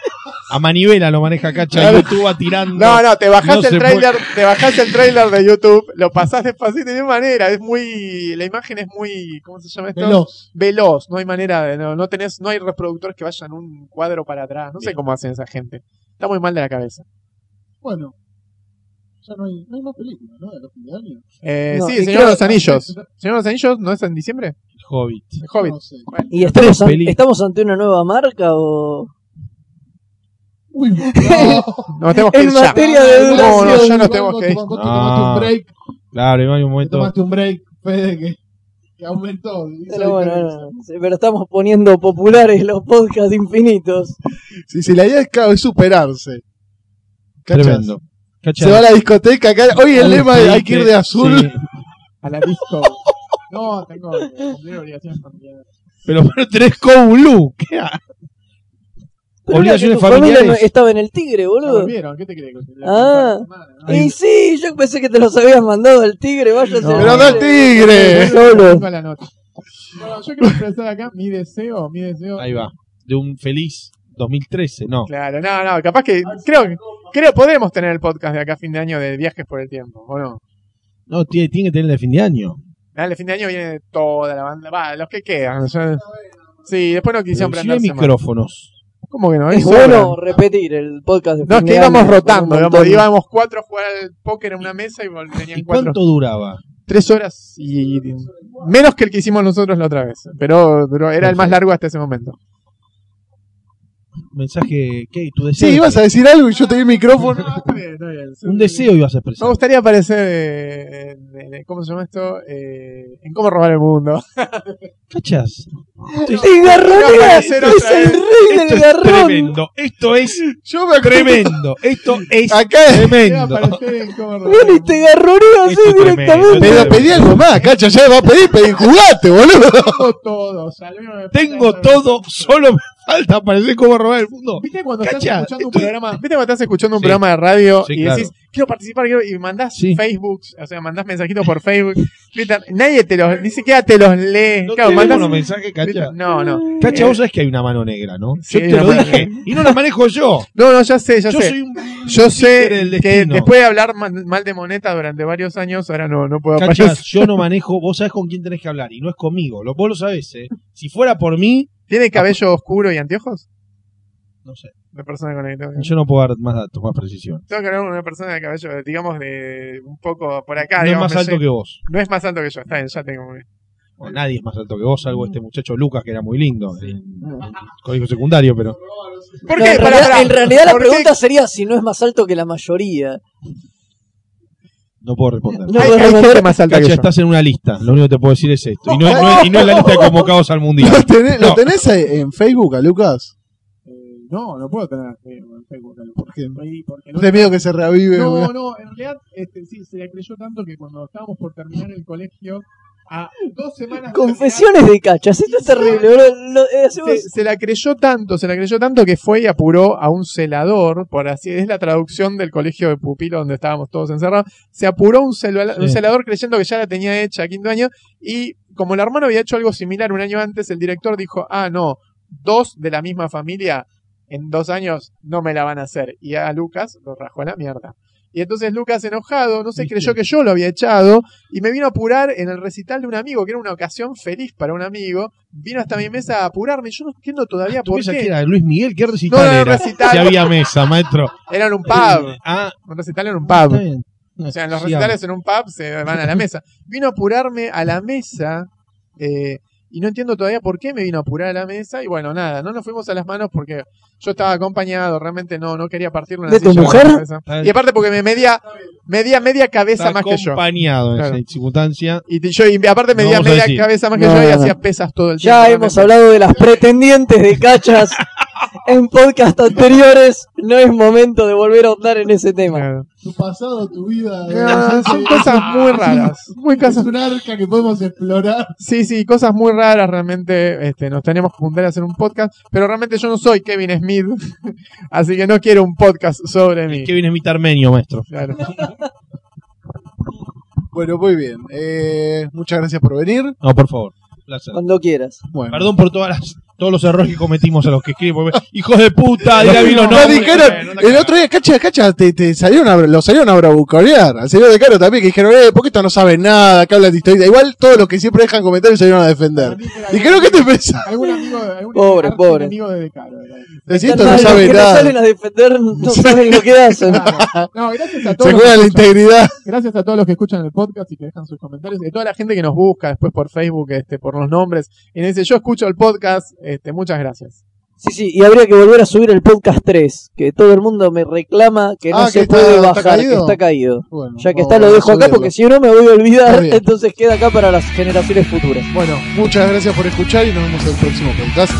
A manivela lo maneja Cacha. Claro. YouTube va tirando. No, no, te bajás No el trailer, te bajás el trailer de YouTube, lo pasás despacito y de manera, es muy, la imagen es muy, ¿cómo se llama esto? Veloz. Veloz, no hay manera de, no, no tenés, no hay reproductores que vayan un cuadro para atrás, no sé Bien. cómo hacen esa gente. Está muy mal de la cabeza. Bueno. Ya no hay, no hay más películas, ¿no? De los fin de año. Eh, No, sí, y Señor creo- de los Anillos. Señor de los Anillos, ¿no es en diciembre? El Hobbit. El Hobbit. No sé. ¿Y estamos, Tres an- estamos ante una nueva marca o...? Uy, no. No, tenemos que En ir ya. materia de No, no, duración. ya nos tenemos que ir. vos te tomaste un break. Claro, hay un Te momento. tomaste un break, Fede, que, que aumentó. Pero bueno, no, no, sí, pero estamos poniendo populares los podcasts infinitos. Sí, sí, la idea es, claro, es superarse. ¿Cachas? Tremendo. Cacha. Se va a la discoteca acá. Hoy el lema de hay que ir de azul. sí. A la disco. No, tengo que cumplir obligaciones familiares. Pero, pero tenés Blue. ¿Qué ha- Pero Obligaciones familiares. no- estaba en el Tigre, ¿Ya boludo. ¿Qué te crees? La Ah. semana, ¿no? Y sí, yo pensé que te los habías mandado al Tigre, váyase No. al Pero no el tigre. Solo. Bueno, yo quiero expresar acá mi deseo, mi deseo. Ahí va. De un feliz 2013. No. Claro, no, no, capaz que creo que creo podemos tener el podcast de acá a fin de año de viajes por el tiempo, ¿o no? No, tiene, tiene que tener el de fin de año. Dale, fin de año viene toda la banda, va, los que quedan. ya- Sí, después no quisieron de prenderse más. micrófonos. ¿Cómo que no? Es bueno repetir el podcast de No, es que íbamos rotando, digamos, íbamos cuatro a jugar al póker en una mesa y tenían ¿Y cuatro. cuánto duraba? Tres horas y menos que el que hicimos nosotros la otra vez. Pero, pero era el más largo hasta ese momento. Mensaje, ¿qué? ¿Tu deseo? Sí, ibas a decir algo y yo te di el micrófono. Un deseo ibas a Me expresar. gustaría aparecer eh, en, en- ¿cómo se llama esto? Eh, en cómo robar el mundo. ¿Cachas? ¡Y garronea! Aparecer ¡Es el rey del garrón! tremendo. Esto es Yo me acuerdo- tremendo. Esto es Acá tremendo. Bueno, el y te mundo. garronea así tremendo. directamente. Pero pedí algo más, cacha, ya va a pedir, pedí jugate, boludo. Tengo todo. me Tengo todo, solo me falta aparecer cómo robar mundo. ¿Viste cuando estás Cacha, escuchando un programa? ¿Viste cuando estás escuchando un Sí. programa de radio Sí, y claro. decís, quiero participar, quiero- y mandás Sí. Facebook, o sea, mandás mensajitos por Facebook, Twitter, nadie te los, ni siquiera te los lee. No Claro, mandás- mensajes, Cacha. No, no. Cacha, Eh, vos sabés que hay una mano negra, ¿no? Sí, Yo te una lo mano dije. Y no la manejo yo. No, no, ya sé, ya Yo sé. soy un. Yo títere sé del que destino. después de hablar mal, mal de Moneta durante varios años, ahora no, no puedo Cachas, aparecer. yo no manejo, vos sabés con quién tenés que hablar y no es conmigo, lo, vos lo sabés, ¿eh? Si fuera por mí, ¿Tiene cabello oscuro y anteojos? No sé, persona con tengo que- yo no puedo dar más datos, más precisión. Tengo que hablar con una persona de cabello, digamos, de un poco por acá. no es más alto que vos, No es más alto que yo, está bien, ya tengo muy bien. o nadie es más alto que vos, salvo este muchacho Lucas que era muy lindo, en en colegio secundario, pero ¿Por No, qué? en, Pará, realidad, pará. en realidad la pregunta sería si no es más alto que la mayoría. no puedo responder. No Hay, hay gente más alta Cacha, que yo. estás en una lista, lo único que te puedo decir es esto. Y no, es- no es, y no es la lista de convocados al mundial. ¿Lo tenés, No. ¿lo tenés en Facebook a Lucas? No, no puedo tener Facebook en Facebook. ¿Por qué? Porque ¿No tenés miedo que se reavive? No, no, en realidad este, sí, se le creyó tanto que cuando estábamos por terminar el colegio, a dos semanas. de Confesiones de cachas, esto es terrible. bro. Lo- eh, hacemos- Se, se la creyó tanto, se la creyó tanto que fue y apuró a un celador, por así es la traducción del colegio de pupilo donde estábamos todos encerrados. Se apuró un, celu- Sí. un celador creyendo que ya la tenía hecha a quinto año y como el hermano había hecho algo similar un año antes, el director dijo, ah, no, dos de la misma familia en dos años no me la van a hacer. Y a Lucas lo rajó a la mierda. Y entonces Lucas, enojado, no sé, creyó que yo lo había echado y me vino a apurar en el recital de un amigo, que era una ocasión feliz para un amigo. Vino hasta mi mesa a apurarme. Yo no entiendo todavía ¿Tu por qué. que era Luis Miguel? ¿Qué recital No, no, era? recital. Si había mesa, maestro. Era en un pub. Ah, Un recital en un pub. O sea, en los recitales en un pub se van a la mesa. Vino a apurarme a la mesa. eh, y no entiendo todavía por qué me vino a apurar a la mesa. Y bueno, nada, no nos fuimos a las manos porque yo estaba acompañado. Realmente no, no quería partirle una ¿De tu la mujer? cabeza. Y aparte porque me medía, medía media cabeza Está más que yo. acompañado en Claro. esa circunstancia. Y yo, y aparte No medía a media cabeza más que No, yo y no, hacía no. pesas todo el tiempo. Ya realmente. hemos hablado de las pretendientes de cachas en podcast anteriores. No es momento de volver a ahondar en ese tema. Claro. Tu pasado, tu vida. eh, Ah, son cosas muy raras. Muy Es un arca que podemos explorar. Sí, sí, cosas muy raras realmente. Este, nos tenemos que juntar a hacer un podcast, pero realmente yo no soy Kevin Smith, así que no quiero un podcast sobre mí. Viene mi armenio, maestro. Claro. Bueno, muy bien. Eh, muchas gracias por venir. No, por favor. Placer. Cuando quieras. Bueno. Perdón por todas las, todos los errores que cometimos a los que escriben. porque- Hijos de puta, dirá los No, dijeron, el otro día, cacha, cacha, te, te salieron a, lo salieron a bravuconear. Al señor de Caro también, que dijeron, eh, porque esto no sabe nada, que hablan de historia. Igual todos los que siempre dejan comentarios salieron a defender. Dijeron, ¿qué te pensás? Algún amigo, algún Pobre, pobre. enemigo de no mal, los sabe que nada. no salen a defender no saben lo que hacen. No, gracias a todos. Se los juega que la escuchan. integridad. Gracias a todos los que escuchan el podcast y que dejan sus comentarios. Y a toda la gente que nos busca después por Facebook, este, por los nombres, y nos dice, yo escucho el podcast, este, muchas gracias. Sí, sí, y habría que volver a subir el podcast 3, que todo el mundo me reclama que no Ah, se que está- puede está bajar, caído. que está caído. Bueno, Ya que está, lo dejo acá porque si no me voy a Está olvidar, entonces queda acá para las generaciones futuras. Bueno, muchas gracias por escuchar y nos vemos en el próximo podcast.